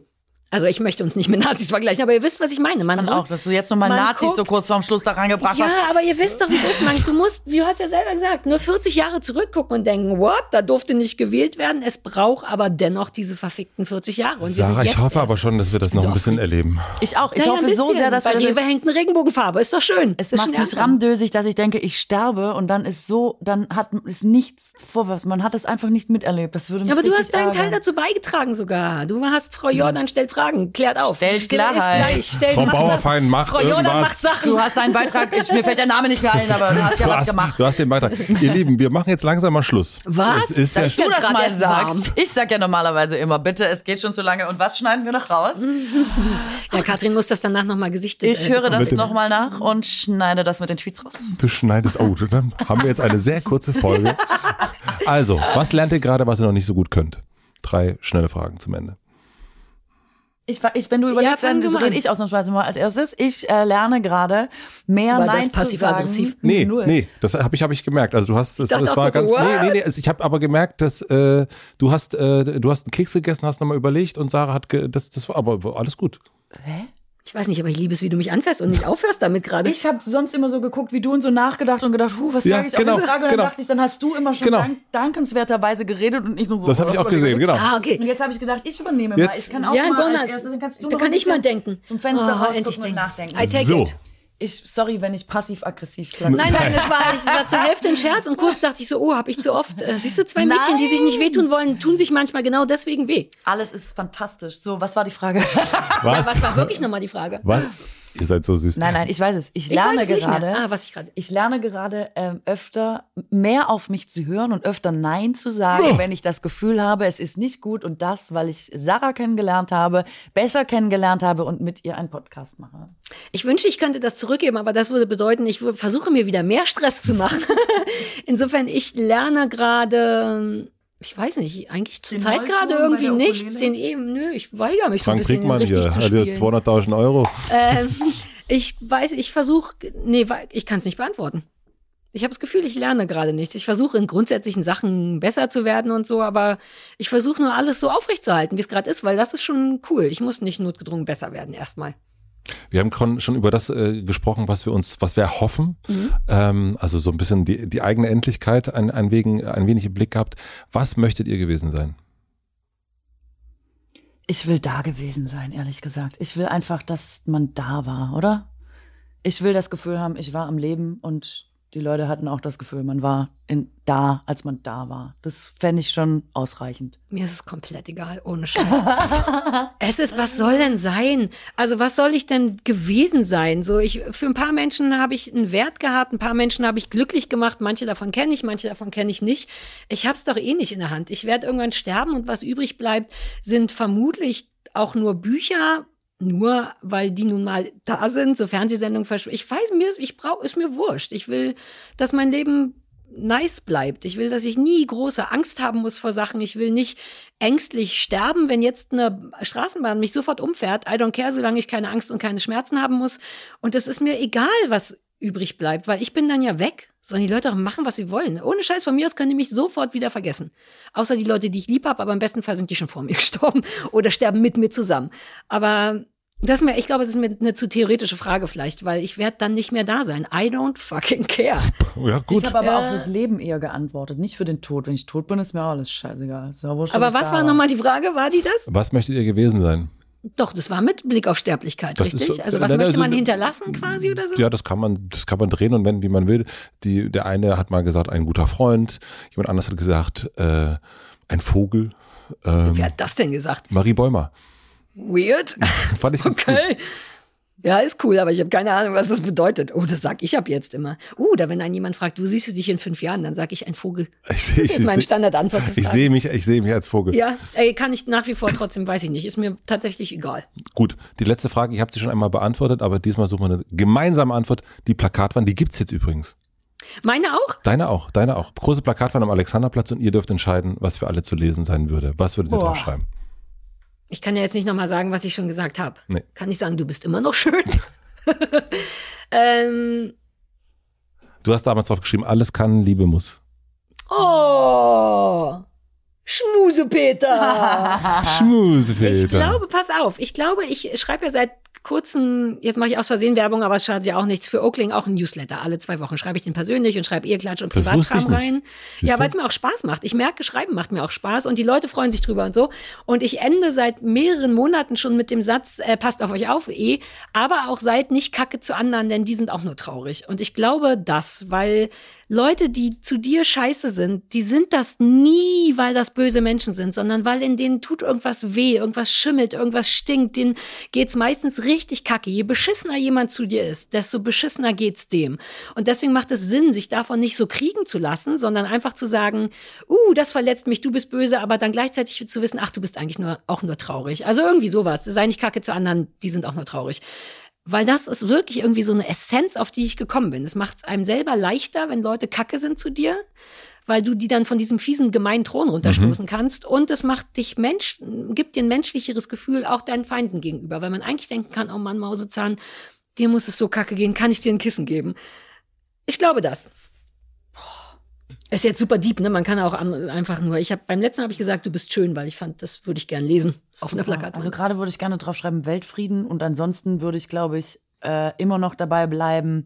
Also ich möchte uns nicht mit Nazis vergleichen, aber ihr wisst, was ich meine. Man Fand auch, dass du jetzt nochmal Nazis so guckt- kurz vorm Schluss da rangebracht ja, hast. aber ihr wisst doch, wie es ist, man. Du musst, wie du hast ja selber gesagt, nur 40 Jahre zurückgucken und denken, what, da durfte nicht gewählt werden. Es braucht aber dennoch diese verfickten 40 Jahre. Und Sarah, ich hoffe aber schon, dass wir das noch so ein bisschen erleben. Ich auch. Ich Naja, hoffe so sehr, dass wir Bei Rewe hängt eine Regenbogenfarbe, ist doch schön. Es ist macht mich ernst. rammdösig, dass ich denke, ich sterbe und dann ist so, dann hat ist nichts vorwärts. Man hat es einfach nicht miterlebt. Das würde mich Ja, aber du hast deinen Teil ärgern. dazu beigetragen sogar. Du hast Frau Jordan stellt Fragen, klärt auf. Stellt Klarheit. gleich, stellt, Frau macht Bauerfein, Sachen. mach Frau irgendwas. macht Sachen. Du hast deinen Beitrag, ich, mir fällt der Name nicht mehr ein, aber du hast ja Du was hast, gemacht. du hast den Beitrag. Ihr Lieben, wir machen jetzt langsam mal Schluss. Was? Es ist ja, Das du das mal sagst. Ich sag ja normalerweise immer, bitte, es geht schon zu lange. Und was schneiden wir noch raus? Ja, Katrin muss das danach nochmal gesichtet Ich äh, höre das nochmal nach und schneide das mit den Tweets raus. du schneidest. Oh, dann haben wir jetzt eine sehr kurze Folge. Also, was lernt ihr gerade, was ihr noch nicht so gut könnt? Drei schnelle Fragen zum Ende. Ich, ich, wenn du überlegst, fang dann mal rede ich ausnahmsweise mal als erstes. Ich äh, lerne gerade mehr War das Nein zu sagen. Nee, Null. nee, das habe ich, hab ich gemerkt. Also du hast, das, das war ganz, so, nee, nee, nee, also ich habe aber gemerkt, dass äh, du hast, äh, du hast einen Keks gegessen, hast nochmal überlegt und Sarah hat, ge, das, das war aber alles gut. Ich weiß nicht, aber ich liebe es, wie du mich anfährst und nicht aufhörst damit gerade. Ich habe sonst immer so geguckt wie du und so nachgedacht und gedacht, huh, was Ja, sage ich genau, auf die Frage? Und dann genau. dachte ich, dann hast du immer schon Genau. dank, dankenswerterweise geredet und ich nur so. Das habe ich auch gesehen, genau. ah, okay. Und jetzt habe ich gedacht, ich übernehme Jetzt- mal. Ich kann auch Ja, mal als erstes, dann kannst du da noch kann ich mal denken. Zum Fenster Oh, rausgucken und denken. nachdenken. I take So. it. Ich, sorry, wenn ich passiv-aggressiv klang. Nein, nein, das war, das war zur Hälfte ein Scherz und kurz dachte ich so, oh, habe ich zu oft. Äh, siehst du, zwei Mädchen, die sich nicht wehtun wollen, tun sich manchmal genau deswegen weh. Alles ist fantastisch. So, was war die Frage? Was? Was war wirklich nochmal die Frage? Was? Ihr seid so süß. nein, nein, ich weiß es. Ich Ich lerne nicht gerade. Ah, was ich gerade. Ich lerne gerade ähm, öfter mehr auf mich zu hören und öfter Nein zu sagen, Oh. wenn ich das Gefühl habe, es ist nicht gut und das, weil ich Sarah kennengelernt habe, besser kennengelernt habe und mit ihr einen Podcast mache. Ich wünschte, ich könnte das zurückgeben, aber das würde bedeuten, ich versuche mir wieder mehr Stress zu machen. Insofern, ich lerne gerade, ich weiß nicht, eigentlich zur Den Zeit gerade irgendwie nichts. Den eben, nö, ich weigere mich so ein Frank bisschen Brinkmann richtig hier, zu hat jetzt spielen. 200.000 Euro. Ähm, ich weiß, ich versuche, nee, ich kann es nicht beantworten. Ich habe das Gefühl, ich lerne gerade nichts. Ich versuche in grundsätzlichen Sachen besser zu werden und so, aber ich versuche nur alles so aufrechtzuerhalten, wie es gerade ist, weil das ist schon cool. Ich muss nicht notgedrungen besser werden erstmal. Wir haben schon über das äh, gesprochen, was wir uns, was wir hoffen. Mhm. Ähm, also so ein bisschen die, die eigene Endlichkeit ein, ein, wegen, ein wenig im Blick gehabt. Was möchtet ihr gewesen sein? Ich will da gewesen sein, ehrlich gesagt. Ich will einfach, dass man da war, oder? Ich will das Gefühl haben, ich war am Leben und die Leute hatten auch das Gefühl, man war in, da, als man da war. Das fände ich schon ausreichend. Mir ist es komplett egal, ohne Scheiß. es ist, was soll denn sein? Also, was soll ich denn gewesen sein? So, ich, für ein paar Menschen habe ich einen Wert gehabt, ein paar Menschen habe ich glücklich gemacht, manche davon kenne ich, manche davon kenne ich nicht. Ich habe es doch eh nicht in der Hand. Ich werde irgendwann sterben und was übrig bleibt, sind vermutlich auch nur Bücher, nur weil die nun mal da sind, so Fernsehsendungen versch Ich weiß mir, ich brauche, ist mir wurscht. Ich will, dass mein Leben nice bleibt. Ich will, dass ich nie große Angst haben muss vor Sachen. Ich will nicht ängstlich sterben, wenn jetzt eine Straßenbahn mich sofort umfährt. I don't care, solange ich keine Angst und keine Schmerzen haben muss. Und es ist mir egal, was übrig bleibt, weil ich bin dann ja weg. Sollen die Leute auch machen, was sie wollen. Ohne Scheiß von mir aus können die mich sofort wieder vergessen. Außer die Leute, die ich lieb habe, aber im besten Fall sind die schon vor mir gestorben oder sterben mit mir zusammen. Aber das ist mir, ich glaube, es ist mir eine zu theoretische Frage vielleicht, weil ich werde dann nicht mehr da sein. I don't fucking care. Ja, gut. Ich habe aber Ja. auch fürs Leben eher geantwortet, nicht für den Tod. Wenn ich tot bin, ist mir auch alles scheißegal. Ist ja wurscht, Aber was war nochmal die Frage? War die das? was möchtet ihr gewesen sein? Doch, das war mit Blick auf Sterblichkeit, Das ist richtig? so- also was Nein, möchte also- man hinterlassen quasi oder so? Ja, das kann man, das kann man drehen und wenden, wie man will. Die, der eine hat mal gesagt, ein guter Freund. Jemand anders hat gesagt, äh, ein Vogel. Ähm, Wer hat das denn gesagt? Marie Bäumer. Weird. Fand ich ganz gut. Ja, ist cool, aber ich habe keine Ahnung, was das bedeutet. Oh, das sag ich ab jetzt immer. Uh, da wenn ein jemand fragt, wo siehst du dich in fünf Jahren, dann sage ich ein Vogel. Ich, Das ist jetzt meine seh- Standardantwort. ich sehe mich, ich sehe mich als Vogel. Ja, ey, kann ich nach wie vor trotzdem, weiß ich nicht. Ist mir tatsächlich egal. Gut, die letzte Frage, ich habe sie schon einmal beantwortet, aber diesmal suchen wir eine gemeinsame Antwort. Die Plakatwand, die gibt's jetzt übrigens. Meine auch? Deine auch, deine auch. Große Plakatwand am Alexanderplatz und ihr dürft entscheiden, was für alle zu lesen sein würde. Was würdet ihr Boah. draufschreiben? Ich kann ja jetzt nicht nochmal sagen, was ich schon gesagt habe. Nee. Kann ich sagen, du bist immer noch schön? ähm, Du hast damals drauf geschrieben, alles kann, Liebe muss. oh, Schmusepeter. Schmusepeter. Ich glaube, pass auf, ich glaube, ich schreibe ja seit kurzem, jetzt mache ich aus Versehen Werbung, aber es schadet ja auch nichts, für Oakling auch ein Newsletter. Alle zwei Wochen schreibe ich den persönlich und schreibe Ehelklatsch und Privatkram rein. Siehst Ja, weil es mir auch Spaß macht. Ich merke, Schreiben macht mir auch Spaß und die Leute freuen sich drüber und so. Und ich ende seit mehreren Monaten schon mit dem Satz, äh, passt auf euch auf, eh, aber auch seid nicht kacke zu anderen, denn die sind auch nur traurig. Und ich glaube das, weil Leute, die zu dir scheiße sind, die sind das nie, weil das böse Menschen sind, sondern weil in denen tut irgendwas weh, irgendwas schimmelt, irgendwas stinkt, denen geht's meistens richtig kacke. Je beschissener jemand zu dir ist, desto beschissener geht's dem. Und deswegen macht es Sinn, sich davon nicht so kriegen zu lassen, sondern einfach zu sagen, uh, das verletzt mich, du bist böse, aber dann gleichzeitig zu wissen, ach, du bist eigentlich nur, auch nur traurig. Also irgendwie sowas. Sei nicht kacke zu anderen, die sind auch nur traurig. Weil das ist wirklich irgendwie so eine Essenz, auf die ich gekommen bin. Es macht es einem selber leichter, wenn Leute kacke sind zu dir, weil du die dann von diesem fiesen, gemeinen Thron runterstoßen kannst. Und es macht dich Mensch, gibt dir ein menschlicheres Gefühl auch deinen Feinden gegenüber, weil man eigentlich denken kann, oh Mann, Mausezahn, dir muss es so kacke gehen, kann ich dir ein Kissen geben? Ich glaube das. Ist jetzt super deep, ne? Man kann auch an- einfach nur. Ich habe beim letzten habe ich gesagt, du bist schön, weil ich fand, das würde ich gern lesen auf einer Plakatwand. Also gerade würde ich gerne drauf schreiben Weltfrieden und ansonsten würde ich, glaube ich, äh, immer noch dabei bleiben.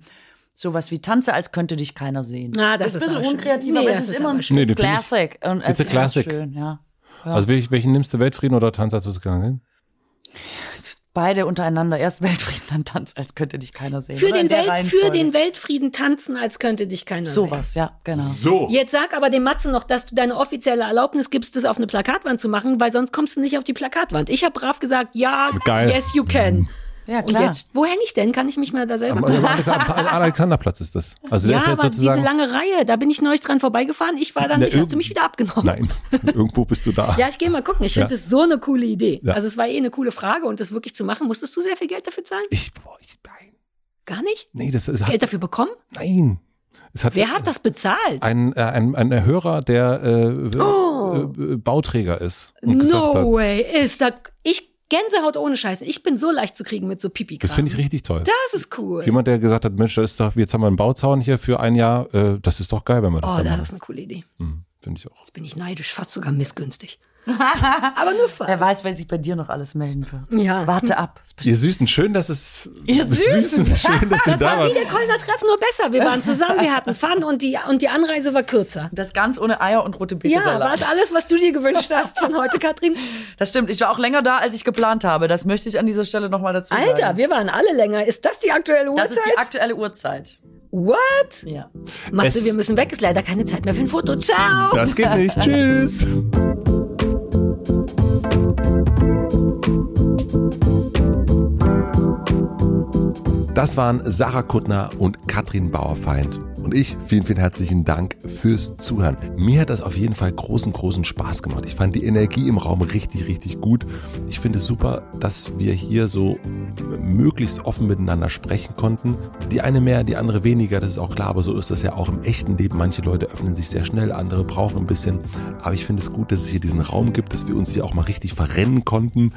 Sowas wie Tanze, als könnte dich keiner sehen. Ah, das ist ein ist bisschen unkreativ, Nee, aber das es ist, ist immer ein schön. Nee, Classic. Und es It's a classic. Schön, ja. Also welchen, welchen nimmst du, Weltfrieden oder Tanz als Sehen? Beide untereinander. Erst Weltfrieden, dann Tanz, als könnte dich keiner sehen. für, den Welt, für den Weltfrieden tanzen, als könnte dich keiner sehen. Sowas, ja, genau. So. Jetzt sag aber dem Matze noch, dass du deine offizielle Erlaubnis gibst, das auf eine Plakatwand zu machen, weil sonst kommst du nicht auf die Plakatwand. Ich habe brav gesagt, ja, Geil. yes you can. Ja, Und klar. jetzt, wo hänge ich denn? Kann ich mich mal da selber Am, am, Alexander- am Alexanderplatz ist das. Also der Ja, ist jetzt aber diese lange Reihe, da bin ich neulich dran vorbeigefahren. Ich war da nicht, hast du mich wieder abgenommen. Nein, irgendwo bist du da. Ja, ich gehe mal gucken. Ich finde Ja. das so eine coole Idee. Ja. Also es war eh eine coole Frage und das wirklich zu machen, musstest du sehr viel Geld dafür zahlen? Ich, boah, ich, nein. Gar nicht? Nee, das ist. Geld dafür bekommen? Nein. Es hat, Wer hat das bezahlt? Ein, äh, ein, ein Hörer, der äh, äh, Bauträger ist. Und gesagt hat, Oh. No way. Ist da. Ich Gänsehaut ohne Scheiße. Ich bin so leicht zu kriegen mit so pipi Das finde ich richtig toll. Das ist cool. Jemand, der gesagt hat, Mensch, das ist doch, jetzt haben wir einen Bauzaun hier für ein Jahr, äh, das ist doch geil, wenn wir das Oh, das machen. ist eine coole Idee. Hm, finde ich auch. Jetzt bin ich neidisch, fast sogar missgünstig. Aber nur Wer fast. weiß, wer sich bei dir noch alles melden wird. Ja. Warte ab. Ihr Süßen, schön, dass es. Ihr Süßen. schön, dass ihr Das da war wie der Kölner Treff, nur besser. Wir waren zusammen, wir hatten Fun und die, und die Anreise war kürzer. Das ganz ohne Eier und rote Ja, Beete war es alles, was du dir gewünscht hast von heute, Katrin? Das stimmt. Ich war auch länger da, als ich geplant habe. Das möchte ich an dieser Stelle nochmal dazu sagen. Alter, wir waren alle länger. Ist das die aktuelle das Uhrzeit? ist die aktuelle Uhrzeit. What? Ja. Matze, wir müssen weg. Ist leider keine Zeit mehr für ein Foto. Ciao. Das geht nicht. Tschüss. Das waren Sarah Kuttner und Katrin Bauerfeind. Und ich, vielen, vielen herzlichen Dank fürs Zuhören. Mir hat das auf jeden Fall großen, großen Spaß gemacht. Ich fand die Energie im Raum richtig, richtig gut. Ich finde es super, dass wir hier so möglichst offen miteinander sprechen konnten. Die eine mehr, die andere weniger, das ist auch klar, aber so ist das ja auch im echten Leben. Manche Leute öffnen sich sehr schnell, andere brauchen ein bisschen. Aber ich finde es gut, dass es hier diesen Raum gibt, dass wir uns hier auch mal richtig verrennen konnten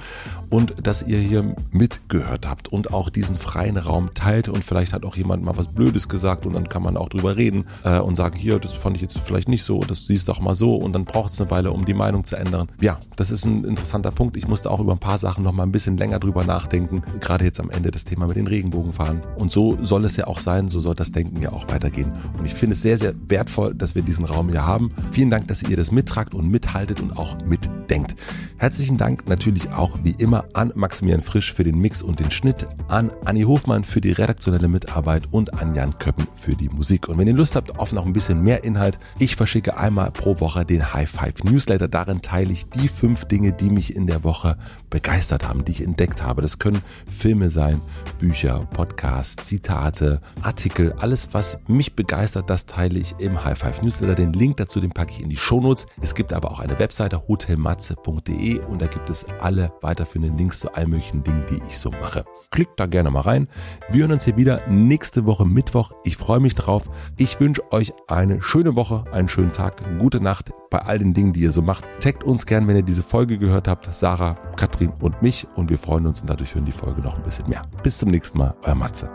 und dass ihr hier mitgehört habt und auch diesen freien Raum teilt und vielleicht hat auch jemand mal was Blödes gesagt und dann kann man auch drüber reden äh, und sagen, hier, das fand ich jetzt vielleicht nicht so, das siehst doch mal so und dann braucht es eine Weile, um die Meinung zu ändern. Ja, das ist ein interessanter Punkt. Ich musste auch über ein paar Sachen noch mal ein bisschen länger drüber nachdenken, gerade jetzt am Ende das Thema mit den Regenbogenfahren. Und so soll es ja auch sein, so soll das Denken ja auch weitergehen. Und ich finde es sehr, sehr wertvoll, dass wir diesen Raum hier haben. Vielen Dank, dass ihr das mittragt und mithaltet und auch mitdenkt. Herzlichen Dank natürlich auch wie immer an Maximilian Frisch für den Mix und den Schnitt, an Anni Hofmann für die redaktionelle Mitarbeit und an Jan Köppen für die Musik. Und wenn ihr Lust habt auf noch ein bisschen mehr Inhalt, ich verschicke einmal pro Woche den High Five Newsletter. Darin teile ich die fünf Dinge, die mich in der Woche begeistert haben, die ich entdeckt habe. Das können Filme sein, Bücher, Podcasts, Zitate, Artikel, alles, was mich begeistert, das teile ich im High Five Newsletter. Den Link dazu, den packe ich in die Shownotes. Es gibt aber auch eine Webseite hotelmatze.de und da gibt es alle weiterführenden Links zu allen möglichen Dingen, die ich so mache. Klickt da gerne mal rein. Wir hören uns hier wieder nächste Woche Mittwoch. Ich freue mich drauf. Ich wünsche euch eine schöne Woche, einen schönen Tag, gute Nacht bei all den Dingen, die ihr so macht. Taggt uns gern, wenn ihr diese Folge gehört habt. Sarah, Katrin und mich. Und wir freuen uns und dadurch hören die Folge noch ein bisschen mehr. Bis zum nächsten Mal. Euer Matze.